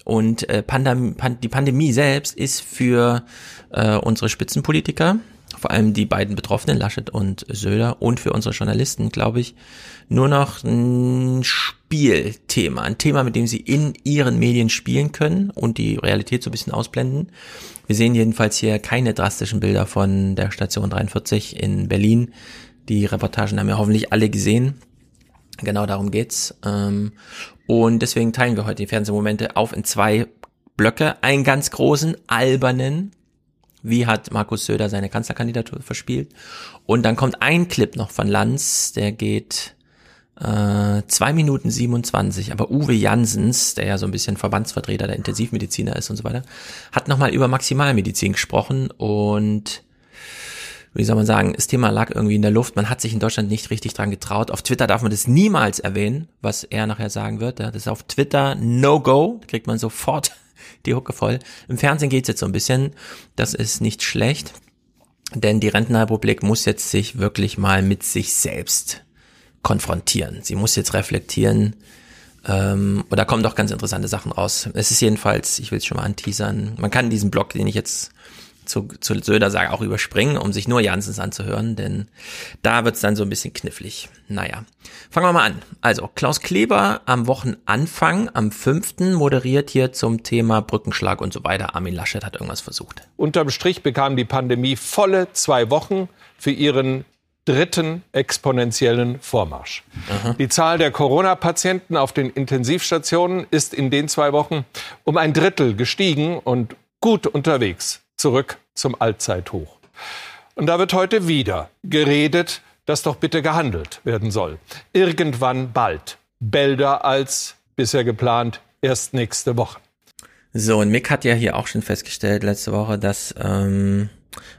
Und äh, Pandem Pan die Pandemie selbst ist für äh, unsere Spitzenpolitiker, vor allem die beiden Betroffenen, Laschet und Söder, und für unsere Journalisten, glaube ich, nur noch ein Spielthema, ein Thema, mit dem sie in ihren Medien spielen können und die Realität so ein bisschen ausblenden. Wir sehen jedenfalls hier keine drastischen Bilder von der Station 43 in Berlin. Die Reportagen haben wir hoffentlich alle gesehen. Genau darum geht's. Ähm, und deswegen teilen wir heute die Fernsehmomente auf in zwei Blöcke. Einen ganz großen, albernen, Wie hat Markus Söder seine Kanzlerkandidatur verspielt? Und dann kommt ein Clip noch von Lanz, der geht äh, zwei Minuten 27, aber Uwe Jansens, der ja so ein bisschen Verbandsvertreter der Intensivmediziner ist und so weiter, hat nochmal über Maximalmedizin gesprochen und wie soll man sagen, das Thema lag irgendwie in der Luft. Man hat sich in Deutschland nicht richtig dran getraut. Auf Twitter darf man das niemals erwähnen, was er nachher sagen wird. Das ist auf Twitter No-Go. Da kriegt man sofort die Hucke voll. Im Fernsehen geht's jetzt so ein bisschen. Das ist nicht schlecht. Denn die Rentenrepublik muss jetzt sich wirklich mal mit sich selbst konfrontieren. Sie muss jetzt reflektieren. Ähm, und da kommen doch ganz interessante Sachen raus. Es ist jedenfalls, ich will es schon mal anteasern, man kann diesen Blog, den ich jetzt zu, zu Söder sage, auch überspringen, um sich nur Janssens anzuhören, denn da wird's dann so ein bisschen knifflig. Naja, fangen wir mal an. Also, Klaus Kleber am Wochenanfang, am 5. moderiert hier zum Thema Brückenschlag und so weiter. Armin Laschet hat irgendwas versucht. Unterm Strich bekam die Pandemie volle zwei Wochen für ihren dritten exponentiellen Vormarsch. Aha. Die Zahl der Corona-Patienten auf den Intensivstationen ist in den zwei Wochen um ein Drittel gestiegen und gut unterwegs zurück zum Allzeithoch. Und da wird heute wieder geredet, dass doch bitte gehandelt werden soll. Irgendwann bald. Bälder als bisher geplant erst nächste Woche. So, und Mick hat ja hier auch schon festgestellt letzte Woche, dass ähm,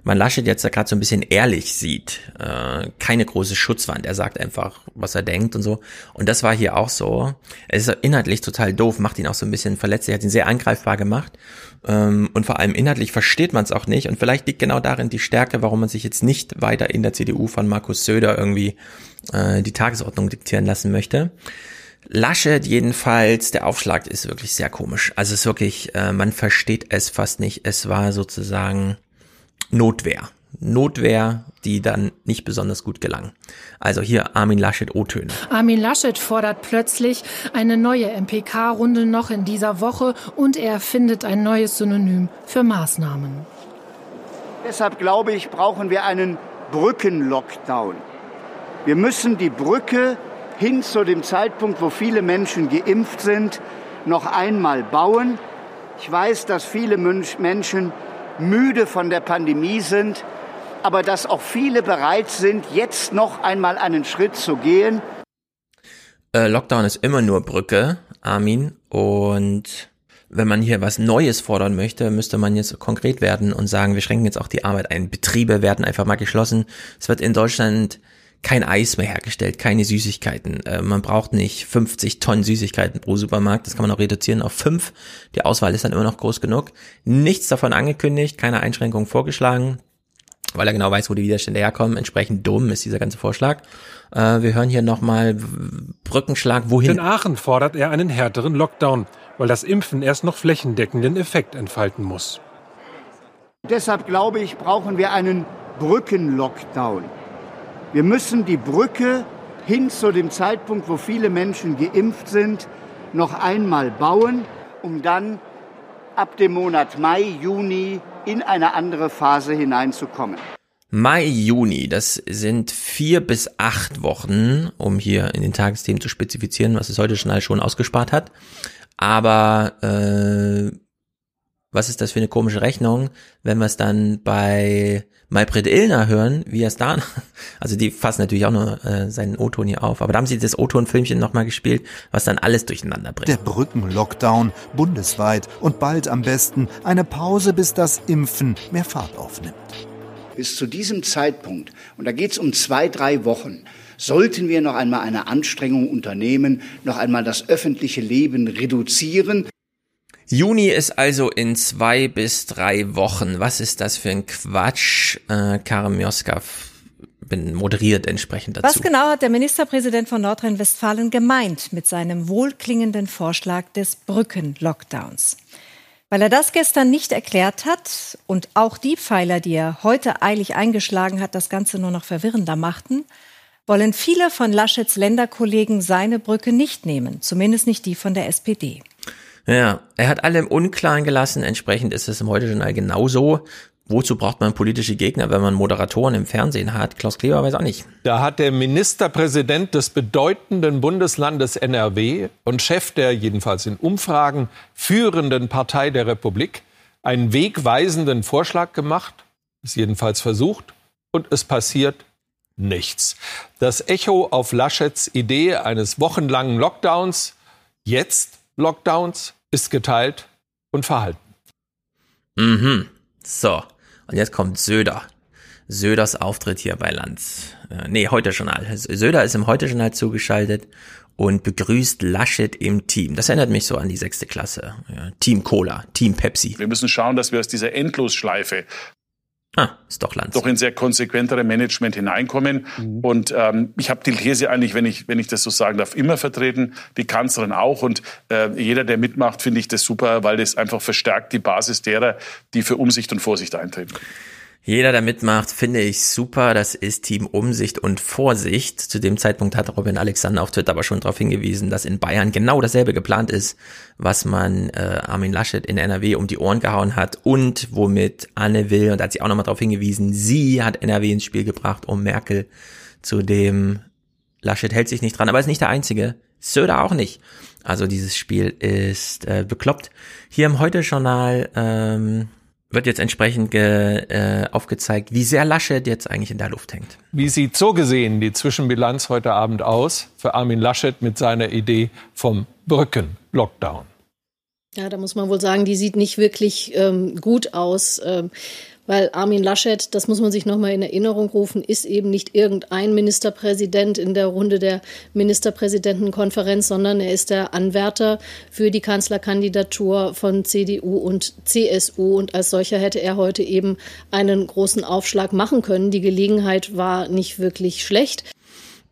man Laschet jetzt da gerade so ein bisschen ehrlich sieht. Äh, keine große Schutzwand. Er sagt einfach, was er denkt und so. Und das war hier auch so. Es ist inhaltlich total doof, macht ihn auch so ein bisschen verletzt. Er hat ihn sehr angreifbar gemacht. Ähm, und vor allem inhaltlich versteht man es auch nicht. Und vielleicht liegt genau darin die Stärke, warum man sich jetzt nicht weiter in der CDU von Markus Söder irgendwie äh, die Tagesordnung diktieren lassen möchte. Laschet jedenfalls, der Aufschlag ist wirklich sehr komisch. Also es ist wirklich, äh, man versteht es fast nicht. Es war sozusagen Notwehr. Notwehr, die dann nicht besonders gut gelang. Also hier Armin Laschet O-Töne. Armin Laschet fordert plötzlich eine neue MPK-Runde noch in dieser Woche und er findet ein neues Synonym für Maßnahmen. Deshalb glaube ich, brauchen wir einen Brückenlockdown. Wir müssen die Brücke hin zu dem Zeitpunkt, wo viele Menschen geimpft sind, noch einmal bauen. Ich weiß, dass viele Menschen müde von der Pandemie sind, aber dass auch viele bereit sind, jetzt noch einmal einen Schritt zu gehen. Äh, Lockdown ist immer nur Brücke, Armin. Und wenn man hier was Neues fordern möchte, müsste man jetzt konkret werden und sagen, wir schränken jetzt auch die Arbeit ein. Betriebe werden einfach mal geschlossen. Es wird in Deutschland kein Eis mehr hergestellt, keine Süßigkeiten. Äh, man braucht nicht 50 Tonnen Süßigkeiten pro Supermarkt. Das kann man auch reduzieren auf fünf. Die Auswahl ist dann immer noch groß genug. Nichts davon angekündigt, keine Einschränkungen vorgeschlagen, weil er genau weiß, wo die Widerstände herkommen. Entsprechend dumm ist dieser ganze Vorschlag. Äh, wir hören hier nochmal Brückenschlag. Wohin? In Aachen fordert er einen härteren Lockdown, weil das Impfen erst noch flächendeckenden Effekt entfalten muss. Deshalb glaube ich, brauchen wir einen Brückenlockdown. Wir müssen die Brücke hin zu dem Zeitpunkt, wo viele Menschen geimpft sind, noch einmal bauen, um dann ab dem Monat Mai, Juni in eine andere Phase hineinzukommen. Mai, Juni, das sind vier bis acht Wochen, um hier in den Tagesthemen zu spezifizieren, was es heute schon schon ausgespart hat. Aber äh, was ist das für eine komische Rechnung, wenn wir es dann bei Maybrit Illner hören, wie er es da, also die fassen natürlich auch nur äh, seinen O-Ton hier auf, aber da haben sie das O-Ton-Filmchen nochmal gespielt, was dann alles durcheinander bringt. Der Brückenlockdown bundesweit und bald am besten eine Pause, bis das Impfen mehr Fahrt aufnimmt. Bis zu diesem Zeitpunkt, und da geht es um zwei, drei Wochen, sollten wir noch einmal eine Anstrengung unternehmen, noch einmal das öffentliche Leben reduzieren. Juni ist also in zwei bis drei Wochen. Was ist das für ein Quatsch? Äh, Karim Joskav bin moderiert entsprechend dazu. Was genau hat der Ministerpräsident von Nordrhein-Westfalen gemeint mit seinem wohlklingenden Vorschlag des Brückenlockdowns? Weil er das gestern nicht erklärt hat und auch die Pfeiler, die er heute eilig eingeschlagen hat, das Ganze nur noch verwirrender machten, wollen viele von Laschets Länderkollegen seine Brücke nicht nehmen, zumindest nicht die von der SPD. Ja, er hat alle im Unklaren gelassen. Entsprechend ist es im Heute-Journal genauso. Wozu braucht man politische Gegner, wenn man Moderatoren im Fernsehen hat? Klaus Kleber weiß auch nicht. Da hat der Ministerpräsident des bedeutenden Bundeslandes NRW und Chef der jedenfalls in Umfragen führenden Partei der Republik einen wegweisenden Vorschlag gemacht, ist jedenfalls versucht, und es passiert nichts. Das Echo auf Laschets Idee eines wochenlangen Lockdowns, jetzt Lockdowns, ist geteilt und verhalten. Mhm. So. Und jetzt kommt Söder. Söders Auftritt hier bei Lanz. Äh, nee, heute Journal. Söder ist im heute Journal zugeschaltet und begrüßt Laschet im Team. Das erinnert mich so an die sechste Klasse. Ja, Team Cola, Team Pepsi. Wir müssen schauen, dass wir aus dieser Endlosschleife Ah, ist doch Lanz. Doch in sehr konsequentere Management hineinkommen. Mhm. Und ähm, ich habe die These eigentlich, wenn ich, wenn ich das so sagen darf, immer vertreten, die Kanzlerin auch. Und äh, jeder, der mitmacht, finde ich das super, weil das einfach verstärkt die Basis derer, die für Umsicht und Vorsicht eintreten. Jeder, der mitmacht, finde ich super. Das ist Team Umsicht und Vorsicht. Zu dem Zeitpunkt hat Robin Alexander auf Twitter aber schon darauf hingewiesen, dass in Bayern genau dasselbe geplant ist, was man äh, Armin Laschet in NRW um die Ohren gehauen hat und womit Anne Will, und da hat sie auch nochmal darauf hingewiesen, sie hat NRW ins Spiel gebracht, um Merkel zu dem Laschet hält sich nicht dran, aber ist nicht der Einzige. Söder auch nicht. Also dieses Spiel ist äh, bekloppt. Hier im Heute-Journal ähm, wird jetzt entsprechend ge, äh, aufgezeigt, wie sehr Laschet jetzt eigentlich in der Luft hängt. Wie sieht so gesehen die Zwischenbilanz heute Abend aus für Armin Laschet mit seiner Idee vom Brücken-Lockdown? Ja, da muss man wohl sagen, die sieht nicht wirklich ähm, gut aus. Ähm, weil Armin Laschet, das muss man sich nochmal in Erinnerung rufen, ist eben nicht irgendein Ministerpräsident in der Runde der Ministerpräsidentenkonferenz, sondern er ist der Anwärter für die Kanzlerkandidatur von CDU und CSU. Und als solcher hätte er heute eben einen großen Aufschlag machen können. Die Gelegenheit war nicht wirklich schlecht.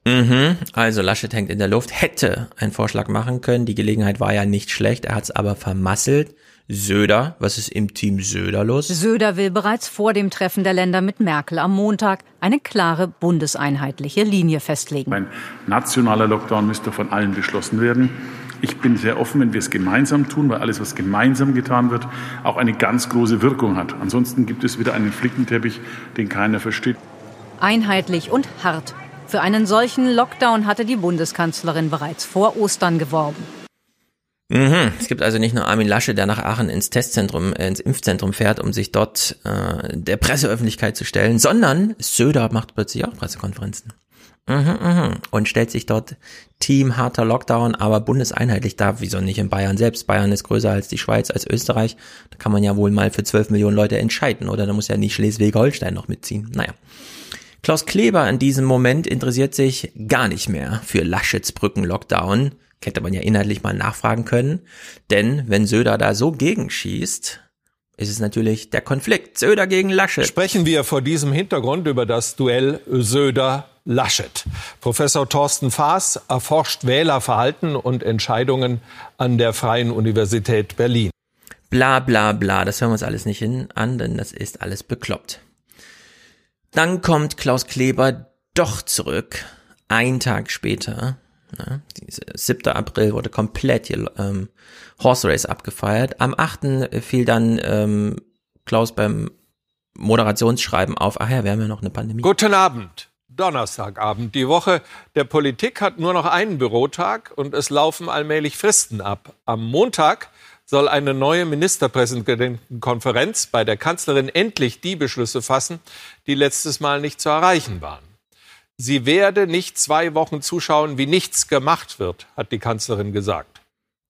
Mhm, also Laschet hängt in der Luft, hätte einen Vorschlag machen können. Die Gelegenheit war ja nicht schlecht, er hat es aber vermasselt. Söder, was ist im Team Söder los? Söder will bereits vor dem Treffen der Länder mit Merkel am Montag eine klare bundeseinheitliche Linie festlegen. Ein nationaler Lockdown müsste von allen beschlossen werden. Ich bin sehr offen, wenn wir es gemeinsam tun, weil alles, was gemeinsam getan wird, auch eine ganz große Wirkung hat. Ansonsten gibt es wieder einen Flickenteppich, den keiner versteht. Einheitlich und hart. Für einen solchen Lockdown hatte die Bundeskanzlerin bereits vor Ostern geworben. Mhm. Es gibt also nicht nur Armin Lasche, der nach Aachen ins Testzentrum, äh, ins Impfzentrum fährt, um sich dort äh, der Presseöffentlichkeit zu stellen, sondern Söder macht plötzlich auch Pressekonferenzen. Mhm, mhm. Und stellt sich dort Team harter Lockdown, aber bundeseinheitlich da, wieso nicht in Bayern selbst? Bayern ist größer als die Schweiz, als Österreich. Da kann man ja wohl mal für 12 Millionen Leute entscheiden, oder? Da muss ja nicht Schleswig-Holstein noch mitziehen. Naja. Klaus Kleber in diesem Moment interessiert sich gar nicht mehr für Laschets Brücken-Lockdown hätte man ja inhaltlich mal nachfragen können. Denn wenn Söder da so gegenschießt, ist es natürlich der Konflikt Söder gegen Laschet. Sprechen wir vor diesem Hintergrund über das Duell Söder-Laschet. Professor Thorsten Faas erforscht Wählerverhalten und Entscheidungen an der Freien Universität Berlin. Bla bla bla, das hören wir uns alles nicht hin an, denn das ist alles bekloppt. Dann kommt Klaus Kleber doch zurück, ein Tag später, Ne? 7. April wurde komplett hier ähm, Horse Race abgefeiert. Am 8. fiel dann ähm, Klaus beim Moderationsschreiben auf, ach ja, wir haben ja noch eine Pandemie. Guten Abend. Donnerstagabend. Die Woche der Politik hat nur noch einen Bürotag und es laufen allmählich Fristen ab. Am Montag soll eine neue Ministerpräsidentenkonferenz bei der Kanzlerin endlich die Beschlüsse fassen, die letztes Mal nicht zu erreichen waren. Sie werde nicht zwei Wochen zuschauen, wie nichts gemacht wird, hat die Kanzlerin gesagt.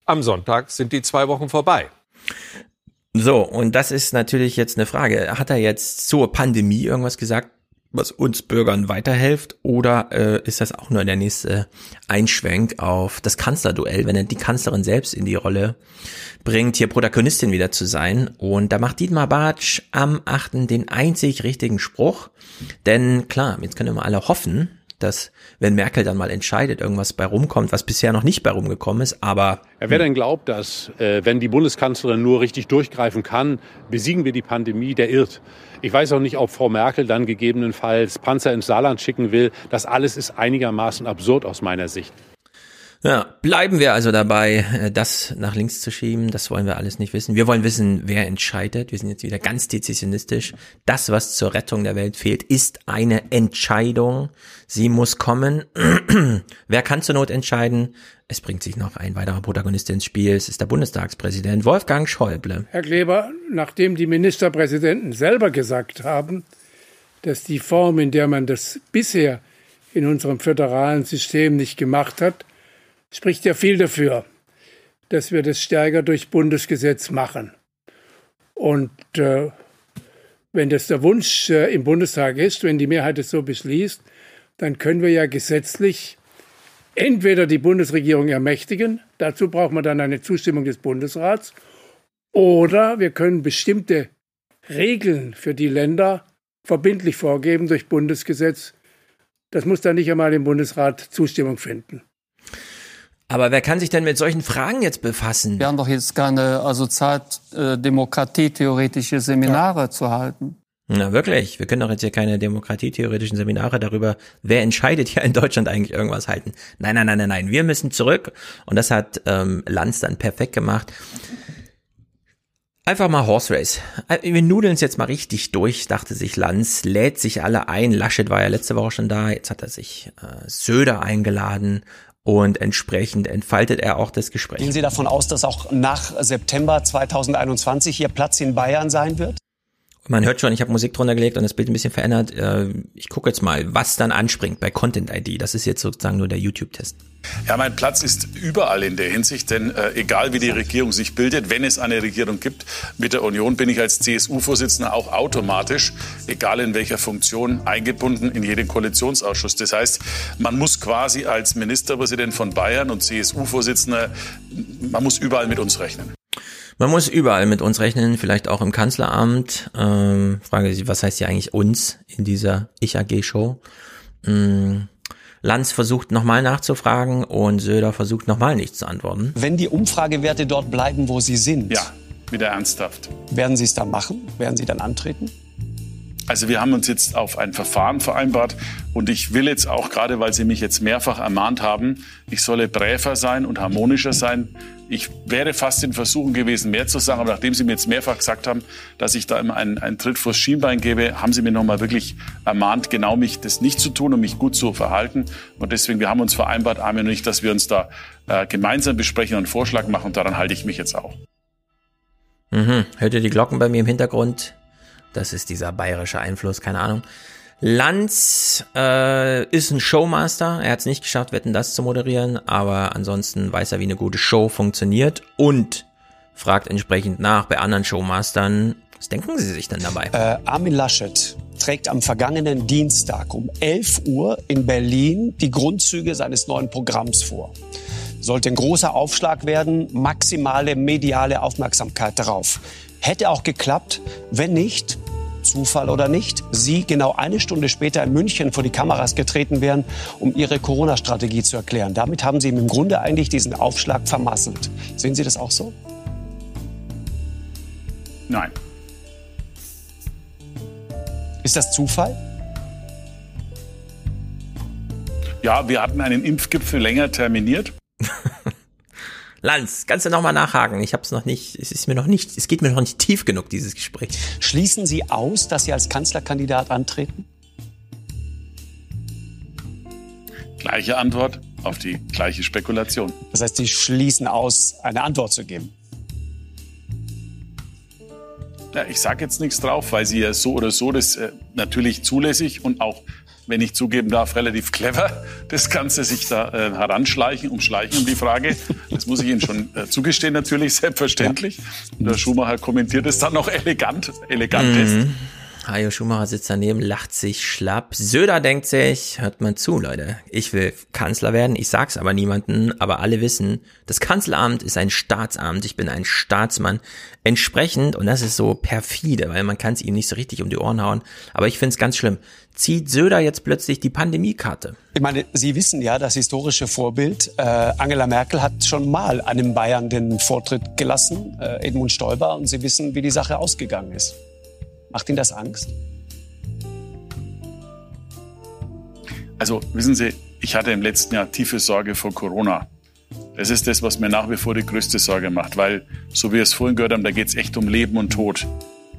Am Sonntag sind die zwei Wochen vorbei. So, und das ist natürlich jetzt eine Frage. Hat er jetzt zur Pandemie irgendwas gesagt, was uns Bürgern weiterhilft? Oder äh, ist das auch nur der nächste Einschwenk auf das Kanzlerduell, wenn er die Kanzlerin selbst in die Rolle bringt, hier Protagonistin wieder zu sein? Und da macht Dietmar Bartsch am 8. den einzig richtigen Spruch. Denn klar, jetzt können wir alle hoffen, dass wenn Merkel dann mal entscheidet, irgendwas bei rumkommt, was bisher noch nicht bei rumgekommen ist, aber... Ja, wer denn glaubt, dass äh, wenn die Bundeskanzlerin nur richtig durchgreifen kann, besiegen wir die Pandemie, der irrt. Ich weiß auch nicht, ob Frau Merkel dann gegebenenfalls Panzer ins Saarland schicken will. Das alles ist einigermaßen absurd aus meiner Sicht. Ja, bleiben wir also dabei, äh, das nach links zu schieben. Das wollen wir alles nicht wissen. Wir wollen wissen, wer entscheidet. Wir sind jetzt wieder ganz dezisionistisch. Das, was zur Rettung der Welt fehlt, ist eine Entscheidung. Sie muss kommen. wer kann zur Not entscheiden? Es bringt sich noch ein weiterer Protagonist ins Spiel. Es ist der Bundestagspräsident Wolfgang Schäuble. Herr Kleber, nachdem die Ministerpräsidenten selber gesagt haben, dass die Form, in der man das bisher in unserem föderalen System nicht gemacht hat, spricht ja viel dafür, dass wir das stärker durch Bundesgesetz machen. Und äh, wenn das der Wunsch äh, im Bundestag ist, wenn die Mehrheit es so beschließt, dann können wir ja gesetzlich entweder die Bundesregierung ermächtigen, dazu braucht man dann eine Zustimmung des Bundesrats, oder wir können bestimmte Regeln für die Länder verbindlich vorgeben durch Bundesgesetz. Das muss dann nicht einmal im Bundesrat Zustimmung finden. Aber wer kann sich denn mit solchen Fragen jetzt befassen? Wir haben doch jetzt keine also Zeit, äh, demokratietheoretische Seminare ja. zu halten. Na wirklich, wir können doch jetzt hier keine demokratietheoretischen Seminare darüber, wer entscheidet hier in Deutschland eigentlich irgendwas halten. Nein, nein, nein, nein, nein, wir müssen zurück. Und das hat ähm, Lanz dann perfekt gemacht. Einfach mal Horse Race. Äh, wir nudeln es jetzt mal richtig durch, dachte sich Lanz, lädt sich alle ein. Laschet war ja letzte Woche schon da, jetzt hat er sich äh, Söder eingeladen und entsprechend entfaltet er auch das Gespräch. Gehen Sie davon aus, dass auch nach September 2021 Ihr Platz in Bayern sein wird? Man hört schon, ich habe Musik drunter gelegt und das Bild ein bisschen verändert. Äh, ich gucke jetzt mal, was dann anspringt bei Content ID. Das ist jetzt sozusagen nur der YouTube-Test. Ja, mein Platz ist überall in der Hinsicht, denn äh, egal wie die Regierung sich bildet, wenn es eine Regierung gibt mit der Union, bin ich als CSU-Vorsitzender auch automatisch, egal in welcher Funktion, eingebunden in jeden Koalitionsausschuss. Das heißt, man muss quasi als Ministerpräsident von Bayern und CSU-Vorsitzender, man muss überall mit uns rechnen. Man muss überall mit uns rechnen, vielleicht auch im Kanzleramt. Ähm, frage Sie, was heißt hier eigentlich uns in dieser Ich-AG-Show? Ähm, Lanz versucht nochmal nachzufragen und Söder versucht nochmal nichts zu antworten. Wenn die Umfragewerte dort bleiben, wo sie sind. Ja, wieder ernsthaft. Werden Sie es dann machen? Werden Sie dann antreten? Also wir haben uns jetzt auf ein Verfahren vereinbart und ich will jetzt auch gerade, weil Sie mich jetzt mehrfach ermahnt haben, ich solle bräver sein und harmonischer sein. Ich wäre fast in Versuchen gewesen, mehr zu sagen, aber nachdem Sie mir jetzt mehrfach gesagt haben, dass ich da immer einen, einen Tritt vors Schienbein gebe, haben Sie mir nochmal wirklich ermahnt, genau mich das nicht zu tun und mich gut zu verhalten. Und deswegen, wir haben uns vereinbart, Armin und ich, dass wir uns da äh, gemeinsam besprechen und einen Vorschlag machen und daran halte ich mich jetzt auch. Mhm. Hört ihr die Glocken bei mir im Hintergrund? Das ist dieser bayerische Einfluss, keine Ahnung. Lanz äh, ist ein Showmaster. Er hat es nicht geschafft, Wetten das zu moderieren, aber ansonsten weiß er, wie eine gute Show funktioniert und fragt entsprechend nach bei anderen Showmastern. Was denken Sie sich denn dabei? Äh, Armin Laschet trägt am vergangenen Dienstag um 11 Uhr in Berlin die Grundzüge seines neuen Programms vor. Sollte ein großer Aufschlag werden, maximale mediale Aufmerksamkeit darauf. Hätte auch geklappt, wenn nicht, Zufall oder nicht, Sie genau eine Stunde später in München vor die Kameras getreten wären, um Ihre Corona-Strategie zu erklären. Damit haben Sie ihm im Grunde eigentlich diesen Aufschlag vermasselt. Sehen Sie das auch so? Nein. Ist das Zufall? Ja, wir hatten einen Impfgipfel länger terminiert. Lanz, kannst du nochmal nachhaken? Ich habe es noch nicht, es ist mir noch nicht, es geht mir noch nicht tief genug, dieses Gespräch. Schließen Sie aus, dass Sie als Kanzlerkandidat antreten? Gleiche Antwort auf die gleiche Spekulation. Das heißt, Sie schließen aus, eine Antwort zu geben. Ja, ich sage jetzt nichts drauf, weil Sie ja so oder so das äh, natürlich zulässig und auch wenn ich zugeben darf, relativ clever, das Ganze sich da äh, heranschleichen, umschleichen um die Frage. Das muss ich Ihnen schon äh, zugestehen, natürlich, selbstverständlich. Und der Schumacher kommentiert es dann noch elegant, elegant mhm. Hajo Schumacher sitzt daneben, lacht sich schlapp. Söder denkt sich, hört mal zu, Leute, ich will Kanzler werden, ich sag's aber niemanden, aber alle wissen, das Kanzleramt ist ein Staatsamt, ich bin ein Staatsmann. Entsprechend, und das ist so perfide, weil man kann es ihm nicht so richtig um die Ohren hauen, aber ich find's ganz schlimm, zieht Söder jetzt plötzlich die Pandemiekarte. Ich meine, Sie wissen ja, das historische Vorbild, äh, Angela Merkel hat schon mal einem Bayern den Vortritt gelassen, äh, Edmund Stoiber, und Sie wissen, wie die Sache ausgegangen ist. Macht Ihnen das Angst? Also wissen Sie, ich hatte im letzten Jahr tiefe Sorge vor Corona. Das ist das, was mir nach wie vor die größte Sorge macht, weil, so wie wir es vorhin gehört haben, da geht es echt um Leben und Tod.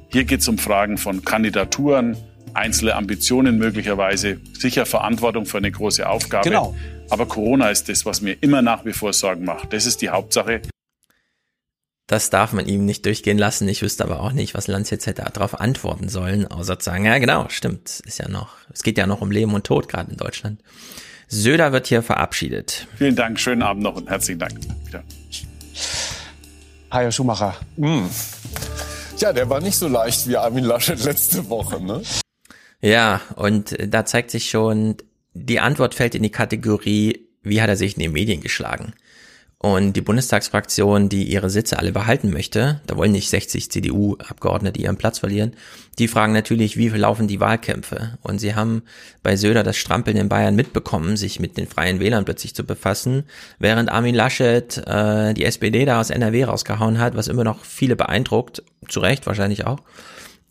Hier geht es um Fragen von Kandidaturen, einzelne Ambitionen möglicherweise, sicher Verantwortung für eine große Aufgabe. Genau. Aber Corona ist das, was mir immer nach wie vor Sorgen macht. Das ist die Hauptsache. Das darf man ihm nicht durchgehen lassen. Ich wüsste aber auch nicht, was Lanz jetzt hätte darauf antworten sollen, außer zu sagen, ja genau, stimmt, ist ja noch, es geht ja noch um Leben und Tod gerade in Deutschland. Söder wird hier verabschiedet. Vielen Dank, schönen Abend noch und herzlichen Dank. Ja. Herr Schumacher. Mm. Ja, der war nicht so leicht wie Armin Laschet letzte Woche, ne? Ja, und da zeigt sich schon, die Antwort fällt in die Kategorie, wie hat er sich in den Medien geschlagen? Und die Bundestagsfraktion, die ihre Sitze alle behalten möchte, da wollen nicht 60 CDU-Abgeordnete ihren Platz verlieren, die fragen natürlich, wie laufen die Wahlkämpfe? Und sie haben bei Söder das Strampeln in Bayern mitbekommen, sich mit den Freien Wählern plötzlich zu befassen, während Armin Laschet äh, die SPD da aus NRW rausgehauen hat, was immer noch viele beeindruckt, zu Recht wahrscheinlich auch.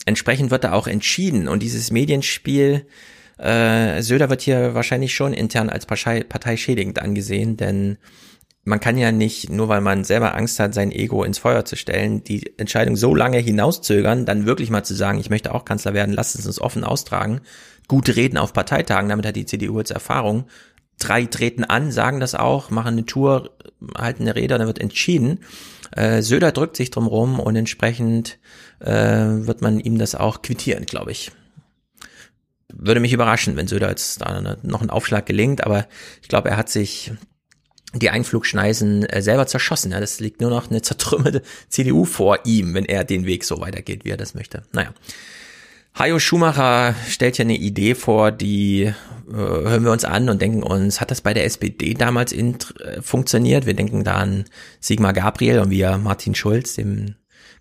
Entsprechend wird da auch entschieden und dieses Medienspiel äh, Söder wird hier wahrscheinlich schon intern als Partei, parteischädigend angesehen, denn man kann ja nicht, nur weil man selber Angst hat, sein Ego ins Feuer zu stellen, die Entscheidung so lange hinauszögern, dann wirklich mal zu sagen, ich möchte auch Kanzler werden, lasst es uns offen austragen. Gute reden auf Parteitagen, damit hat die CDU jetzt Erfahrung. Drei treten an, sagen das auch, machen eine Tour, halten eine Rede, dann wird entschieden. Äh, Söder drückt sich drum rum und entsprechend äh, wird man ihm das auch quittieren, glaube ich. Würde mich überraschen, wenn Söder jetzt da noch ein Aufschlag gelingt, aber ich glaube, er hat sich die Einflugschneisen äh, selber zerschossen. Ja, das liegt nur noch eine zertrümmerte CDU vor ihm, wenn er den Weg so weitergeht, wie er das möchte. Naja. Hajo Schumacher stellt ja eine Idee vor, die äh, hören wir uns an und denken uns, hat das bei der SPD damals in, äh, funktioniert? Wir denken da an Sigmar Gabriel und wie er Martin Schulz, dem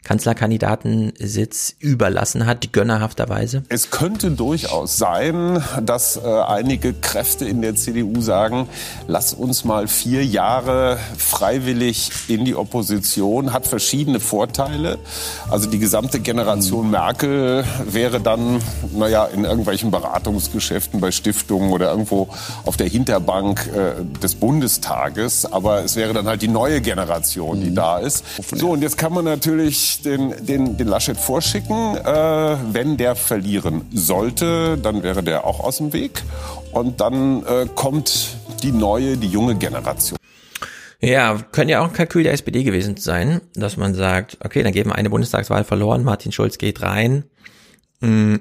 Kanzlerkandidatensitz überlassen hat, gönnerhafterweise? Es könnte durchaus sein, dass äh, einige Kräfte in der CDU sagen, lass uns mal vier Jahre freiwillig in die Opposition, hat verschiedene Vorteile. Also die gesamte Generation Merkel wäre dann, naja, in irgendwelchen Beratungsgeschäften bei Stiftungen oder irgendwo auf der Hinterbank äh, des Bundestages. Aber es wäre dann halt die neue Generation, die mhm. da ist. So, und jetzt kann man natürlich den, den, den Laschet vorschicken. Äh, wenn der verlieren sollte, dann wäre der auch aus dem Weg. Und dann äh, kommt die neue, die junge Generation. Ja, könnte ja auch ein Kalkül der SPD gewesen sein, dass man sagt, okay, dann geben wir eine Bundestagswahl verloren, Martin Schulz geht rein, hm,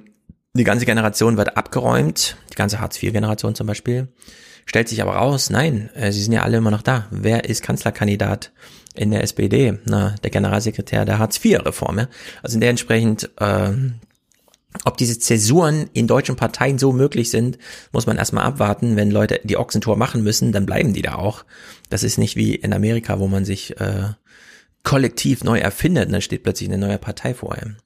die ganze Generation wird abgeräumt, die ganze Hartz-IV-Generation zum Beispiel, stellt sich aber raus, nein, äh, sie sind ja alle immer noch da. Wer ist Kanzlerkandidat? In der SPD, na, der Generalsekretär der Hartz-IV-Reform. Ja? Also in der entsprechend, ähm, ob diese Zäsuren in deutschen Parteien so möglich sind, muss man erstmal abwarten. Wenn Leute die Ochsentour machen müssen, dann bleiben die da auch. Das ist nicht wie in Amerika, wo man sich äh, kollektiv neu erfindet und dann steht plötzlich eine neue Partei vor einem.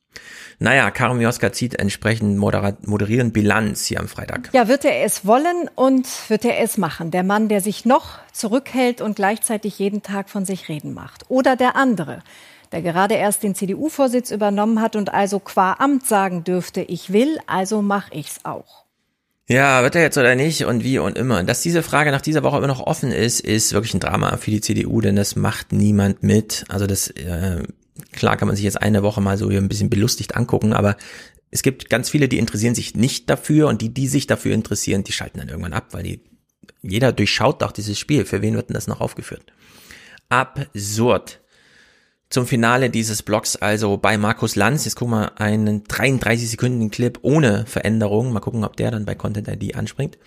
Naja, Karim Joska zieht entsprechend moderierend Bilanz hier am Freitag. Ja, wird er es wollen und wird er es machen? Der Mann, der sich noch zurückhält und gleichzeitig jeden Tag von sich reden macht. Oder der andere, der gerade erst den CDU-Vorsitz übernommen hat und also qua Amt sagen dürfte, ich will, also mach ich's auch. Ja, wird er jetzt oder nicht und wie und immer. Dass diese Frage nach dieser Woche immer noch offen ist, ist wirklich ein Drama für die CDU, denn das macht niemand mit. Also das äh, Klar kann man sich jetzt eine Woche mal so ein bisschen belustigt angucken, aber es gibt ganz viele, die interessieren sich nicht dafür und die, die sich dafür interessieren, die schalten dann irgendwann ab, weil die, jeder durchschaut doch dieses Spiel. Für wen wird denn das noch aufgeführt? Absurd. Zum Finale dieses Blogs also bei Markus Lanz. Jetzt gucken wir einen 33 Sekunden Clip ohne Veränderung. Mal gucken, ob der dann bei Content ID anspringt.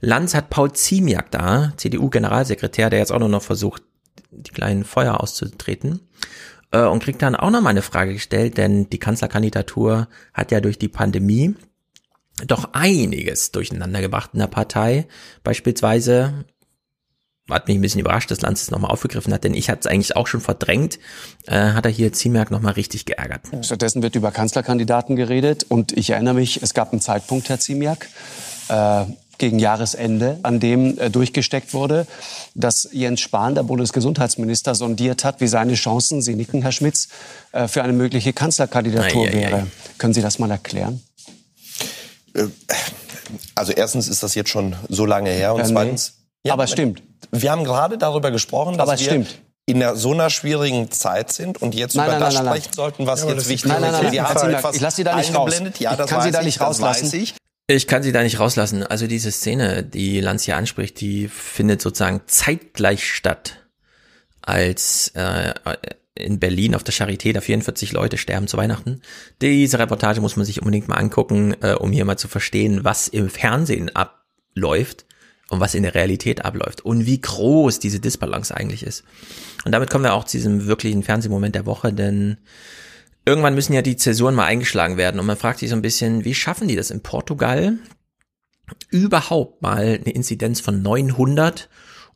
Lanz hat Paul Ziemiak da, CDU-Generalsekretär, der jetzt auch nur noch versucht, die kleinen Feuer auszutreten äh, und kriegt dann auch nochmal eine Frage gestellt, denn die Kanzlerkandidatur hat ja durch die Pandemie doch einiges durcheinander gebracht in der Partei. Beispielsweise hat mich ein bisschen überrascht, dass Lanz es nochmal aufgegriffen hat, denn ich hatte es eigentlich auch schon verdrängt, äh, hat er hier Ziemiak nochmal richtig geärgert. Stattdessen wird über Kanzlerkandidaten geredet und ich erinnere mich, es gab einen Zeitpunkt, Herr Ziemiak, äh, gegen Jahresende, an dem äh, durchgesteckt wurde, dass Jens Spahn, der Bundesgesundheitsminister, sondiert hat, wie seine Chancen, Sie nicken, Herr Schmitz, äh, für eine mögliche Kanzlerkandidatur ei, ei, wäre. Ei. Können Sie das mal erklären? Äh, also erstens ist das jetzt schon so lange her und äh, zweitens... Nee. Ja, aber es stimmt. wir haben gerade darüber gesprochen, dass Aber es wir stimmt. in einer, so einer schwierigen Zeit sind und jetzt Nein, über nein, das nein, nein, nein. sprechen sollten, was Ja, jetzt wichtig Nein, nein, nein, ist. Sie nein, haben ich lass Sie da nicht raus. Ja, Ich kann Sie da ich, nicht das rauslassen. Ich kann sie da nicht rauslassen. Also diese Szene, die Lanz hier anspricht, die findet sozusagen zeitgleich statt, als äh, in Berlin auf der Charité da 44 Leute sterben zu Weihnachten. Diese Reportage muss man sich unbedingt mal angucken, äh, um hier mal zu verstehen, was im Fernsehen abläuft und was in der Realität abläuft und wie groß diese Disbalance eigentlich ist. Und damit kommen wir auch zu diesem wirklichen Fernsehmoment der Woche, denn irgendwann müssen ja die Zäsuren mal eingeschlagen werden und man fragt sich so ein bisschen, wie schaffen die das in Portugal überhaupt mal eine Inzidenz von 900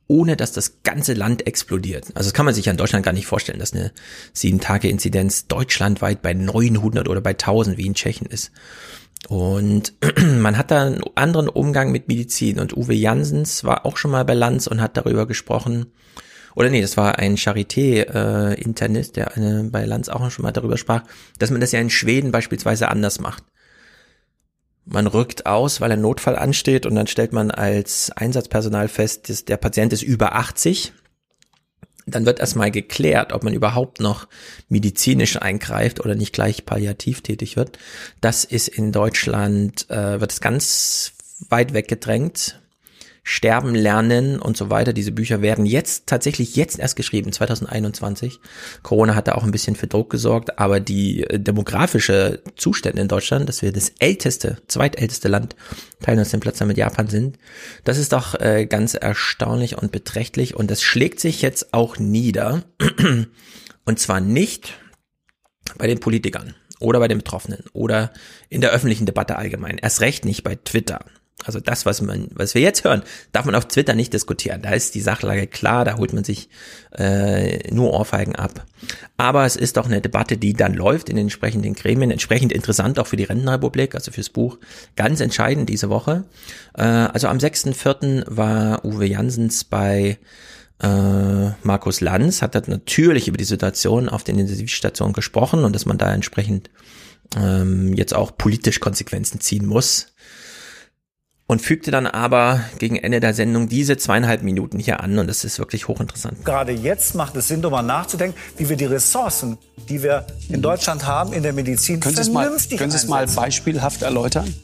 ohne dass das ganze Land explodiert. Also das kann man sich ja in Deutschland gar nicht vorstellen, dass eine 7-Tage-Inzidenz deutschlandweit bei 900 oder bei 1000 wie in Tschechien ist. Und man hat da einen anderen Umgang mit Medizin und Uwe Jansens war auch schon mal bei Lanz und hat darüber gesprochen, oder nee, das war ein Charité-Internist, der eine, bei Lanz auch schon mal darüber sprach, dass man das ja in Schweden beispielsweise anders macht. Man rückt aus, weil ein Notfall ansteht und dann stellt man als Einsatzpersonal fest, dass der Patient ist über 80. Dann wird erstmal geklärt, ob man überhaupt noch medizinisch eingreift oder nicht gleich palliativ tätig wird. Das ist in Deutschland, äh, wird es ganz weit weggedrängt. Sterben lernen und so weiter. Diese Bücher werden jetzt tatsächlich jetzt erst geschrieben, 2021. Corona hat da auch ein bisschen für Druck gesorgt, aber die äh, demografische Zustände in Deutschland, dass wir das älteste, zweitälteste Land, teilen uns den Platz dann mit Japan sind, das ist doch äh, ganz erstaunlich und beträchtlich und das schlägt sich jetzt auch nieder. Und zwar nicht bei den Politikern oder bei den Betroffenen oder in der öffentlichen Debatte allgemein. Erst recht nicht bei Twitter. Also das, was man, was wir jetzt hören, darf man auf Twitter nicht diskutieren. Da ist die Sachlage klar, da holt man sich äh, nur Ohrfeigen ab. Aber es ist doch eine Debatte, die dann läuft in den entsprechenden Gremien, entsprechend interessant auch für die Rentenrepublik, also fürs Buch, ganz entscheidend diese Woche. Äh, also am 6.4. war Uwe Jansens bei äh, Markus Lanz, hat dort natürlich über die Situation auf den Intensivstationen gesprochen und dass man da entsprechend ähm, jetzt auch politisch Konsequenzen ziehen muss und fügte dann aber gegen Ende der Sendung diese zweieinhalb Minuten hier an und das ist wirklich hochinteressant. Gerade jetzt macht es Sinn, darüber nachzudenken, wie wir die Ressourcen, die wir in Deutschland haben, in der Medizin Können Sie es mal, vernünftig können Sie es mal beispielhaft erläutern?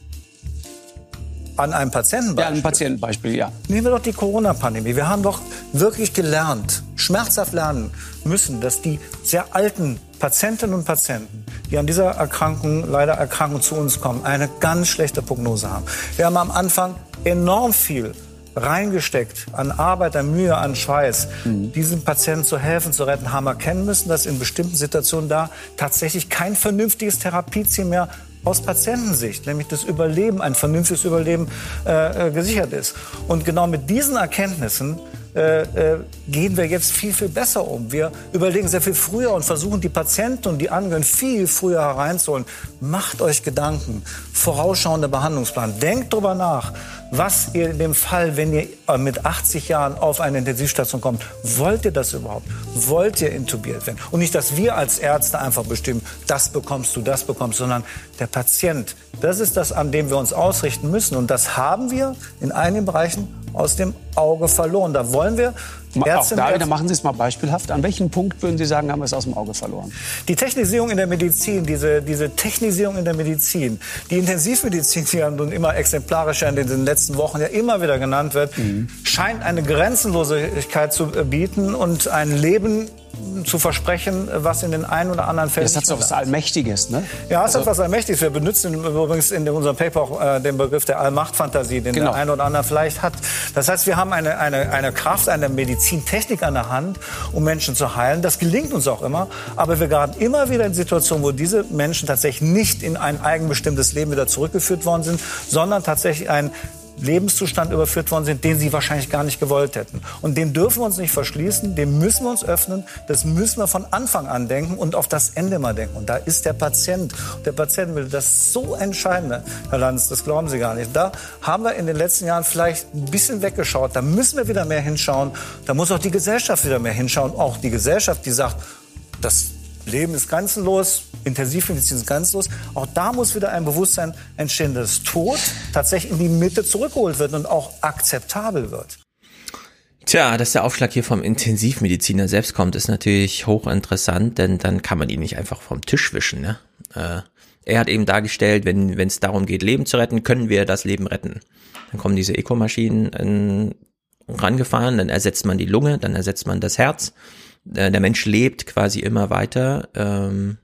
An einem Patientenbeispiel? Ja, ein Patientenbeispiel, ja. Nehmen wir doch die Corona-Pandemie. Wir haben doch wirklich gelernt, schmerzhaft lernen müssen, dass die sehr alten Patientinnen und Patienten, die an dieser Erkrankung, leider Erkrankung zu uns kommen, eine ganz schlechte Prognose haben. Wir haben am Anfang enorm viel reingesteckt an Arbeit, an Mühe, an Schweiß, diesen Patienten zu helfen, zu retten, haben erkennen müssen, dass in bestimmten Situationen da tatsächlich kein vernünftiges Therapieziel mehr aus Patientensicht, nämlich das Überleben, ein vernünftiges Überleben äh, äh, gesichert ist. Und genau mit diesen Erkenntnissen äh, äh, gehen wir jetzt viel, viel besser um. Wir überlegen sehr viel früher und versuchen die Patienten und die Angehörigen viel früher hereinzuholen. Macht euch Gedanken, vorausschauender Behandlungsplan. Denkt drüber nach, was ihr in dem Fall, wenn ihr äh, mit 80 Jahren auf eine Intensivstation kommt, wollt ihr das überhaupt? Wollt ihr intubiert werden? Und nicht, dass wir als Ärzte einfach bestimmen, das bekommst du, das bekommst, sondern der Patient. Das ist das, an dem wir uns ausrichten müssen. Und das haben wir in einigen Bereichen aus dem Auge verloren. Da wollen wir Auch Ärztinnen da wieder machen Sie es mal beispielhaft. An welchem Punkt würden Sie sagen, haben wir es aus dem Auge verloren? Die Technisierung in der Medizin, diese, diese Technisierung in der Medizin, die Intensivmedizin, die ja nun immer exemplarischer in den letzten Wochen ja immer wieder genannt wird, scheint eine Grenzenlosigkeit zu bieten und ein Leben zu versprechen, was in den einen oder anderen Fällen Das hat mehr was. Allmächtiges, ne? Ja, es Also- hat was Allmächtiges. Wir benutzen übrigens in unserem Paper auch äh, den Begriff der Allmachtfantasie, den Genau. der eine oder andere vielleicht hat. Das heißt, wir haben eine, eine, eine Kraft, eine Medizintechnik an der Hand, um Menschen zu heilen. Das gelingt uns auch immer. Aber wir geraten immer wieder in Situationen, wo diese Menschen tatsächlich nicht in ein eigenbestimmtes Leben wieder zurückgeführt worden sind, sondern tatsächlich ein Lebenszustand überführt worden sind, den sie wahrscheinlich gar nicht gewollt hätten. Und dem dürfen wir uns nicht verschließen, dem müssen wir uns öffnen, das müssen wir von Anfang an denken und auf das Ende mal denken. Und da ist der Patient. Der Patient will das so entscheidende, Herr Lanz, das glauben Sie gar nicht. Da haben wir in den letzten Jahren vielleicht ein bisschen weggeschaut. Da müssen wir wieder mehr hinschauen. Da muss auch die Gesellschaft wieder mehr hinschauen. Auch die Gesellschaft, die sagt, das Leben ist grenzenlos, Intensivmedizin ist grenzenlos. Auch da muss wieder ein Bewusstsein entstehen, dass Tod tatsächlich in die Mitte zurückgeholt wird und auch akzeptabel wird. Tja, dass der Aufschlag hier vom Intensivmediziner selbst kommt, ist natürlich hochinteressant, denn dann kann man ihn nicht einfach vom Tisch wischen. Ne? Äh, er hat eben dargestellt, wenn es darum geht, Leben zu retten, können wir das Leben retten. Dann kommen diese Eco-Maschinen äh, rangefahren, dann ersetzt man die Lunge, dann ersetzt man das Herz. Äh, der Mensch lebt quasi immer weiter. Ähm,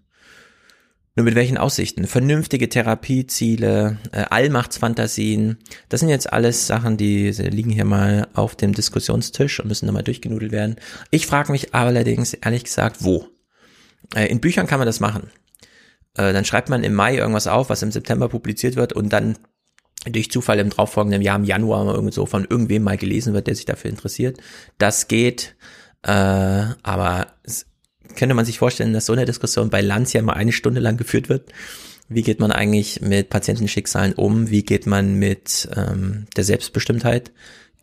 nur mit welchen Aussichten? Vernünftige Therapieziele, äh, Allmachtsfantasien. Das sind jetzt alles Sachen, die liegen hier mal auf dem Diskussionstisch und müssen nochmal durchgenudelt werden. Ich frage mich allerdings ehrlich gesagt, wo? Äh, in Büchern kann man das machen. Äh, dann schreibt man im Mai irgendwas auf, was im September publiziert wird und dann durch Zufall im darauffolgenden Jahr im Januar mal irgend so von irgendwem mal gelesen wird, der sich dafür interessiert. Das geht, äh, aber könnte man sich vorstellen, dass so eine Diskussion bei Lanz ja mal eine Stunde lang geführt wird. Wie geht man eigentlich mit Patientenschicksalen um? Wie geht man mit ähm, der Selbstbestimmtheit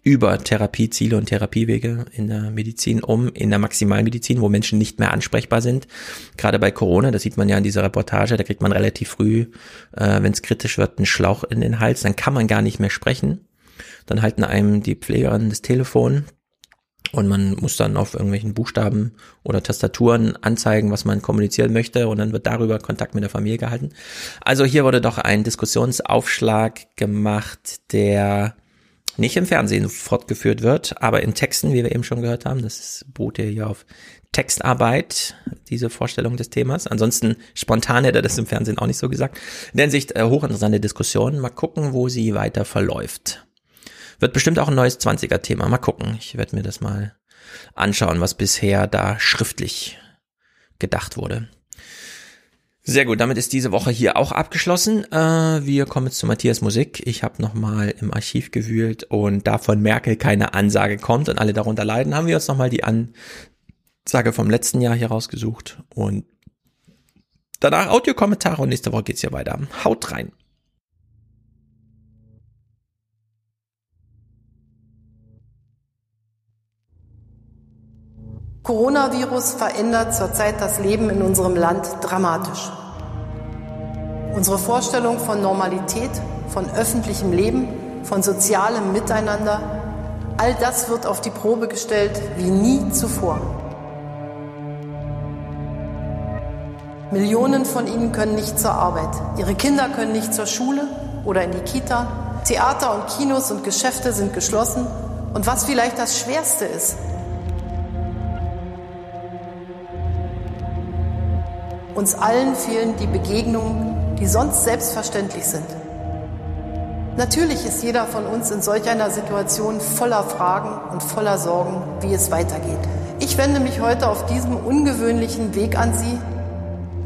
über Therapieziele und Therapiewege in der Medizin um, in der Maximalmedizin, wo Menschen nicht mehr ansprechbar sind? Gerade bei Corona, das sieht man ja in dieser Reportage, da kriegt man relativ früh, äh, wenn es kritisch wird, einen Schlauch in den Hals, dann kann man gar nicht mehr sprechen. Dann halten einem die Pflegerin das Telefon, und man muss dann auf irgendwelchen Buchstaben oder Tastaturen anzeigen, was man kommunizieren möchte und dann wird darüber Kontakt mit der Familie gehalten. Also hier wurde doch ein Diskussionsaufschlag gemacht, der nicht im Fernsehen fortgeführt wird, aber in Texten, wie wir eben schon gehört haben. Das beruht hier auf Textarbeit, diese Vorstellung des Themas. Ansonsten spontan hätte er das im Fernsehen auch nicht so gesagt. In der Hinsicht äh, hochinteressante Diskussion. Mal gucken, wo sie weiter verläuft. Wird bestimmt auch ein neues 20er-Thema. Mal gucken. Ich werde mir das mal anschauen, was bisher da schriftlich gedacht wurde. Sehr gut, damit ist diese Woche hier auch abgeschlossen. Äh, wir kommen jetzt zu Matthias Musik. Ich habe nochmal im Archiv gewühlt und da von Merkel keine Ansage kommt und alle darunter leiden, haben wir uns nochmal die Ansage vom letzten Jahr hier rausgesucht und danach Audiokommentare und nächste Woche geht's hier weiter. Haut rein. Coronavirus verändert zurzeit das Leben in unserem Land dramatisch. Unsere Vorstellung von Normalität, von öffentlichem Leben, von sozialem Miteinander, all das wird auf die Probe gestellt wie nie zuvor. Millionen von ihnen können nicht zur Arbeit, ihre Kinder können nicht zur Schule oder in die Kita, Theater und Kinos und Geschäfte sind geschlossen und was vielleicht das Schwerste ist, Uns allen fehlen die Begegnungen, die sonst selbstverständlich sind. Natürlich ist jeder von uns in solch einer Situation voller Fragen und voller Sorgen, wie es weitergeht. Ich wende mich heute auf diesem ungewöhnlichen Weg an Sie,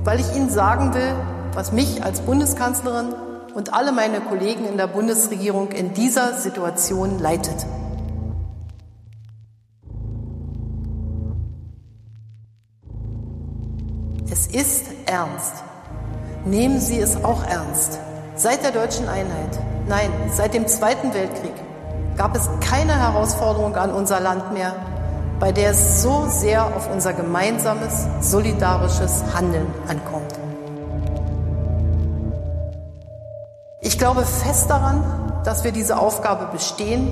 weil ich Ihnen sagen will, was mich als Bundeskanzlerin und alle meine Kollegen in der Bundesregierung in dieser Situation leitet. Es ist ernst. Nehmen Sie es auch ernst. Seit der deutschen Einheit, nein, seit dem Zweiten Weltkrieg gab es keine Herausforderung an unser Land mehr, bei der es so sehr auf unser gemeinsames, solidarisches Handeln ankommt. Ich glaube fest daran, dass wir diese Aufgabe bestehen,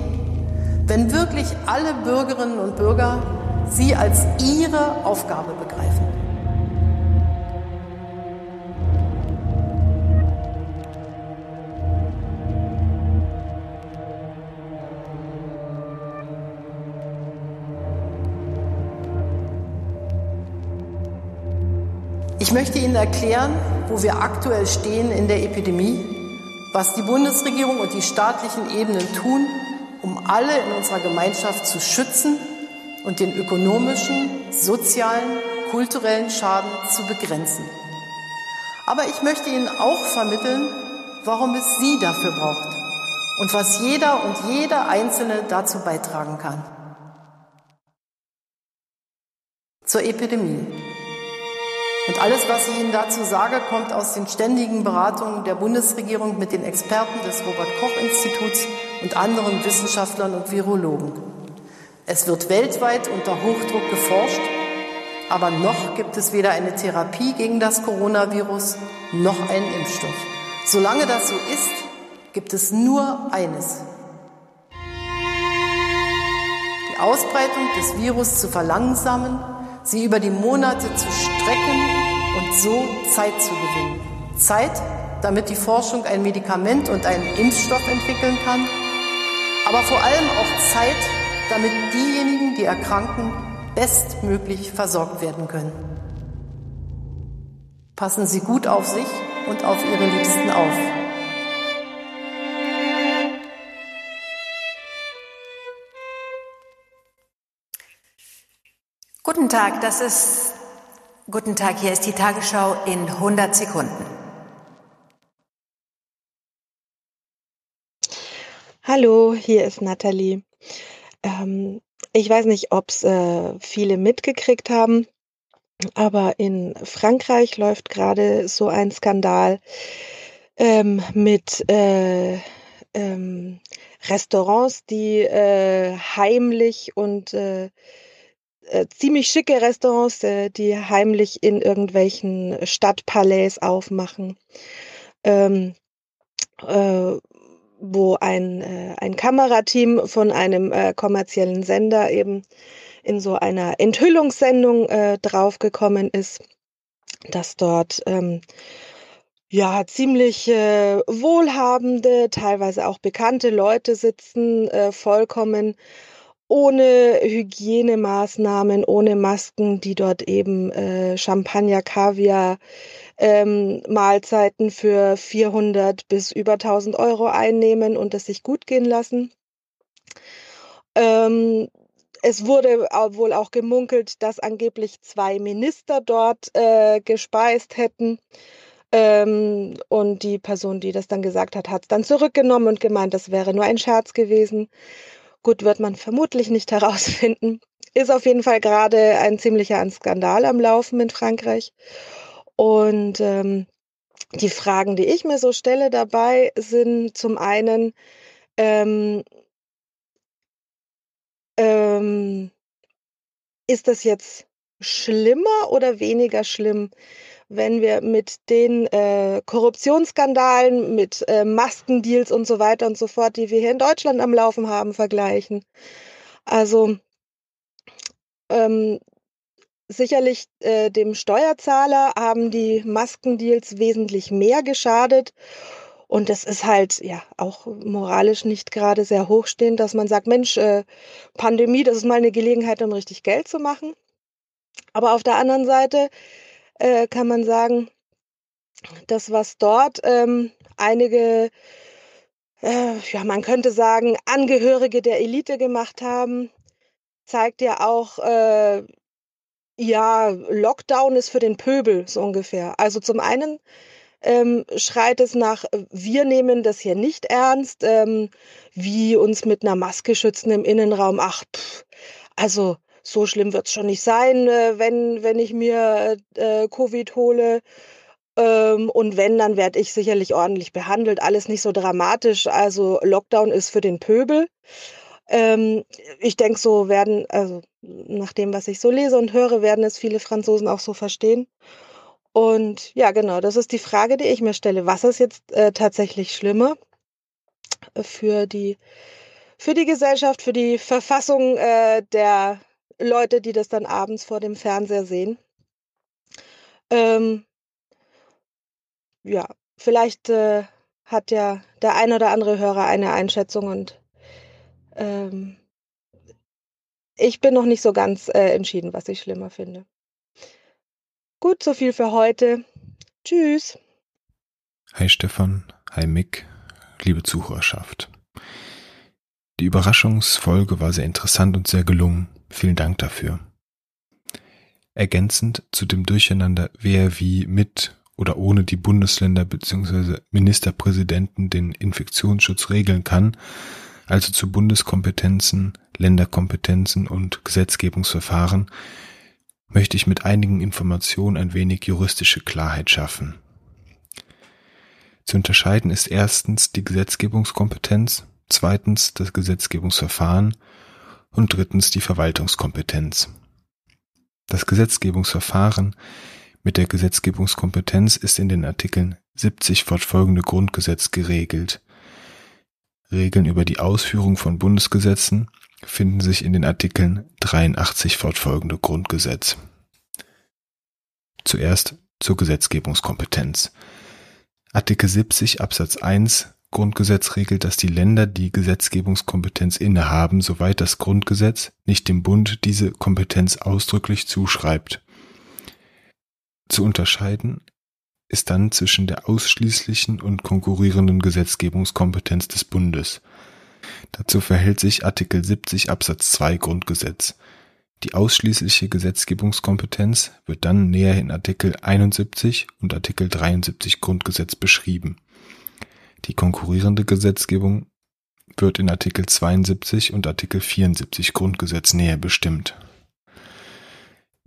wenn wirklich alle Bürgerinnen und Bürger sie als ihre Aufgabe begreifen. Möchte Ihnen erklären, wo wir aktuell stehen in der Epidemie, was die Bundesregierung und die staatlichen Ebenen tun, um alle in unserer Gemeinschaft zu schützen und den ökonomischen, sozialen, kulturellen Schaden zu begrenzen. Aber ich möchte Ihnen auch vermitteln, warum es Sie dafür braucht und was jeder und jeder Einzelne dazu beitragen kann. Zur Epidemie. Und alles, was ich Ihnen dazu sage, kommt aus den ständigen Beratungen der Bundesregierung mit den Experten des Robert Koch Instituts und anderen Wissenschaftlern und Virologen. Es wird weltweit unter Hochdruck geforscht, aber noch gibt es weder eine Therapie gegen das Coronavirus noch einen Impfstoff. Solange das so ist, gibt es nur eines. Die Ausbreitung des Virus zu verlangsamen, sie über die Monate zu strecken so Zeit zu gewinnen. Zeit, damit die Forschung ein Medikament und einen Impfstoff entwickeln kann, aber vor allem auch Zeit, damit diejenigen, die erkranken, bestmöglich versorgt werden können. Passen Sie gut auf sich und auf Ihre Liebsten auf. Guten Tag, das ist. Guten Tag, hier ist die Tagesschau in 100 Sekunden. Hallo, hier ist Nathalie. Ähm, ich weiß nicht, ob es äh, viele mitgekriegt haben, aber in Frankreich läuft gerade so ein Skandal ähm, mit äh, ähm, Restaurants, die äh, heimlich und äh, ziemlich schicke Restaurants, äh, die heimlich in irgendwelchen Stadtpalais aufmachen. Ähm, äh, wo ein, äh, ein Kamerateam von einem äh, kommerziellen Sender eben in so einer Enthüllungssendung draufgekommen ist, dass dort ähm, ja ziemlich äh, wohlhabende, teilweise auch bekannte Leute sitzen, äh, vollkommen ohne Hygienemaßnahmen, ohne Masken, die dort eben äh, Champagner, Kaviar, ähm, Mahlzeiten für 400 bis über 1000 Euro einnehmen und es sich gut gehen lassen. Ähm, es wurde wohl auch gemunkelt, dass angeblich zwei Minister dort äh, gespeist hätten. Ähm, und die Person, die das dann gesagt hat, hat es dann zurückgenommen und gemeint, das wäre nur ein Scherz gewesen. Gut, wird man vermutlich nicht herausfinden. Ist auf jeden Fall gerade ein ziemlicher Skandal am Laufen in Frankreich. Und ähm, die Fragen, die ich mir so stelle dabei, sind zum einen, ähm, ähm, ist das jetzt schlimmer oder weniger schlimm, wenn wir mit den äh, Korruptionsskandalen, mit äh, Maskendeals und so weiter und so fort, die wir hier in Deutschland am Laufen haben, vergleichen. Also ähm, sicherlich äh, dem Steuerzahler haben die Maskendeals wesentlich mehr geschadet. Und es ist halt ja auch moralisch nicht gerade sehr hochstehend, dass man sagt, Mensch, äh, Pandemie, das ist mal eine Gelegenheit, um richtig Geld zu machen. Aber auf der anderen Seite äh, kann man sagen, das, was dort ähm, einige, äh, ja, man könnte sagen, Angehörige der Elite gemacht haben, zeigt ja auch, äh, ja, Lockdown ist für den Pöbel, so ungefähr. Also zum einen ähm, schreit es nach, wir nehmen das hier nicht ernst, ähm, wie uns mit einer Maske schützen im Innenraum. Ach, pff, also so schlimm wird es schon nicht sein, äh, wenn, wenn ich mir äh, Covid hole. Ähm, und wenn, dann werde ich sicherlich ordentlich behandelt. Alles nicht so dramatisch. Also Lockdown ist für den Pöbel. Ähm, ich denke, so werden, also nach dem, was ich so lese und höre, werden es viele Franzosen auch so verstehen. Und ja, genau, das ist die Frage, die ich mir stelle. Was ist jetzt äh, tatsächlich schlimmer für die, für die Gesellschaft, für die Verfassung äh, der Leute, die das dann abends vor dem Fernseher sehen. Ähm, ja, vielleicht äh, hat ja der ein oder andere Hörer eine Einschätzung und ähm, ich bin noch nicht so ganz äh, entschieden, was ich schlimmer finde. Gut, so viel für heute. Tschüss. Hi Stefan, hi Mick, liebe Zuhörerschaft. Die Überraschungsfolge war sehr interessant und sehr gelungen. Vielen Dank dafür. Ergänzend zu dem Durcheinander, wer wie mit oder ohne die Bundesländer bzw. Ministerpräsidenten den Infektionsschutz regeln kann, also zu Bundeskompetenzen, Länderkompetenzen und Gesetzgebungsverfahren, möchte ich mit einigen Informationen ein wenig juristische Klarheit schaffen. Zu unterscheiden ist erstens die Gesetzgebungskompetenz, zweitens das Gesetzgebungsverfahren und drittens die Verwaltungskompetenz. Das Gesetzgebungsverfahren mit der Gesetzgebungskompetenz ist in den Artikeln 70 fortfolgende Grundgesetz geregelt. Regeln über die Ausführung von Bundesgesetzen finden sich in den Artikeln 83 fortfolgende Grundgesetz. Zuerst zur Gesetzgebungskompetenz. Artikel 70 Absatz 1 Grundgesetz regelt, dass die Länder die Gesetzgebungskompetenz innehaben, soweit das Grundgesetz nicht dem Bund diese Kompetenz ausdrücklich zuschreibt. Zu unterscheiden ist dann zwischen der ausschließlichen und konkurrierenden Gesetzgebungskompetenz des Bundes. Dazu verhält sich Artikel 70 Absatz 2 Grundgesetz. Die ausschließliche Gesetzgebungskompetenz wird dann näher in Artikel 71 und Artikel 73 Grundgesetz beschrieben. Die konkurrierende Gesetzgebung wird in Artikel 72 und Artikel 74 Grundgesetz näher bestimmt.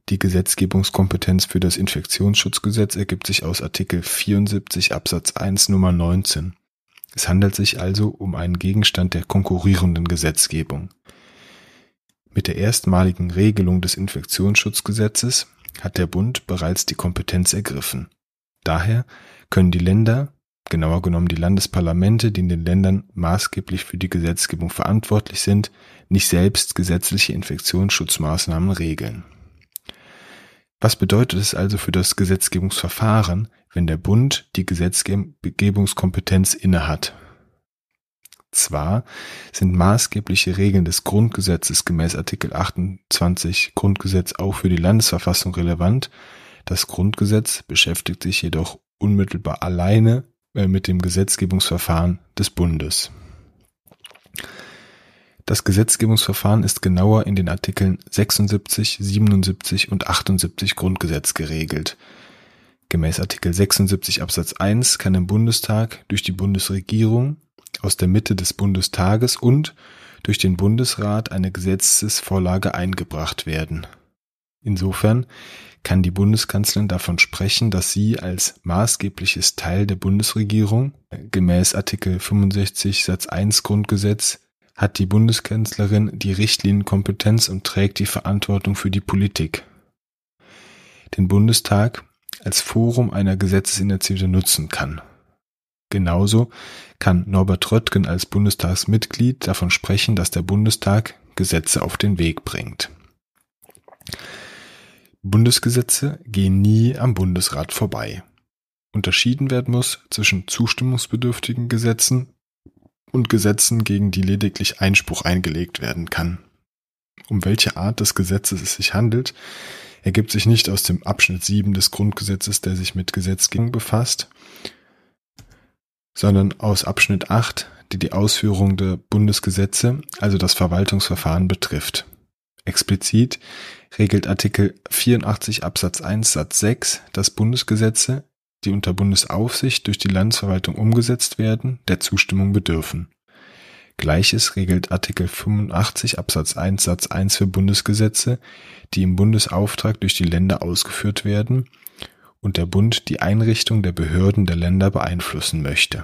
Die Gesetzgebungskompetenz für das Infektionsschutzgesetz ergibt sich aus Artikel 74 Absatz 1 Nummer 19. Es handelt sich also um einen Gegenstand der konkurrierenden Gesetzgebung. Mit der erstmaligen Regelung des Infektionsschutzgesetzes hat der Bund bereits die Kompetenz ergriffen. Daher können die Länder, genauer genommen die Landesparlamente, die in den Ländern maßgeblich für die Gesetzgebung verantwortlich sind, nicht selbst gesetzliche Infektionsschutzmaßnahmen regeln. Was bedeutet es also für das Gesetzgebungsverfahren, wenn der Bund die Gesetzgebungskompetenz innehat? Zwar sind maßgebliche Regeln des Grundgesetzes gemäß Artikel 28 Grundgesetz auch für die Landesverfassung relevant, das Grundgesetz beschäftigt sich jedoch unmittelbar alleine mit dem Gesetzgebungsverfahren des Bundes. Das Gesetzgebungsverfahren ist genauer in den Artikeln 76, 77 und 78 Grundgesetz geregelt. Gemäß Artikel 76 Absatz 1 kann im Bundestag durch die Bundesregierung aus der Mitte des Bundestages und durch den Bundesrat eine Gesetzesvorlage eingebracht werden. Insofern kann die Bundeskanzlerin davon sprechen, dass sie als maßgebliches Teil der Bundesregierung gemäß Artikel 65 Satz 1 Grundgesetz hat die Bundeskanzlerin die Richtlinienkompetenz und trägt die Verantwortung für die Politik. Den Bundestag als Forum einer Gesetzesinitiative nutzen kann. Genauso kann Norbert Röttgen als Bundestagsmitglied davon sprechen, dass der Bundestag Gesetze auf den Weg bringt. Bundesgesetze gehen nie am Bundesrat vorbei. Unterschieden werden muss zwischen zustimmungsbedürftigen Gesetzen und Gesetzen, gegen die lediglich Einspruch eingelegt werden kann. Um welche Art des Gesetzes es sich handelt, ergibt sich nicht aus dem Abschnitt 7 des Grundgesetzes, der sich mit Gesetzgebung befasst, sondern aus Abschnitt 8, die die Ausführung der Bundesgesetze, also das Verwaltungsverfahren betrifft. Explizit regelt Artikel 84 Absatz 1 Satz 6, dass Bundesgesetze die unter Bundesaufsicht durch die Landesverwaltung umgesetzt werden, der Zustimmung bedürfen. Gleiches regelt Artikel 85 Absatz 1 Satz 1 für Bundesgesetze, die im Bundesauftrag durch die Länder ausgeführt werden und der Bund die Einrichtung der Behörden der Länder beeinflussen möchte.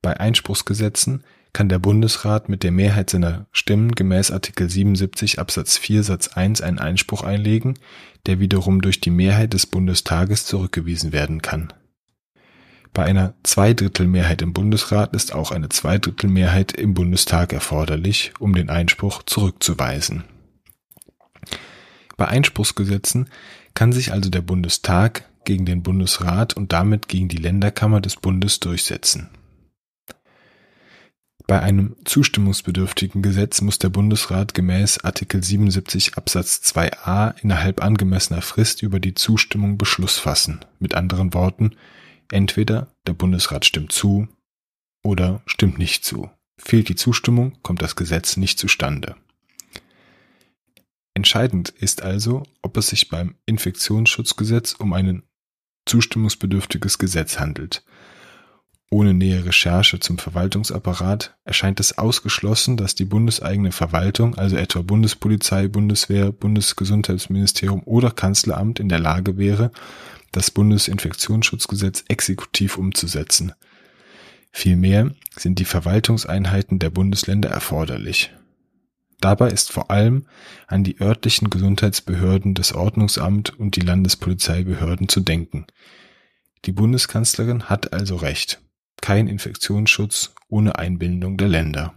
Bei Einspruchsgesetzen kann der Bundesrat mit der Mehrheit seiner Stimmen gemäß Artikel 77 Absatz 4 Satz 1 einen Einspruch einlegen, der wiederum durch die Mehrheit des Bundestages zurückgewiesen werden kann. Bei einer Zweidrittelmehrheit im Bundesrat ist auch eine Zweidrittelmehrheit im Bundestag erforderlich, um den Einspruch zurückzuweisen. Bei Einspruchsgesetzen kann sich also der Bundestag gegen den Bundesrat und damit gegen die Länderkammer des Bundes durchsetzen. Bei einem zustimmungsbedürftigen Gesetz muss der Bundesrat gemäß Artikel 77 Absatz 2a innerhalb angemessener Frist über die Zustimmung Beschluss fassen. Mit anderen Worten, entweder der Bundesrat stimmt zu oder stimmt nicht zu. Fehlt die Zustimmung, kommt das Gesetz nicht zustande. Entscheidend ist also, ob es sich beim Infektionsschutzgesetz um ein zustimmungsbedürftiges Gesetz handelt. Ohne nähere Recherche zum Verwaltungsapparat erscheint es ausgeschlossen, dass die bundeseigene Verwaltung, also etwa Bundespolizei, Bundeswehr, Bundesgesundheitsministerium oder Kanzleramt in der Lage wäre, das Bundesinfektionsschutzgesetz exekutiv umzusetzen. Vielmehr sind die Verwaltungseinheiten der Bundesländer erforderlich. Dabei ist vor allem an die örtlichen Gesundheitsbehörden des Ordnungsamt und die Landespolizeibehörden zu denken. Die Bundeskanzlerin hat also recht kein Infektionsschutz ohne Einbindung der Länder.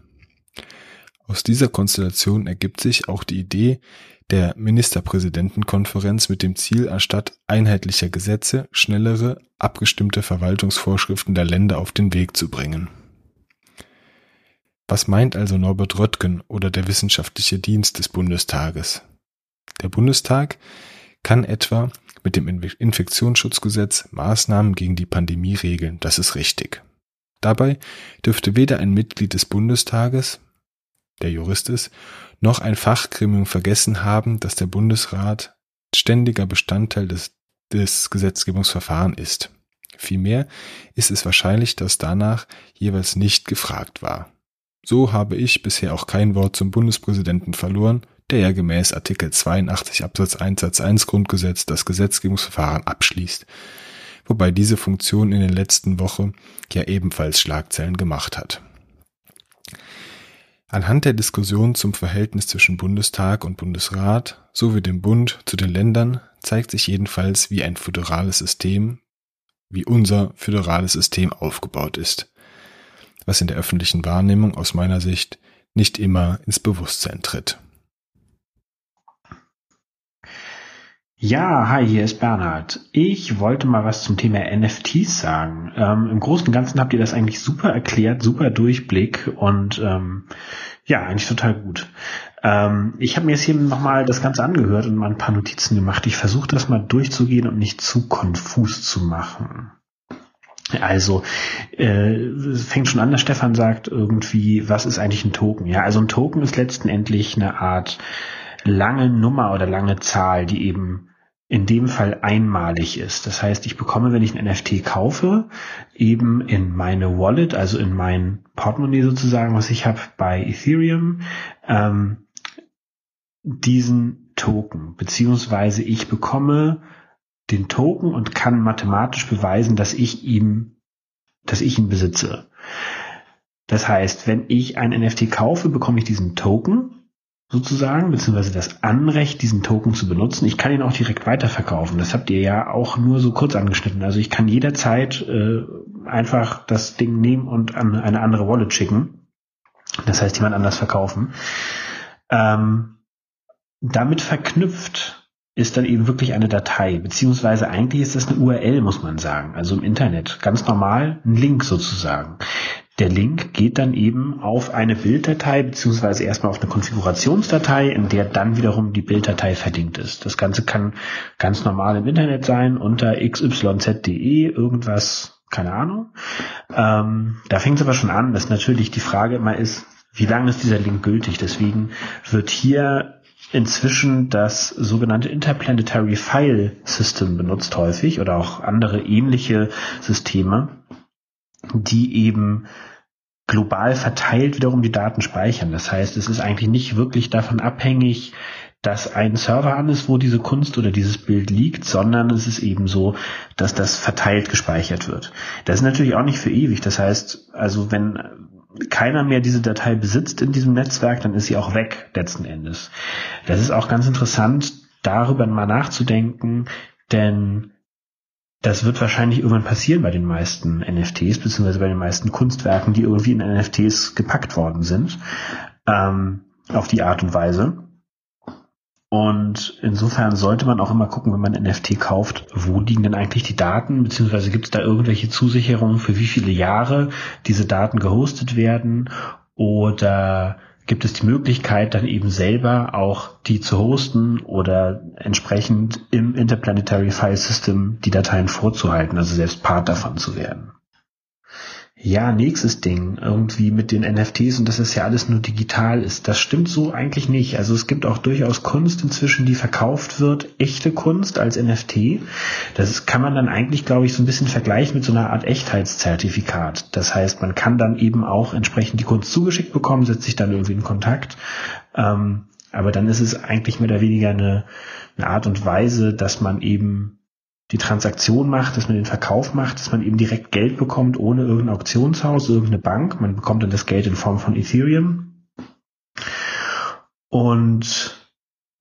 Aus dieser Konstellation ergibt sich auch die Idee der Ministerpräsidentenkonferenz mit dem Ziel, anstatt einheitlicher Gesetze schnellere, abgestimmte Verwaltungsvorschriften der Länder auf den Weg zu bringen. Was meint also Norbert Röttgen oder der wissenschaftliche Dienst des Bundestages? Der Bundestag kann etwa mit dem Infektionsschutzgesetz Maßnahmen gegen die Pandemie regeln, das ist richtig. Dabei dürfte weder ein Mitglied des Bundestages, der Jurist ist, noch ein Fachgremium vergessen haben, dass der Bundesrat ständiger Bestandteil des, des Gesetzgebungsverfahrens ist. Vielmehr ist es wahrscheinlich, dass danach jeweils nicht gefragt war. So habe ich bisher auch kein Wort zum Bundespräsidenten verloren, der ja gemäß Artikel 82 Absatz 1 Satz 1 Grundgesetz das Gesetzgebungsverfahren abschließt, wobei diese Funktion in den letzten Wochen ja ebenfalls Schlagzeilen gemacht hat. Anhand der Diskussion zum Verhältnis zwischen Bundestag und Bundesrat sowie dem Bund zu den Ländern zeigt sich jedenfalls, wie ein föderales System, wie unser föderales System aufgebaut ist, was in der öffentlichen Wahrnehmung aus meiner Sicht nicht immer ins Bewusstsein tritt. Ja, hi, hier ist Bernhard. Ich wollte mal was zum Thema NFTs sagen. Ähm, Im Großen und Ganzen habt ihr das eigentlich super erklärt, super Durchblick und ähm, ja, eigentlich total gut. Ähm, ich habe mir jetzt hier nochmal das Ganze angehört und mal ein paar Notizen gemacht. Ich versuche das mal durchzugehen und nicht zu konfus zu machen. Also, äh, fängt schon an, dass Stefan sagt irgendwie, was ist eigentlich ein Token? Ja, also ein Token ist letztendlich eine Art lange Nummer oder lange Zahl, die eben in dem Fall einmalig ist. Das heißt, ich bekomme, wenn ich ein NFT kaufe, eben in meine Wallet, also in mein Portemonnaie sozusagen, was ich habe bei Ethereum, ähm, diesen Token, beziehungsweise ich bekomme den Token und kann mathematisch beweisen, dass ich ihm, dass ich ihn besitze. Das heißt, wenn ich ein NFT kaufe, bekomme ich diesen Token sozusagen, beziehungsweise das Anrecht, diesen Token zu benutzen. Ich kann ihn auch direkt weiterverkaufen. Das habt ihr ja auch nur so kurz angeschnitten. Also ich kann jederzeit äh, einfach das Ding nehmen und an eine andere Wallet schicken. Das heißt, jemand anders verkaufen. Ähm, damit verknüpft ist dann eben wirklich eine Datei, beziehungsweise eigentlich ist das eine URL, muss man sagen, also im Internet, ganz normal ein Link sozusagen. Der Link geht dann eben auf eine Bilddatei beziehungsweise erstmal auf eine Konfigurationsdatei, in der dann wiederum die Bilddatei verlinkt ist. Das Ganze kann ganz normal im Internet sein, unter xyz.de, irgendwas, keine Ahnung. Ähm, da fängt es aber schon an, dass natürlich die Frage immer ist, wie lange ist dieser Link gültig? Deswegen wird hier inzwischen das sogenannte Interplanetary File System benutzt häufig oder auch andere ähnliche Systeme die eben global verteilt wiederum die Daten speichern. Das heißt, es ist eigentlich nicht wirklich davon abhängig, dass ein Server an ist, wo diese Kunst oder dieses Bild liegt, sondern es ist eben so, dass das verteilt gespeichert wird. Das ist natürlich auch nicht für ewig. Das heißt, also wenn keiner mehr diese Datei besitzt in diesem Netzwerk, dann ist sie auch weg letzten Endes. Das ist auch ganz interessant, darüber mal nachzudenken, denn das wird wahrscheinlich irgendwann passieren bei den meisten NFTs, beziehungsweise bei den meisten Kunstwerken, die irgendwie in NFTs gepackt worden sind, ähm, auf die Art und Weise. Und insofern sollte man auch immer gucken, wenn man NFT kauft, wo liegen denn eigentlich die Daten, beziehungsweise gibt es da irgendwelche Zusicherungen, für wie viele Jahre diese Daten gehostet werden oder gibt es die Möglichkeit, dann eben selber auch die zu hosten oder entsprechend im Interplanetary File System die Dateien vorzuhalten, also selbst Part davon zu werden. Ja, nächstes Ding, irgendwie mit den NFTs und dass es ja alles nur digital ist. Das stimmt so eigentlich nicht. Also es gibt auch durchaus Kunst inzwischen, die verkauft wird, echte Kunst als NFT. Das kann man dann eigentlich, glaube ich, so ein bisschen vergleichen mit so einer Art Echtheitszertifikat. Das heißt, man kann dann eben auch entsprechend die Kunst zugeschickt bekommen, setzt sich dann irgendwie in Kontakt. Ähm, aber dann ist es eigentlich mehr oder weniger eine, eine Art und Weise, dass man eben die Transaktion macht, dass man den Verkauf macht, dass man eben direkt Geld bekommt, ohne irgendein Auktionshaus, irgendeine Bank. Man bekommt dann das Geld in Form von Ethereum. Und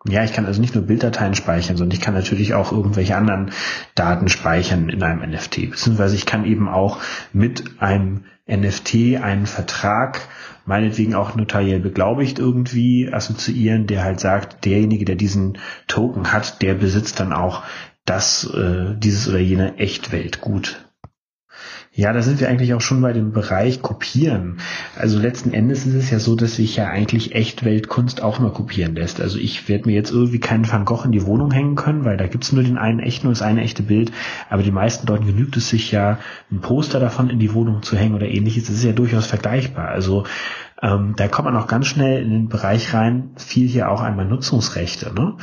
Ja, ich kann also nicht nur Bilddateien speichern, sondern ich kann natürlich auch irgendwelche anderen Daten speichern in einem NFT. Beziehungsweise ich kann eben auch mit einem NFT einen Vertrag, meinetwegen auch notariell beglaubigt irgendwie assoziieren, der halt sagt, derjenige, der diesen Token hat, der besitzt dann auch das, äh, dieses oder jene Echtweltgut. Ja, da sind wir eigentlich auch schon bei dem Bereich Kopieren. Also letzten Endes ist es ja so, dass sich ja eigentlich Echtweltkunst auch nur kopieren lässt. Also ich werde mir jetzt irgendwie keinen Van Gogh in die Wohnung hängen können, weil da gibt's nur den einen echten und das eine echte Bild. Aber die meisten Leuten genügt es sich ja, ein Poster davon in die Wohnung zu hängen oder ähnliches. Das ist ja durchaus vergleichbar. Also ähm, da kommt man auch ganz schnell in den Bereich rein, viel hier auch einmal Nutzungsrechte. Ne?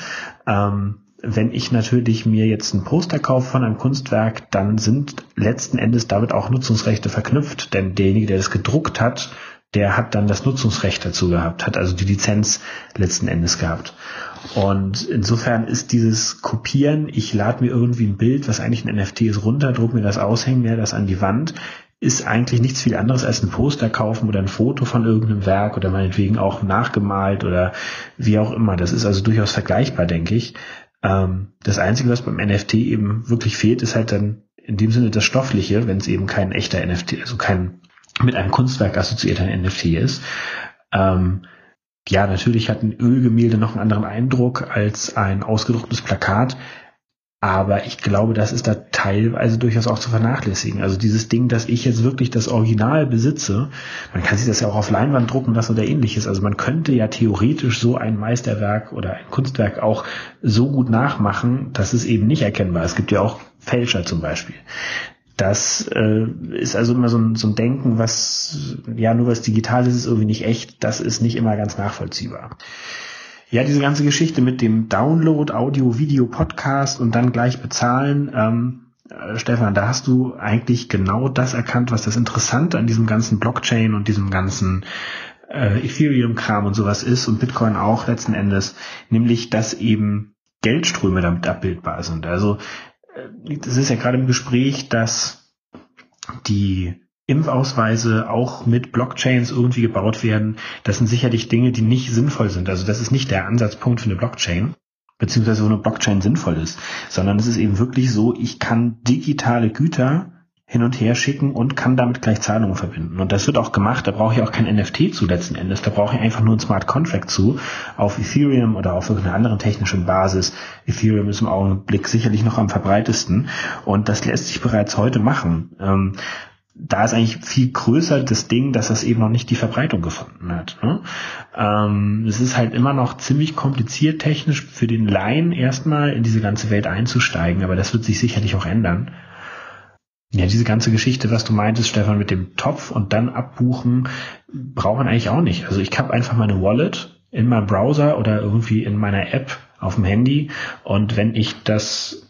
Ähm, wenn ich natürlich mir jetzt ein Poster kaufe von einem Kunstwerk, dann sind letzten Endes damit auch Nutzungsrechte verknüpft, denn derjenige, der das gedruckt hat, der hat dann das Nutzungsrecht dazu gehabt, hat also die Lizenz letzten Endes gehabt. Und insofern ist dieses Kopieren, ich lade mir irgendwie ein Bild, was eigentlich ein NFT ist, runter, druck mir das aushängen, mir das an die Wand, ist eigentlich nichts viel anderes als ein Poster kaufen oder ein Foto von irgendeinem Werk oder meinetwegen auch nachgemalt oder wie auch immer. Das ist also durchaus vergleichbar, denke ich. Ähm, das Einzige, was beim NFT eben wirklich fehlt, ist halt dann in dem Sinne das Stoffliche, wenn es eben kein echter NFT, also kein mit einem Kunstwerk assoziierter NFT ist. Ähm, ja, natürlich hat ein Ölgemälde noch einen anderen Eindruck als ein ausgedrucktes Plakat. Aber ich glaube, das ist da teilweise durchaus auch zu vernachlässigen. Also dieses Ding, dass ich jetzt wirklich das Original besitze, man kann sich das ja auch auf Leinwand drucken lassen oder ähnliches. Also man könnte ja theoretisch so ein Meisterwerk oder ein Kunstwerk auch so gut nachmachen, dass es eben nicht erkennbar ist. Es gibt ja auch Fälscher zum Beispiel. Das äh, ist also immer so ein, so ein Denken, was ja nur was digital ist, ist irgendwie nicht echt. Das ist nicht immer ganz nachvollziehbar. Ja, diese ganze Geschichte mit dem Download, Audio, Video, Podcast und dann gleich bezahlen. Ähm, äh, Stefan, da hast du eigentlich genau das erkannt, was das Interessante an diesem ganzen Blockchain und diesem ganzen äh, Ethereum-Kram und sowas ist und Bitcoin auch letzten Endes, nämlich dass eben Geldströme damit abbildbar sind. Also äh, das ist ja gerade im Gespräch, dass die Impfausweise auch mit Blockchains irgendwie gebaut werden, das sind sicherlich Dinge, die nicht sinnvoll sind. Also das ist nicht der Ansatzpunkt für eine Blockchain, beziehungsweise wo eine Blockchain sinnvoll ist, sondern es ist eben wirklich so, ich kann digitale Güter hin und her schicken und kann damit gleich Zahlungen verbinden. Und das wird auch gemacht, da brauche ich auch kein NFT zu letzten Endes, da brauche ich einfach nur ein Smart Contract zu auf Ethereum oder auf irgendeiner anderen technischen Basis. Ethereum ist im Augenblick sicherlich noch am verbreitesten und das lässt sich bereits heute machen. Da ist eigentlich viel größer das Ding, dass das eben noch nicht die Verbreitung gefunden hat. Ne? Ähm, es ist halt immer noch ziemlich kompliziert technisch für den Laien erstmal in diese ganze Welt einzusteigen, aber das wird sich sicherlich auch ändern. Ja, diese ganze Geschichte, was du meintest, Stefan, mit dem Topf und dann abbuchen, braucht man eigentlich auch nicht. Also ich habe einfach meine Wallet in meinem Browser oder irgendwie in meiner App auf dem Handy und wenn ich das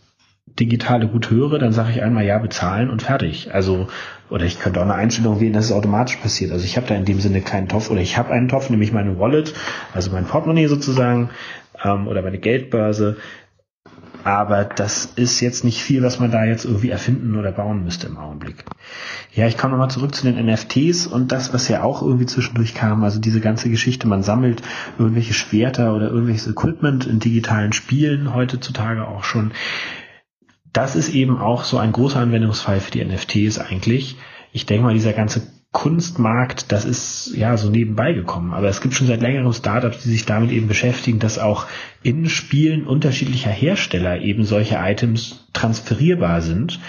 digitale gut höre, dann sage ich einmal ja bezahlen und fertig. Also oder ich könnte auch eine Einstellung wählen, dass es automatisch passiert. Also ich habe da in dem Sinne keinen Topf oder ich habe einen Topf, nämlich meine Wallet, also mein Portemonnaie sozusagen ähm, oder meine Geldbörse. Aber das ist jetzt nicht viel, was man da jetzt irgendwie erfinden oder bauen müsste im Augenblick. Ja, ich komme nochmal zurück zu den NFTs und das, was ja auch irgendwie zwischendurch kam, also diese ganze Geschichte, man sammelt irgendwelche Schwerter oder irgendwelches Equipment in digitalen Spielen heutzutage auch schon das ist eben auch so ein großer Anwendungsfall für die NFTs eigentlich. Ich denke mal, dieser ganze Kunstmarkt, das ist ja so nebenbei gekommen. Aber es gibt schon seit längerem Startups, die sich damit eben beschäftigen, dass auch in Spielen unterschiedlicher Hersteller eben solche Items transferierbar sind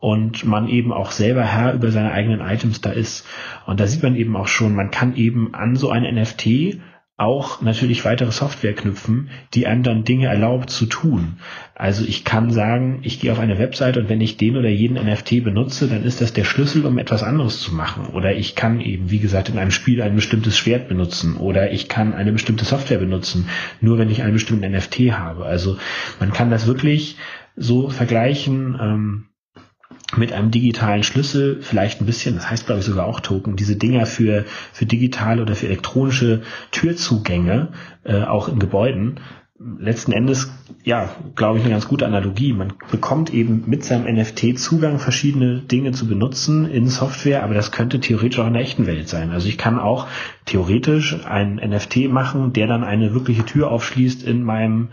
und man eben auch selber Herr über seine eigenen Items da ist. Und da sieht man eben auch schon, man kann eben an so ein NFT auch natürlich weitere Software knüpfen, die einem dann Dinge erlaubt zu tun. Also ich kann sagen, ich gehe auf eine Webseite und wenn ich den oder jeden NFT benutze, dann ist das der Schlüssel, um etwas anderes zu machen. Oder ich kann eben, wie gesagt, in einem Spiel ein bestimmtes Schwert benutzen. Oder ich kann eine bestimmte Software benutzen, nur wenn ich einen bestimmten NFT habe. Also man kann das wirklich so vergleichen. Ähm, mit einem digitalen Schlüssel, vielleicht ein bisschen, das heißt glaube ich sogar auch Token, diese Dinger für, für digitale oder für elektronische Türzugänge, äh, auch in Gebäuden, letzten Endes, ja, glaube ich, eine ganz gute Analogie. Man bekommt eben mit seinem NFT Zugang, verschiedene Dinge zu benutzen in Software, aber das könnte theoretisch auch in der echten Welt sein. Also ich kann auch theoretisch einen NFT machen, der dann eine wirkliche Tür aufschließt in meinem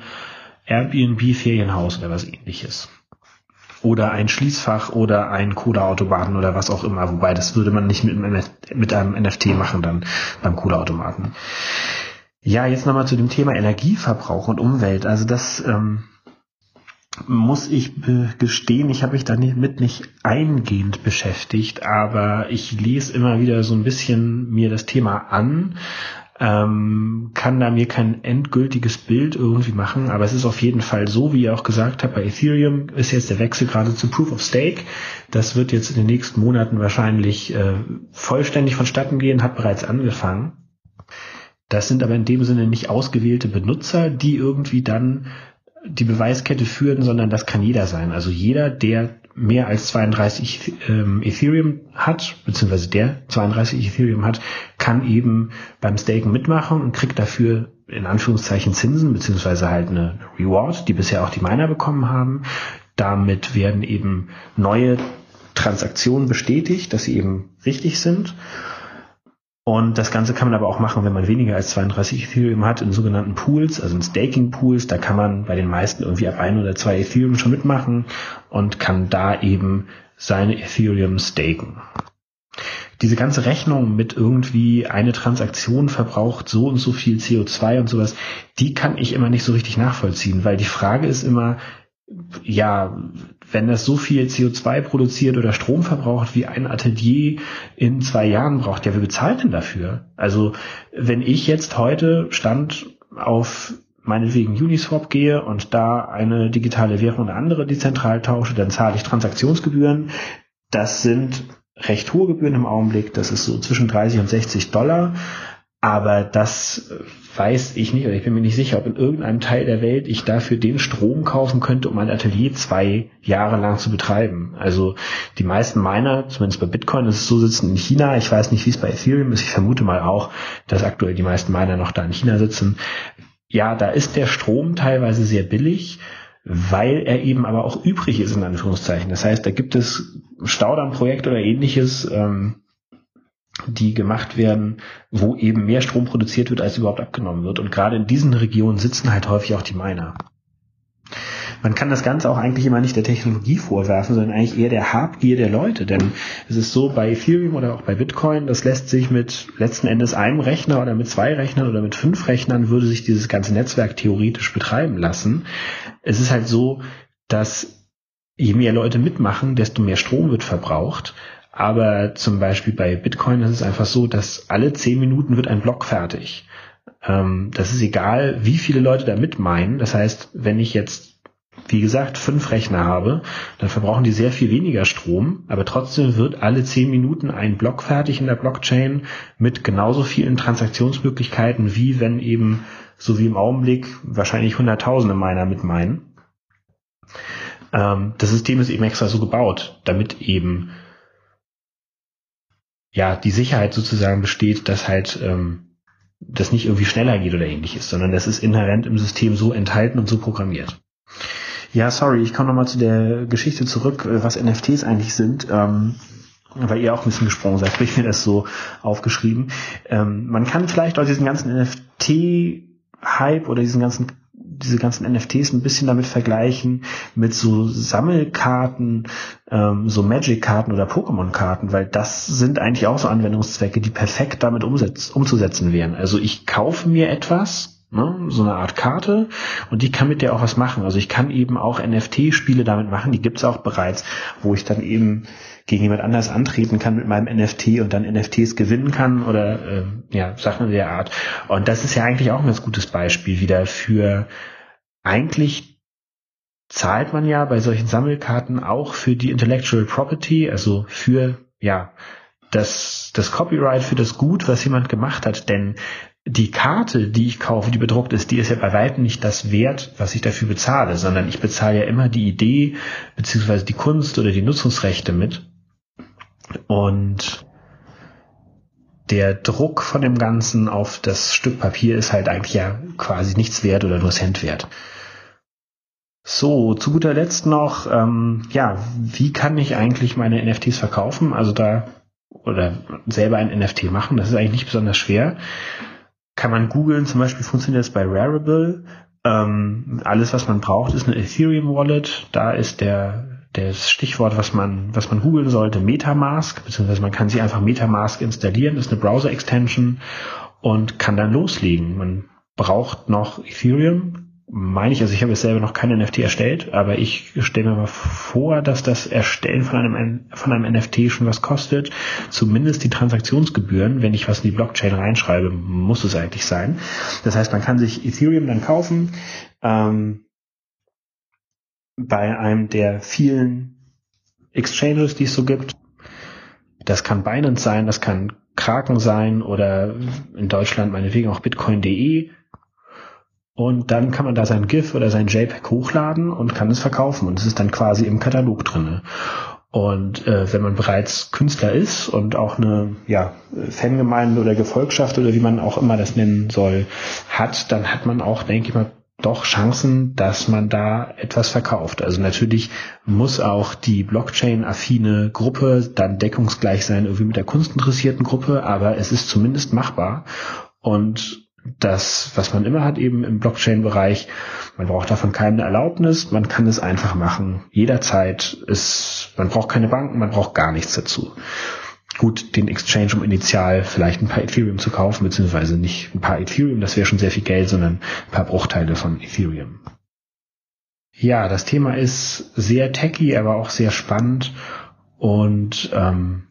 Airbnb-Ferienhaus oder was ähnliches. Oder ein Schließfach oder ein Cola-Automaten oder was auch immer. Wobei, das würde man nicht mit einem, mit einem NFT machen dann beim Cola-Automaten. Ja, jetzt nochmal zu dem Thema Energieverbrauch und Umwelt. Also das ähm, muss ich gestehen, ich habe mich damit nicht eingehend beschäftigt, aber ich lese immer wieder so ein bisschen mir das Thema an, ähm, kann da mir kein endgültiges Bild irgendwie machen, aber es ist auf jeden Fall so, wie ihr auch gesagt habt, bei Ethereum ist jetzt der Wechsel gerade zu Proof of Stake. Das wird jetzt in den nächsten Monaten wahrscheinlich äh, vollständig vonstatten gehen, hat bereits angefangen. Das sind aber in dem Sinne nicht ausgewählte Benutzer, die irgendwie dann die Beweiskette führen, sondern das kann jeder sein. Also jeder, der mehr als 32 ähm, Ethereum hat, beziehungsweise der 32 Ethereum hat, kann eben beim Staken mitmachen und kriegt dafür in Anführungszeichen Zinsen, beziehungsweise halt eine Reward, die bisher auch die Miner bekommen haben. Damit werden eben neue Transaktionen bestätigt, dass sie eben richtig sind. Und das Ganze kann man aber auch machen, wenn man weniger als 32 Ethereum hat, in sogenannten Pools, also in Staking-Pools. Da kann man bei den meisten irgendwie ab ein oder zwei Ethereum schon mitmachen und kann da eben seine Ethereum staken. Diese ganze Rechnung mit irgendwie eine Transaktion verbraucht so und so viel CO2 und sowas, die kann ich immer nicht so richtig nachvollziehen, weil die Frage ist immer, ja, wenn das so viel CO2 produziert oder Strom verbraucht, wie ein Atelier in zwei Jahren braucht, ja, wer bezahlt denn dafür? Also, wenn ich jetzt heute Stand auf meinetwegen Uniswap gehe und da eine digitale Währung eine andere dezentral tausche, dann zahle ich Transaktionsgebühren. Das sind recht hohe Gebühren im Augenblick. Das ist so zwischen 30 und 60 Dollar. Aber das weiß ich nicht, oder ich bin mir nicht sicher, ob in irgendeinem Teil der Welt ich dafür den Strom kaufen könnte, um ein Atelier zwei Jahre lang zu betreiben. Also die meisten Miner, zumindest bei Bitcoin ist es so, sitzen in China. Ich weiß nicht, wie es bei Ethereum ist. Ich vermute mal auch, dass aktuell die meisten Miner noch da in China sitzen. Ja, da ist der Strom teilweise sehr billig weil er eben aber auch übrig ist, in Anführungszeichen. Das heißt, da gibt es Staudammprojekte oder ähnliches, ähm, die gemacht werden, wo eben mehr Strom produziert wird, als überhaupt abgenommen wird. Und gerade in diesen Regionen sitzen halt häufig auch die Miner. Man kann das Ganze auch eigentlich immer nicht der Technologie vorwerfen, sondern eigentlich eher der Habgier der Leute. Denn es ist so bei Ethereum oder auch bei Bitcoin, das lässt sich mit letzten Endes einem Rechner oder mit zwei Rechnern oder mit fünf Rechnern würde sich dieses ganze Netzwerk theoretisch betreiben lassen. Es ist halt so, dass je mehr Leute mitmachen, desto mehr Strom wird verbraucht. Aber zum Beispiel bei Bitcoin ist es einfach so, dass alle zehn Minuten wird ein Block fertig. Ähm, das ist egal, wie viele Leute da mitmeinen. Das heißt, wenn ich jetzt, wie gesagt, fünf Rechner habe, dann verbrauchen die sehr viel weniger Strom, aber trotzdem wird alle zehn Minuten ein Block fertig in der Blockchain mit genauso vielen Transaktionsmöglichkeiten, wie wenn eben, so wie im Augenblick, wahrscheinlich Hunderttausende meiner mitmeinen. Ähm, das System ist eben extra so gebaut, damit eben ja, die Sicherheit sozusagen besteht, dass halt ähm, das nicht irgendwie schneller geht oder ähnliches, sondern das ist inhärent im System so enthalten und so programmiert. Ja, sorry, ich komme nochmal zu der Geschichte zurück, äh, was NFTs eigentlich sind. Ähm, weil ihr auch ein bisschen gesprungen seid, habe ich mir das so aufgeschrieben. Ähm, man kann vielleicht auch diesen ganzen NFT-Hype oder diesen ganzen diese ganzen NFTs ein bisschen damit vergleichen mit so Sammelkarten, ähm, so Magic-Karten oder Pokémon-Karten, weil das sind eigentlich auch so Anwendungszwecke, die perfekt damit umzusetzen wären. Also ich kaufe mir etwas, ne, so eine Art Karte und die kann mit der auch was machen. Also ich kann eben auch NFT-Spiele damit machen, die gibt's auch bereits, wo ich dann eben gegen jemand anders antreten kann mit meinem NFT und dann NFTs gewinnen kann oder äh, ja, Sachen der Art. Und das ist ja eigentlich auch ein ganz gutes Beispiel wieder für eigentlich zahlt man ja bei solchen Sammelkarten auch für die Intellectual Property, also für ja das, das Copyright für das Gut, was jemand gemacht hat. Denn die Karte, die ich kaufe, die bedruckt ist, die ist ja bei weitem nicht das Wert, was ich dafür bezahle, sondern ich bezahle ja immer die Idee beziehungsweise die Kunst oder die Nutzungsrechte mit. Und der Druck von dem Ganzen auf das Stück Papier ist halt eigentlich ja quasi nichts wert oder nur Cent wert. So, zu guter Letzt noch, ähm, ja, wie kann ich eigentlich meine NFTs verkaufen? Also da oder selber ein NFT machen, das ist eigentlich nicht besonders schwer. Kann man googeln, zum Beispiel funktioniert das bei Rarible. Ähm, alles, was man braucht, ist eine Ethereum Wallet. Da ist der das Stichwort, was man, was man googeln sollte, Metamask, beziehungsweise man kann sich einfach Metamask installieren, ist eine Browser-Extension und kann dann loslegen. Man braucht noch Ethereum, meine ich, also ich habe jetzt selber noch kein NFT erstellt, aber ich stelle mir mal vor, dass das Erstellen von einem, von einem NFT schon was kostet. Zumindest die Transaktionsgebühren, wenn ich was in die Blockchain reinschreibe, muss es eigentlich sein. Das heißt, man kann sich Ethereum dann kaufen. Ähm, bei einem der vielen Exchanges, die es so gibt. Das kann Binance sein, das kann Kraken sein oder in Deutschland meinetwegen auch bitcoin.de. Und dann kann man da sein GIF oder sein JPEG hochladen und kann es verkaufen. Und es ist dann quasi im Katalog drinne. Und äh, wenn man bereits Künstler ist und auch eine ja, Fangemeinde oder Gefolgschaft oder wie man auch immer das nennen soll, hat, dann hat man auch, denke ich mal, doch Chancen, dass man da etwas verkauft. Also natürlich muss auch die Blockchain-affine Gruppe dann deckungsgleich sein, irgendwie mit der kunstinteressierten Gruppe, aber es ist zumindest machbar. Und das, was man immer hat eben im Blockchain-Bereich, man braucht davon keine Erlaubnis, man kann es einfach machen. Jederzeit ist, man braucht keine Banken, man braucht gar nichts dazu gut, den Exchange, um initial vielleicht ein paar Ethereum zu kaufen, beziehungsweise nicht ein paar Ethereum, das wäre schon sehr viel Geld, sondern ein paar Bruchteile von Ethereum. Ja, das Thema ist sehr techy, aber auch sehr spannend und ähm,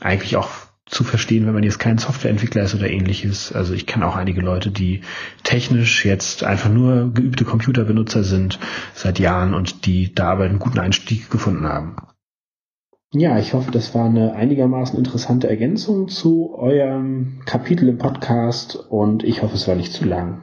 eigentlich auch zu verstehen, wenn man jetzt kein Softwareentwickler ist oder ähnliches. Also ich kenne auch einige Leute, die technisch jetzt einfach nur geübte Computerbenutzer sind seit Jahren und die da aber einen guten Einstieg gefunden haben. Ja, ich hoffe, das war eine einigermaßen interessante Ergänzung zu eurem Kapitel im Podcast und ich hoffe, es war nicht zu lang.